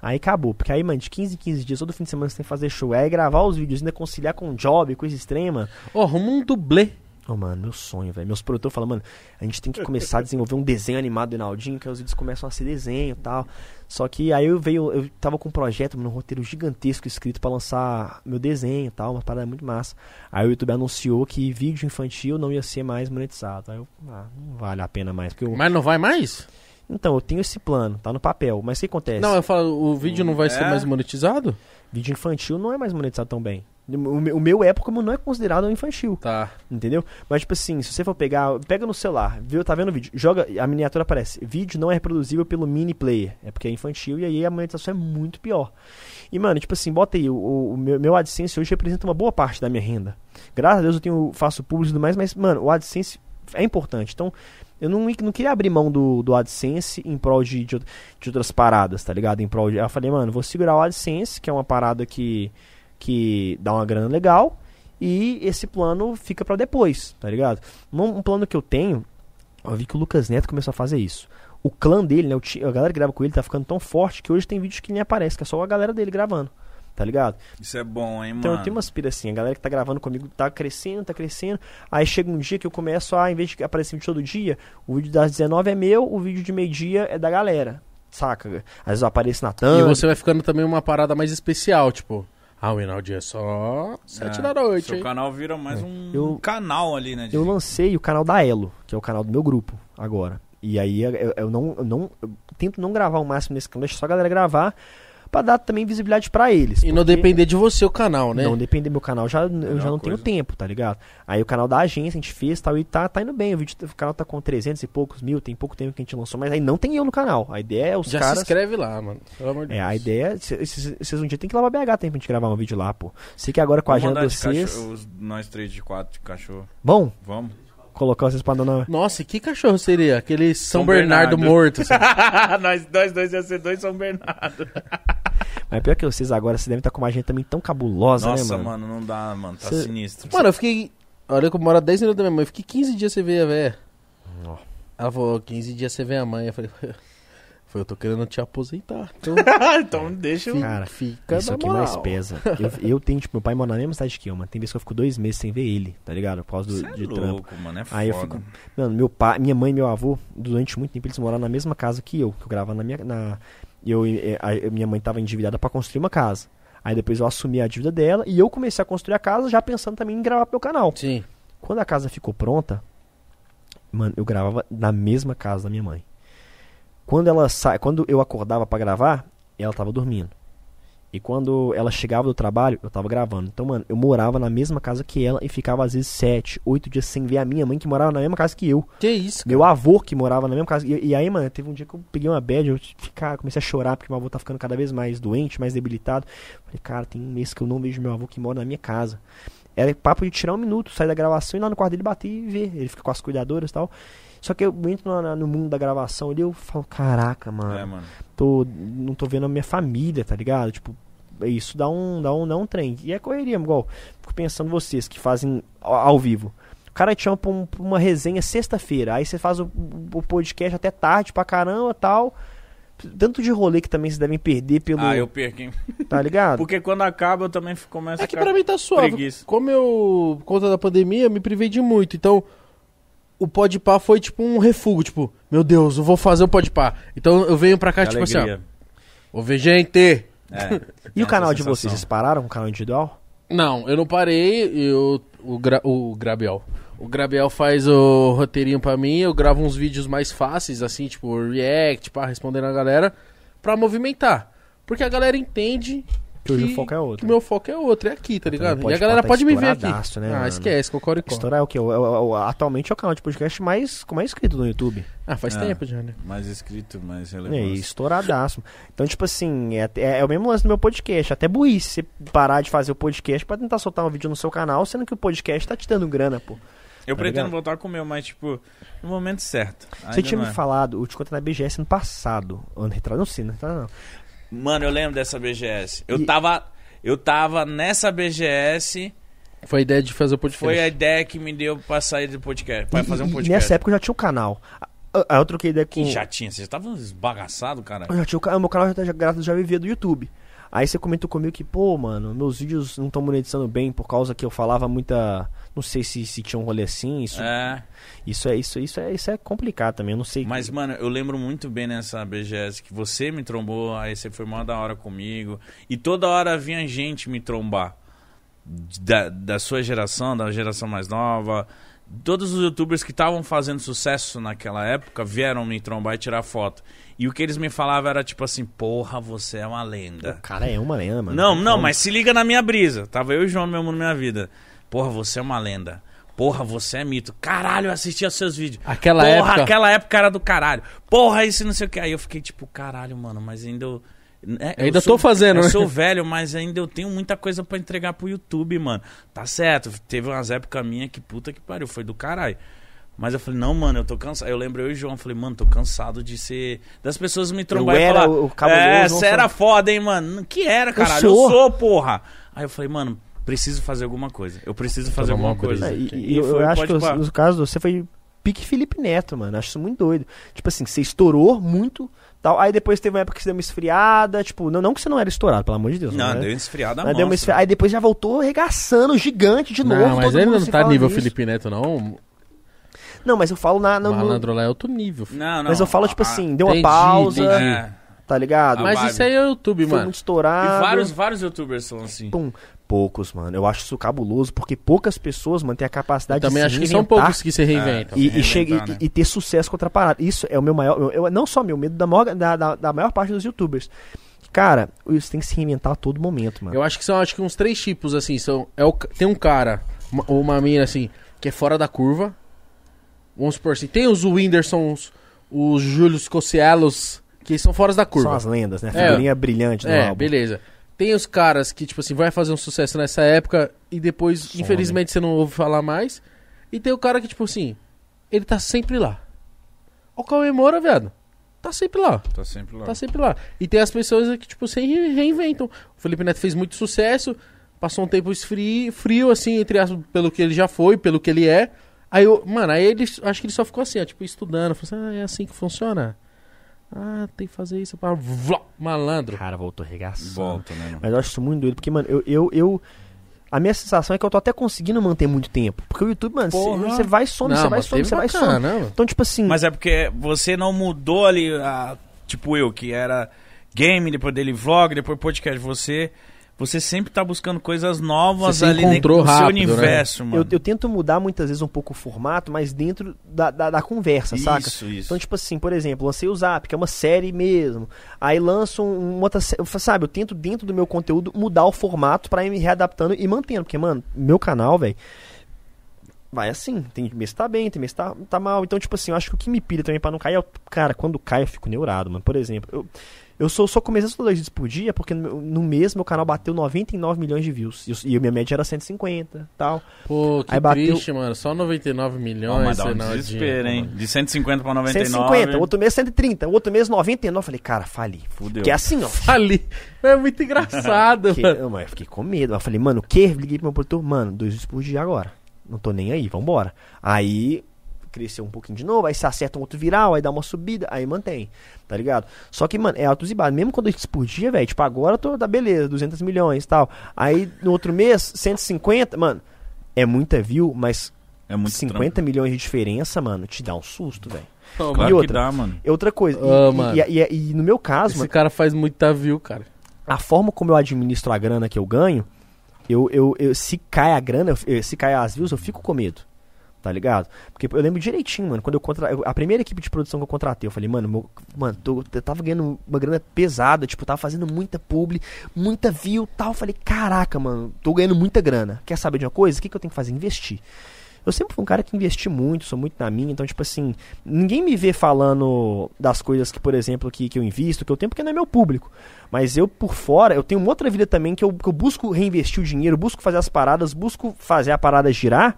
Aí acabou. Porque aí, mano, de 15 em 15 dias, todo fim de semana você tem que fazer show. Aí gravar os vídeos, ainda conciliar com job, coisa extrema. Ó, arruma um dublê. Mano, meu sonho, velho. Meus produtores falam, mano, a gente tem que começar a desenvolver um desenho animado do Enaldinho, que aí os vídeos começam a ser desenho e tal. Só que aí eu veio, eu tava com um projeto, mano, um roteiro gigantesco escrito pra lançar meu desenho e tal, uma parada muito massa. Aí o YouTube anunciou que vídeo infantil não ia ser mais monetizado. Aí eu, ah, não vale a pena mais. Porque eu... Mas não vai mais? Então, eu tenho esse plano, tá no papel. Mas o que acontece? Não, eu falo, o vídeo não vai ser É. mais monetizado? Vídeo infantil não é mais monetizado tão bem. O meu, é porque não é considerado infantil. Tá. Entendeu? Mas, tipo assim, se você for pegar, pega no celular, viu, tá vendo o vídeo, joga, a miniatura aparece. Vídeo não é reproduzível pelo mini player. É porque é infantil e aí a monetização é muito pior. E, mano, tipo assim, bota aí, o, o- meu, meu AdSense hoje representa uma boa parte da minha renda. Graças a Deus eu tenho, faço público e tudo mais, mas, mano, o AdSense é importante. Então, eu não, não queria abrir mão do, do AdSense em prol de, de, de outras paradas, tá ligado? Em prol de, eu falei, mano, vou segurar o AdSense, que é uma parada que, que dá uma grana legal, e esse plano fica pra depois, tá ligado? Um, um plano que eu tenho, eu vi que o Lucas Neto começou a fazer isso. O clã dele, né, o a galera que grava com ele tá ficando tão forte que hoje tem vídeos que nem aparece, que é só a galera dele gravando, tá ligado? Isso é bom, hein, mano? Então eu tenho umas piras assim, a galera que tá gravando comigo tá crescendo, tá crescendo. Aí chega um dia que eu começo a, em vez de aparecer vídeo todo dia, o vídeo das 19 é meu, o vídeo de meio-dia é da galera. Saca? Às vezes eu apareço na E thumb. você vai ficando também uma parada mais especial, tipo... Ah, o Enaldi é só sete É, da noite, Seu hein? canal vira mais um Eu- canal ali, né? de- Eu lancei o canal da Elo, que é o canal do meu grupo, agora. E aí eu, eu não, eu não eu tento não gravar o máximo nesse canal, deixa só a galera gravar, pra dar também visibilidade pra eles. E não depender de você o canal, né? Não depender do meu canal, já, eu já Melhor não tenho coisa. tempo, tá ligado? Aí o canal da agência, a gente fez tal, e tá, tá indo bem. O, vídeo, o canal tá com 300 e poucos mil, tem pouco tempo que a gente lançou, mas aí não tem eu no canal. A ideia é os Já caras. se inscreve lá, mano. Pelo amor de É, a Deus. ideia é. cê- cê- Vocês um dia tem que ir lá pra BH tem pra gente gravar um vídeo lá, pô. Sei que agora com a agenda de vocês. cachorro, os- nós três de quatro de cachorro. Bom, Vamos? Colocar vocês pra andar na. Nossa, e que cachorro seria? Aquele São, São Bernardo, Bernardo. morto. assim. nós, nós dois ia ser dois São Bernardo. Mas pior que vocês agora, vocês devem estar com uma agenda também tão cabulosa, Nossa, né, mano? não dá, mano. Tá Cê- sinistro. Mano, eu fiquei. Olha que eu moro a 10 minutos da minha mãe. Eu fiquei 15 dias sem ver a véia. Ó. Ela falou, 15 dias sem ver a mãe. Eu falei, foi, eu tô querendo te aposentar. Então, então deixa eu. Cara, fica Isso aqui moral. mais pesa. Eu, eu tenho, tipo, meu pai mora na mesma cidade que eu, mano. Tem vezes que eu fico dois meses sem ver ele, tá ligado? Por causa do, Cê é de trampo. louco, mano. É foda. Aí eu fico. Mano, meu pai, minha mãe e meu avô, durante muito tempo, eles moraram na mesma casa que eu, que eu gravava na minha. Na, eu, a- minha mãe tava endividada pra construir uma casa. Aí depois eu assumi a dívida dela e eu comecei a construir a casa já pensando também em gravar pro meu canal. Sim. Quando a casa ficou pronta, mano, eu gravava na mesma casa da minha mãe. Quando ela sa... quando eu acordava pra gravar, ela tava dormindo. E quando ela chegava do trabalho, eu tava gravando. Então, mano, eu morava na mesma casa que ela e ficava às vezes sete, oito dias sem ver a minha mãe que morava na mesma casa que eu. Que isso, cara? Meu avô que morava na mesma casa. E, e aí, mano, teve um dia que eu peguei uma bad, eu ficar, comecei a chorar porque meu avô tá ficando cada vez mais doente, mais debilitado. Falei, cara, tem um mês que eu não vejo meu avô que mora na minha casa. Era papo de tirar um minuto, sair da gravação e ir lá no quarto dele bater e ver. Ele fica com as cuidadoras e tal. Só que eu entro no, no mundo da gravação ali eu falo, caraca, mano, É, mano. tô, não tô vendo a minha família, tá ligado? Tipo, isso dá um, dá um, dá um trem. E é correria, igual. Fico pensando vocês que fazem ao, ao vivo. O cara te chama pra, um- pra uma resenha sexta-feira. Aí você faz o, o podcast até tarde pra caramba tal. Tanto de rolê que também vocês devem perder pelo. Ah, eu perco, hein? Tá ligado? Porque quando acaba eu também começo a É que pra mim tá suave. preguiça. Como eu, por conta da pandemia, eu me privei de muito. Então, o Podpah foi tipo um refúgio. Tipo, meu Deus, eu vou fazer o Podpah. Então, eu venho pra cá, Que tipo assim, ó. alegria. Vou ver gente. É, E o canal de vocês? Vocês pararam com o canal individual? Não, eu não parei. Eu, o, Gra, o Grabiel. O Grabiel faz o roteirinho pra mim. Eu gravo uns vídeos mais fáceis, assim, tipo react, pá, respondendo a galera, pra movimentar. Porque a galera entende Que hoje o foco é outro. que o meu foco é outro, é aqui, tá ligado? pode e a galera tá pode me ver aqui. estouradaço, né, ah, mano? esquece, cocoricó. Estourar é o quê? O- o- o- atualmente é o canal de podcast mais, com mais inscrito no YouTube. Ah, faz É. tempo já, né? Mais escrito, mais É, relevante. estouradaço. Então, tipo assim, é, é, é o mesmo lance do meu podcast. Até buíce você parar de fazer o podcast pra tentar soltar um vídeo no seu canal, sendo que o podcast tá te dando grana, pô. Eu Tá pretendo ligado? voltar com o meu, mas tipo, no momento certo. Você tinha não me é. falado, eu te contei na BGS ano passado. Ano retrasado, não sei, não, retrasado não. Mano, eu lembro dessa BGS. Eu E- tava. Eu tava nessa BGS. Foi a ideia de fazer o podcast. Foi a ideia que me deu pra sair do podcast. Pra E- fazer um e- e podcast. nessa época eu já tinha o canal. Aí eu troquei ideia com. Que já tinha. Você já tava esbagaçado, cara. Eu já tinha o canal, meu canal já, tá- já, graças já vivia do YouTube. Aí você comentou comigo que, pô, mano, meus vídeos não estão monetizando bem por causa que eu falava muita. Não sei se, se tinha um rolê assim. Isso É. Isso é isso, isso é isso é complicado também. Eu não sei. Mas, mano, eu lembro muito bem nessa BGS que você me trombou, aí você foi mó da hora comigo. E toda hora vinha gente me trombar. Da, da sua geração, da geração mais nova. Todos os youtubers que estavam fazendo sucesso naquela época vieram me trombar e tirar foto. E o que eles me falavam era tipo assim: Porra, você é uma lenda. o cara é uma lenda, mano. Não, não, Como? mas se liga na minha brisa. Tava eu e o João no meu mundo, minha vida. Porra, você é uma lenda. Porra, você é mito. Caralho, eu assistia seus vídeos. Aquela Porra, época. aquela época era do caralho. Porra, isso não sei o que. Aí eu fiquei tipo, caralho, mano, mas ainda eu. né, eu Ainda sou- tô fazendo, Eu né? sou velho, mas ainda eu tenho muita coisa pra entregar pro YouTube, mano. Tá certo, teve umas épocas minhas que puta que pariu, foi do caralho. Mas eu falei, não, mano, eu tô cansado. Eu lembro eu e o João, falei, mano, tô cansado de ser. Das pessoas me trombar e era falar. o cabuloso, é, não você sou." era foda, hein, mano? Que era, caralho? Eu sou. sou. porra. Aí eu falei, mano, preciso fazer alguma coisa. Eu preciso fazer tomar alguma uma brisa. coisa. É, aqui. e, e eu, foi, eu acho que pá. o, o caso de você foi pique Felipe Neto, mano. Acho isso muito doido. Tipo assim, você estourou muito, tal. Aí depois teve uma época que você deu uma esfriada, tipo, não, não que você não era estourado, pelo amor de Deus. Não, né? deu uma esfriada Mas deu uma monstra. esfri- Aí depois já voltou arregaçando, gigante de novo. Não, mas todo ele mundo não tá nível nisso. Felipe Neto, não. Não, mas eu falo na. na- O no- malandro lá é outro nível. filho. Não, não. mas eu falo, tipo a- assim, deu uma entendi, pausa, entendi. É. tá ligado? Mas vibe. isso aí é o YouTube, Foi mano. muito E estourado. vários, vários youtubers são assim. Pum, poucos, mano. Eu acho isso cabuloso, porque poucas pessoas, mano, têm a Eu capacidade também de acho se que são poucos que se reinventam. e, Se e, chega, reinventar, e- né? e ter sucesso contra a parada. Isso é o meu maior. Eu, não só meu medo da maior, da, da, da maior parte dos youtubers. cara, você tem que se reinventar a todo momento, mano. Eu acho que são acho que uns três tipos, assim. São, é o, tem um cara, uma- ou uma mina, assim, que é fora da curva. Vamos supor assim, tem os Whindersons, os Júlios Cocielos, que são fora da curva. São as lendas, né? É. Figurinha brilhante do É, álbum. beleza. Tem os caras que, tipo assim, vai fazer um sucesso nessa época e depois, Some. infelizmente, você não ouve falar mais. E tem o cara que, tipo assim, ele tá sempre lá. Ó o Cauê Moura, viado. Tá sempre lá. Tá sempre lá. Tá sempre lá. E tem as pessoas que, tipo, se re- reinventam. O Felipe Neto fez muito sucesso, passou um tempo esfri- frio, assim, entre aspas, pelo que ele já foi, pelo que ele é. Aí, eu, mano, aí ele, acho que ele só ficou assim, ó, tipo, estudando. Falou assim, ah, é assim que funciona? Ah, tem que fazer isso para malandro. Cara, voltou arregaçando. Volta, né? mano? Mas eu acho isso muito doido, porque, mano, eu, eu, eu- A minha sensação é que eu tô até conseguindo manter muito tempo. Porque o YouTube, mano, você vai some, você vai mas some, você vai bacana, some. né, mano? Então, tipo assim. Mas é porque você não mudou ali, a, tipo eu, que era game, depois dele vlog, depois podcast. Você, você sempre tá buscando coisas novas Você se ali né, encontrou no seu rápido, né? universo, mano. eu, eu tento mudar muitas vezes um pouco o formato, mas dentro da, da, da conversa, saca? Isso, isso. Então, tipo assim, por exemplo, lancei o Zap, que é uma série mesmo. Aí lanço um, uma outra série. Sabe, eu tento, dentro do meu conteúdo, mudar o formato pra ir me readaptando e mantendo. Porque, mano, meu canal, velho. Vai assim, tem mês que tá bem, tem mês que tá, tá mal. Então, tipo assim, eu acho que o que me pira também pra não cair é. o- Cara, quando cai, eu fico neurado, mano. Por exemplo, eu, eu sou, só comecei a dois vídeos por dia, porque no, mês meu canal bateu 99 milhões de views. E, e a minha média era 150 tal. Pô, que Aí bateu- triste, mano. Só 99 Ó, milhões. mas dá um não desespero, hein? mano. De 150 pra 99. 150, outro mês 130, outro mês 99. Eu falei, cara, fali. Fudeu. Que é assim, ó. Ali. É muito engraçado, Que, mano. eu, mas eu fiquei com medo. Eu falei, mano, o quê? Liguei pro meu produtor, mano, dois vídeos por dia agora. Não tô nem aí, vambora. Aí cresceu um pouquinho de novo, aí se acerta um outro viral, aí dá uma subida, aí mantém, tá ligado? Só que, mano, é altos e baixos. Mesmo quando eu por dia, velho, tipo, agora eu tô, tá beleza, 200 milhões e tal. Aí no outro mês, 150, mano, é muita view, mas É muito 50 milhões de diferença, mano, te dá um susto, velho. Claro E que outra? dá, mano. Outra coisa, e- Ah, e, mano. e- e- e no meu caso, Esse mano, cara faz muita view, cara. a forma como eu administro a grana que eu ganho, eu, eu, eu- se cai a grana, eu- se cai as views, eu fico com medo. Tá ligado? Porque eu lembro direitinho, mano, quando eu contra... eu- a primeira equipe de produção que eu contratei, eu falei, mano, meu- mano, tô- eu tava ganhando uma grana pesada, tipo, tava fazendo muita publi, muita view, tal. Eu falei, caraca, mano, tô ganhando muita grana. Quer saber de uma coisa? O que, que eu tenho que fazer? Investir. Eu sempre fui um cara que investi muito, sou muito na minha, então, tipo assim, ninguém me vê falando das coisas que, por exemplo, que, que eu invisto, que eu tenho, porque não é meu público. Mas eu, por fora, eu tenho uma outra vida também que eu, que eu busco reinvestir o dinheiro, busco fazer as paradas, busco fazer a parada girar,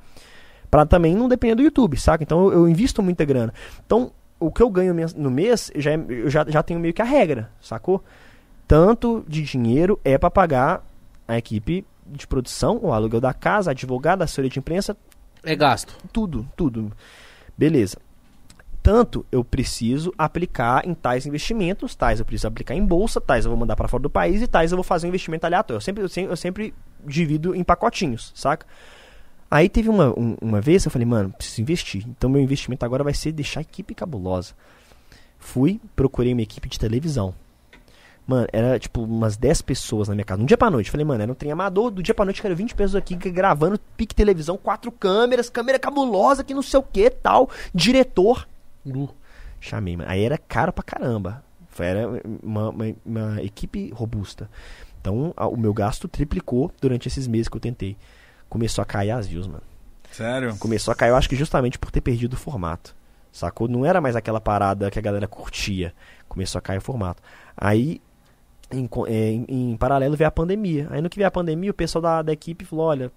pra também não depender do YouTube, saca? Então eu, eu invisto muita grana. Então, o que eu ganho no mês, eu já, eu já, já tenho meio que a regra, sacou? Tanto de dinheiro é pra pagar a equipe de produção, o aluguel da casa, advogado, assessoria de imprensa, É gasto. tudo, tudo. Beleza. Tanto eu preciso aplicar em tais investimentos, tais eu preciso aplicar em bolsa, tais eu vou mandar para fora do país e tais eu vou fazer um investimento aleatório. Eu sempre, eu sempre, eu sempre divido em pacotinhos, saca? Aí teve uma, um- uma vez eu falei, mano, preciso investir. Então meu investimento agora vai ser deixar a equipe cabulosa. Fui, procurei uma equipe de televisão. Mano, era tipo umas 10 pessoas na minha casa, um dia pra noite. Falei, mano, era um trem amador, do dia pra noite, quero 20 pessoas aqui gravando pique televisão, quatro câmeras, câmera cabulosa, que não sei o que tal, diretor. Nu. Chamei, mano. Aí era caro pra caramba. Era uma, uma- uma equipe robusta. Então, a- o meu gasto triplicou durante esses meses que eu tentei. Começou a cair as views, mano. Sério? Começou a cair, eu acho que justamente por ter perdido o formato. Sacou? Não era mais aquela parada que a galera curtia. Começou a cair o formato. Aí, em, é, em- em paralelo, veio a pandemia. Aí, no que veio a pandemia, o pessoal da, da equipe falou: olha,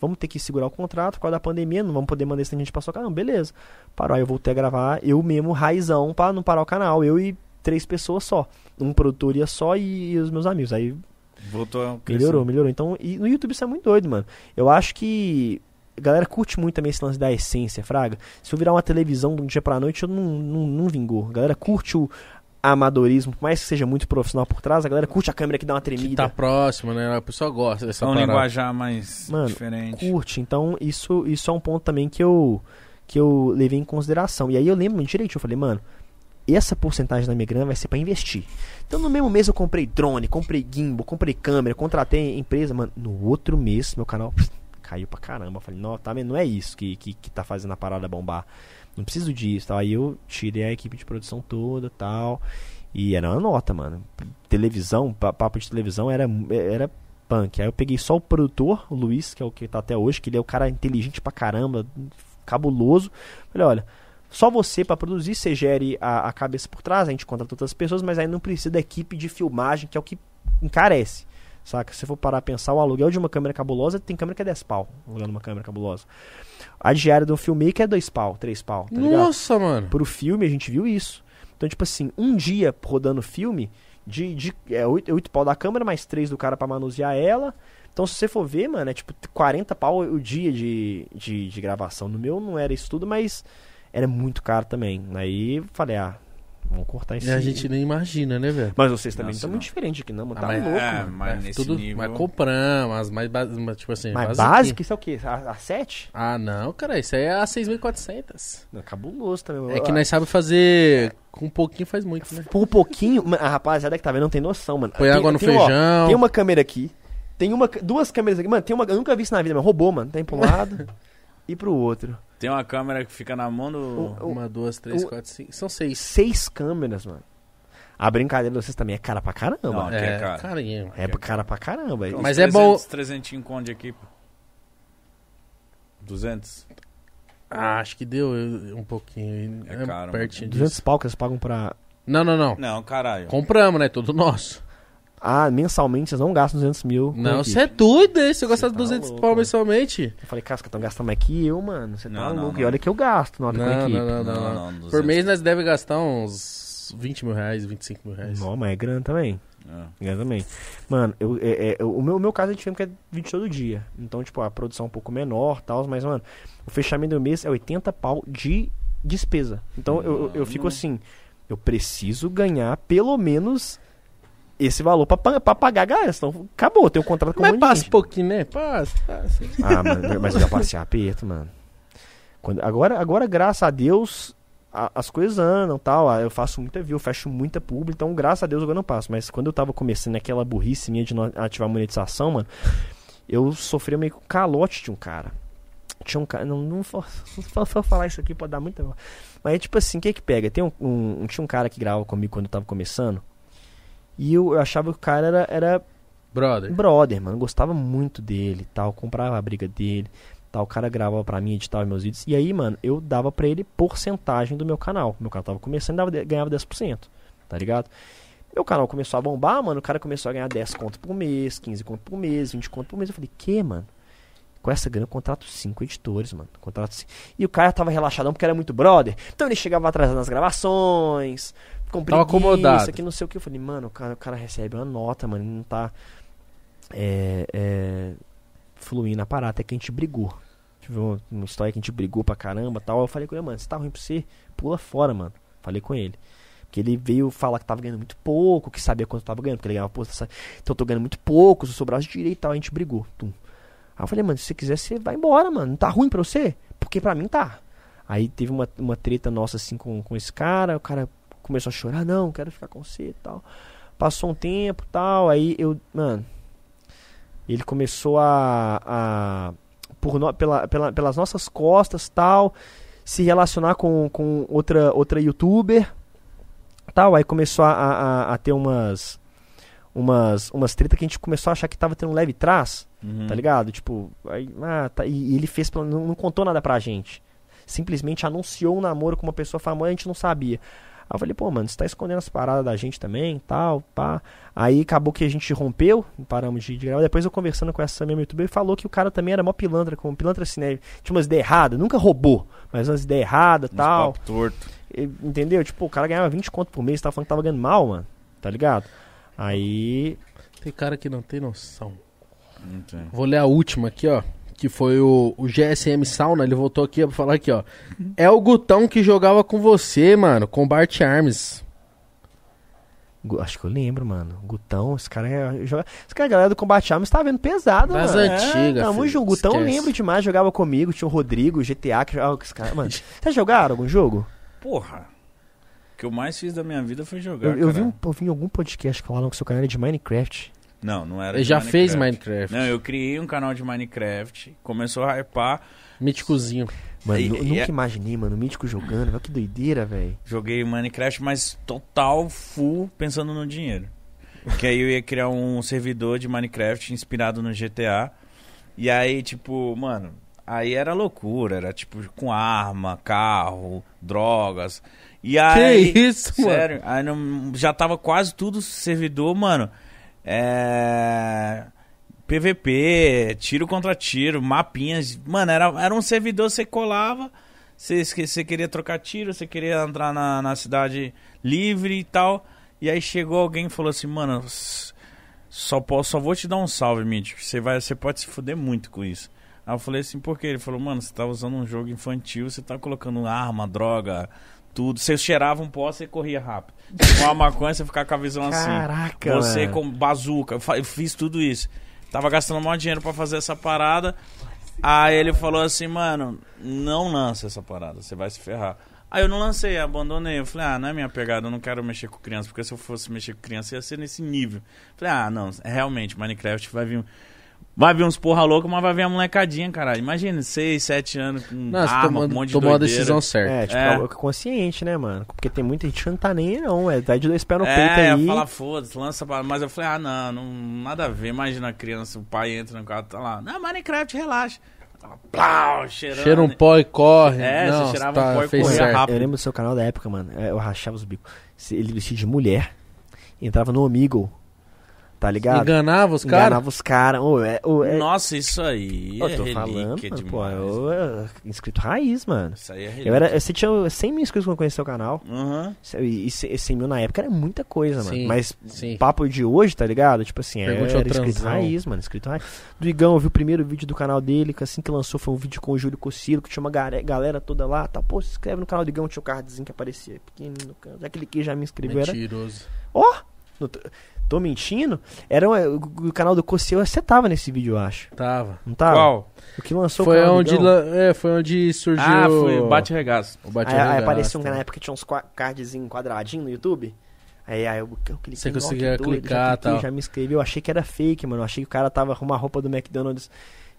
vamos ter que segurar o contrato por causa da pandemia, não vamos poder mandar esse gente pra sua canal. Beleza. Parou. Aí eu voltei a gravar eu mesmo, raizão, pra não parar o canal. Eu e três pessoas só. Um produtor ia só e, os meus amigos. Aí Voltou a crescer. Melhorou, melhorou. Então, e no YouTube isso é muito doido, mano. Eu acho que a galera curte muito também esse lance da essência, Fraga. Se eu virar uma televisão de um dia pra noite, eu não, não, não vingou. A galera curte o amadorismo, por mais que seja muito profissional por trás, a galera curte a câmera que dá uma Que tremida. tá próximo, né? A pessoa gosta dessa É um linguajar mais Mano, diferente. Curte. Então, isso, isso é um ponto também que eu, que eu levei em consideração. E aí eu lembro direito, eu falei, mano, essa porcentagem da minha grana vai ser pra investir. Então no mesmo mês eu comprei drone, comprei gimbal, comprei câmera, contratei empresa, mano. No outro mês meu canal caiu pra caramba. Falei, não, tá? Não é isso que, que, que tá fazendo a parada bombar. Não preciso disso, tal. Aí eu tirei a equipe de produção toda, tal. E era uma nota, mano. Televisão, pa- papo de televisão era, era punk. Aí eu peguei só o produtor, o Luiz, que é o que tá até hoje, que ele é o cara inteligente pra caramba, cabuloso. Falei, olha, só você pra produzir, você gere a, a cabeça por trás, a gente contrata outras pessoas, mas aí não precisa da equipe de filmagem, que é o que encarece. Saca? Se você for parar a pensar, o aluguel de uma câmera cabulosa tem câmera que é 10 pau. Alugando uma câmera cabulosa. A diária do filmmaker é 2 pau, 3 pau, tá ligado? Nossa, mano. Pro filme a gente viu isso. Então, tipo assim, um dia rodando filme, de, de é 8, oito pau da câmera, mais 3 do cara pra manusear ela. Então, se você for ver, mano, é tipo 40 pau o dia de, de, de gravação. No meu não era isso tudo, mas era muito caro também. Aí falei, ah, vamos cortar isso E a gente nem imagina, né, velho? Mas vocês também estão muito diferentes aqui, não, mano. Ah, Tá mas- louco, é, mano. mas É, nesse tudo, nível... Mas compramos, as mais básicas, tipo assim, Mas basiquinho. básico, isso é o quê? A, a 7? Ah, não, cara, isso aí é a 6.400. Não, cabuloso também. É que nós sabemos fazer com um pouquinho faz muito, né? Por um pouquinho, a rapaziada que tá vendo não tem noção, mano. Põe Tem- água no tem, ó, feijão. tem uma câmera aqui. Tem uma, duas câmeras aqui. Mano, tem uma. Eu nunca vi isso na vida, mas roubou, mano. Tem pra um lado e pro outro. Tem uma câmera que fica na mão do... O- Uma, duas, três, o- quatro, cinco. São seis. Seis câmeras, mano. A brincadeira de vocês também é cara pra caramba. Não, é É, caro. carinho. É cara pra caramba. Uns Mas é bom- 300 conde aqui, pô. 200? Ah, acho que deu eu- um pouquinho. É caro, pertinho 200 disso. pau que vocês pagam pra. Não, não, não. Não, caralho. Compramos, né? Tudo nosso. Ah, mensalmente vocês não gastam 200 mil. Não, você é doido, hein? Você gosta Cê de tá 200 louco, pau mano. mensalmente? Eu falei, cara, os caras estão gastando mais que eu, mano. Você tá Não, não, louco. não. E olha que eu gasto na hora com a Não, equipe. não, não, não, Não, não. não, Por 200. mês nós devemos gastar uns 20 mil reais, 25 mil reais. Não, mas é grana também. É. Eu também. Mano, eu, é, é, o, meu, o meu caso é de filme que é vídeo todo dia. Então, tipo, a produção é um pouco menor tal, mas, mano, o fechamento do mês é 80 pau de despesa. Então eu, eu, eu fico assim, eu preciso ganhar pelo menos esse valor pra, pra pagar a galera. Senão acabou, tenho um contrato com um Mas monte de passa gente. um pouquinho, né? Passa, passa. Ah, mano, mas eu já passei aperto, mano. Quando, agora, agora, graças a Deus, a- as coisas andam tal. ah, Eu faço muita view, eu fecho muita publi, então graças a Deus agora eu não passo. Mas quando eu tava começando aquela burrice minha de não ativar a monetização, mano, eu sofria meio com calote de um cara. Tinha um cara. Não, não for falar isso aqui pode dar muita. Mas é tipo assim, o que que pega? Tem um, um- tinha um cara que gravava comigo quando eu tava começando. E eu, eu achava que o cara era, era Brother. brother, mano. Gostava muito dele tal. Comprava a briga dele tal. O cara gravava pra mim, editava meus vídeos. E aí, mano, eu dava pra ele porcentagem do meu canal. Meu canal tava começando dava, ganhava 10%. Tá ligado? Meu canal começou a bombar, mano. O cara começou a ganhar 10 conto por mês, 15 conto por mês, 20 conto por mês. Eu falei, que, mano? Com essa grana eu contrato 5 editores, mano. Contrato cinco. E o cara tava relaxadão porque era muito brother. Então ele chegava atrasado nas gravações. Com Tava preguiça, acomodado. que não sei o que. Eu falei, mano, o cara, o cara recebe uma nota, mano. Ele não tá é, é, fluindo a parada. Até que a gente brigou. Tive uma, uma história que a gente brigou pra caramba tal. Eu falei com ele, mano, se tá ruim pra você, pula fora, mano. Falei com ele. Porque ele veio falar que tava ganhando muito pouco, que sabia quanto tava ganhando, porque ele ganhava, pô, então eu tô ganhando muito pouco, se eu sobrasse direito e tal, a gente brigou. Tum. Aí eu falei, mano, se você quiser, você vai embora, mano. Não tá ruim pra você? Porque pra mim tá. Aí teve uma, uma treta nossa assim com, com esse cara, o cara começou a chorar, não, quero ficar com você e tal. Passou um tempo tal, aí eu, mano, ele começou a, a por no- pela, pela- pelas nossas costas tal, se relacionar com, com outra, outra youtuber tal, aí começou a, a, a- ter umas umas umas treta que a gente começou a achar que tava tendo um leve trás, Uhum. tá ligado? Tipo, aí, ah, tá, e, e ele fez, não, não contou nada pra gente. Simplesmente anunciou um namoro com uma pessoa famosa, a gente não sabia. Aí eu falei, pô, mano, você tá escondendo as paradas da gente também, tal, pá. Aí acabou que a gente rompeu, paramos de, de gravar. Depois eu conversando com essa mesma youtuber, ele falou que o cara também era mó pilantra, como pilantra assim, né? Tinha umas ideias erradas, nunca roubou, mas umas ideias erradas, Uns tal. papo torto. E- Entendeu? Tipo, o cara ganhava 20 conto por mês, tava falando que tava ganhando mal, mano. Tá ligado? Aí. Tem cara que não tem noção. Não tem. Vou ler a última aqui, ó. Que foi o, o GSM Sauna. Ele voltou aqui pra falar aqui, ó. É o Gutão que jogava com você, mano. Com Bart Arms. Acho que eu lembro, mano. Gutão, esse cara é. Joga... Esse cara, a galera do Combate Arms, tava vendo pesado, Das mano. antigas. Tamo filho. junto. Gutão Esquece. lembro demais, jogava comigo. Tinha o Rodrigo, o GTA, que jogava com esse cara. Mano, vocês jogaram algum jogo? Porra. O que eu mais fiz da minha vida foi jogar. Eu, eu vi, um, eu vi em algum podcast falando que o seu canal era de Minecraft. Não, não era Ele de já fez Minecraft. Não, eu criei um canal de Minecraft, começou a hypar. Míticozinho. Mano, E- nu- e nunca é- imaginei, mano, o Mítico jogando. Olha que doideira, velho. Joguei Minecraft, mas total full pensando no dinheiro. Que aí eu ia criar um servidor de Minecraft inspirado no GTA. E aí, tipo, mano, aí era loucura. Era tipo com arma, carro, drogas. E aí. que isso, mano? Sério, aí não- já tava quase tudo servidor, mano. É. PVP, tiro contra tiro, mapinhas. Mano, era, era um servidor, você colava, você, você queria trocar tiro, você queria entrar na, na cidade livre e tal. E aí chegou alguém e falou assim, mano, só, posso, só vou te dar um salve, Mítico. Você, vai, você pode se fuder muito com isso. Aí eu falei assim, por quê? Ele falou, mano, você tá usando um jogo infantil, você tá colocando arma, droga, tudo. Você cheirava um pó, você corria rápido. Com a maconha, você ficava com a visão assim. Caraca, Você mano. com bazuca, eu eu fiz tudo isso. Tava gastando um monte de dinheiro pra fazer essa parada. Aí ele falou assim, mano, não lança essa parada, você vai se ferrar. Aí eu não lancei, abandonei. Eu falei, ah, não é minha pegada, eu não quero mexer com criança, porque se eu fosse mexer com criança ia ser nesse nível. Falei, ah, não, realmente, Minecraft vai vir. Vai vir uns porra louca, mas vai vir a molecadinha, caralho. Imagina, 6, 7 anos com Não, você arma, tomou, com um monte de tomou a decisão certa. É, tipo, É. é. consciente, né, mano? Porque tem muita gente que não tá nem aí, não. É, tá de dois pés no É, peito aí. fala foda-se, lança pra... Mas eu falei, ah, não, não, nada a ver. Imagina a criança, o pai entra no carro, tá lá. Não, Minecraft, relaxa. Plau, cheirando. Cheira um pó e corre. É, não, você cheirava tá, um pó e fez corria certo. rápido. Eu lembro do seu canal da época, mano. é, Eu rachava os bicos. Ele vestia de mulher, entrava no Omegle, tá ligado? Enganava os caras? Enganava os caras. Ô, é, ô, é- Nossa, isso aí eu é tô relíquia falando, mano, pô, eu, eu- inscrito raiz, mano. Isso aí é relíquia. Eu era, você tinha 100 mil inscritos quando eu conheci seu canal. Uhum. E, e 100 mil na época era muita coisa, mano. Sim, Mas sim. papo de hoje, tá ligado? Tipo assim, Pergunte ao era inscrito raiz, mano. Inscrito raiz. Do Igão, eu vi o primeiro vídeo do canal dele, que assim que lançou foi um vídeo com o Júlio Cossilo, que tinha uma galera toda lá, tá? Pô, se inscreve no canal do Igão, tinha o cardzinho que aparecia pequenininho no canto. Já cliquei, já me inscreveu. Era, Mentiroso. ó, não tô, mentindo? Era um- o, o canal do Cossilo, você tava nesse vídeo, eu acho. Tava. Não tava? Qual? O que lançou Foi o onde, la- é, foi onde surgiu Ah, foi Bate Regaço. o bate Aí, aí Regaço. apareceu um, na época tinha uns cardzinhos quadradinhos no YouTube. Aí, aí eu, eu cliquei, Você "Nó, que conseguia doido", clicar, já cliquei, tal. já me inscrevi. Eu achei que era fake, mano. Eu achei que o cara tava com uma roupa do McDonald's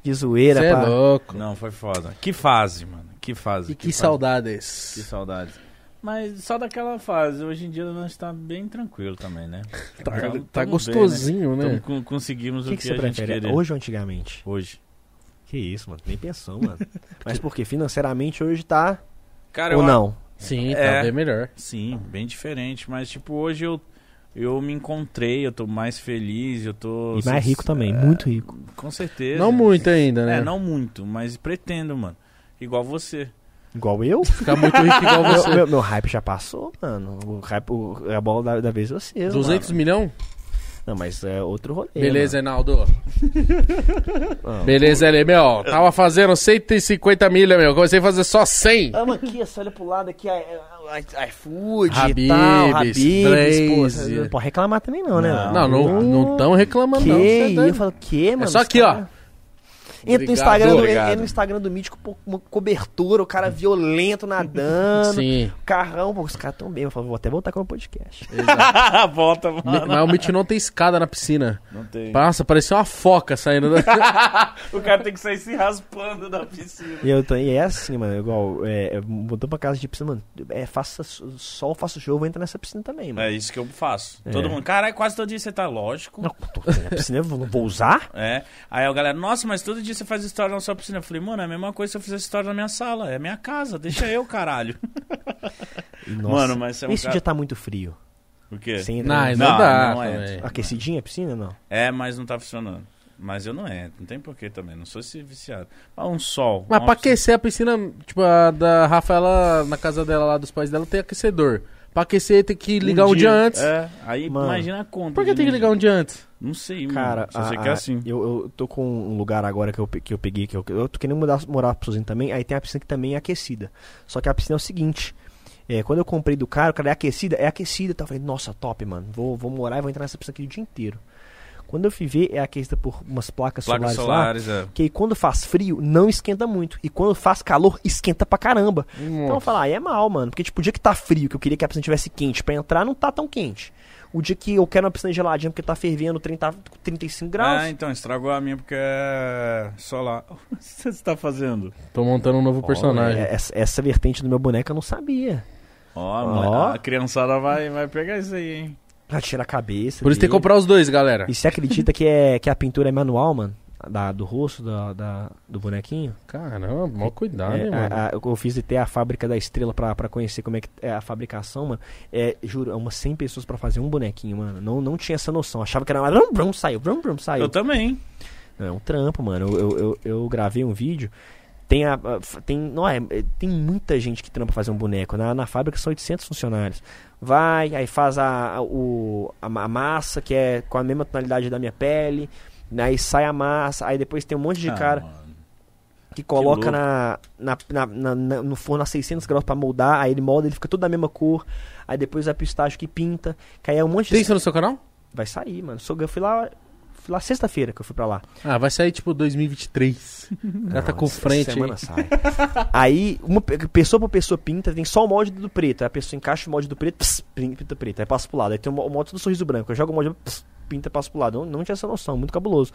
de zoeira. Você é louco. Não, foi foda. Que fase, mano. Que fase. E que, fase. saudades. Que saudades. Mas só daquela fase. Hoje em dia nós tá bem tranquilo também, né? Tá, tá gostosinho, bem, né? Tamo con- conseguimos O que, o que que, você a gente prefere? queria. Hoje ou antigamente? Hoje. Que isso, mano. Nem pensou, mano. Mas porque financeiramente hoje tá. Cara, ou eu- não? Sim, É. tá bem melhor. Sim, bem diferente. Mas, tipo, hoje eu, eu me encontrei, eu tô mais feliz, eu tô. E mais rico também, É, muito rico. Com certeza. Não muito ainda, né? É, não muito, mas pretendo, mano. Igual você. Igual eu? Ficar muito rico igual você. meu, meu hype já passou, mano. O hype, o, a bola da, da vez é vocês. 200 mano. milhões? Não, mas é outro rolê. Beleza, Reinaldo. Ah, Beleza, ele, meu. Tava fazendo 150 milha, meu. Comecei a fazer só 100. Ama aqui, você olha pro lado aqui, i- i- iFood e Habib's, tal, Habib's, pô, você não pode reclamar também não, né? Não. Não, não, não tão reclamando, Que? não. É doido. eu falo, que, mano? só Os aqui, ó. Entra no, Instagram obrigado. entra no Instagram do Mítico, pô, uma cobertura, o cara violento nadando, Sim. carrão, pô, os caras tão bem. Eu falo, vou até voltar com o podcast. Volta, mano. Mas o Mitch não tem escada na piscina. Não tem. Nossa, parecia uma foca saindo da... O cara tem que sair se raspando da piscina. E eu tô, e é assim, mano, igual, é, mudou pra casa de piscina, mano, é, faça sol, faça chuva, entrar nessa piscina também, mano. É isso que eu faço. É. Todo mundo, caralho, quase todo dia você tá lógico. Não, tô, a piscina eu vou, não vou usar? É. Aí a galera, nossa, mas todo dia você faz história na sua piscina. Eu falei, mano, é a mesma coisa se eu fizesse história na minha sala. É minha casa, deixa eu, caralho. Nossa, Mano, mas é um esse cara- dia tá muito frio. O quê? Entra Não, no- ainda Não, dá. não é. Aquecidinha a piscina, não? É, mas não tá funcionando. Mas eu não entro, não tem porquê também, não sou esse viciado. Ah, um sol. Mas pra piscina- aquecer a piscina, tipo, a da Rafaela, na casa dela lá, dos pais dela, tem aquecedor. Pra aquecer tem que ligar um, dia, antes. É, aí Mano. imagina a conta. Por que tem que ligar um dia antes? Não sei, Cara, mano. Só sei a- que é a- assim. Eu, eu tô com um lugar agora que eu, que eu peguei, que eu, eu tô querendo mudar, morar sozinho também, aí tem a piscina que também é aquecida. Só que a piscina é o seguinte, é, quando eu comprei do cara, o cara é aquecida, é aquecida, tá? eu falei, nossa, top, mano, vou, vou morar e vou entrar nessa piscina aqui o dia inteiro. Quando eu fui ver, é aquecida por umas placas, Placas solares, lá. solares, é. Que aí quando faz frio, não esquenta muito. E quando faz calor, esquenta pra caramba. Então eu falo, aí é mal, mano. Porque, tipo, o dia que tá frio, que eu queria que a piscina tivesse quente pra entrar, não tá tão quente. O dia que eu quero uma piscina geladinha porque tá fervendo 30, 35 graus. Ah, então, estragou a minha porque é solar. O que você está fazendo? Tô montando um novo personagem. É, essa, essa vertente do meu boneco eu não sabia. Ó, a criançada vai, vai pegar isso aí, hein? Já tira a cabeça. Por isso tem que comprar os dois, galera. E você acredita que, é, que a pintura é manual, mano? Da, do rosto da, da- do bonequinho? Caramba, mó cuidado, É, hein, mano. a- a- eu fiz até a fábrica da estrela pra, pra conhecer como é que é a fabricação, mano. É, juro, é umas 100 pessoas pra fazer um bonequinho, mano. Não, não tinha essa noção. Achava que era uma. Brum, brum, saiu, brum, brum, saiu. Eu também. Não, é um trampo, mano. Eu, eu, eu, eu gravei um vídeo. Tem, a, tem, não é, é, tem muita gente que trampa fazer um boneco. Na, na fábrica são 800 funcionários. Vai, aí faz a, a, o, a, a massa, que é com a mesma tonalidade da minha pele. Aí sai a massa. Aí depois tem um monte de Ah, cara mano. que coloca louco. na, na, na- na- no forno a 600 graus pra moldar. Aí ele molda, ele fica tudo da mesma cor. Aí depois vai pro estágio que pinta. Que aí é um monte Tem de. isso no seu canal? Vai sair, mano. Sou- Eu fui lá. Fui lá sexta-feira que eu fui pra lá. Ah, vai sair tipo 2023. Já tá com frente aí. semana sai. aí, uma pe- pessoa por pessoa pinta, tem só o molde do preto. Aí a pessoa encaixa o molde do preto, pss, pinta preto. Aí passa pro lado. Aí tem o molde do sorriso branco. Eu jogo o molde, pss, pinta, passa pro lado. Não, não tinha essa noção, muito cabuloso.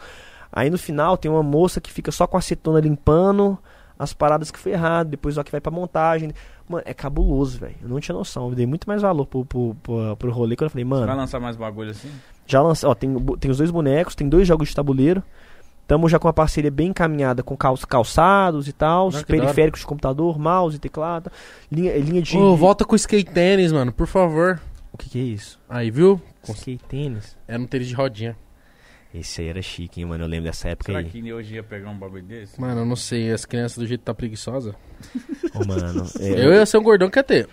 Aí no final tem uma moça que fica só com a acetona limpando as paradas que foi errado. Depois ó que vai pra montagem. Mano, é cabuloso, velho. Eu não tinha noção. Eu dei muito mais valor pro, pro, pro, pro rolê quando eu falei, Vai mano, lançar mais bagulho assim? já lança, ó, tem, tem os dois bonecos, tem dois jogos de tabuleiro. Estamos já com uma parceria bem encaminhada com cal- calçados e tal, periféricos de computador, mouse, teclado, linha, linha de. Ô, volta com o skate tênis, mano, por favor. O que, que é isso? Aí, viu? Skate tênis. É no tênis de rodinha. Esse aí era chique, hein, mano. Eu lembro dessa época Será aí. que hoje ia pegar um bagulho desse? Mano, eu não sei, as crianças do jeito que tá preguiçosa. Ô, mano. é, Eu ia ser um gordão que ia ter.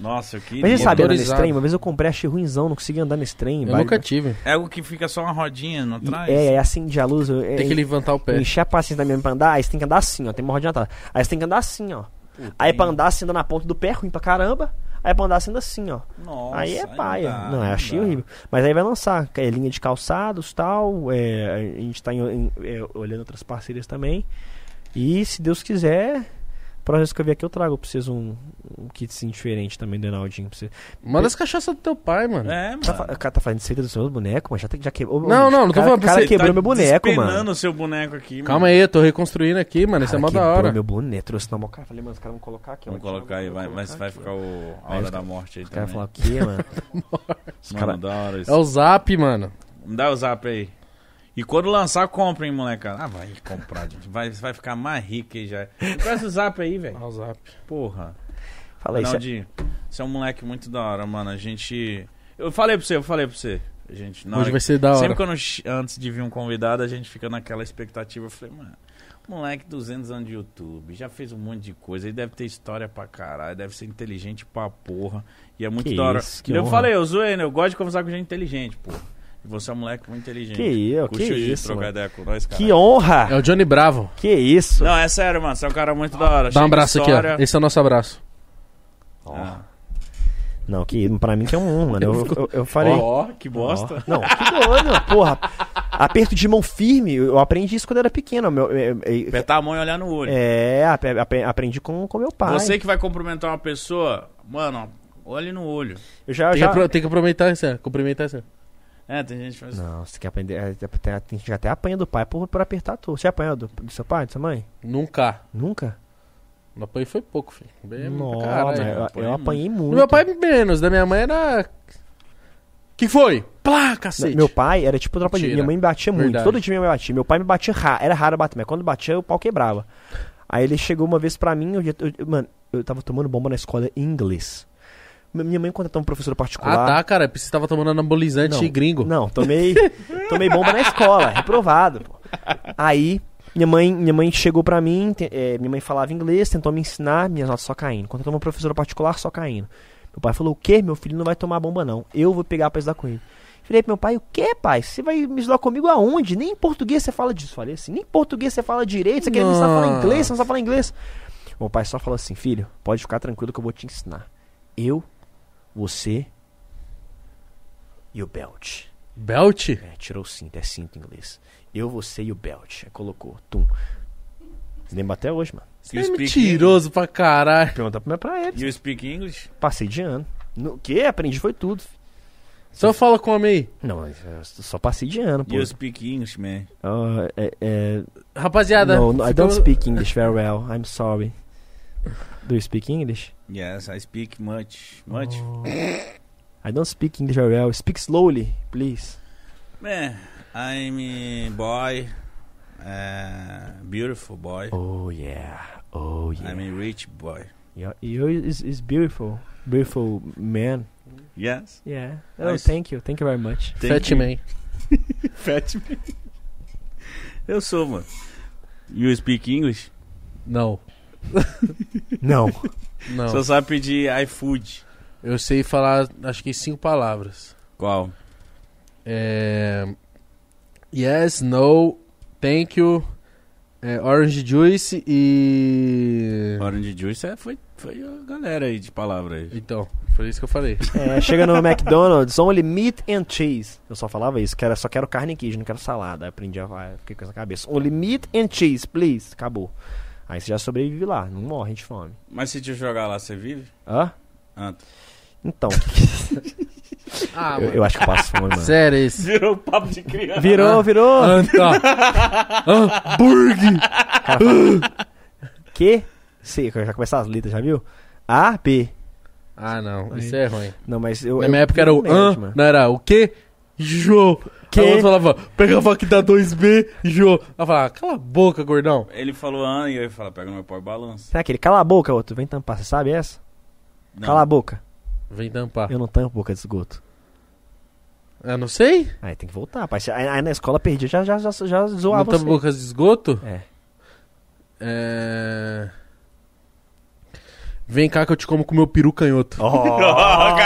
Nossa, eu queria. Mas você sabe andar nesse trem? Uma vez eu comprei, achei ruimzão, não consegui andar nesse trem. Eu vai- nunca tive. É algo que fica só uma rodinha, não E- traz? É, é assim de a luz. É, Tem que levantar o pé. Encher a paciência da minha pra andar, aí você tem que andar assim, ó. Tem uma rodinha atrás. Aí você tem que andar assim, ó. Puta, Aí hein? pra andar assim, anda na ponta do pé, ruim pra caramba. Aí pra andar anda assim, ó. Nossa, aí é paia. dá, Não, eu achei dá. horrível. Mas aí vai lançar, é linha de calçados tal. É, a gente tá em- em- é, olhando outras parcerias também. E se Deus quiser, próxima vez que eu vier aqui eu trago pra vocês um, um kitzinho diferente também do Enaldinho. Pra. Manda as cachaças do teu pai, mano. É, mano. Tá, fa- o cara tá fazendo feita dos seus bonecos, mas já, já quebrou. Não, não, não tô cara, falando O pra cara você, quebrou tá meu boneco, mano. o seu boneco aqui, Calma aí, eu tô reconstruindo aqui, mano. Isso é mó da hora. meu boneco, trouxe na mão. Cara, falei, mano, os caras vão colocar aqui. Vamos colocar aí, vai, mas vai aqui, ficar ó. o, a hora da morte aí Os caras também. falam o quê, mano? Os Mano, cara- da hora isso. É o zap, mano. Me dá o zap aí. E quando lançar, comprem, molecada. Ah, vai comprar, gente. Vai, vai ficar mais rico aí já. Presta o zap aí, velho. É o zap. Porra. Fala aí, cê- Ronaldinho, você é um moleque muito da hora, mano. A gente. Eu falei pra você, eu falei pra você. A gente, na Hoje hora- vai ser da hora. Sempre quando antes de vir um convidado, a gente fica naquela expectativa. Eu falei, mano, moleque, 200 anos de YouTube, já fez um monte de coisa. Ele deve ter história pra caralho, deve ser inteligente pra porra. E é muito Que da hora. isso, que eu honra. falei, eu zoei, né? Eu gosto de conversar com gente inteligente, pô. E você é um moleque muito inteligente. Que eu, que Curtiu isso, trocar ideia com nós, cara. Que honra! É o Johnny Bravo. Que isso! Não, é sério, mano. Você é um cara muito da hora. Dá um abraço aqui, ó. Esse é o nosso abraço. Ah. Não, que pra mim que é um honra, mano. Eu, eu, eu falei. Ó, que bosta. Não, que doido, porra. Aperto de mão firme, eu aprendi isso quando eu era pequeno. Meu, é, é, Apertar a mão e olhar no olho. é, ap- ap- aprendi com, com meu pai. Você que vai cumprimentar uma pessoa, mano, olhe no olho. Eu já, Tem, já... que, tem que aproveitar isso, é. Cumprimentar isso. É. Tem gente que faz. Não, você tem que aprender. é, Tem, gente que até apanha do pai por, por apertar tudo. Você apanhou do, do seu pai, da sua mãe? Nunca. Nunca? No apoio foi pouco, filho. Bem, Não, pra caralho. eu, apanhei eu apanhei muito. Do meu pai, menos. Da minha mãe era. que foi? Plá, cacete. Meu pai era tipo tropa de. Minha mãe me batia muito. Verdade. Todo dia minha mãe batia. Meu pai me batia raro. Era raro bater, mas quando batia, o pau quebrava. Aí ele chegou uma vez pra mim, eu, eu- eu- mano, eu tava tomando bomba na escola em inglês. Minha mãe contratou um professor particular. Ah, tá, cara. Você tava tomando anabolizante Não. gringo. Não, tomei, tomei bomba na escola, reprovado. pô. Aí, minha mãe, minha mãe chegou pra mim, te- eh, minha mãe falava inglês, tentou me ensinar, minhas notas só caindo. Contratou uma professora particular, só caindo. Meu pai falou, o quê? Meu filho não vai tomar bomba, não. Eu vou pegar pra estudar com ele. Falei pro meu pai, o quê, pai? Você vai me estudar comigo aonde? Nem em português você fala disso. Falei assim, nem em português você fala direito, você quer me ensinar a falar inglês, você não sabe falar inglês. Meu pai só falou assim, filho, pode ficar tranquilo que eu vou te ensinar. Eu, você e o Belt. Belt? É, tirou o cinto, é cinto em inglês. Eu, você e o Belt. Aí colocou, tum. Você lembra até hoje, mano. Você é mentiroso pra caralho. Pergunta pra, pra ele. You speak English? Passei de ano. No que? Aprendi foi tudo. Só fala com o homem aí. Não, eu só passei de ano, pô. You speak English, man. Ah, é, é, Rapaziada. no, no, I don't speak English very well. I'm sorry. Do you speak English? Yes, I speak much. Much? I don't speak English very well. Speak slowly, please. Man, I'm a boy. Uh, beautiful boy. Oh yeah. Oh yeah. I'm a rich boy. You, you is, is beautiful. Beautiful man. Yes. Yeah. Oh, Nice. thank you. Thank you very much. Thank Fat you. me. Fat man. Eu sou, mano. You speak English? Não. Não. Não. Só sabe pedir iFood. Eu sei falar, acho que cinco palavras. Qual? É... Yes, no, thank you, é, orange juice e... Orange Juice é, foi, foi a galera aí de palavra aí. Então, foi isso que eu falei. É, chega no McDonald's, only meat and cheese. Eu só falava isso, que era, só quero carne e queijo, não quero salada. Aí aprendi a falar, fiquei com essa cabeça. Only meat and cheese, please. Acabou. Aí você já sobrevive lá, não morre de fome. Mas se te jogar lá, você vive? Hã? Ah, Então, Ah, eu, eu acho que eu passo fome, mano. Sério esse. Virou papo de criança. Virou, virou. Ah, tá. Hambúrguer. Que? C, já começar as letras, já viu? A, B. Ah, não, isso é ruim. Não, mas eu. Na eu- minha época era o hã, mano. não era o quê? Jô. Que? Aí eu falava, pegava aqui da 2B, Jô. Ela falava, cala a boca, gordão. Ele falou ah, e eu ia falar, pega no meu pau e balança. Será aquele? Cala a boca, outro. Vem tampar, você sabe essa? Não. Cala a boca. Vem tampar. Eu não tampo boca de esgoto. Eu não sei. Aí tem que voltar. pai. Aí, aí na escola perdi, já, já, já, já Não zoava tampa você. bocas de esgoto? É. É... Vem cá que eu te como com meu peru canhoto. Oh,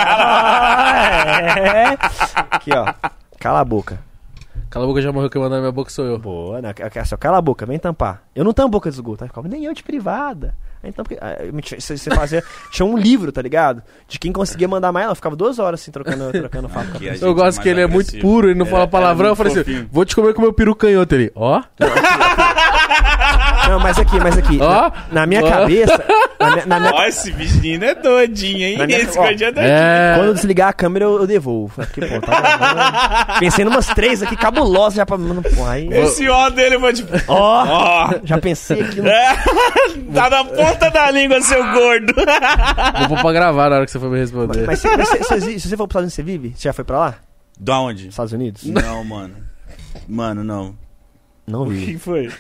é. Aqui, ó. Cala a boca. Cala a boca, já morreu quem mandar na minha boca sou eu. Boa, né? Assim, ó, cala a boca, vem tampar. Eu não tampo boca de esgoto. Aí ficava, nem eu de privada. Então, tinha- você fazia. Tinha um livro, tá ligado? De quem conseguia mandar mais. Ela ficava duas horas assim, trocando, trocando fato com a Aqui a pessoa. Eu gosto é que ele é mais muito agressivo. puro, ele não É, fala é palavrão. Eu falei assim, vou te comer com meu peru canhoto. Ele, ó, Não, mas aqui, mas aqui. Ó. na, na minha Ó. cabeça. Na minha, na minha- Ó, esse menino é doidinho, hein? Minha- Esse gordinho é doidinho. é... Quando eu desligar a câmera, eu, eu devolvo. Porque, pô, tá gravando. Pensei numas três aqui cabulosas já pra. Mano, pô, aí. Esse ó dele foi tipo... Ó! Ó! Já pensei aqui no. É, tá na ponta da língua, seu gordo. Vou pôr pra gravar na hora que você for me responder. Mas, se, mas se, se, se- se você for pros Estados Unidos, você vive? Você já foi pra lá? Da onde? Estados Unidos? Não, mano. Mano, não. Não O vi. que foi?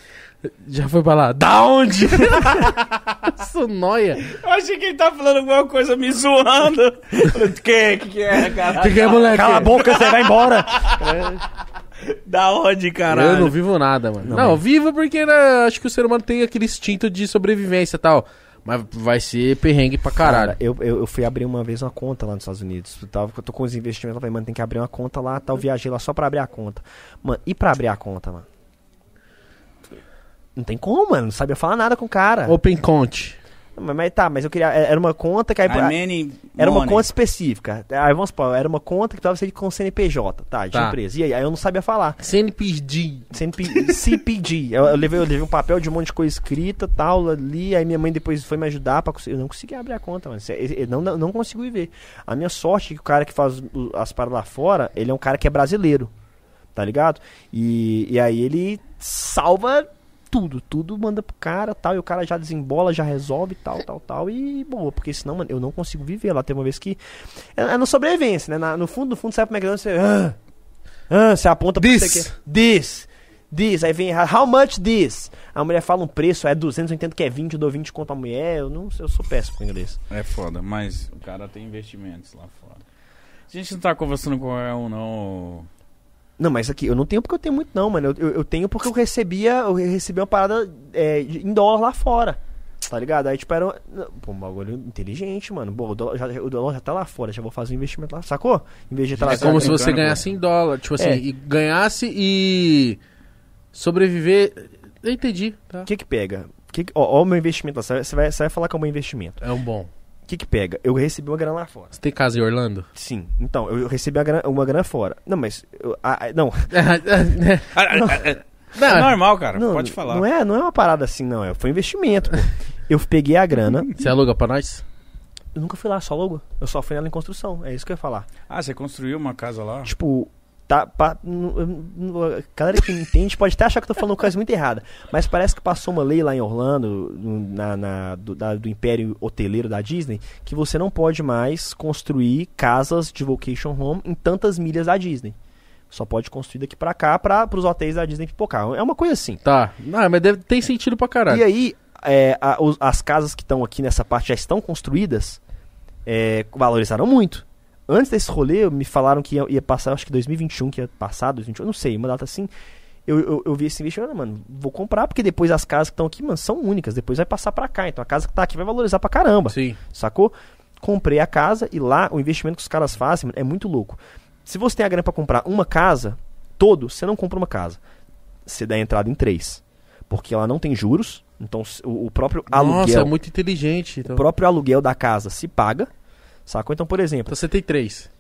Já foi pra lá. Da onde? Isso noia. Eu achei que ele tava falando alguma coisa me zoando. O que? que que é, cara? Que que é, moleque? Cala a boca, você vai embora! Da onde, caralho? Eu não vivo nada, mano. Não, Não, vivo porque né, acho que o ser humano tem aquele instinto de sobrevivência e tal. Mas vai ser perrengue pra caralho. Cara, eu, eu, eu fui abrir uma vez uma conta lá nos Estados Unidos. Eu, tava, eu tô com os investimentos lá, falei, mano, tem que abrir uma conta lá, tal. Viajei lá só pra abrir a conta. Mano, e pra abrir a conta, mano? Não tem como, mano. Não sabia falar nada com o cara. Open Conte. Mas, mas tá, mas eu queria. Era uma conta que aí. Era uma conta específica. Aí vamos supor, era uma conta que precisava ser com CNPJ, tá? De Tá. empresa. E aí, aí eu não sabia falar. CNPD. CNP, CPG. Eu, eu levei, eu levei um papel de um monte de coisa escrita tal, ali. Aí minha mãe depois foi me ajudar pra conseguir. Eu não consegui abrir a conta, mano. Eu não, não, não consigo ver. A minha sorte é que o cara que faz as paradas lá fora, ele é um cara que é brasileiro. Tá ligado? E, e aí ele salva tudo, tudo manda pro cara tal, e o cara já desembola, já resolve tal, tal, tal, e boa, porque senão, mano, eu não consigo viver lá. Tem uma vez que. É, é no sobrevivência, né? Na- no fundo, no fundo, sai pro McDonald's você. Ah, ah, você aponta pra This. você que This. This. Aí vem, how much this? A mulher fala um preço, é 200, eu entendo que é 20, eu dou 20 conto a mulher. Eu, não, eu sou péssimo com inglês. É foda, mas o cara tem investimentos lá fora. A gente não tá conversando com qualquer um, não. Não, mas aqui, eu não tenho porque eu tenho muito, não, mano. Eu, eu, eu tenho porque eu recebia, eu recebi uma parada é, em dólar lá fora. Tá ligado? Aí, tipo, era. um- Pô, um bagulho inteligente, mano. Pô, o dólar, já, o dólar já tá lá fora, já vou fazer um investimento lá. Sacou? Em vez de estar lá. É como se você pô. ganhasse em dólar. Tipo assim, É. e ganhasse e sobreviver. Eu entendi, tá? O que que pega? Que ó, ó o meu investimento lá. Você vai, você vai, falar que é o meu investimento. É um bom. Que que pega? Eu recebi uma grana lá fora. Você tem casa em Orlando? Sim. Então, eu recebi uma grana, uma grana fora. Não, mas... eu- ah, ah, não, Ah, ah, ah, É Não, normal, cara. não, Pode falar. Não é, não é uma parada assim, não. É, foi investimento, pô. Eu peguei a grana... Você aluga pra nós? Eu nunca fui lá, só logo. Eu só fui nela em construção. É isso que eu ia falar. Ah, você construiu uma casa lá? Tipo, tá. pa- a galera que não entende pode até achar que eu tô falando coisa muito errada. Mas parece que passou uma lei lá em Orlando, na, na- do, da- do Império Hoteleiro da Disney, que você não pode mais construir casas de vacation home em tantas milhas da Disney. Só pode construir daqui pra cá para os hotéis da Disney pipocar. É uma coisa assim. Tá. Não, mas deve, tem sentido pra caralho. E aí, é, a- os- as casas que estão aqui nessa parte já estão construídas, é, valorizaram muito. Antes desse rolê, me falaram que ia, ia passar, acho que 2021, que ia passar, 2021, eu não sei, uma data assim. Eu, eu, eu vi esse investimento, mano, vou comprar, porque depois as casas que estão aqui, mano, são únicas, depois vai passar pra cá. Então a casa que tá aqui vai valorizar pra caramba, Sim. sacou? Comprei a casa e lá o investimento que os caras fazem mano, é muito louco. Se você tem a grana pra comprar uma casa, todo, você não compra uma casa. Você dá entrada em três. Porque ela não tem juros, então o, o próprio Nossa, aluguel é muito inteligente. Então, o próprio aluguel da casa se paga, sacou? Então, por exemplo, então você tem três.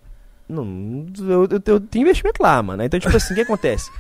não, eu, eu- eu tenho investimento lá, mano. Então, tipo assim, o que acontece?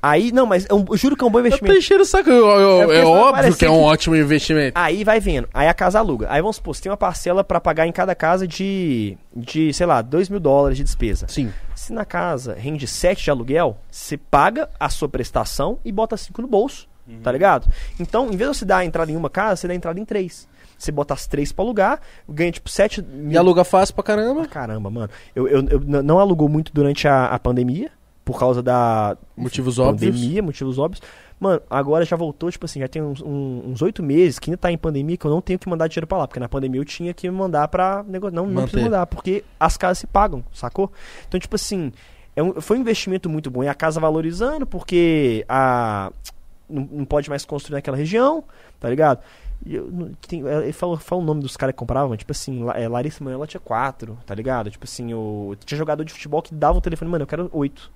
Aí, não, mas eu, eu juro que é um bom Eu tô investimento. enchendo o saco. Eu- eu- É é óbvio que é que- um ótimo investimento. Aí vai vendo, aí a casa aluga. Aí vamos supor, você tem uma parcela pra pagar em cada casa de, de sei lá, 2 mil dólares de despesa. Sim. Se na casa rende 7 de aluguel, você paga a sua prestação e bota 5 no bolso, tá ligado? Então, em vez de você dar a entrada em uma casa, você dá a entrada em três. Você bota as três pra alugar, ganha tipo 7 E aluga fácil pra Ah, caramba. caramba, mano. Eu, eu, eu não alugou muito durante a, a pandemia, por causa da Motivos óbvios. pandemia, motivos óbvios. Mano, agora já voltou, tipo assim, já tem uns- oito meses que ainda tá em pandemia que eu não tenho que mandar dinheiro pra lá. Porque na pandemia eu tinha que mandar pra negócio. Não, não Manter. preciso mandar, porque as casas se pagam, sacou? Então, tipo assim, é um- foi um investimento muito bom. E a casa valorizando, porque a. Não, não pode mais construir naquela região, tá ligado? Eu não- tem- é, ele falou, fala o nome dos caras que compravam, tipo assim, é, Larissa Manoela tinha quatro, tá ligado? Tipo assim, o, tinha jogador de futebol que dava o telefone, mano, eu quero oito.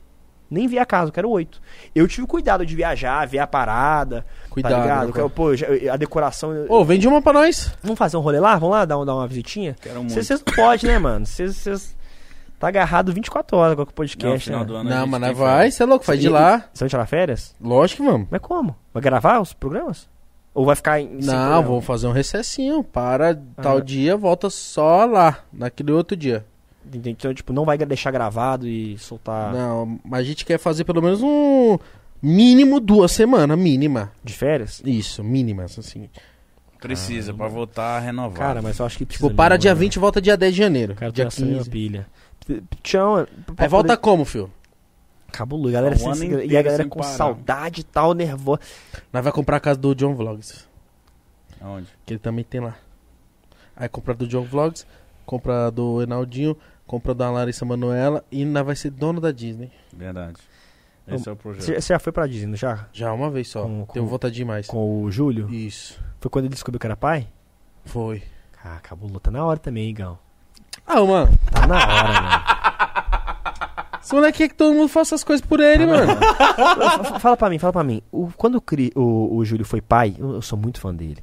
Nem vi a casa, eu quero oito. Eu tive cuidado de viajar, ver a parada, Cuidado. tá ligado? né, Eu, pô, eu já- eu- a decoração. eu- Ô, vende uma pra nós. Vamos fazer um rolê lá? Vamos lá dar, um- dar uma visitinha? Quero muito. Vocês não podem, né, mano? Vocês. Tá agarrado 24 horas com o Não, podcast, final né? do ano a Não, mas vai, você é louco, faz de lá. Vocês vão tirar férias? Lógico que vamos. Mas como? Vai gravar os programas? Ou vai ficar em. Não, vamos fazer um recessinho. Para tal Ah. dia, volta só lá, naquele outro dia. Então, tipo, não vai deixar gravado e soltar Não, mas a gente quer fazer pelo menos um mínimo duas semanas, mínima. de férias? Isso, mínimas, assim. Precisa, pra voltar renovado. Cara, mas eu acho que precisa. Tipo, para mesmo, dia né? 20 volta dia 10 de janeiro. Cara dia tá gastando uma 15. pilha. Tchau. Aí volta como, filho? Cabuloso, a galera Um sem- e a galera com parar. saudade e tal, nervosa. Nós vai comprar a casa do John Vlogs, Aonde? que ele também tem lá. Aí compra do John Vlogs, compra do Enaldinho, compra da Larissa Manoela e nós vai ser dono da Disney. Verdade. Esse é o projeto. Você já foi pra Disney, já? Já uma vez só. Com- com- Tenho vontade demais. Com o Júlio? Isso. Foi quando ele descobriu que era pai? Foi. Ah, cabuloso. Tá na hora também, Igão. Ah, mano. Tá na hora, mano. Esse moleque quer que todo mundo faça as coisas por ele, mano. Fala pra mim, fala pra mim. O- quando o, Cri- o, o Júlio foi pai, eu, eu sou muito fã dele.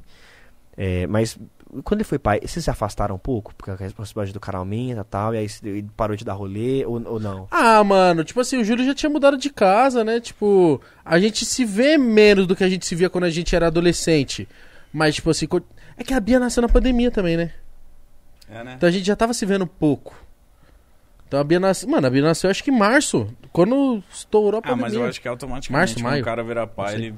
É, mas quando ele foi pai, vocês se afastaram um pouco? Porque a responsabilidade do cara aumenta e tal, e aí ele parou de dar rolê, ou, ou não? Ah, mano, tipo assim, o Júlio já tinha mudado de casa, né? Tipo, a gente se vê menos do que a gente se via quando a gente era adolescente. Mas, tipo assim, é que a Bia nasceu na pandemia também, né? É, né? Então a gente já tava se vendo pouco. Então a Bia nasceu. Mano, a Bia nasceu acho que em março. Quando estourou a Ah, pandemia. mas eu acho que automaticamente Março, maio? o cara vira pai, ele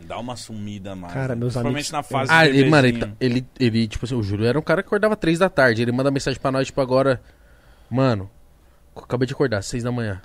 dá uma sumida mais. Cara, né? meus Principalmente amigos- na fase Ah, de ele, mano, ele, tá- ele, ele, tipo assim, o Júlio era um cara que acordava três da tarde. Ele manda mensagem pra nós, tipo, agora. Mano, acabei de acordar, seis da manhã.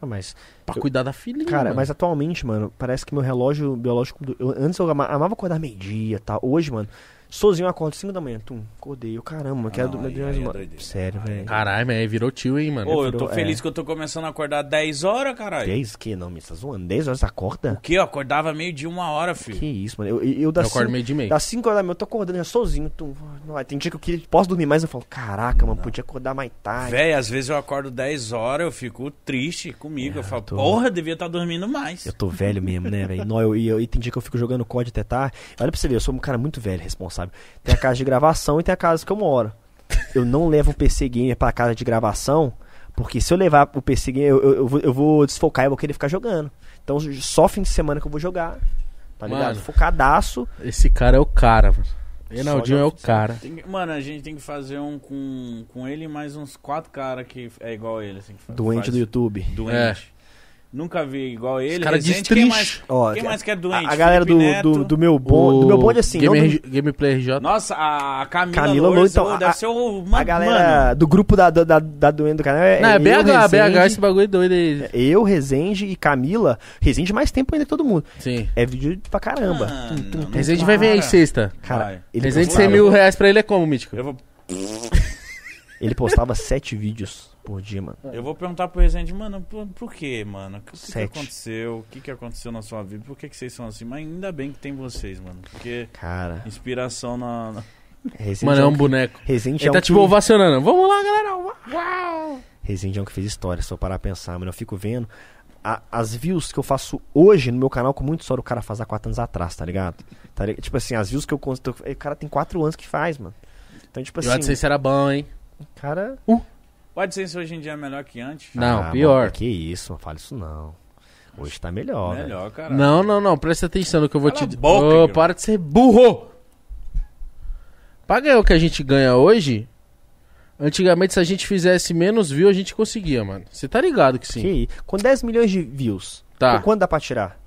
Ah, mas, Pra Eu- cuidar da filhinha. cara, mano. mas atualmente, mano, parece que meu relógio biológico. eu- antes eu ama- amava acordar meio-dia e tal. Hoje, mano, sozinho eu acordo 5 da manhã. Tum, acordei. Eu, caramba, quero não, dormir aí- mais aí é. Sério, Aí- velho. Caralho, mas aí virou tio, hein, mano. Ô, eu tô virou- feliz é. que eu tô começando a acordar 10 horas, caralho. 10 que? Não, me tá zoando. 10 horas você acorda? O quê? Eu acordava meio de uma hora, filho. Que isso, mano. Eu, eu, eu eu das acordo cinco- meio de meio. Das 5 horas da manhã eu tô acordando já sozinho. Tum, não, tem dia que eu queria, posso dormir mais, eu falo, caraca, mano, podia acordar mais tarde. Véi, às vezes eu acordo 10 horas, eu fico triste comigo. É, eu falo, tô- porra, devia estar dormindo mais. Eu tô velho mesmo, né, velho? Não, eu- E eu, e tem dia que eu fico jogando COD até tarde. Olha pra você ver, eu sou um cara muito velho, responsável. Sabe? Tem a casa de gravação e tem a casa que eu moro. Eu não levo o PC gamer pra casa de gravação, porque se eu levar o PC gamer, eu, eu, eu vou, eu vou desfocar e eu vou querer ficar jogando. Então só fim de semana que eu vou jogar. Tá ligado? Mano. Focadaço. Esse cara é o cara, mano. Reinaldinho é o cara. Tem que- mano, a gente tem que fazer um com, com ele e mais uns quatro caras que é igual ele. Assim, Doente faz- do YouTube. Doente. Nunca vi igual ele. cara Resende, destrincha. quem mais, Ó, quem mais que é a, doente? a galera do, do, do meu bonde, do meu bonde assim, Game, do- Gameplay RJ. Nossa, a Camila, Camila Loures, então, ô, a- deve ser o... a Mano, galera do grupo da, da, da, doente do canal é, Não, é eu, BH, BH, Rezende, esse bagulho é doido aí. Eu, Rezende e Camila. Rezende mais tempo ainda que todo mundo. Sim. É vídeo pra caramba. Mano, Tum, tum, tum. Resende vai vir aí sexta. Cara, Vai. ele Resende postava, 100 mil reais pra ele é como, Mítico? Eu vou, ele postava sete vídeos por dia, mano. eu vou perguntar pro Resende, mano, por, por quê, mano? O que, que aconteceu? O que, que aconteceu na sua vida? Por que, que vocês são assim? Mas ainda bem que tem vocês, mano. Porque Cara, inspiração na... na- Rezende Mano, é é um boneco. Rezende é Ele um tá que- tipo ovacionando. Vamos lá, galera. Uau! Rezende é um que fez história, se eu parar pra pensar, mano. Eu fico vendo a- as views que eu faço hoje no meu canal com muito história o cara faz há quatro anos atrás, tá ligado? Tá ligado? Tipo assim, as views que eu. O cara tem quatro anos que faz, mano. Então, tipo E o assim, AdSense era bom, hein? cara. O AdSense hoje em dia é melhor que antes? Não, Ah, pior. mano, que isso, não fala isso não. Hoje tá melhor, velho. melhor, cara. Não, não, não. Presta atenção no que eu vou Cala te Ô, Igor. para de ser burro! Pra ganhar o que a gente ganha hoje, antigamente se a gente fizesse menos view, a gente conseguia, mano. Você tá ligado que sim. Que? Com 10 milhões de views, Tá. quanto dá pra tirar?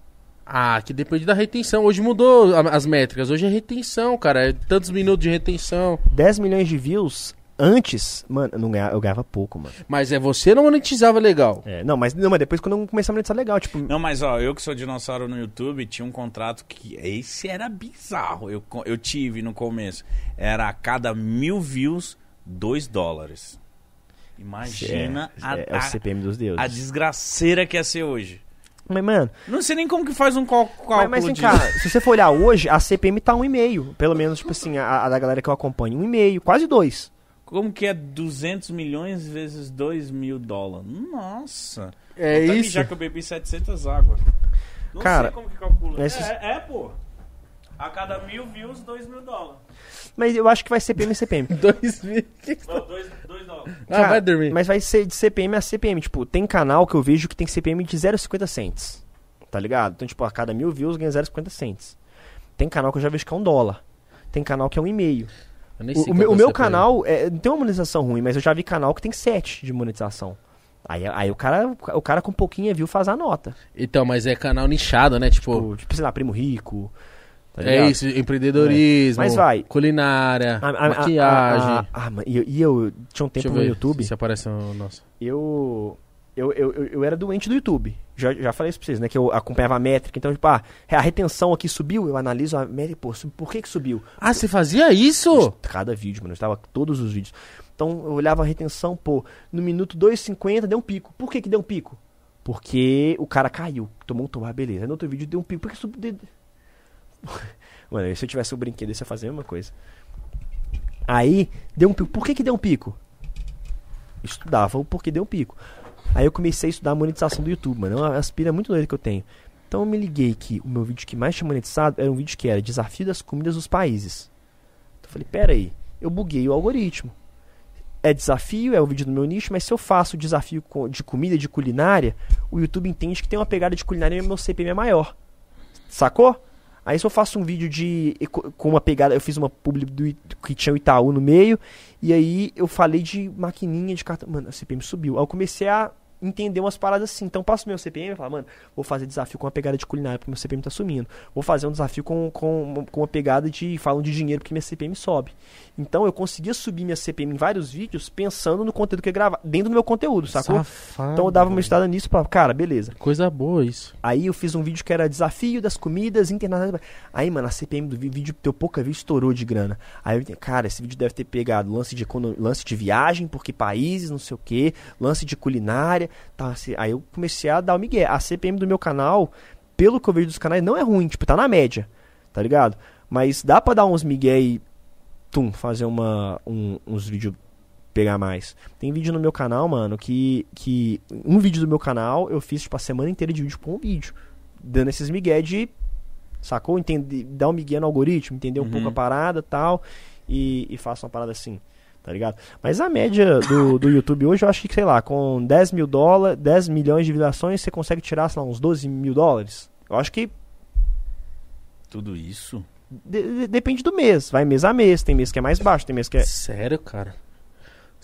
Ah, que depende da retenção. Hoje mudou as métricas. Hoje é retenção, cara. É tantos minutos de retenção. 10 milhões de views antes, mano, eu, não ganhava, eu ganhava pouco, mano. Mas é você não monetizava legal. É, não, mas, não, mas depois quando eu comecei a monetizar legal, tipo, Não, mas ó, eu que sou dinossauro no YouTube, tinha um contrato que. Esse era bizarro. Eu, eu tive no começo. Era a cada mil views, 2 dólares. Imagina é, a, é, é o a- CPM dos deuses. a desgraceira que ia ser hoje. Mas, mano, Não sei nem como que faz um cálculo mas, mas vem disso. cá, se você for olhar hoje, a CPM tá 1,5. Pelo menos, tipo assim, a, a da galera que eu acompanho. 1,5, quase 2. Como que é 200 milhões vezes 2 mil dólares? Nossa. É Até isso. Já que eu bebi 700 água. Não Cara, sei como que calcula. esses- É, é, pô. A cada mil views, 2 mil dólares. Mas eu acho que vai CPM e CPM. Dois mil. Não, 2 dólares. Ah, Cara, vai dormir. Mas vai ser de CPM a CPM. Tipo, tem canal que eu vejo que tem CPM de 0,50 cents. Tá ligado? Então, tipo, a cada mil views ganha 0,50 cents. Tem canal que eu já vejo que é um dólar. Tem canal que é um e nem O, meu, é o meu CPM. canal é, não tem uma monetização ruim, mas eu já vi canal que tem 7 de monetização. Aí, aí o, cara, o cara com pouquinha view faz a nota. Então, mas é canal nichado, né? Tipo, Tipo, tipo sei lá, Primo Rico. tá é isso, empreendedorismo, Mas vai. culinária, A- a- maquiagem. ah, mas e eu, eu tinha um tempo no YouTube. se aparece o nosso. eu, eu, eu, eu, era doente do YouTube. Já, já falei isso pra vocês, né? Que eu acompanhava a métrica. Então, tipo, ah, a retenção aqui subiu, eu analiso a métrica, pô, por que que subiu? Ah, você fazia isso? Cada vídeo, mano, eu estava todos os vídeos. Então, eu olhava a retenção, pô, no minuto 2,50 deu um pico. Por que que deu um pico? Porque o cara caiu, tomou um tomar, beleza. Aí no outro vídeo deu um pico. Por que subiu? de- Mano, se eu tivesse o brinquedo, isso ia fazer a mesma coisa. Aí, deu um pico. Por que que deu um pico? Estudava o porquê deu um pico. Aí eu comecei a estudar a monetização do YouTube, mano. É uma aspira muito doida que eu tenho. Então eu me liguei que o meu vídeo que mais tinha monetizado era um vídeo que era Desafio das Comidas dos Países. Então eu falei, pera aí, eu buguei o algoritmo. É desafio, é o vídeo do meu nicho, mas se eu faço desafio co- de comida, de culinária, o YouTube entende que tem uma pegada de culinária e meu CPM é maior. Sacou? Aí se eu faço um vídeo de com uma pegada, eu fiz uma publi do, que tinha o Itaú no meio, e aí eu falei de maquininha de cartão. Mano, a CPM subiu. Aí eu comecei a entender umas paradas assim. Então eu passo meu CPM e falo, mano, vou fazer desafio com uma pegada de culinária porque meu CPM tá sumindo. Vou fazer um desafio com, com, com uma pegada de falam de dinheiro porque minha CPM sobe. Então eu conseguia subir minha CPM em vários vídeos pensando no conteúdo que eu ia gravar, dentro do meu conteúdo, sacou? Safado. Então eu dava uma estudada nisso pra, cara, beleza. Coisa boa isso. Aí eu fiz um vídeo que era desafio das comidas internacionais. Aí, mano, a CPM do vídeo teu pouca view estourou de grana. Aí eu cara, esse vídeo deve ter pegado lance de, econo- lance de viagem, porque países, não sei o que, lance de culinária. Tá, assim, aí eu comecei a dar o migué. A CPM do meu canal, pelo que eu vejo dos canais, não é ruim, tipo, tá na média, tá ligado? Mas dá pra dar uns migué e, tum, fazer uma, um- uns vídeos pegar mais. Tem vídeo no meu canal, mano, que, que um vídeo do meu canal eu fiz, tipo, a semana inteira de vídeo com um vídeo. Dando esses migué de Sacou? Entender, dá um migué no algoritmo, entender um Uhum. pouco a parada tal, e, e faça uma parada assim, tá ligado? Mas a média do, do YouTube hoje, eu acho que, sei lá, com 10 mil dólares, 10 milhões de visualizações, você consegue tirar, sei lá, uns 12 mil dólares. Eu acho que Tudo isso? de- de- depende do mês, vai mês a mês, tem mês que é mais baixo, tem mês que é... Sério, cara?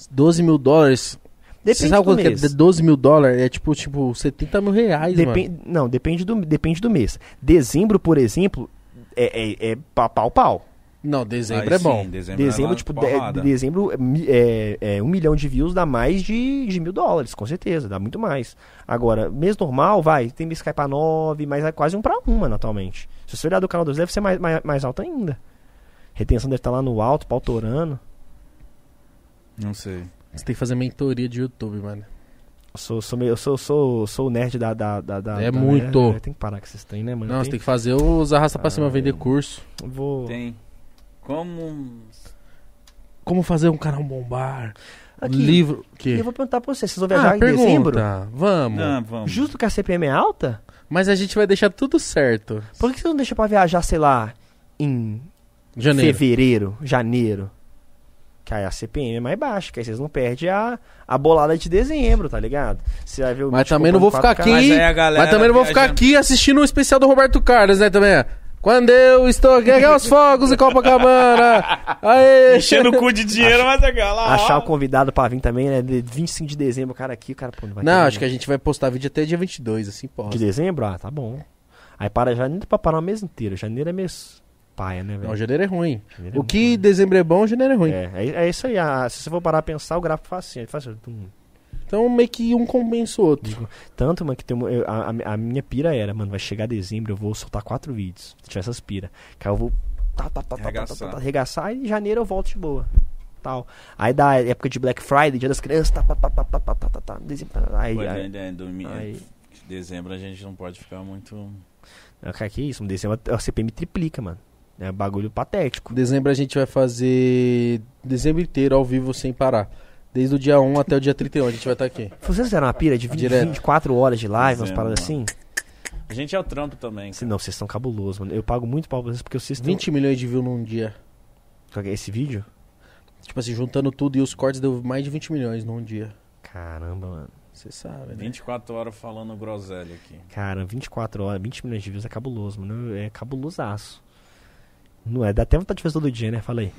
12 mil dólares. Você Depende sabe do quanto é mês. 12 mil dólares? É tipo, tipo 70 mil reais, mano. Depen- Não, depende do, depende do mês. Dezembro, por exemplo, é, é, é pa- pau pau. Não, dezembro Aí é bom. sim, dezembro, Dezembro, é tipo, de, dezembro, é é, um milhão de views dá mais de, de mil dólares, com certeza, dá muito mais. Agora, mês normal, vai, tem mês que cai pra nove, mas é quase um pra um, mano, atualmente. Se você olhar do canal 2, deve ser mais, mais, mais alto ainda. Retenção deve estar lá no alto, pau torando. Não sei. Você tem que fazer mentoria de YouTube, mano. Eu sou, sou, meio- eu sou, sou, sou o nerd da. da, da, da- É da- muito. é, tem que parar com esses trem, né, mano? Não, Tem- você tem que fazer os arrasta pra cima, Ah, vender é. curso. Vou. Tem. Como. Como fazer um canal bombar. Aqui, Livro. Que? eu vou perguntar pra vocês, vocês vão viajar Ah, em dezembro? pergunta. Vamos. Não, vamos. Justo que a CPM é alta? Mas a gente vai deixar tudo certo. Por que você não deixa pra viajar, sei lá, em Janeiro. fevereiro, janeiro? Que aí a CPM é mais baixa, que aí vocês não perdem a, a bolada de dezembro, tá ligado? Você vai ver o Mas também não vou ficar 4K. aqui. Mas aí a galera Mas também não vou ficar viajando. aqui assistindo o especial do Roberto Carlos, né? Também. Quando eu estou aqui, aqui aos fogos em Copacabana. Aê! Enchendo o cu de dinheiro, mas é lá. Achar o convidado pra vir também, né? De 25 de dezembro, o cara aqui, o cara, pô, não vai Não, ter acho que a gente vai postar vídeo até dia 22, assim, De posta. dezembro? Ah, tá bom. Aí para janeiro pra parar o mês inteiro. Janeiro é mês paia, né, Não, velho? janeiro é ruim. Janeiro é O muito que ruim. dezembro é bom, janeiro é ruim. É, é, é isso aí. ah, se você for parar a pensar, o gráfico faz assim. Ele faz assim, tum. Então meio que um compensa o outro. Tanto, mano, que tem, uma- eu- a, a- minha pira era, mano, vai chegar dezembro, eu vou soltar quatro vídeos. Se tiver essas pira. Que aí eu vou tá, tá, tá, tá, tá, tá, Arregaçar. tá, tá, arregaçar e em janeiro eu volto de boa. Tal. Aí da época de Black Friday, dia das crianças, tá, tá, tá, tá, tá, tá, tá, tá, tá, dezembro, tá, aí, aí, é, é, aí- Dezembro a gente não pode ficar muito. Ah, Cara, que isso, um dezembro a CPM triplica, mano. É um bagulho patético. Dezembro a gente vai fazer dezembro inteiro ao vivo sem parar. Desde o dia 1 até o dia 31 a gente vai estar aqui. Vocês fizeram uma pira de 20, Direto. 24 horas de live, umas Fizemos, paradas mano. assim? A gente é o trampo também. Se- Não, vocês são cabulosos, mano. Eu pago muito pau pra vocês porque vocês têm 20 milhões de views num dia. esse vídeo. Tipo assim, juntando tudo e os cortes deu mais de 20 milhões num dia. Caramba, mano. Você sabe, né? 24 horas falando groselha aqui. Cara, 24 horas, 20 milhões de views é cabuloso, mano. É cabulosaço. Não é? Dá até vontade de fazer todo dia, né? Falei.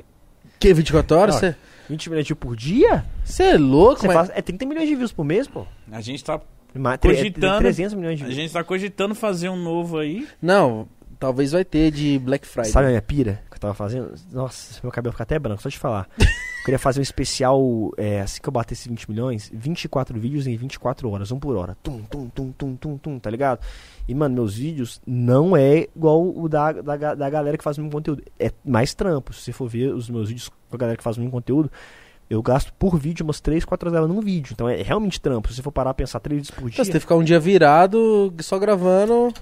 Que 24 horas? Você 20 milhões de views por dia? é louco, Você mas... faz, é 30 milhões de views por mês, pô. A gente tá, é Cogitando- 300 milhões de a views. gente tá cogitando fazer um novo aí. Não, talvez vai ter de Black Friday. Sabe a minha pira que eu tava fazendo? Nossa, meu cabelo fica até branco, só de falar. Eu queria fazer um especial, é, assim que eu batesse 20 milhões, 24 vídeos em 24 horas, um por hora. Tum, tum, tum, tum, tum, tum, tá ligado? E, mano, meus vídeos não é igual o da, da, da galera que faz o mesmo conteúdo. É mais trampo. Se você for ver os meus vídeos com a galera que faz o mesmo conteúdo, eu gasto por vídeo umas 3, 4 horas gravando um vídeo. Então é realmente trampo. Se você for parar a pensar 3 vídeos por dia. Então, você tem que ficar um dia virado, só gravando.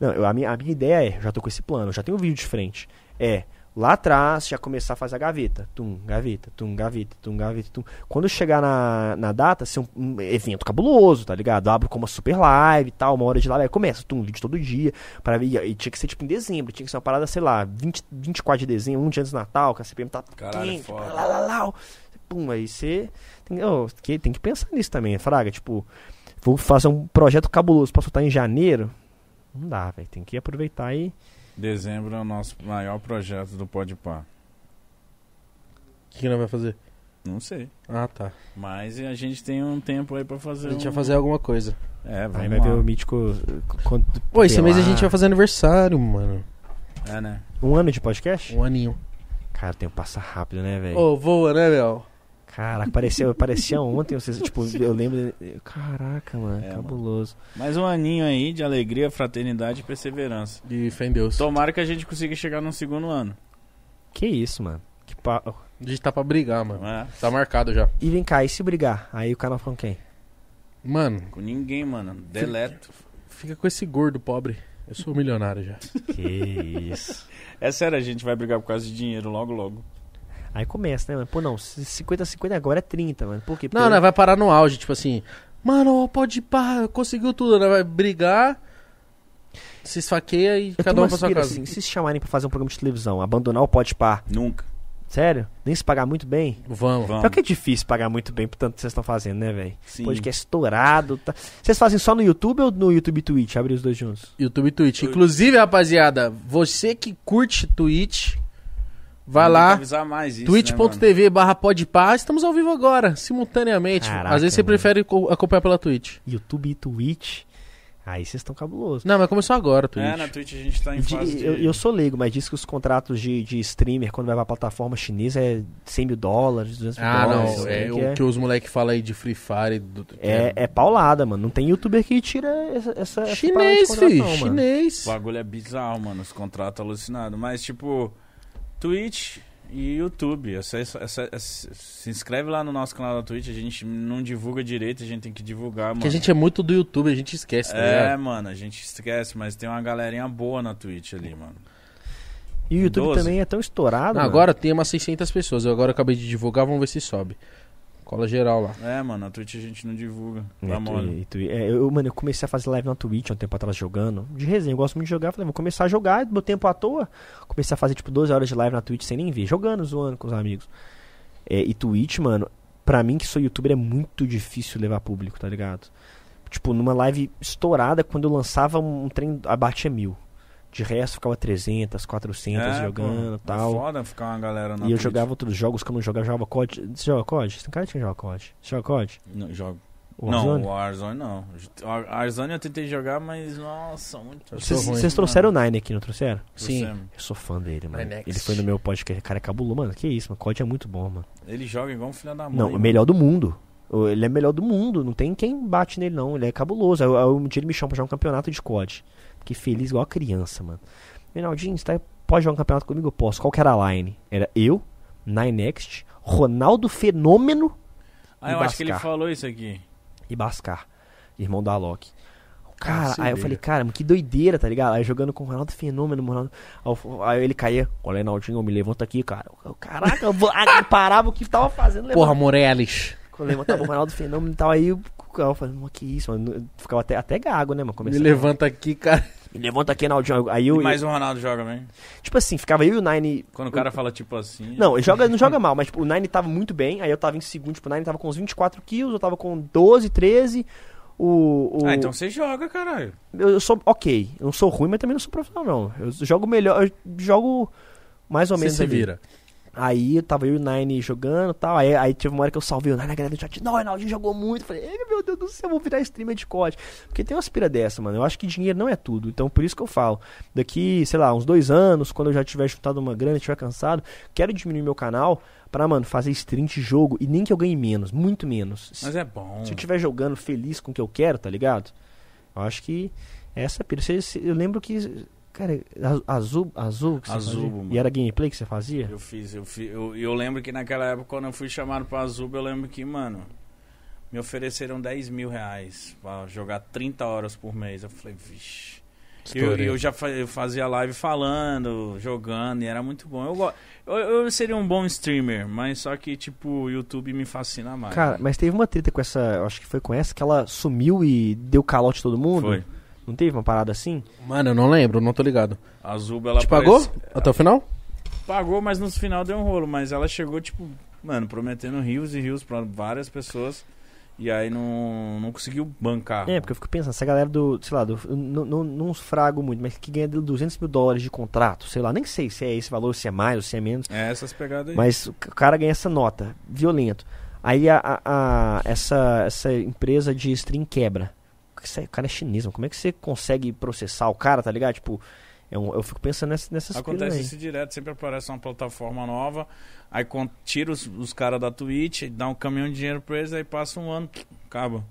Não, eu- a, minha, a minha ideia é, já tô com esse plano, já tenho um vídeo de frente. É, lá atrás, já começar a fazer a gaveta. Tum, gaveta, tum, gaveta, tum, gaveta, tum. Quando chegar na, na data, ser um, um evento cabuloso, tá ligado? Abro como uma super live e tal, uma hora de live, aí começa, tum, vídeo todo dia. Pra ver, e tinha que ser tipo em dezembro, tinha que ser uma parada, sei lá, 20, 24 de dezembro, um dia antes do Natal, que a CPM tá Caralho, quente, foda. lá, lá, lá, Pum, aí você tem, ô, que- tem que pensar nisso também, Fraga, tipo, vou fazer um projeto cabuloso pra soltar em janeiro, não dá, velho. Tem que aproveitar e. Dezembro é o nosso maior projeto do Podpah. O que, que nós vai fazer? Não sei. Ah, tá. Mas a gente tem um tempo aí pra fazer. A gente um... vai fazer alguma coisa. É, vai lá. ver o mítico. uh, Pô, esse mês a gente vai fazer aniversário, mano. É, né? Um ano de podcast? Um aninho. Cara, o tempo passa rápido, né, velho? Ô, voa, né, meu? Caraca, parecia, parecia ontem. Vocês, tipo, eu lembro. Caraca, mano, É, cabuloso. Mais um aninho aí de alegria, fraternidade e perseverança. De fé em Deus. Tomara que a gente consiga chegar no segundo ano. Que isso, mano. Que pa... A gente tá pra brigar, mano. É? Tá marcado já. E vem cá, e se brigar? Aí o canal com quem? Mano, Com ninguém, mano. Deleto. fica com esse gordo pobre. Eu sou milionário já. Que isso. É sério, a gente vai brigar por causa de dinheiro logo, logo. Aí começa, né, mano? Pô, não, 50-50 agora é 30, mano. Por quê? Porque Não, não, vai parar no auge, tipo assim. Mano, pode pá, conseguiu tudo, né? Vai brigar. Se esfaqueia e Eu cada um pra sua casa. assim, se se chamarem pra fazer um programa de televisão, abandonar o Pode Par, Nunca. sério? Nem se pagar muito bem? Vamos. Vamos. Pior que é difícil pagar muito bem por tanto que vocês estão fazendo, né, velho? Sim. Podcast estourado. Tá... Vocês fazem só no YouTube ou no YouTube e Twitch? Abrir os dois juntos. YouTube e Twitch. Inclusive, rapaziada, você que curte Twitch, vai lá. né, twitch.tv barra podpar, estamos ao vivo agora, simultaneamente. Caraca, Às vezes você mano. prefere co- acompanhar pela Twitch. YouTube e Twitch. Aí vocês estão cabulosos. Não, mas começou agora, Twitch. É, na Twitch a gente tá em De- fase de... eu, eu sou leigo, mas diz que os contratos de, de streamer, quando vai pra plataforma chinesa, é 100 mil dólares, 200 mil Ah, dólares. não. né, É que o é, que os moleques falam aí de Free Fire. Do, é, é paulada, mano. Não tem youtuber que tira essa. essa essa Chinês, contrato, filho. não, mano. Chinês. O bagulho é bizarro, mano. Os contratos alucinados. Mas, tipo, Twitch e YouTube. Essa, essa- essa- essa- se inscreve lá no nosso canal da Twitch. A gente não divulga direito, a gente tem que divulgar, mano. Que a gente é muito do YouTube, a gente esquece, tá É, ligado? mano, a gente esquece, mas tem uma galerinha boa na Twitch ali, mano. E o YouTube 12. também é tão estourado. Não, agora tem umas 600 pessoas. Eu agora acabei de divulgar, vamos ver se sobe. Cola geral lá. É, mano, na Twitch a gente não divulga. É, Tá mole. tu- é, eu, mano, eu comecei a fazer live na Twitch há um tempo atrás jogando. De resenha, eu gosto muito de jogar. Falei, vou começar a jogar, meu tempo à toa. Comecei a fazer tipo 12 horas de live na Twitch sem nem ver, jogando, zoando com os amigos. É, e Twitch, mano, pra mim que sou youtuber é muito difícil levar público, tá ligado? Tipo, numa live estourada, quando eu lançava um trem, abatia mil. De resto, ficava 300, 400 É, jogando e pô, tal. É foda ficar uma galera na e eu Twitch. jogava outros jogos que eu não jogava. Eu jogava COD. Você joga COD? Tem cara que joga COD. Você joga COD? Não, jogo. Warzone? Não, o Warzone não. O Warzone eu tentei jogar, mas nossa, muito Vocês trouxeram o Nine aqui, não trouxeram? Sim. Eu sou fã dele, mano. Ninex. Ele foi no meu podcast, cara, é cabuloso. Mano, que isso, mano. COD é muito bom, mano. Ele joga igual um filho da mãe. Não, o mano. melhor do mundo. Ele é melhor do mundo. Não tem quem bate nele, não. Ele é cabuloso. Aí um dia ele me chama pra jogar um campeonato de COD. Fiquei feliz igual a criança, mano. Reinaldinho, você tá- pode jogar um campeonato comigo? Eu posso. Qual que era a line? Era eu, Ninext, Ronaldo Fenômeno Ah, eu e acho que ele Bascar. falou isso aqui. e Bascar, irmão da Alok. Cara, aí eu falei, cara, que doideira, tá ligado? Aí jogando com o Ronaldo Fenômeno, Ronaldo. Aí ele caía, olha, Reinaldinho, me levanta aqui, cara. Eu, Caraca, eu vou- ah, eu parava o que tava fazendo, Porra, Morelis. Quando eu levantava o Ronaldo Fenômeno e tal, aí eu, eu mano, que isso, mano. Eu ficava até, até gago, né, mano? Me Começava, levanta aqui, cara. Me levanta aqui, Reinaldinho. Aí eu, E mais um Ronaldo joga, bem. tipo assim, ficava eu e o Nine. Quando o cara fala tipo assim. Não, ele joga, não joga mal, mas tipo, o Nine tava muito bem, aí eu tava em segundo, tipo, o Nine tava com uns 24 kills, eu tava com 12, 13. O, o, Ah, então você joga, caralho. eu, eu sou ok, eu não sou ruim, mas também não sou profissional, não. Eu jogo melhor, eu jogo mais ou Você menos se ali. vira. Aí tava eu e o Nine jogando e tal. Aí, aí teve uma hora que eu salvei o Nine na galera do chat. Não, o Reinaldinho jogou muito. Falei, Ei, meu Deus do céu, eu vou virar streamer de COD. Porque tem uma aspira dessa, mano. Eu acho que dinheiro não é tudo. Então por isso que eu falo. Daqui, sei lá, uns dois anos, quando eu já tiver juntado uma grana, tiver cansado, quero diminuir meu canal pra, mano, fazer stream de jogo. E nem que eu ganhe menos, muito menos. Mas é bom. Se eu estiver jogando feliz com o que eu quero, tá ligado? Eu acho que essa é pira. Eu lembro que. Cara, azul, azul, que você Azul, fazia? mano. E era gameplay que você fazia? Eu fiz, eu fiz. Eu, eu lembro que naquela época, quando eu fui chamado pra Azul, eu lembro que, mano, me ofereceram 10 mil reais pra jogar 30 horas por mês. Eu falei, vixe. Eu, eu já fazia live falando, jogando, e era muito bom. Eu, eu, eu seria um bom streamer, mas só que, tipo, o YouTube me fascina mais. Cara, mas teve uma treta com essa. eu Acho que foi com essa que ela sumiu e deu calote em todo mundo. Foi. Não teve uma parada assim? Mano, eu não lembro, não tô ligado. A Azul, ela Te pagou? Até o final? Pagou, mas no final deu um rolo. Mas ela chegou, tipo, mano, prometendo rios e rios pra várias pessoas. E aí não, não conseguiu bancar. É, porque eu fico pensando, essa galera do, sei lá, do, não, não, não frago muito, mas que ganha 200 mil dólares de contrato, sei lá, nem sei se é esse valor, se é mais ou se é menos, É essas pegadas aí. mas o cara ganha essa nota, violento. Aí a, a- a- essa, essa empresa de stream quebra. O cara é chinês, mano. como é que você consegue processar o cara, tá ligado? Tipo, é um- eu fico pensando nessa, nessas piras Acontece aí. isso direto, sempre aparece uma plataforma nova, aí tira os, os caras da Twitch, dá um caminhão de dinheiro pra eles, aí passa um ano, acaba.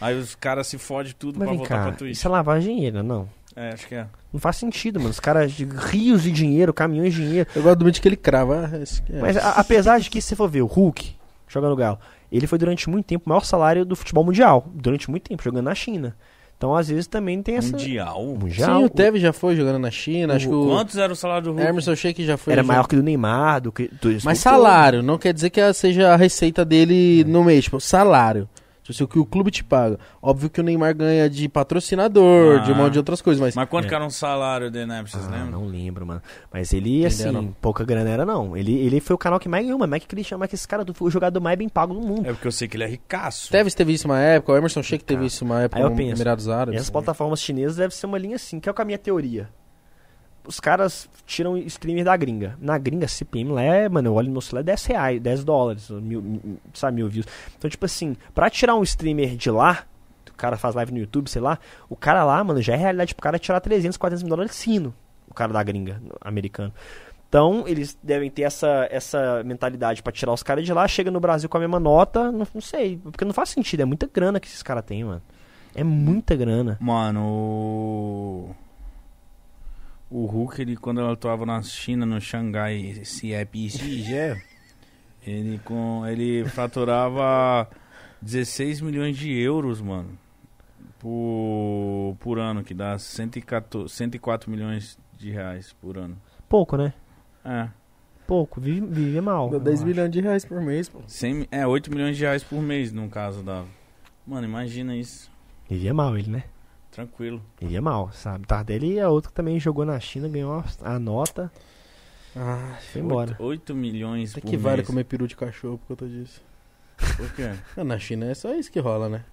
Aí os caras se fodem tudo Mas pra voltar cá, pra Twitch. isso é lavagem de dinheiro, não? É, acho que é. Não faz sentido, mano. Os caras de rios de dinheiro, caminhões de dinheiro. Eu gosto do vídeo que ele crava. ah, é. Mas a- apesar de que, se você for ver, o Hulk, jogando Galo, ele foi durante muito tempo o maior salário do futebol mundial. Durante muito tempo, jogando na China. Então, às vezes, também tem essa. Mundial? Mundial. Sim, o Tevez já foi jogando na China. acho que o Quantos era o salário do Hulk? Emerson Sheik já foi. Era já- maior que o do Neymar, do que. Do Mas salário, não quer dizer que seja a receita dele no mês. Tipo, salário. Tipo assim, o que o clube te paga. Óbvio que o Neymar ganha de patrocinador, de um Ah. monte de outras coisas, mas. Mas quanto É. que era um salário do Enep, vocês Ah, lembram? não lembro, mano. Mas ele, assim, Entenderam? pouca grana era, não. Ele, ele foi o canal que mais ganhou, mano. Mike Christian, mas que esse cara foi o jogador mais bem pago do mundo. É porque eu sei que ele é ricaço. Teve, teve isso uma época, o Emerson Sheik teve isso uma época aí eu penso, Emirados Árabes. Essas plataformas chinesas deve ser uma linha assim, que é o com a minha teoria. Os caras tiram streamer da gringa. Na gringa, CPM lá é, mano, eu olho no meu celular, é 10 reais, 10 dólares, mil, sabe, mil views. Então, tipo assim, pra tirar um streamer de lá, o cara faz live no YouTube, sei lá, o cara lá, mano, já é realidade pro cara tirar 300, 400 mil dólares sino. O cara da gringa, americano. Então, eles devem ter essa, essa mentalidade pra tirar os caras de lá, chega no Brasil com a mesma nota, não, não sei, porque não faz sentido, é muita grana que esses caras têm, mano. É muita grana. Mano, o. Hulk, ele, quando eu atuava na China, no Xangai CIPG, ele, com, ele faturava 16 milhões de euros, mano. Por, por ano, que dá 114, 104 milhões de reais por ano. Pouco, né? É. Pouco, vive, vive mal. Dá eu 10 acho. milhões de reais por mês, pô. 100, é, 8 milhões de reais por mês, no caso da. Mano, imagina isso. Vivia mal ele, né? Tranquilo. Vivia mal, sabe? Tardelli é outro que também jogou na China, ganhou a nota, Ah, foi embora. 8, milhões até por que mês. vale comer peru de cachorro por conta disso. Por quê? Na China é só isso que rola, né?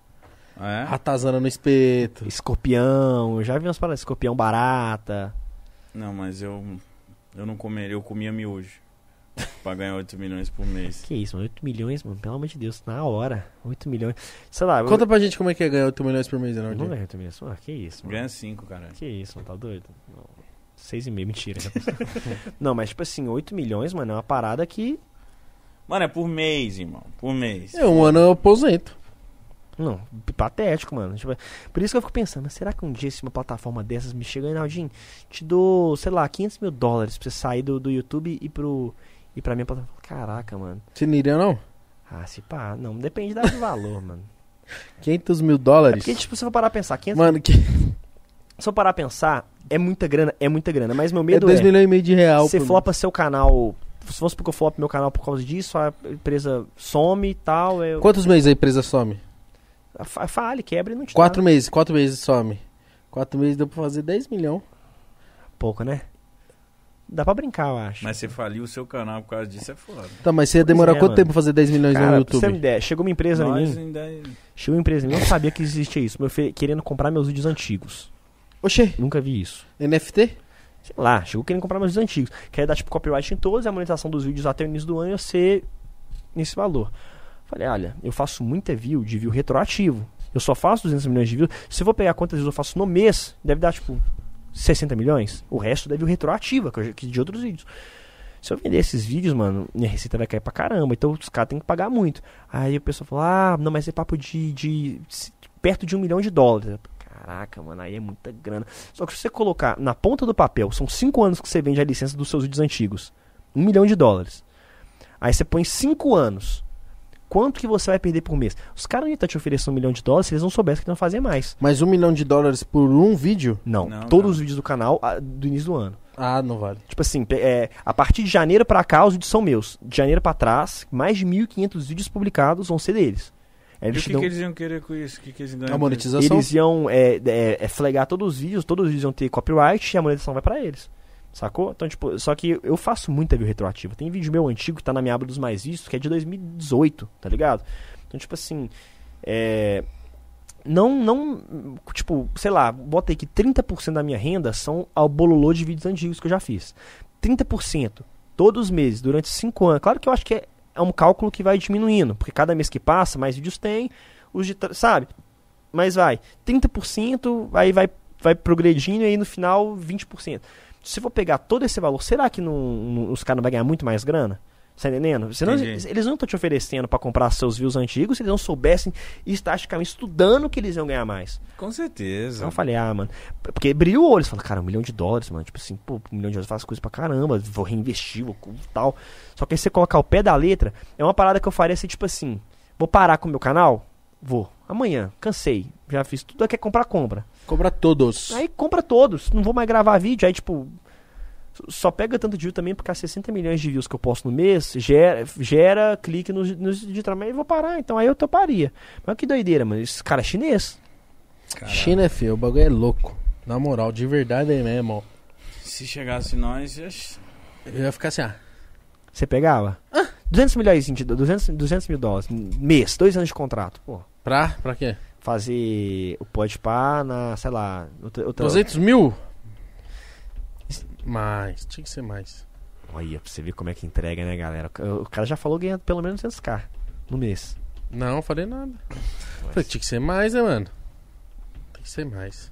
Ah, é? Ratazana no espeto. Escorpião, eu já vi umas paradas, escorpião barata. Não, mas eu eu não comeria, eu comia miojo. pra ganhar 8 milhões por mês. Que isso, mano? 8 milhões, mano, pelo amor de Deus, na hora. 8 milhões. Sei lá, eu- Conta pra gente como é que é ganhar 8 milhões por mês, eu não ganho 8 milhões. Ah, que isso, mano. Ganha 5, cara. Que isso, mano, tá doido? Não. 6,5, mentira. não, mas tipo assim, 8 milhões, mano, é uma parada que. Mano, é por mês, irmão. Por mês. É, um ano eu aposento. Não, patético, mano. Tipo, por isso que eu fico pensando, mas será que um dia se uma plataforma dessas me chega, Reinaldinho, te dou, sei lá, 500 mil dólares pra você sair do, do YouTube e pro. E pra minha plataforma. Caraca, mano. Você não iria, não? Ah, se pá, não, depende da- do valor, mano. 500 mil É dólares? porque, tipo, se eu parar a pensar, 500 Mano, que... Se eu parar a pensar, é muita grana, é muita grana. Mas meu é medo 2 é, milhões e meio de real. você flopa seu canal. Se fosse porque eu flopo meu canal por causa disso, a empresa some e tal. Eu. Quantos meses a empresa some? fa- fale, quebra e não te Quatro dá. meses, quatro meses some. Quatro meses deu pra fazer 10 milhões. Pouco, né? Dá pra brincar, eu acho. Mas você faliu o seu canal por causa disso, é foda. Tá, mas você ia demorar é, quanto mano. tempo pra fazer 10 milhões Cara, no pra YouTube? você ter uma ideia, chegou uma empresa em mim. ainda... é- Chegou uma empresa em mim, eu não sabia que existia isso. Meu filho querendo comprar meus vídeos antigos. Oxê, Nunca vi isso. NFT? Sei lá, chegou querendo comprar meus vídeos antigos. Quer dar tipo copyright em todos e a monetização dos vídeos até o início do ano ia ser nesse valor. Falei, olha, eu faço muita view de view retroativo. Eu só faço 200 milhões de views. Se eu vou pegar quantas views eu faço no mês, deve dar tipo 60 milhões. O resto deve view retroativa, que eu que de outros vídeos. Se eu vender esses vídeos, mano, minha receita vai cair pra caramba. Então os caras têm que pagar muito. Aí o pessoal falou, ah, não, mas é papo de, de, de- perto de um milhão de dólares. Caraca, mano, aí é muita grana. Só que se você colocar na ponta do papel, são 5 anos que você vende a licença dos seus vídeos antigos. Um milhão de dólares. Aí você põe 5 anos. Quanto que você vai perder por mês? Os caras não iam estar te oferecendo um milhão de dólares se eles não soubessem que não fazer mais. Mais um milhão de dólares por um vídeo? Não, Não, todos não. os vídeos do canal ah, do início do ano. Ah, não vale. Tipo assim, é, a partir de janeiro pra cá, os vídeos são meus. De janeiro pra trás, mais de 1.500 vídeos publicados vão ser deles. Aí E Eles, o que, dão- que eles iam querer com isso? O que, que eles ganham A com monetização? eles iam é, é, é, flagar todos os vídeos, todos os vídeos iam ter copyright e a monetização vai pra eles. Sacou? Então, tipo, só que eu faço muita view retroativa. Tem vídeo meu antigo que tá na minha aba dos mais vistos, que é de 2018, tá ligado? Então, tipo assim, é. Não, não, tipo, sei lá, bota aí que 30% da minha renda são ao bololô de vídeos antigos que eu já fiz. 30%, todos os meses, durante 5 anos. Claro que eu acho que é, é um cálculo que vai diminuindo, porque cada mês que passa, mais vídeos tem, os de, sabe? Mas vai, 30%, aí vai, vai progredindo e aí no final 20%. Se for pegar todo esse valor, será que não, não- os caras não vão ganhar muito mais grana? Você tá entendendo? Senão, eles não estão te oferecendo pra comprar seus views antigos se eles não soubessem estatisticamente estudando que eles iam ganhar mais. Com certeza. Então eu falei, ah, mano. Porque brilhou o olho. Você fala, cara, um milhão de dólares, mano. Tipo assim, pô, um milhão de dólares faz coisa pra caramba. Vou reinvestir, vou tal. Só que aí você colocar o pé da letra, é uma parada que eu faria assim, tipo assim. Vou parar com o meu canal? Vou. Amanhã, cansei. Já fiz tudo. Quer comprar, compra. Cobra todos. Aí compra todos. Não vou mais gravar vídeo. Aí, tipo. Só pega tanto de view também porque as 60 milhões de views que eu posto no mês gera, gera clique nos, nos de trabalho e vou parar. Então aí eu toparia. Mas que doideira, mano. Esse cara é chinês. Caralho. China é feio, o bagulho é louco. Na moral, de verdade aí mesmo. Se chegasse nós, ia- Eu ia ficar assim, ah. Você pegava? 200 milhões de 200, 200 mil dólares. Mês, dois anos de contrato. Pô, Pra? Pra quê? fazer o Podpah na, sei lá, outra, outra... 200 mil? Mais, tinha que ser mais. Olha, pra você ver como é que entrega, né, galera? O o cara já falou ganhando pelo menos 200k no mês. Não, falei nada. Falei, tinha que ser mais, né, mano? Tem que ser mais.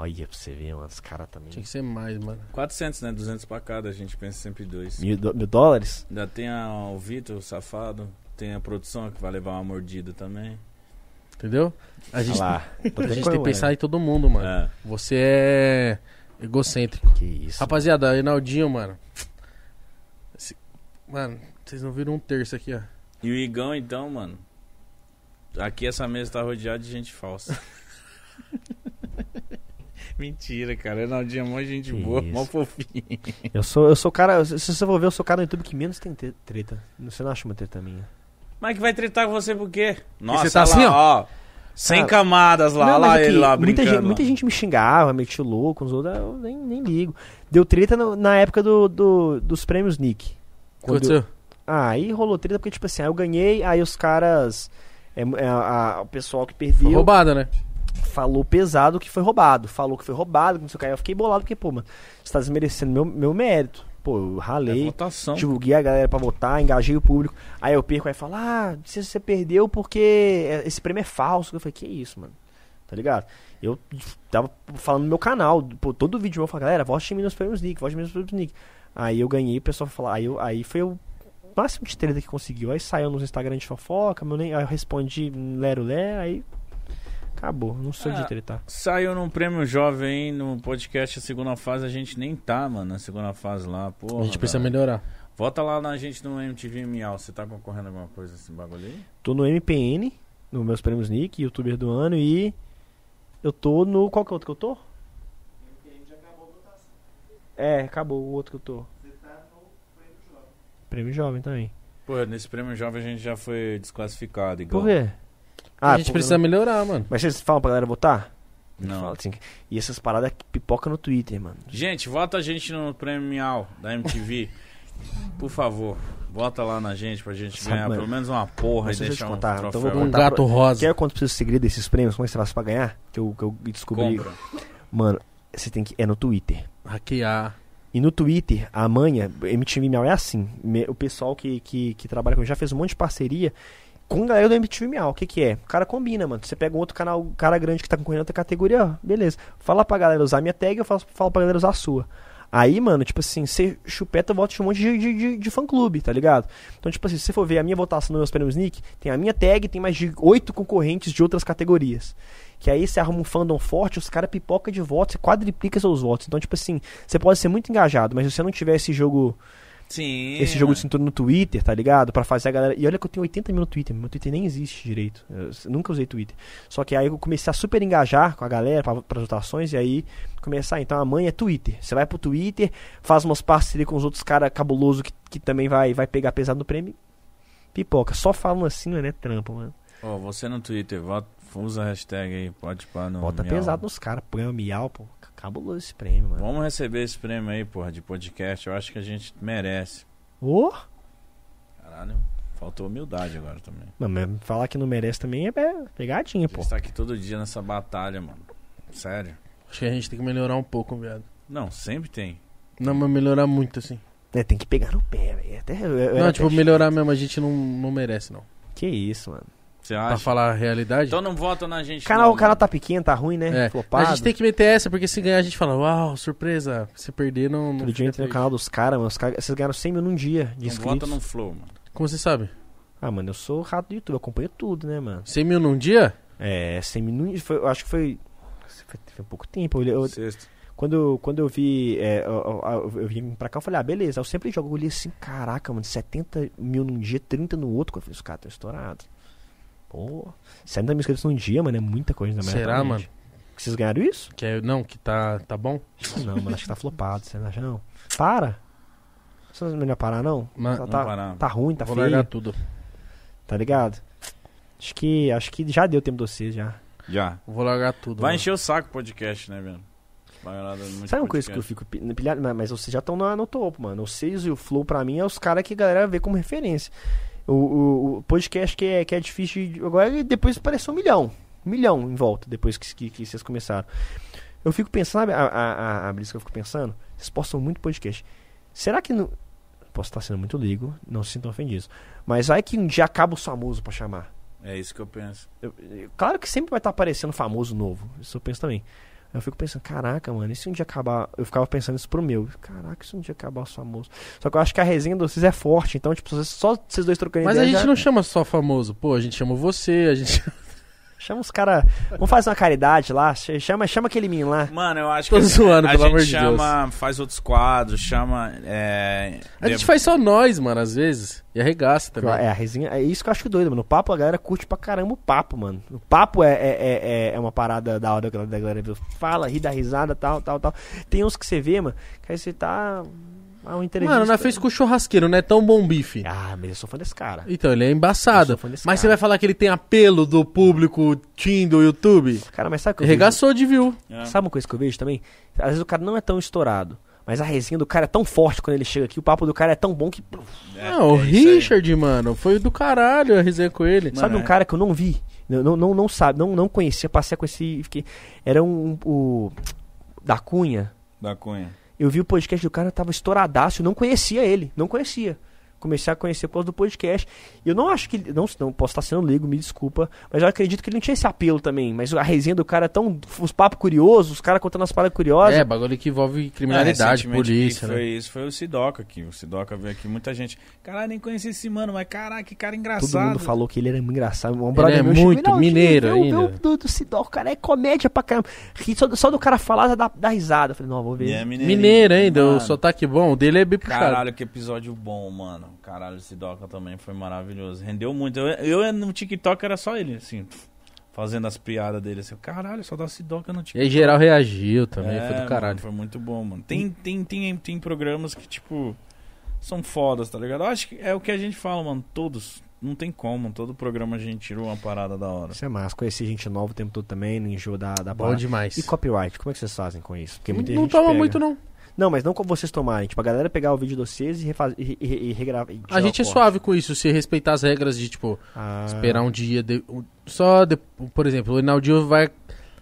Olha pra você ver, mano, os caras também. Tinha que ser mais, mano. 400, né? 200 pra cada, a gente pensa sempre dois. Mil, do- mil dólares? Ainda tem a- o Vitor, o safado. Tem a produção que vai levar uma mordida também. Entendeu? A gente, Olha lá. Tô a gente tem que pensar em todo mundo, mano. É. Você é egocêntrico. Que isso. Rapaziada, Reinaldinho, mano. Esse- Mano, vocês não viram um terço aqui, ó. E o Igão, então, mano. Aqui essa mesa tá rodeada de gente falsa. Mentira, cara. Reinaldinho é mó gente boa, isso. mó fofinho. Eu sou, eu sou o cara. Se você for ver, eu sou o cara no YouTube que menos tem te- treta. Você não acha uma treta minha? Mas que vai tretar com você por quê? Nossa, você tá olha assim, lá, ó. Sem Ah, camadas lá, Não, lá é ele lá muita brincando. gente, muita lá. gente me xingava, metia louco, os outros, eu nem, nem ligo. Deu treta no- na época do, do- dos prêmios Nick. Quando- aconteceu? Ah, aí rolou treta porque, tipo assim, aí eu ganhei, aí os caras. é, é, a- a- o pessoal que Foi perdeu roubada, né? Falou pesado que foi roubado. Falou que foi roubado, que não sei o que. Aí eu fiquei bolado porque, pô, mano, você tá desmerecendo meu, meu mérito. Pô, eu É ralei. votação. divulguei a galera pra votar, engajei o público. Aí eu perco, aí fala, ah, você, perdeu porque é- esse prêmio é falso. Eu falei, que isso, mano? Tá ligado? Eu tava falando no meu canal, pô, todo vídeo eu falo, galera, vote em mim nos prêmios Nick, vote em mim nos prêmios Nick. Aí eu ganhei, o pessoal falou, aí, eu, aí foi o máximo de treta que conseguiu. Aí saiu nos Instagram de fofoca, meu nem, aí eu respondi lero lé, aí acabou. Não sou de Ah, tretar. Saiu num prêmio jovem hein, no podcast a segunda fase, a gente nem tá, mano, na segunda fase lá. Porra, A gente precisa velho. melhorar. Vota lá na gente no MTV Miau. Você tá concorrendo a alguma coisa esse bagulho aí? Tô no MPN, nos meus prêmios Nick, youtuber do ano, e eu tô no. Qual que é o outro que eu tô? É, acabou o outro que eu tô. Prêmio Jovem também. Pô, nesse prêmio jovem a gente já foi desclassificado, igual. Por quê? A gente precisa não- melhorar, mano. Mas vocês falam pra galera votar? Não. Fala assim, e essas paradas que pipoca no Twitter, mano. Gente, vota a gente no prêmio Miau da MTV. Por favor, vota lá na gente pra gente Sabe, ganhar mano, pelo menos uma porra mas e deixa eu te deixar um contar, então troféu. vou Um contar gato pra- rosa. Quer quanto precisa o segredo desses prêmios? Como é que você faz pra ganhar? Que eu, que eu descobri. Compra. Mano, você tem que. É no Twitter. Hackear. E no Twitter, amanhã, MTV Miau é assim. O pessoal que, que, que trabalha com já fez um monte de parceria com a galera do MTV Miau. O que que é? O cara combina, mano. Você pega um outro canal, cara grande que tá concorrendo a outra categoria, ó, beleza. Fala pra galera usar minha tag, eu falo, falo pra galera usar a sua. Aí, mano, tipo assim, você chupeta voto de um monte de, de, de, de fã-clube, tá ligado? Então, tipo assim, se você for ver a minha votação nos meus prêmios Nick, tem a minha tag, tem mais de oito concorrentes de outras categorias. Que aí você arruma um fandom forte, os caras pipoca de votos, você quadriplica seus votos. Então, tipo assim, você pode ser muito engajado, mas se você não tiver esse jogo, Sim. esse jogo de cintura no Twitter, tá ligado? Pra fazer a galera. E olha que eu tenho 80 mil no Twitter, meu Twitter nem existe direito. Eu nunca usei Twitter. Só que aí eu comecei a super engajar com a galera para votações e aí começar. Então amanhã é Twitter. Você vai pro Twitter, faz umas parcerias com os outros caras cabuloso que, que também vai, vai pegar pesado no prêmio. Pipoca. Só falam assim, não é trampo, mano. Ó, você no Twitter, vota, usa a hashtag aí, pode pá no Bota Miau. pesado nos caras. Põe o miau, pô. Cabuloso esse prêmio, mano. Vamos receber esse prêmio aí, porra, de podcast. Eu acho que a gente merece. Ô! Caralho, faltou humildade agora também. Não, mas falar que não merece também é pegadinha, A pô. gente tá aqui todo dia nessa batalha, mano. Sério. Acho que a gente tem que melhorar um pouco, viado. Não, sempre tem. Não, mas melhorar muito, assim. É, tem que pegar no pé, velho. Até, eu- eu não, tipo, até- melhorar mesmo, a gente não, não merece, não. Que isso, mano. Você Pra acha? falar a realidade. Então não vota na gente. O canal, não, o canal mano. tá pequeno, tá ruim, né? É, Flopado. a gente tem que meter essa, porque se ganhar a gente fala, uau, surpresa. Se perder, não. não Outro dia entrei no canal dos caras, mano. Os caras, vocês ganharam 100 mil num dia de Não vota inscritos. no Flow, mano. Como você sabe? Ah, mano, eu sou rato do YouTube, eu acompanho tudo, né, mano? 100 mil num dia? É, 100 mil num dia. Foi, eu acho que foi. Foi, foi pouco tempo. Eu, olhei- eu- Sexto. quando, eu- quando eu vi. É, eu, eu, eu vim pra cá, eu falei, ah, beleza. Eu sempre jogo. Eu olhei assim, caraca, mano, 70 mil num dia, 30 no outro. Eu falei, os caras estão estourados. Pô, 70 mil inscritos num dia, mano, é muita coisa. ainda mais Será, mano? Que vocês ganharam isso? Que é, não, que tá, tá bom. Não, mano, acho que tá flopado, você não acha não? Para! Você não é melhor parar, não? Mas Tá, Vamos tá, parar. tá ruim, tá vou feio, largar tudo. tá ligado? Acho que, acho que já deu tempo de vocês, já. Já. Vou largar tudo. Vai mano. encher o saco o podcast, né, velho? Sabe uma coisa que eu fico pi- pilhado? Mas- Mas vocês já estão no, no topo, mano. Vocês e o Flow, pra mim, é os caras que a galera vê como referência. O, o- o podcast que é, que é difícil de. Agora depois apareceu um milhão. Um milhão em volta, depois que, que, que vocês começaram. Eu fico pensando, a, a, a, a brisa que eu fico pensando? Vocês postam muito podcast. Será que não. Posso estar sendo muito ligo, não se sintam ofendidos. Mas vai que um dia acaba os famosos pra chamar. É isso que eu penso. Eu- eu- claro que sempre vai estar aparecendo famoso novo. Isso eu penso também. Eu fico pensando, caraca, mano, e se um dia acabar. Eu ficava pensando isso pro meu. Caraca, e se um dia acabar os famosos. Só que eu acho que a resenha de vocês é forte. Então, tipo, só vocês dois trocando Mas a ideia. gente já- não chama só famoso. Pô, a gente chama você, a gente. Chama os caras. Vamos fazer uma caridade lá. ch- Chama, chama aquele menino lá. Mano, eu acho Tô que zoando, a pelo gente amor de chama, faz outros quadros, chama. É, A gente faz só nós, mano, às vezes. E arregaça também. É, a resenha. É isso que eu acho doido, mano. O papo, a galera curte pra caramba o papo, mano. O papo é, é, é, é- é uma parada da hora da galera-. Fala, ri da risada, tal, tal, tal. Tem uns que você vê, mano, que aí você tá. Ah, uma entrevista. Mano, nós fez com o churrasqueiro, não é tão bom bife. Ah, mas eu sou fã desse cara. Então, ele é Eu embaçado. sou fã desse Mas você cara. vai falar que ele tem apelo do público teen do YouTube? Cara, mas sabe o que eu regaçou de view. É. Sabe uma coisa que eu vejo também? Às vezes o cara não é tão estourado. Mas a resenha do cara é tão forte quando ele chega aqui, o papo do cara é tão bom que. É, não, o é aí. Richard, mano, foi do caralho a resenha com ele. Mano, sabe um é. cara que eu não vi? Não, não, não, sabe, não, não conhecia, passei com esse. Fiquei, era um. O. Da Cunha. Da Cunha. Eu vi o podcast do cara, tava estouradaço, não conhecia ele, não conhecia. Comecei a conhecer por causa do podcast. E eu não acho que. ele- Não, não posso estar sendo leigo, me desculpa. Mas eu acredito que ele não tinha esse apelo também. Mas a resenha do cara é tão. Os papos curiosos, os caras contando as paradas curiosas. É, bagulho que envolve criminalidade, É, polícia, que né? foi Isso foi o Sidoca aqui. O Sidoca veio aqui, muita gente. Caralho, nem conhecia esse mano, mas caralho, que cara engraçado. Todo mundo falou que ele era muito engraçado. Um Ele é meu muito "Não, mineiro o- vê ainda." o Do, do Sidó, o cara é comédia pra caramba. Ri- Só, do- só do cara falar já dá, dá risada. Eu falei, não, vou ver. É Mineiro ainda, o mano. sotaque bom, o dele é bem puxado. Caralho, que episódio bom, mano. Caralho, o Sidoca também foi maravilhoso. Rendeu muito. Eu, eu no TikTok era só ele, assim, fazendo as piadas dele. Assim, caralho, só dá Sidoca no E TikTok. aí geral reagiu também, É, foi do mano, caralho. foi muito bom, mano. Tem, tem, tem, tem programas que, tipo, são fodas, tá ligado? Eu acho que é o que a gente fala, mano. Todos. Não tem como. Todo programa a gente tirou uma parada da hora. Isso é massa. Conheci gente nova o tempo todo também, no enjoo da, da Bom parada. demais. E copyright, como é que vocês fazem com isso? Porque muita não gente toma pega. muito, não. Não, mas não como vocês tomarem. Tipo, a galera pegar o vídeo de vocês e, refaz... e, e, e regravar. e A gente é suave com isso, se respeitar as regras de, tipo, Ah, esperar um dia. de- só, de- por exemplo, o Enaldio vai.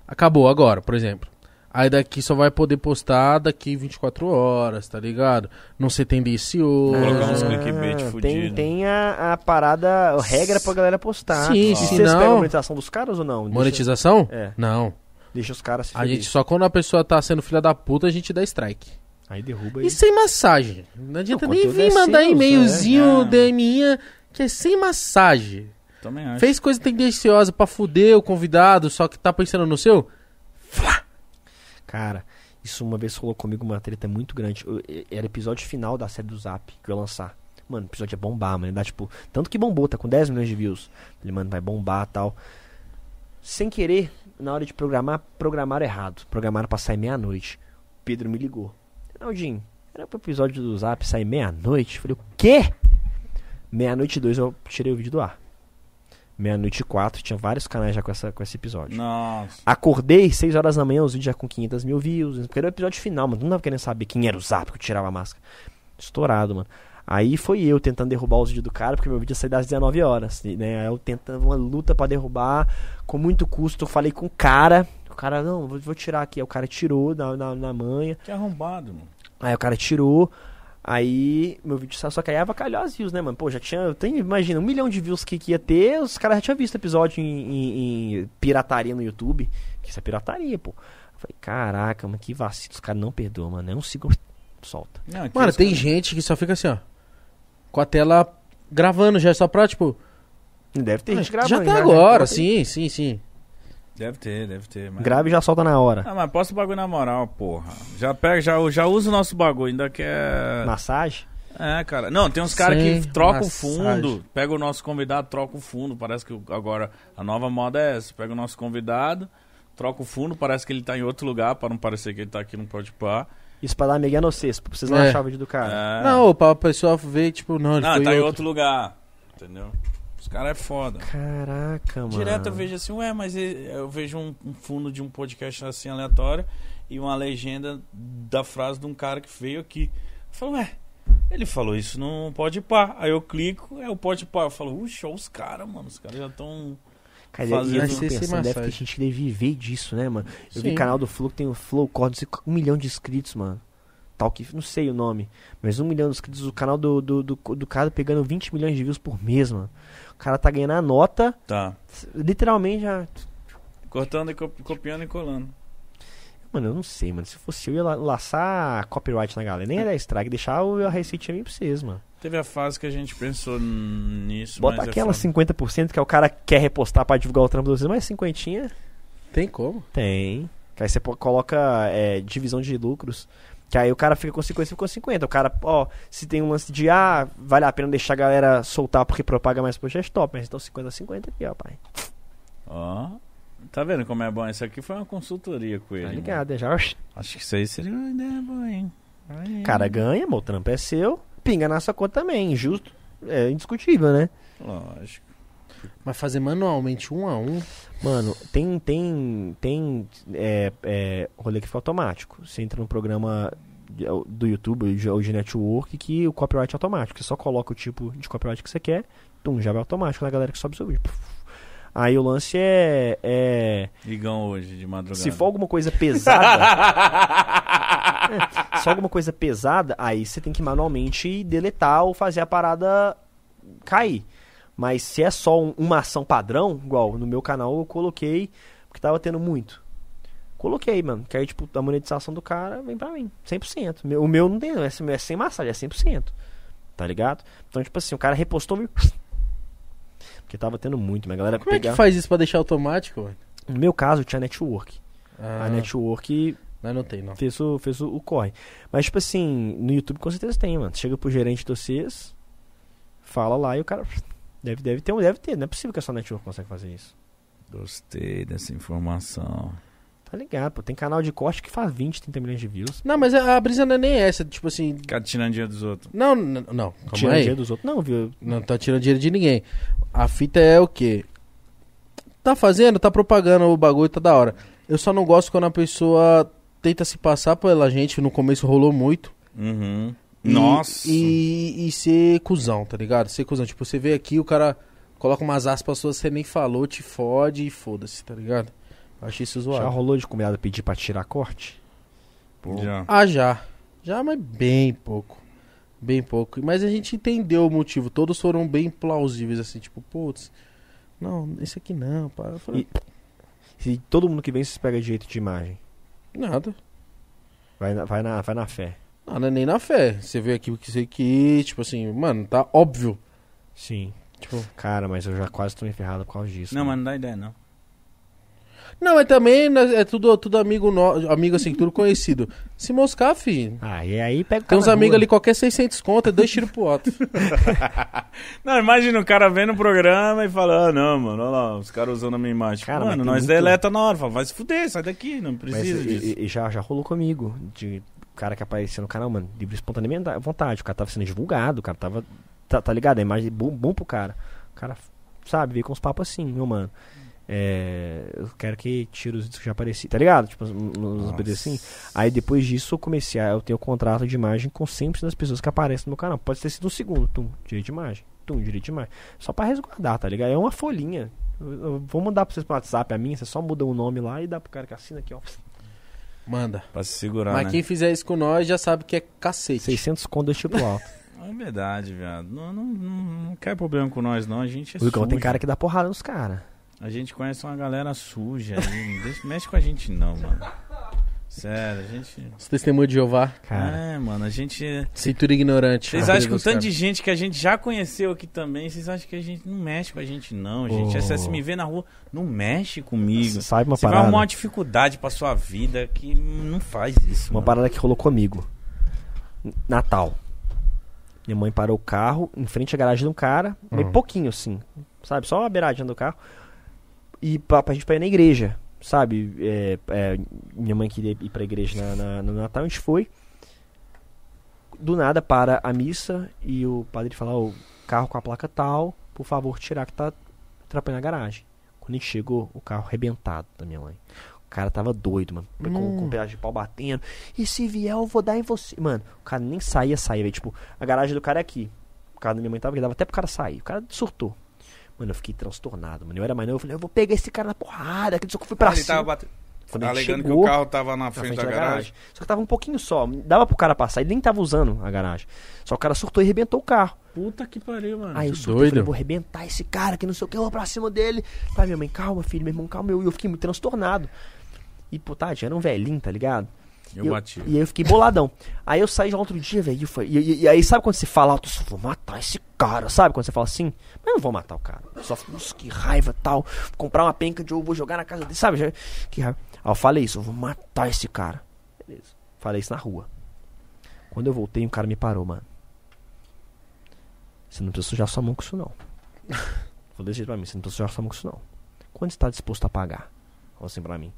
Acabou agora, por exemplo. Aí daqui só vai poder postar daqui 24 horas, tá ligado? Não ser tendencioso. Colocar uns Ah, clickbait Tem, fudido. tem a, a parada, a regra pra galera postar. Sim, se vocês não- pegam a monetização dos caras ou não? Deixa- Monetização? É, Não. deixa os caras se A feliz. gente só quando a pessoa tá sendo filha da puta, a gente dá strike. Aí derruba E e... sem massagem. Não adianta O nem conteúdo vir é mandar seu, e-mailzinho, é. DMinha, que é sem massagem. Também acho. Fez coisa tendenciosa pra fuder o convidado, só que tá pensando no seu? Cara, isso uma vez rolou comigo uma treta muito grande. Eu- era episódio final da série do Zap que eu ia lançar. Mano, o episódio é bombar, mano. Dá tipo. Tanto que bombou, tá com 10 milhões de views. Falei, mano, vai bombar tal. Sem querer, na hora de programar, programaram errado. Programaram pra sair meia-noite. Pedro me ligou. Ronaldinho, era pro episódio do Zap sair meia-noite? Falei, o quê? Meia-noite dois eu tirei o vídeo do ar. Meia-noite quatro, tinha vários canais já com, essa, com esse episódio. Nossa. Acordei, 6 horas da manhã, os vídeos já com 500 mil views. Porque era o episódio final, mano. Não tava querendo saber quem era o Zap que eu tirava a máscara. Estourado, mano. Aí foi eu tentando derrubar os vídeos do cara, porque meu vídeo ia sair das 19 horas. Né? Aí eu tentando uma luta pra derrubar, com muito custo. Eu falei com o cara. O cara, não, vou, vou tirar aqui. Aí o cara tirou na, na, na manha. Que arrombado, mano. Aí o cara tirou. Aí meu vídeo saiu, só que aí avacalhou as views, né, mano? Pô, já tinha, eu tenho, imagina, um milhão de views que, que ia ter, os caras já tinham visto episódio em, em- em pirataria no YouTube. Que isso é pirataria, pô. Eu falei, caraca, mano, que vacilo, os caras não perdoam, mano. É um segundo, solta. Não, Mano, tem caras- gente que só fica assim, ó. Com a tela gravando já, só pra, tipo. Deve ter gente ah, gravando. já tá né? agora, Tem- sim, sim, sim. Deve ter, deve ter. Mas... Grava e já solta na hora. Ah, mas posta o bagulho na moral, porra. Já pega, já, já usa o nosso bagulho, ainda quer. Massagem? É, cara. Não, tem uns caras que trocam o fundo. Pega o nosso convidado, troca o fundo. Parece que agora a nova moda é essa. Pega o nosso convidado, troca o fundo, parece que ele tá em outro lugar, pra não parecer que ele tá aqui no Pode Pá. Isso pra dar migué no sexto, pra vocês não É. acharem o vídeo do cara. É. Não, pra pessoa ver, tipo, não, ele Não, foi tá em outro. outro lugar. Entendeu? Os caras é foda. Caraca, mano. Direto eu vejo assim, ué, mas eu vejo um, um fundo de um podcast assim aleatório e uma legenda da frase de um cara que veio aqui. Eu falo, ué, ele falou isso no Pode Pá. Aí eu clico, é o Pode Pá. Eu falo, uxa, olha os caras, mano. Os caras já estão. Cara, Fazendo- eu fico pensando, deve ter massagem. gente que deve viver disso, né, mano? Eu vi Sim. o canal do Flow que tem o Flow Cordos um milhão de inscritos, mano. Tal que, não sei o nome, mas um milhão de inscritos. O canal do, do, do, do cara pegando 20 milhões de views por mês, mano. O cara tá ganhando a nota, Tá. literalmente já. Cortando e copi- copiando e colando. Mano, eu não sei, mano. Se fosse eu, ia la- laçar copyright na galera. Nem ia dar strike, deixar o- a receitinha pra vocês, mano. Teve a fase que a gente pensou nisso. Bota mas é aquela foda. 50% que é o cara quer repostar pra divulgar o trampo de vocês, mas 50 Tem como? Tem. Que aí você coloca é, divisão de lucros. Que aí o cara fica com 50 e fica com 50. O cara, ó, se tem um lance de, ah, vale a pena deixar a galera soltar porque propaga mais podcast, top. Mas então 50 a 50 aqui, ó, pai. Ó. Tá vendo como é bom? Isso aqui foi uma consultoria com ele. Tá mano. ligado, já. Acho que isso aí seria uma ideia boa, hein? Aí. Cara ganha, meu trampo é seu. Pinga na sua conta também, injusto. É indiscutível, né? Lógico. Mas fazer manualmente um a um. Mano, tem tem tem é, é, rolê que fica automático. Você entra no programa de- do YouTube ou de- network que o copyright é automático. Você só coloca o tipo de copyright que você quer, tum, já vai automático na galera que sobe seu vídeo. Aí o lance é, é Ligão hoje, de madrugada. se for alguma coisa pesada, é, se alguma coisa pesada, aí você tem que manualmente deletar ou fazer a parada cair. Mas se é só um- uma ação padrão, igual no meu canal eu coloquei, porque tava tendo muito. Coloquei, mano. Que aí, tipo, a monetização do cara vem pra mim. 100%. Meu- O meu não tem, não. É, sem- é massagem, é 100%. Tá ligado? Então, tipo assim, o cara repostou meu. Porque tava tendo muito, mas a galera Como é que pegar- faz isso pra deixar automático, velho? No meu caso, tinha network. Ah, A network Mas não tem, não. fez o, fez o, o corre. Mas, tipo assim, no YouTube com certeza tem, mano. Chega pro gerente de vocês, fala lá e o cara. Deve, deve ter, deve ter. Não é possível que a sua network consegue fazer isso. Gostei dessa informação. Tá ligado, pô. Tem canal de corte que faz 20, 30 milhões de views. Não, mas a a brisa não é nem essa. Tipo assim. Ficar tirando dinheiro dos outros. Não, não, não. Calma Tira aí. dinheiro dos outros. Não, viu? Não tá tirando dinheiro de ninguém. A fita é o quê? Tá fazendo, tá propagando o bagulho, tá da hora. Eu só não gosto quando a pessoa tenta se passar pela gente. No começo rolou muito. Uhum. E- Nossa. E, e ser cuzão, tá ligado? Ser cuzão. Tipo, você vê aqui, o cara coloca umas aspas suas, você nem falou, te fode e foda-se, tá ligado? Eu Acho isso Já zoado. rolou de convidado pedir pra tirar corte? Já. Ah, já. Já, mas bem pouco. Bem pouco. Mas a gente entendeu o motivo. Todos foram bem plausíveis, assim, tipo, putz, não, esse aqui não, pá. Eu falei, Se todo mundo que vem se pega direito de imagem, nada. vai na, vai na, vai na fé. Nada, nem na fé. Você vê aqui o que isso aqui, tipo assim, mano, tá óbvio. Sim. Tipo, Cara, mas eu já quase tô me ferrado por causa disso. Não, mas mano. não dá ideia, não. não, mas também né, é tudo, tudo amigo, no, amigo assim, tudo conhecido. Se moscar, filho. Ah, e aí pega o Tem cara uns na amigos rua. ali, qualquer 600 conto, é dois tiros pro alto. Não, imagina o cara vendo o programa e fala, ah, não, mano, olha lá, os caras usando a minha imagem. Cara, mano, mas tem nós muito- deleta na hora, fala, vai se fuder, sai daqui, não Mas precisa e- disso. e- e já, já rolou comigo. De cara que aparecia no canal, mano, livre espontaneamente vontade. O cara tava sendo divulgado, o cara tava. Tá, tá ligado? A imagem bom, bom pro cara. O cara, sabe, veio com uns papos assim, meu mano. É, eu quero que tire os vídeos que já apareci, tá ligado? Tipo, uns- uns vídeos assim. Aí depois disso eu comecei a. Eu tenho contrato de imagem com 100% das pessoas que aparecem no meu canal. Pode ter sido um segundo, tum, direito de imagem. Tum, direito de imagem. Só pra resguardar, tá ligado? É uma folhinha. Eu, eu vou mandar pra vocês pro WhatsApp a minha, você só muda o nome lá e dá pro cara que assina aqui, ó. Manda. Pra se segurar, Mas né? quem fizer isso com nós já sabe que é cacete. 600 conto tipo alto. É verdade, viado. Não, não, não, não quer problema com nós, não. A gente é O Igão tem cara que dá porrada nos caras. A gente conhece uma galera suja aí. Não mexe com a gente, não, mano. Sério, a gente. Os testemunhos de Jeová, Cara, É, mano, a gente. cintura ignorante. Vocês acham que o dos tanto de gente que a gente já conheceu aqui também, vocês acham que a gente não mexe com a gente, não, gente? Oh. Se você me vê na rua, não mexe comigo. você sabe uma Você vai parada? arrumar uma dificuldade pra sua vida que não faz isso. Uma mano. parada que rolou comigo. Natal. Minha mãe parou o carro em frente à garagem de um cara, bem Uhum. pouquinho assim, sabe? Só a beiradinha do carro. E pra, pra gente pra ir na igreja. Sabe? É, é, minha mãe queria ir pra igreja na, na- no Natal, a gente foi. Do nada para a missa e o padre fala: "Ó, o carro com a placa tal, por favor, tirar que tá atrapalhando a garagem. Quando a gente chegou, o carro arrebentado da minha mãe. O cara tava doido, mano. Com, com Hum. um pedaço de pau batendo. E se vier, eu vou dar em você. Mano, o cara nem saía, saía, velho. Tipo, a garagem do cara é aqui. O carro da minha mãe tava aqui, dava até pro cara sair. O cara surtou. Mano, eu fiquei transtornado, mano. Eu era mais novo, eu falei, eu vou pegar esse cara na porrada. Que só que eu fui pra Ele cima. tava batendo. Quando Alegando que chegou, o carro tava na na frente, da, garagem. Só que tava um pouquinho só. Dava pro cara passar. Ele nem tava usando a garagem. Só que o cara surtou e arrebentou o carro. Puta que pariu, mano. Aí eu que surtei, doido. falei, vou arrebentar esse cara que não sei o que, eu vou pra cima dele. Pai, minha mãe, calma, filho, meu irmão, calma. Eu, eu fiquei muito transtornado. E, pô, tadinho, era um velhinho, tá ligado? Eu E bati. E aí eu fiquei boladão. aí eu saí já outro dia, velho. e E, e- aí sabe quando você fala eu vou matar esse cara, sabe? Quando você fala assim, mas eu não vou matar o cara. Só, nossa, que raiva tal. Vou comprar uma penca de ovo, vou jogar na casa dele, sabe? Que raiva. Aí eu falei isso, eu vou matar esse cara. Beleza. Falei isso na rua. Quando eu voltei, um cara me parou, mano. Você não precisa sujar sua mão com isso, não. Falou desse jeito pra mim, você não precisa sujar sua mão com isso, não. Quanto você tá disposto a pagar? Falou assim pra mim.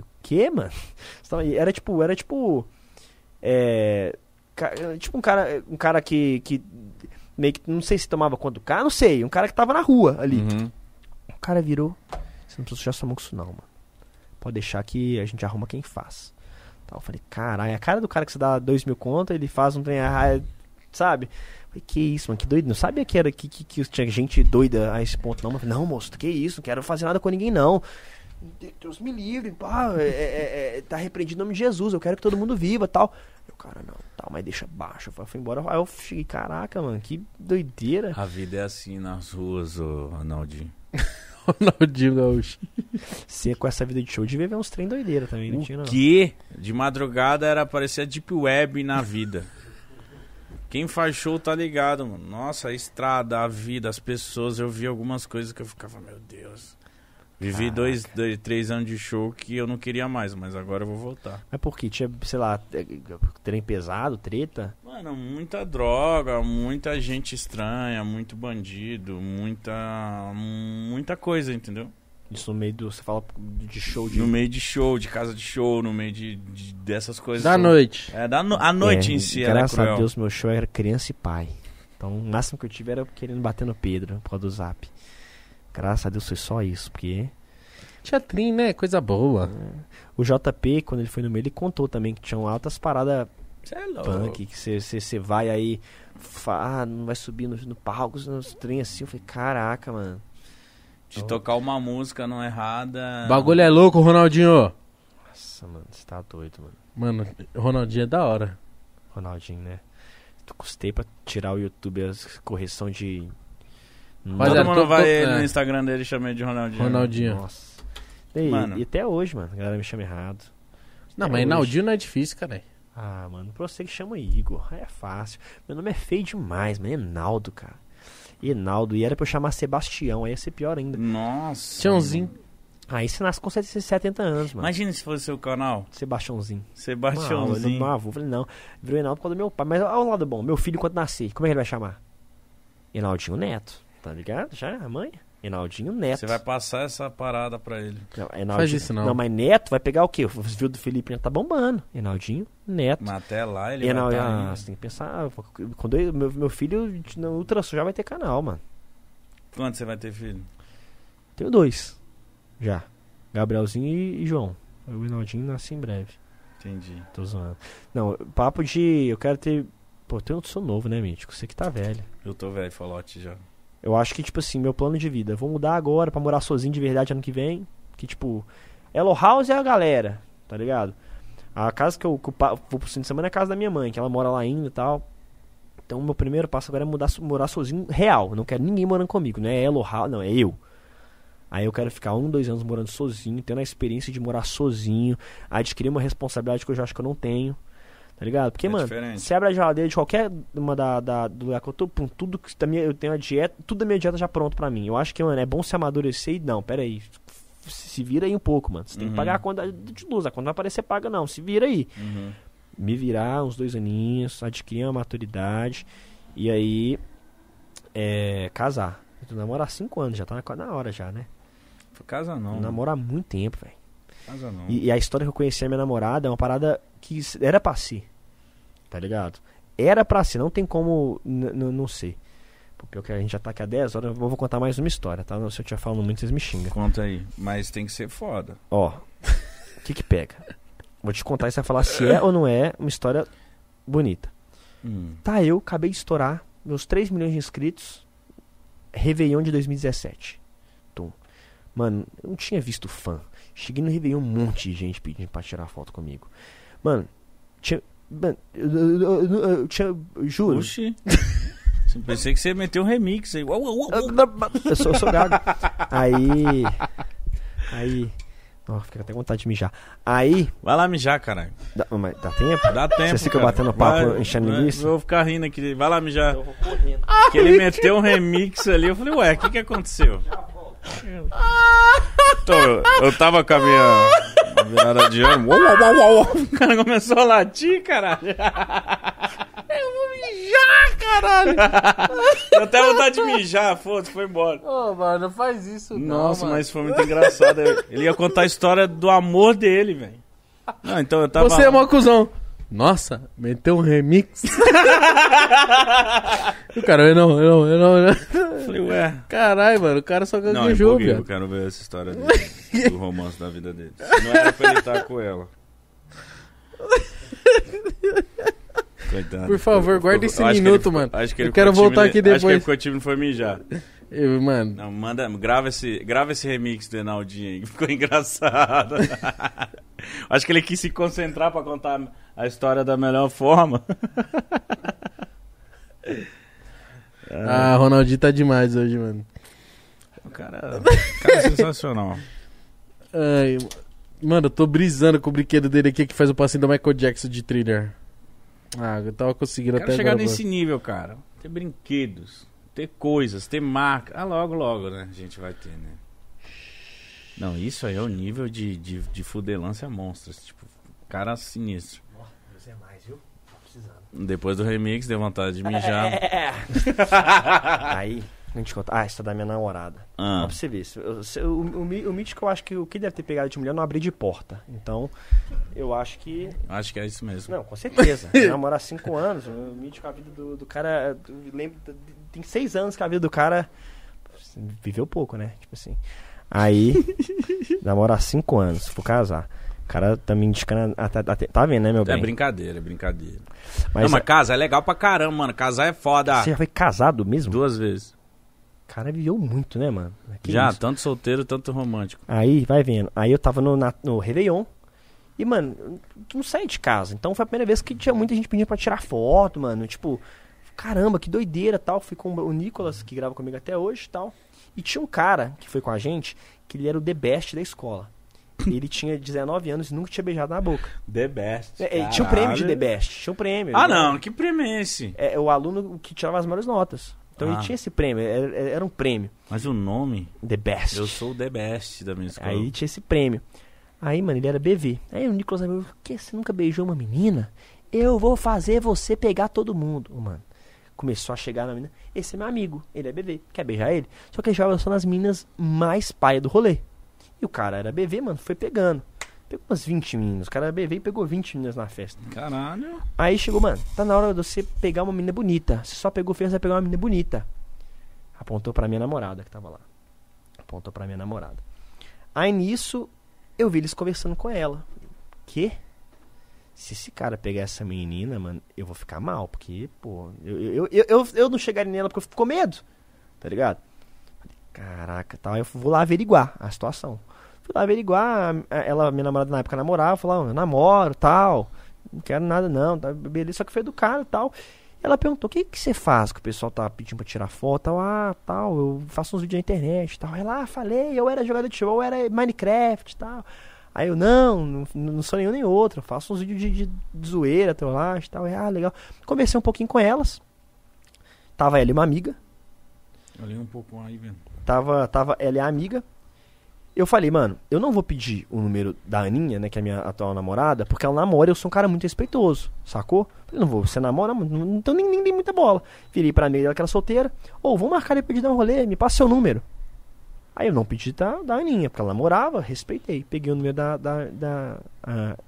O quê, mano? Era tipo, era tipo. É. Tipo um cara, um cara que, que meio que não sei se tomava conta do cara, não sei, um cara que tava na rua ali. Uhum. O cara virou, você não precisa sujar sua mão com isso não, mano. Pode deixar que a gente arruma quem faz. Tal, eu falei, caralho, a cara do cara que você dá dois mil conto, ele faz um trem, ah, sabe? Eu Falei, que isso, mano, que doido. Não sabia que era que, que, que tinha gente doida a esse ponto, não. Mas, não, moço, que isso, não quero fazer nada com ninguém, não. Deus me livre, pá, é, é, é, tá repreendido em nome de Jesus, eu quero que todo mundo viva tal. Eu, cara, não, tal, mas deixa baixo. Eu fui embora. Aí eu cheguei, caraca, mano, que doideira. A vida é assim nas ruas, ô Ronaldinho. Ronaldinho Gaúcho. Você com essa vida de show devia ver uns trem doideira também, não tinha, O não. que de madrugada era aparecer a Deep Web na vida. Quem faz show tá ligado, mano. Nossa, a estrada, a vida, as pessoas. Eu vi algumas coisas que eu ficava, meu Deus. Vivi Caraca. dois, dois, três anos de show que eu não queria mais, mas agora eu vou voltar. Mas por quê? Tinha, sei lá, é, trem pesado, treta? Mano, muita droga, muita gente estranha, muito bandido, muita. muita coisa, entendeu? Isso no meio do. Você fala de show de. No meio de show, de casa de show, no meio de, de- dessas coisas. Da todas. noite. É, da no- a noite É, em si era Graças cruel. a Deus, meu show era criança e pai. Então, o máximo que eu tive era querendo bater no Pedro por causa do zap. Graças a Deus foi só isso, porque. Teatrinho, né? Coisa boa. O JP, quando ele foi no meio, ele contou também que tinham altas paradas é louco. punk, que você vai aí, fa- ah, não vai subir no, no palco, nos trem assim. Eu falei, caraca, mano. De tocar uma música não errada. Bagulho é louco, Ronaldinho. Nossa, mano, você tá doido, mano. Mano, Ronaldinho é da hora. Ronaldinho, né? Custei pra tirar o YouTube as correção de. Todo Rapaziada, mundo tô- vai tô- ele é. no Instagram dele e chama ele de Ronaldinho. Ronaldinho. Nossa. E, Mano. e até hoje, mano, a galera me chama errado. Não, Até mas. Naldinho não é difícil, cara. Ah, mano, pra você que chama Igor, é fácil. Meu nome é feio demais, mano. Enaldo, cara. Enaldo. E era pra eu chamar Sebastião, aí ia ser pior ainda. Nossa. Tiãozinho. Aí você nasce com 70 anos, mano. Imagina se fosse seu canal. Sebastiãozinho. Não, Sebastiãozinho. meu avô, falei, não. Virou Enaldo por causa do meu pai. Mas olha o lado bom. Meu filho, quando nascer, como é que ele vai chamar? Enaldinho Neto. Tá ligado? Já, a mãe? Enaldinho Neto. Você vai passar essa parada pra ele. Não, Enaldinho- Faz isso não. Não, mas Neto vai pegar o quê? O viu do Felipe Neto tá bombando. Enaldinho Neto. Mas até lá ele Enal- vai tá ah, você tem que pensar. Quando eu- meu, meu filho no Ultrason já vai ter canal, mano. Quando você vai ter filho? Tenho dois. Já. Gabrielzinho e, e João. O Enaldinho nasce em breve. Entendi. Tô zoando. Não, papo de. Eu quero ter. Pô, eu sou novo, né, Mítico? Você que tá velho. Eu tô velho, falote já. Eu acho que, tipo assim, meu plano de vida. Vou mudar agora pra morar sozinho de verdade ano que vem. Que, tipo, Elo House é a galera, tá ligado? A casa que eu, vou pro fim de semana é a casa da minha mãe, que ela mora lá ainda e tal. Então, meu primeiro passo agora é mudar, morar sozinho real. Eu não quero ninguém morando comigo, não é Elo House, não, é eu. Aí eu quero ficar um, dois anos morando sozinho, tendo a experiência de morar sozinho, adquirir uma responsabilidade que eu já acho que eu não tenho. Tá ligado? Porque, É mano, diferente. você abre a geladeira de qualquer uma da, da- do lugar que eu tô, pum, tudo que da minha, eu tenho a dieta, tudo da minha dieta já pronto pra mim. Eu acho que, mano, é bom se amadurecer e não, pera aí. Se vira aí um pouco, mano. Você tem que Uhum. pagar a conta de luz. A conta não vai aparecer paga, não. Se vira aí. Uhum. Me virar uns dois aninhos, adquirir uma maturidade. E aí. É. Casar. Eu tô namoro há cinco anos, já tá na, na hora já, né? Casa não. Eu namoro há muito tempo, velho. Casa não. E, e a história que eu conheci a minha namorada é uma parada que era pra ser. Tá ligado? Era pra ser, não tem como não ser. Pô, Pior que a gente já tá aqui há 10 horas, eu vou contar mais uma história, tá? Se eu estiver falando muito, vocês me xingam. Conta aí. Mas tem que ser foda. Ó, o que que pega? Vou te contar e você vai falar se é ou não é uma história bonita. Hum. Tá, eu acabei de estourar meus 3 milhões de inscritos. Réveillon de 2017. Tum. Mano, eu não tinha visto fã. Cheguei no Réveillon, um monte de gente pedindo pra tirar foto comigo. Mano, tinha. Mano, eu, eu- eu- eu- eu tinha. eu Juro. Oxi. Eu Pensei que você ia meter um remix aí. Uau, uau, uau, uau. Eu sou, eu sou gago. Aí. Aí. Ó, fica até com vontade de mijar. Aí. Vai lá mijar, caralho. Dá, mas dá tempo? Dá tempo. Você fica cara. batendo papo, Vai, enchendo vai, linguiça? Eu vou ficar rindo aqui. Vai lá mijar. vou correndo. Que ele meteu um remix ali. Eu falei, ué, o que que aconteceu? Então, eu, eu tava com a minha virada de ano. Uau, uau, uau, uau. O cara começou a latir, caralho. Eu vou mijar, caralho. Eu até vontade de mijar, foda-se, foi embora. Ô, mano, não faz isso Nossa, mas foi muito engraçado. Ele ia contar a história do amor dele, velho. Não, então eu tava. Você é mó cuzão. Nossa, meteu um remix. o cara, eu não, eu não, eu não. Eu não. Falei, ué. Caralho, mano, o cara só gaguejou, empolguei, eu velho. quero ver essa história dele, do romance da vida dele. Não era pra ele estar com ela. Coitado. Por favor, guarda esse minuto, mano. Acho que Eu quero voltar aqui Acho que ele depois. ficou tímido foi mijar. Eu, mano, Não, manda, grava esse, grava esse remix do Enaldinho aí, ficou engraçado. acho que ele quis se concentrar pra contar a história da melhor forma. ah, Ronaldinho tá demais hoje, mano. O cara, o cara é sensacional. Ai, mano, eu tô brisando com o brinquedo dele aqui que faz o passinho do Michael Jackson de thriller. Ah, eu tava conseguindo Quero até chegar agora. nesse nível, cara. Ter brinquedos, ter coisas, ter marca. Ah, logo, logo, né? A gente vai ter, né? Não, isso aí é o nível de, de, de fudelância monstros. Tipo, cara sinistro. Você é mais, viu? Tô precisando. Depois do remix, deu vontade de mijar. Aí, a gente conta. Ah, essa é da minha namorada. Ah, Ó, pra você ver. O, o, mi- o mítico, eu acho que o que deve ter pegado de mulher não abrir de porta. Então, eu acho que. acho que é isso mesmo. Não, com certeza. Há cinco anos. O mítico, a vida do, do cara. eu Lembro, tem seis anos que a vida do cara. Viveu pouco, né? Tipo assim. Aí, namoro há cinco anos, vou casar. O cara tá me indicando. Até, até- tá vendo, né, meu É bem? brincadeira, é brincadeira. Mas, não, mas casar é legal pra caramba, mano. Casar é foda. você já foi casado mesmo? Duas vezes. O cara viveu muito, né, mano? Que Já, isso? tanto solteiro, tanto romântico. Aí, vai vendo. Aí eu tava no, na- no Réveillon. E, mano, eu não saí de casa. Então foi a primeira vez que tinha muita gente pedindo pra tirar foto, mano. Tipo, caramba, que doideira tal. Fui com o Nicolas, que grava comigo até hoje e tal. E tinha um cara que foi com a gente, que ele era o The Best da escola. Ele tinha 19 anos e nunca tinha beijado na boca. The best. É, é, tinha um prêmio de The Best. Tinha um prêmio. Ah, não. Que prêmio é esse? É, o aluno que tirava as melhores notas. Então Ah. ele tinha esse prêmio. Era, era um prêmio. Mas o nome? The Best. Eu sou o The Best da minha escola. Aí tinha esse prêmio. Aí, mano, ele era BV. Aí o Nicolas falou, por que você nunca beijou uma menina? Eu vou fazer você pegar todo mundo. Mano, começou a chegar na menina. Esse é meu amigo, ele é BV. Quer beijar ele? Só que ele jogava só nas meninas mais paia do rolê. E o cara era BV, mano, foi pegando. Pegou umas 20 meninas. O cara era BV e pegou 20 meninas na festa. Caralho. Aí chegou, mano, tá na hora de você pegar uma menina bonita. Você só pegou feia, você vai pegar uma menina bonita. Apontou pra minha namorada que tava lá. Apontou pra minha namorada. Aí nisso, eu vi eles conversando com ela. Que? Se esse cara pegar essa menina, mano, eu vou ficar mal. Porque, pô, eu, eu, eu, eu, eu não chegaria nela porque eu fico com medo. Tá ligado? Caraca, tal. Eu vou lá averiguar a situação. Fui lá averiguar. Ela, minha namorada na época namorava, falou, eu namoro, tal não quero nada não, tá, beleza, só que foi educado e tal. Ela perguntou, o que que você faz que o pessoal tá pedindo pra tirar foto, tal, ah, tal, eu faço uns vídeos na internet, tal. Ela, ah, falei, eu era jogador de futebol, eu era Minecraft, tal. Aí eu, não, não, não sou nenhum nem outro, eu faço uns vídeos de, de, de zoeira, trollagem e tal. Ah, legal. Conversei um pouquinho com elas. Tava ela e uma amiga, Olhei um pouco aí, velho. tava, tava ela e a amiga. Eu falei, mano, eu não vou pedir o número da Aninha, né, que é a minha atual namorada, porque ela namora e eu sou um cara muito respeitoso, sacou? Falei, não vou, você namora, então nem, nem dei muita bola. Virei pra amiga dela que era solteira, ou vou marcar depois de dar um rolê, me passa seu número. Aí eu não pedi da, da Aninha, porque ela namorava, respeitei. Peguei o número da, da, da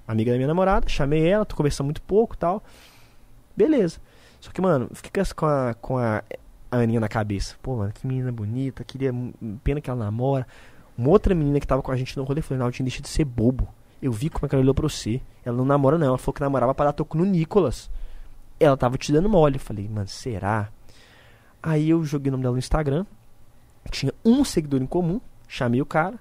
amiga da minha namorada, chamei ela, tô conversando muito pouco tal. Beleza. Só que, mano, fiquei com a, com a, Aninha na cabeça. Pô, mano, que menina bonita, queria. Pena que ela namora. Uma outra menina que tava com a gente no rolê falou, Naldinho, deixa de ser bobo. Eu vi como é que ela olhou pra você. Ela não namora, não. Ela falou que namorava pra dar toco no Nicolas. Ela tava te dando mole. Eu falei, mano, será? Aí eu joguei o nome dela no Instagram. Tinha um seguidor em comum. Chamei o cara.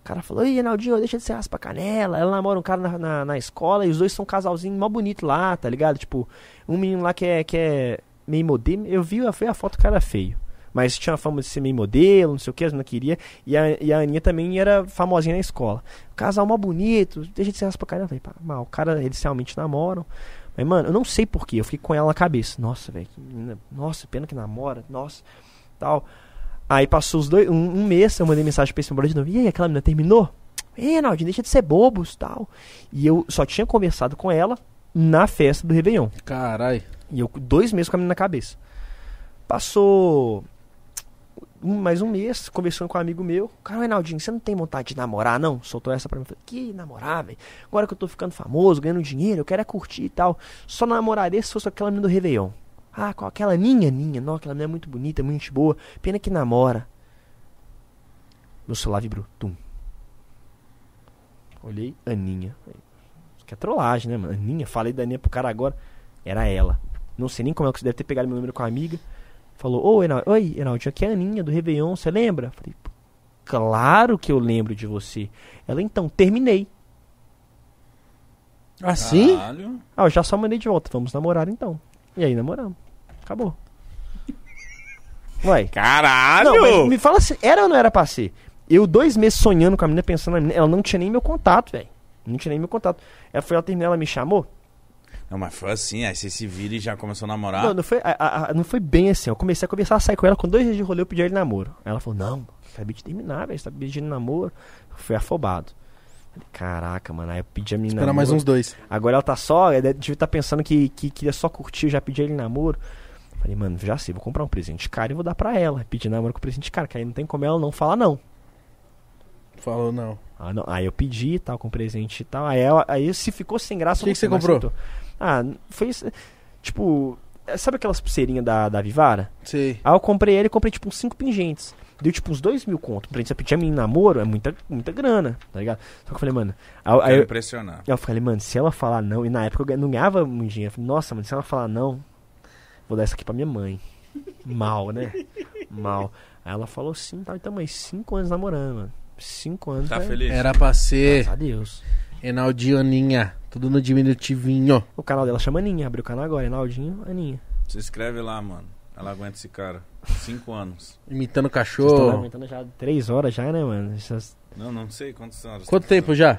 O cara falou, ei, Renaldinho, deixa de ser raspa canela. Ela namora um cara na, na, na escola e os dois são um casalzinho mó bonito lá, tá ligado? Tipo, um menino lá que é, que é meio modelo. Eu vi, foi a foto, o cara feio. Mas tinha a fama de ser meio modelo, não sei o que, eu não queria. E a, e a Aninha também era famosinha na escola. Casal mó bonito, deixa de ser raspa. Eu falei, pá, mal, o cara, eles realmente namoram. Mas, mano, eu não sei porquê, eu fiquei com ela na cabeça. Nossa, velho, nossa, pena que namora, nossa, tal. Aí passou os dois, um, um mês, eu mandei mensagem pra esse namorado de novo. E aí, aquela menina terminou? Ei, Naldinho, deixa de ser bobos, tal. E eu só tinha conversado com ela na festa do Réveillon. Carai. E eu, dois meses com a menina na cabeça. Passou mais um mês, conversando com um amigo meu. Cara, Reinaldinho, você não tem vontade de namorar, não? Soltou essa pra mim. Falei, que namorar, velho? Agora que eu tô ficando famoso, ganhando dinheiro, eu quero é curtir e tal. Só namoraria se fosse aquela menina do Réveillon. Ah, com aquela Ninha, Ninha. Não, aquela menina é muito bonita, muito boa. Pena que namora. Meu celular vibrou. Tum. Olhei, Aninha. Isso que é trollagem, né, mano? Aninha, falei da Aninha pro cara agora. Era ela. Não sei nem como é que você deve ter pegado meu número com a amiga. Falou, ô, Enal, oi, Enaldi, aqui é a Aninha do Réveillon, você lembra? Falei, claro que eu lembro de você. Ela, então, terminei. Assim? Caralho. Ah, eu já só mandei de volta, vamos namorar então. E aí namoramos. Acabou. Uai. Caralho! Não, me fala se era ou não era pra ser. Eu, dois meses sonhando com a menina, pensando na menina, ela não tinha nem meu contato, velho. Não tinha nem meu contato. Ela foi, ela terminou, ela me chamou. Não, mas foi assim, aí você se vira e já começou a namorar. Não, não foi, a- a- a- não foi bem assim. Eu comecei a conversar, sair com ela. Com dois dias de rolê, eu pedi ela em namoro. Ela falou, não, acabei de terminar, velho. Você tá pedindo namoro. Eu fui afobado. Falei, caraca, mano. Aí eu pedi a menina Espera mais uns dois. Agora ela tá só, ela devia estar pensando que, que queria só curtir, eu já pedi ele namoro. Falei, mano, já sei, vou comprar um presente caro e vou dar pra ela. Pedi namoro com presente caro, que aí não tem como ela não falar não. Falou não. Ah, não. Aí eu pedi e tal, com presente e tal. Aí, ela, aí se ficou sem graça... O que eu que você não comprou? aceitou. Ah, foi isso. Tipo, sabe aquelas pulseirinhas da, da Vivara? Sei. Aí eu comprei ele e comprei tipo uns 5 pingentes. Deu tipo uns 2 mil conto. Pra gente pedir a mim namoro é muita, muita grana, tá ligado? Só que eu falei, mano. Aí, aí eu, impressionar. eu falei, mano, se ela falar não, e na época eu não ganhava muito dinheiro. Eu falei, nossa, mano, se ela falar não, vou dar essa aqui pra minha mãe. Mal, né? Mal. Aí ela falou sim, tá, então, mas 5 anos namorando, mano. 5 anos. Tá vai- feliz? Era pra ser Graças a Deus. Tudo no diminutivinho. O canal dela chama Aninha, abriu o canal agora, Enaldinho, Aninha. Se inscreve lá, mano. Ela aguenta esse cara. Cinco anos. Imitando Vocês estão cachorro. aguentando já 3 horas já, né, mano? Essas- Não, não sei quantas horas. Quanto tá tempo fazendo. já?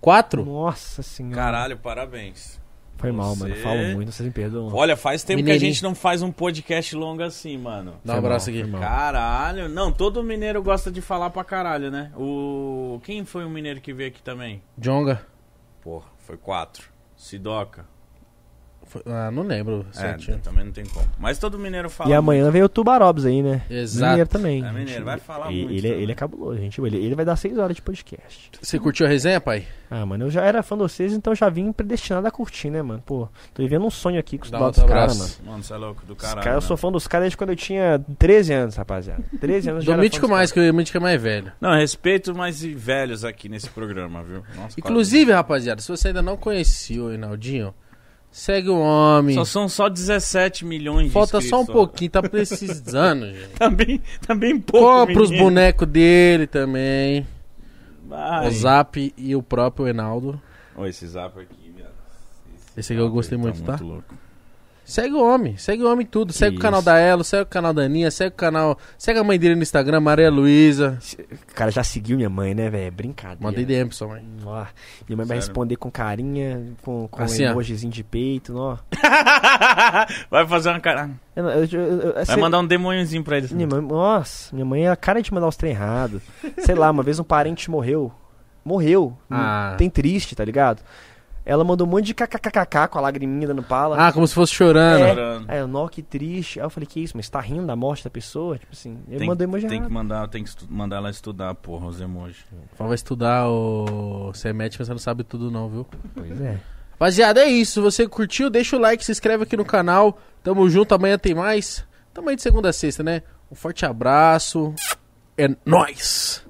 Quatro? Nossa senhora. Caralho, parabéns. Foi mal, mano. Você- Falo muito, vocês me perdoam. Olha, faz tempo que a Mineirinho. gente não faz um podcast longo assim, mano. Dá um abraço aqui. mal. Caralho. Não, todo mineiro gosta de falar pra caralho, né? O. Quem foi o mineiro que veio aqui também? Jonga. Porra, foi quatro. Sidoca. Ah, não lembro É, certinho. também não tem como. Mas todo mineiro fala. E amanhã veio o Tubarobs aí, né? Exato. Mineiro também. É mineiro, vai falar E- muito Ele, também. ele é cabuloso, gente. Ele, ele vai dar 6 horas de podcast. Você curtiu a resenha, pai? Ah, mano, eu já era fã de vocês, então já vim predestinado a curtir, né, mano? Pô, tô vivendo um sonho aqui com os outro caras, mano. Mano, você é louco do Os caralho. caras, eu né? sou fã dos caras desde quando eu tinha 13 anos, rapaziada. 13 anos já Do Mítico mais, que o Mítico é mais velho. Não, respeito mais velhos aqui nesse programa, viu? Nossa, Inclusive, rapaziada, se você ainda não conhecia o Reinaldinho, segue o homem. Só são só 17 milhões de Falta só um pouquinho, tá precisando, gente. Também, também pouco. Compra os bonecos dele também. Vai. O Zap e o próprio Reinaldo. Ô, esse zap aqui, viado. Esse aqui eu gostei aí muito, tá? muito louco. Segue o homem, segue o homem em tudo. Segue o canal isso. da Elo, segue o canal da Aninha, segue o canal. Segue a mãe dele no Instagram, Maria Luísa. O cara já seguiu minha mãe, né, velho? Brincadeira. Mandei DM pra sua mãe. Ó, minha mãe vai Sério? responder com carinha, com, com Assim, ó. emojizinho de peito, ó. Vai fazer uma cara. Eu, eu, eu, eu- Vai sei- mandar um demôniozinho pra ele. Minha mãe, nossa, minha mãe é a cara de mandar os trem errado. Sei lá, uma vez um parente morreu. Morreu. Ah. Tem triste, tá ligado? Ela mandou um monte de kkkk com a lagriminha dando pala. Ah, como se fosse chorando. É. Chorando. Aí eu, nó, que triste. Aí eu falei, que isso, mas tá rindo da morte da pessoa? Tipo assim, eu Tem, mandei emoji tem que mandar, tem que estu- mandar ela estudar, porra, os emojis. Fala, Vai estudar o. Você é médico, você não sabe tudo, não, viu? Pois é. Rapaziada, é isso. Se você curtiu, deixa o like, se inscreve aqui no canal. Tamo junto, amanhã tem mais. Tamo aí de segunda a sexta, né? Um forte abraço. É nóis!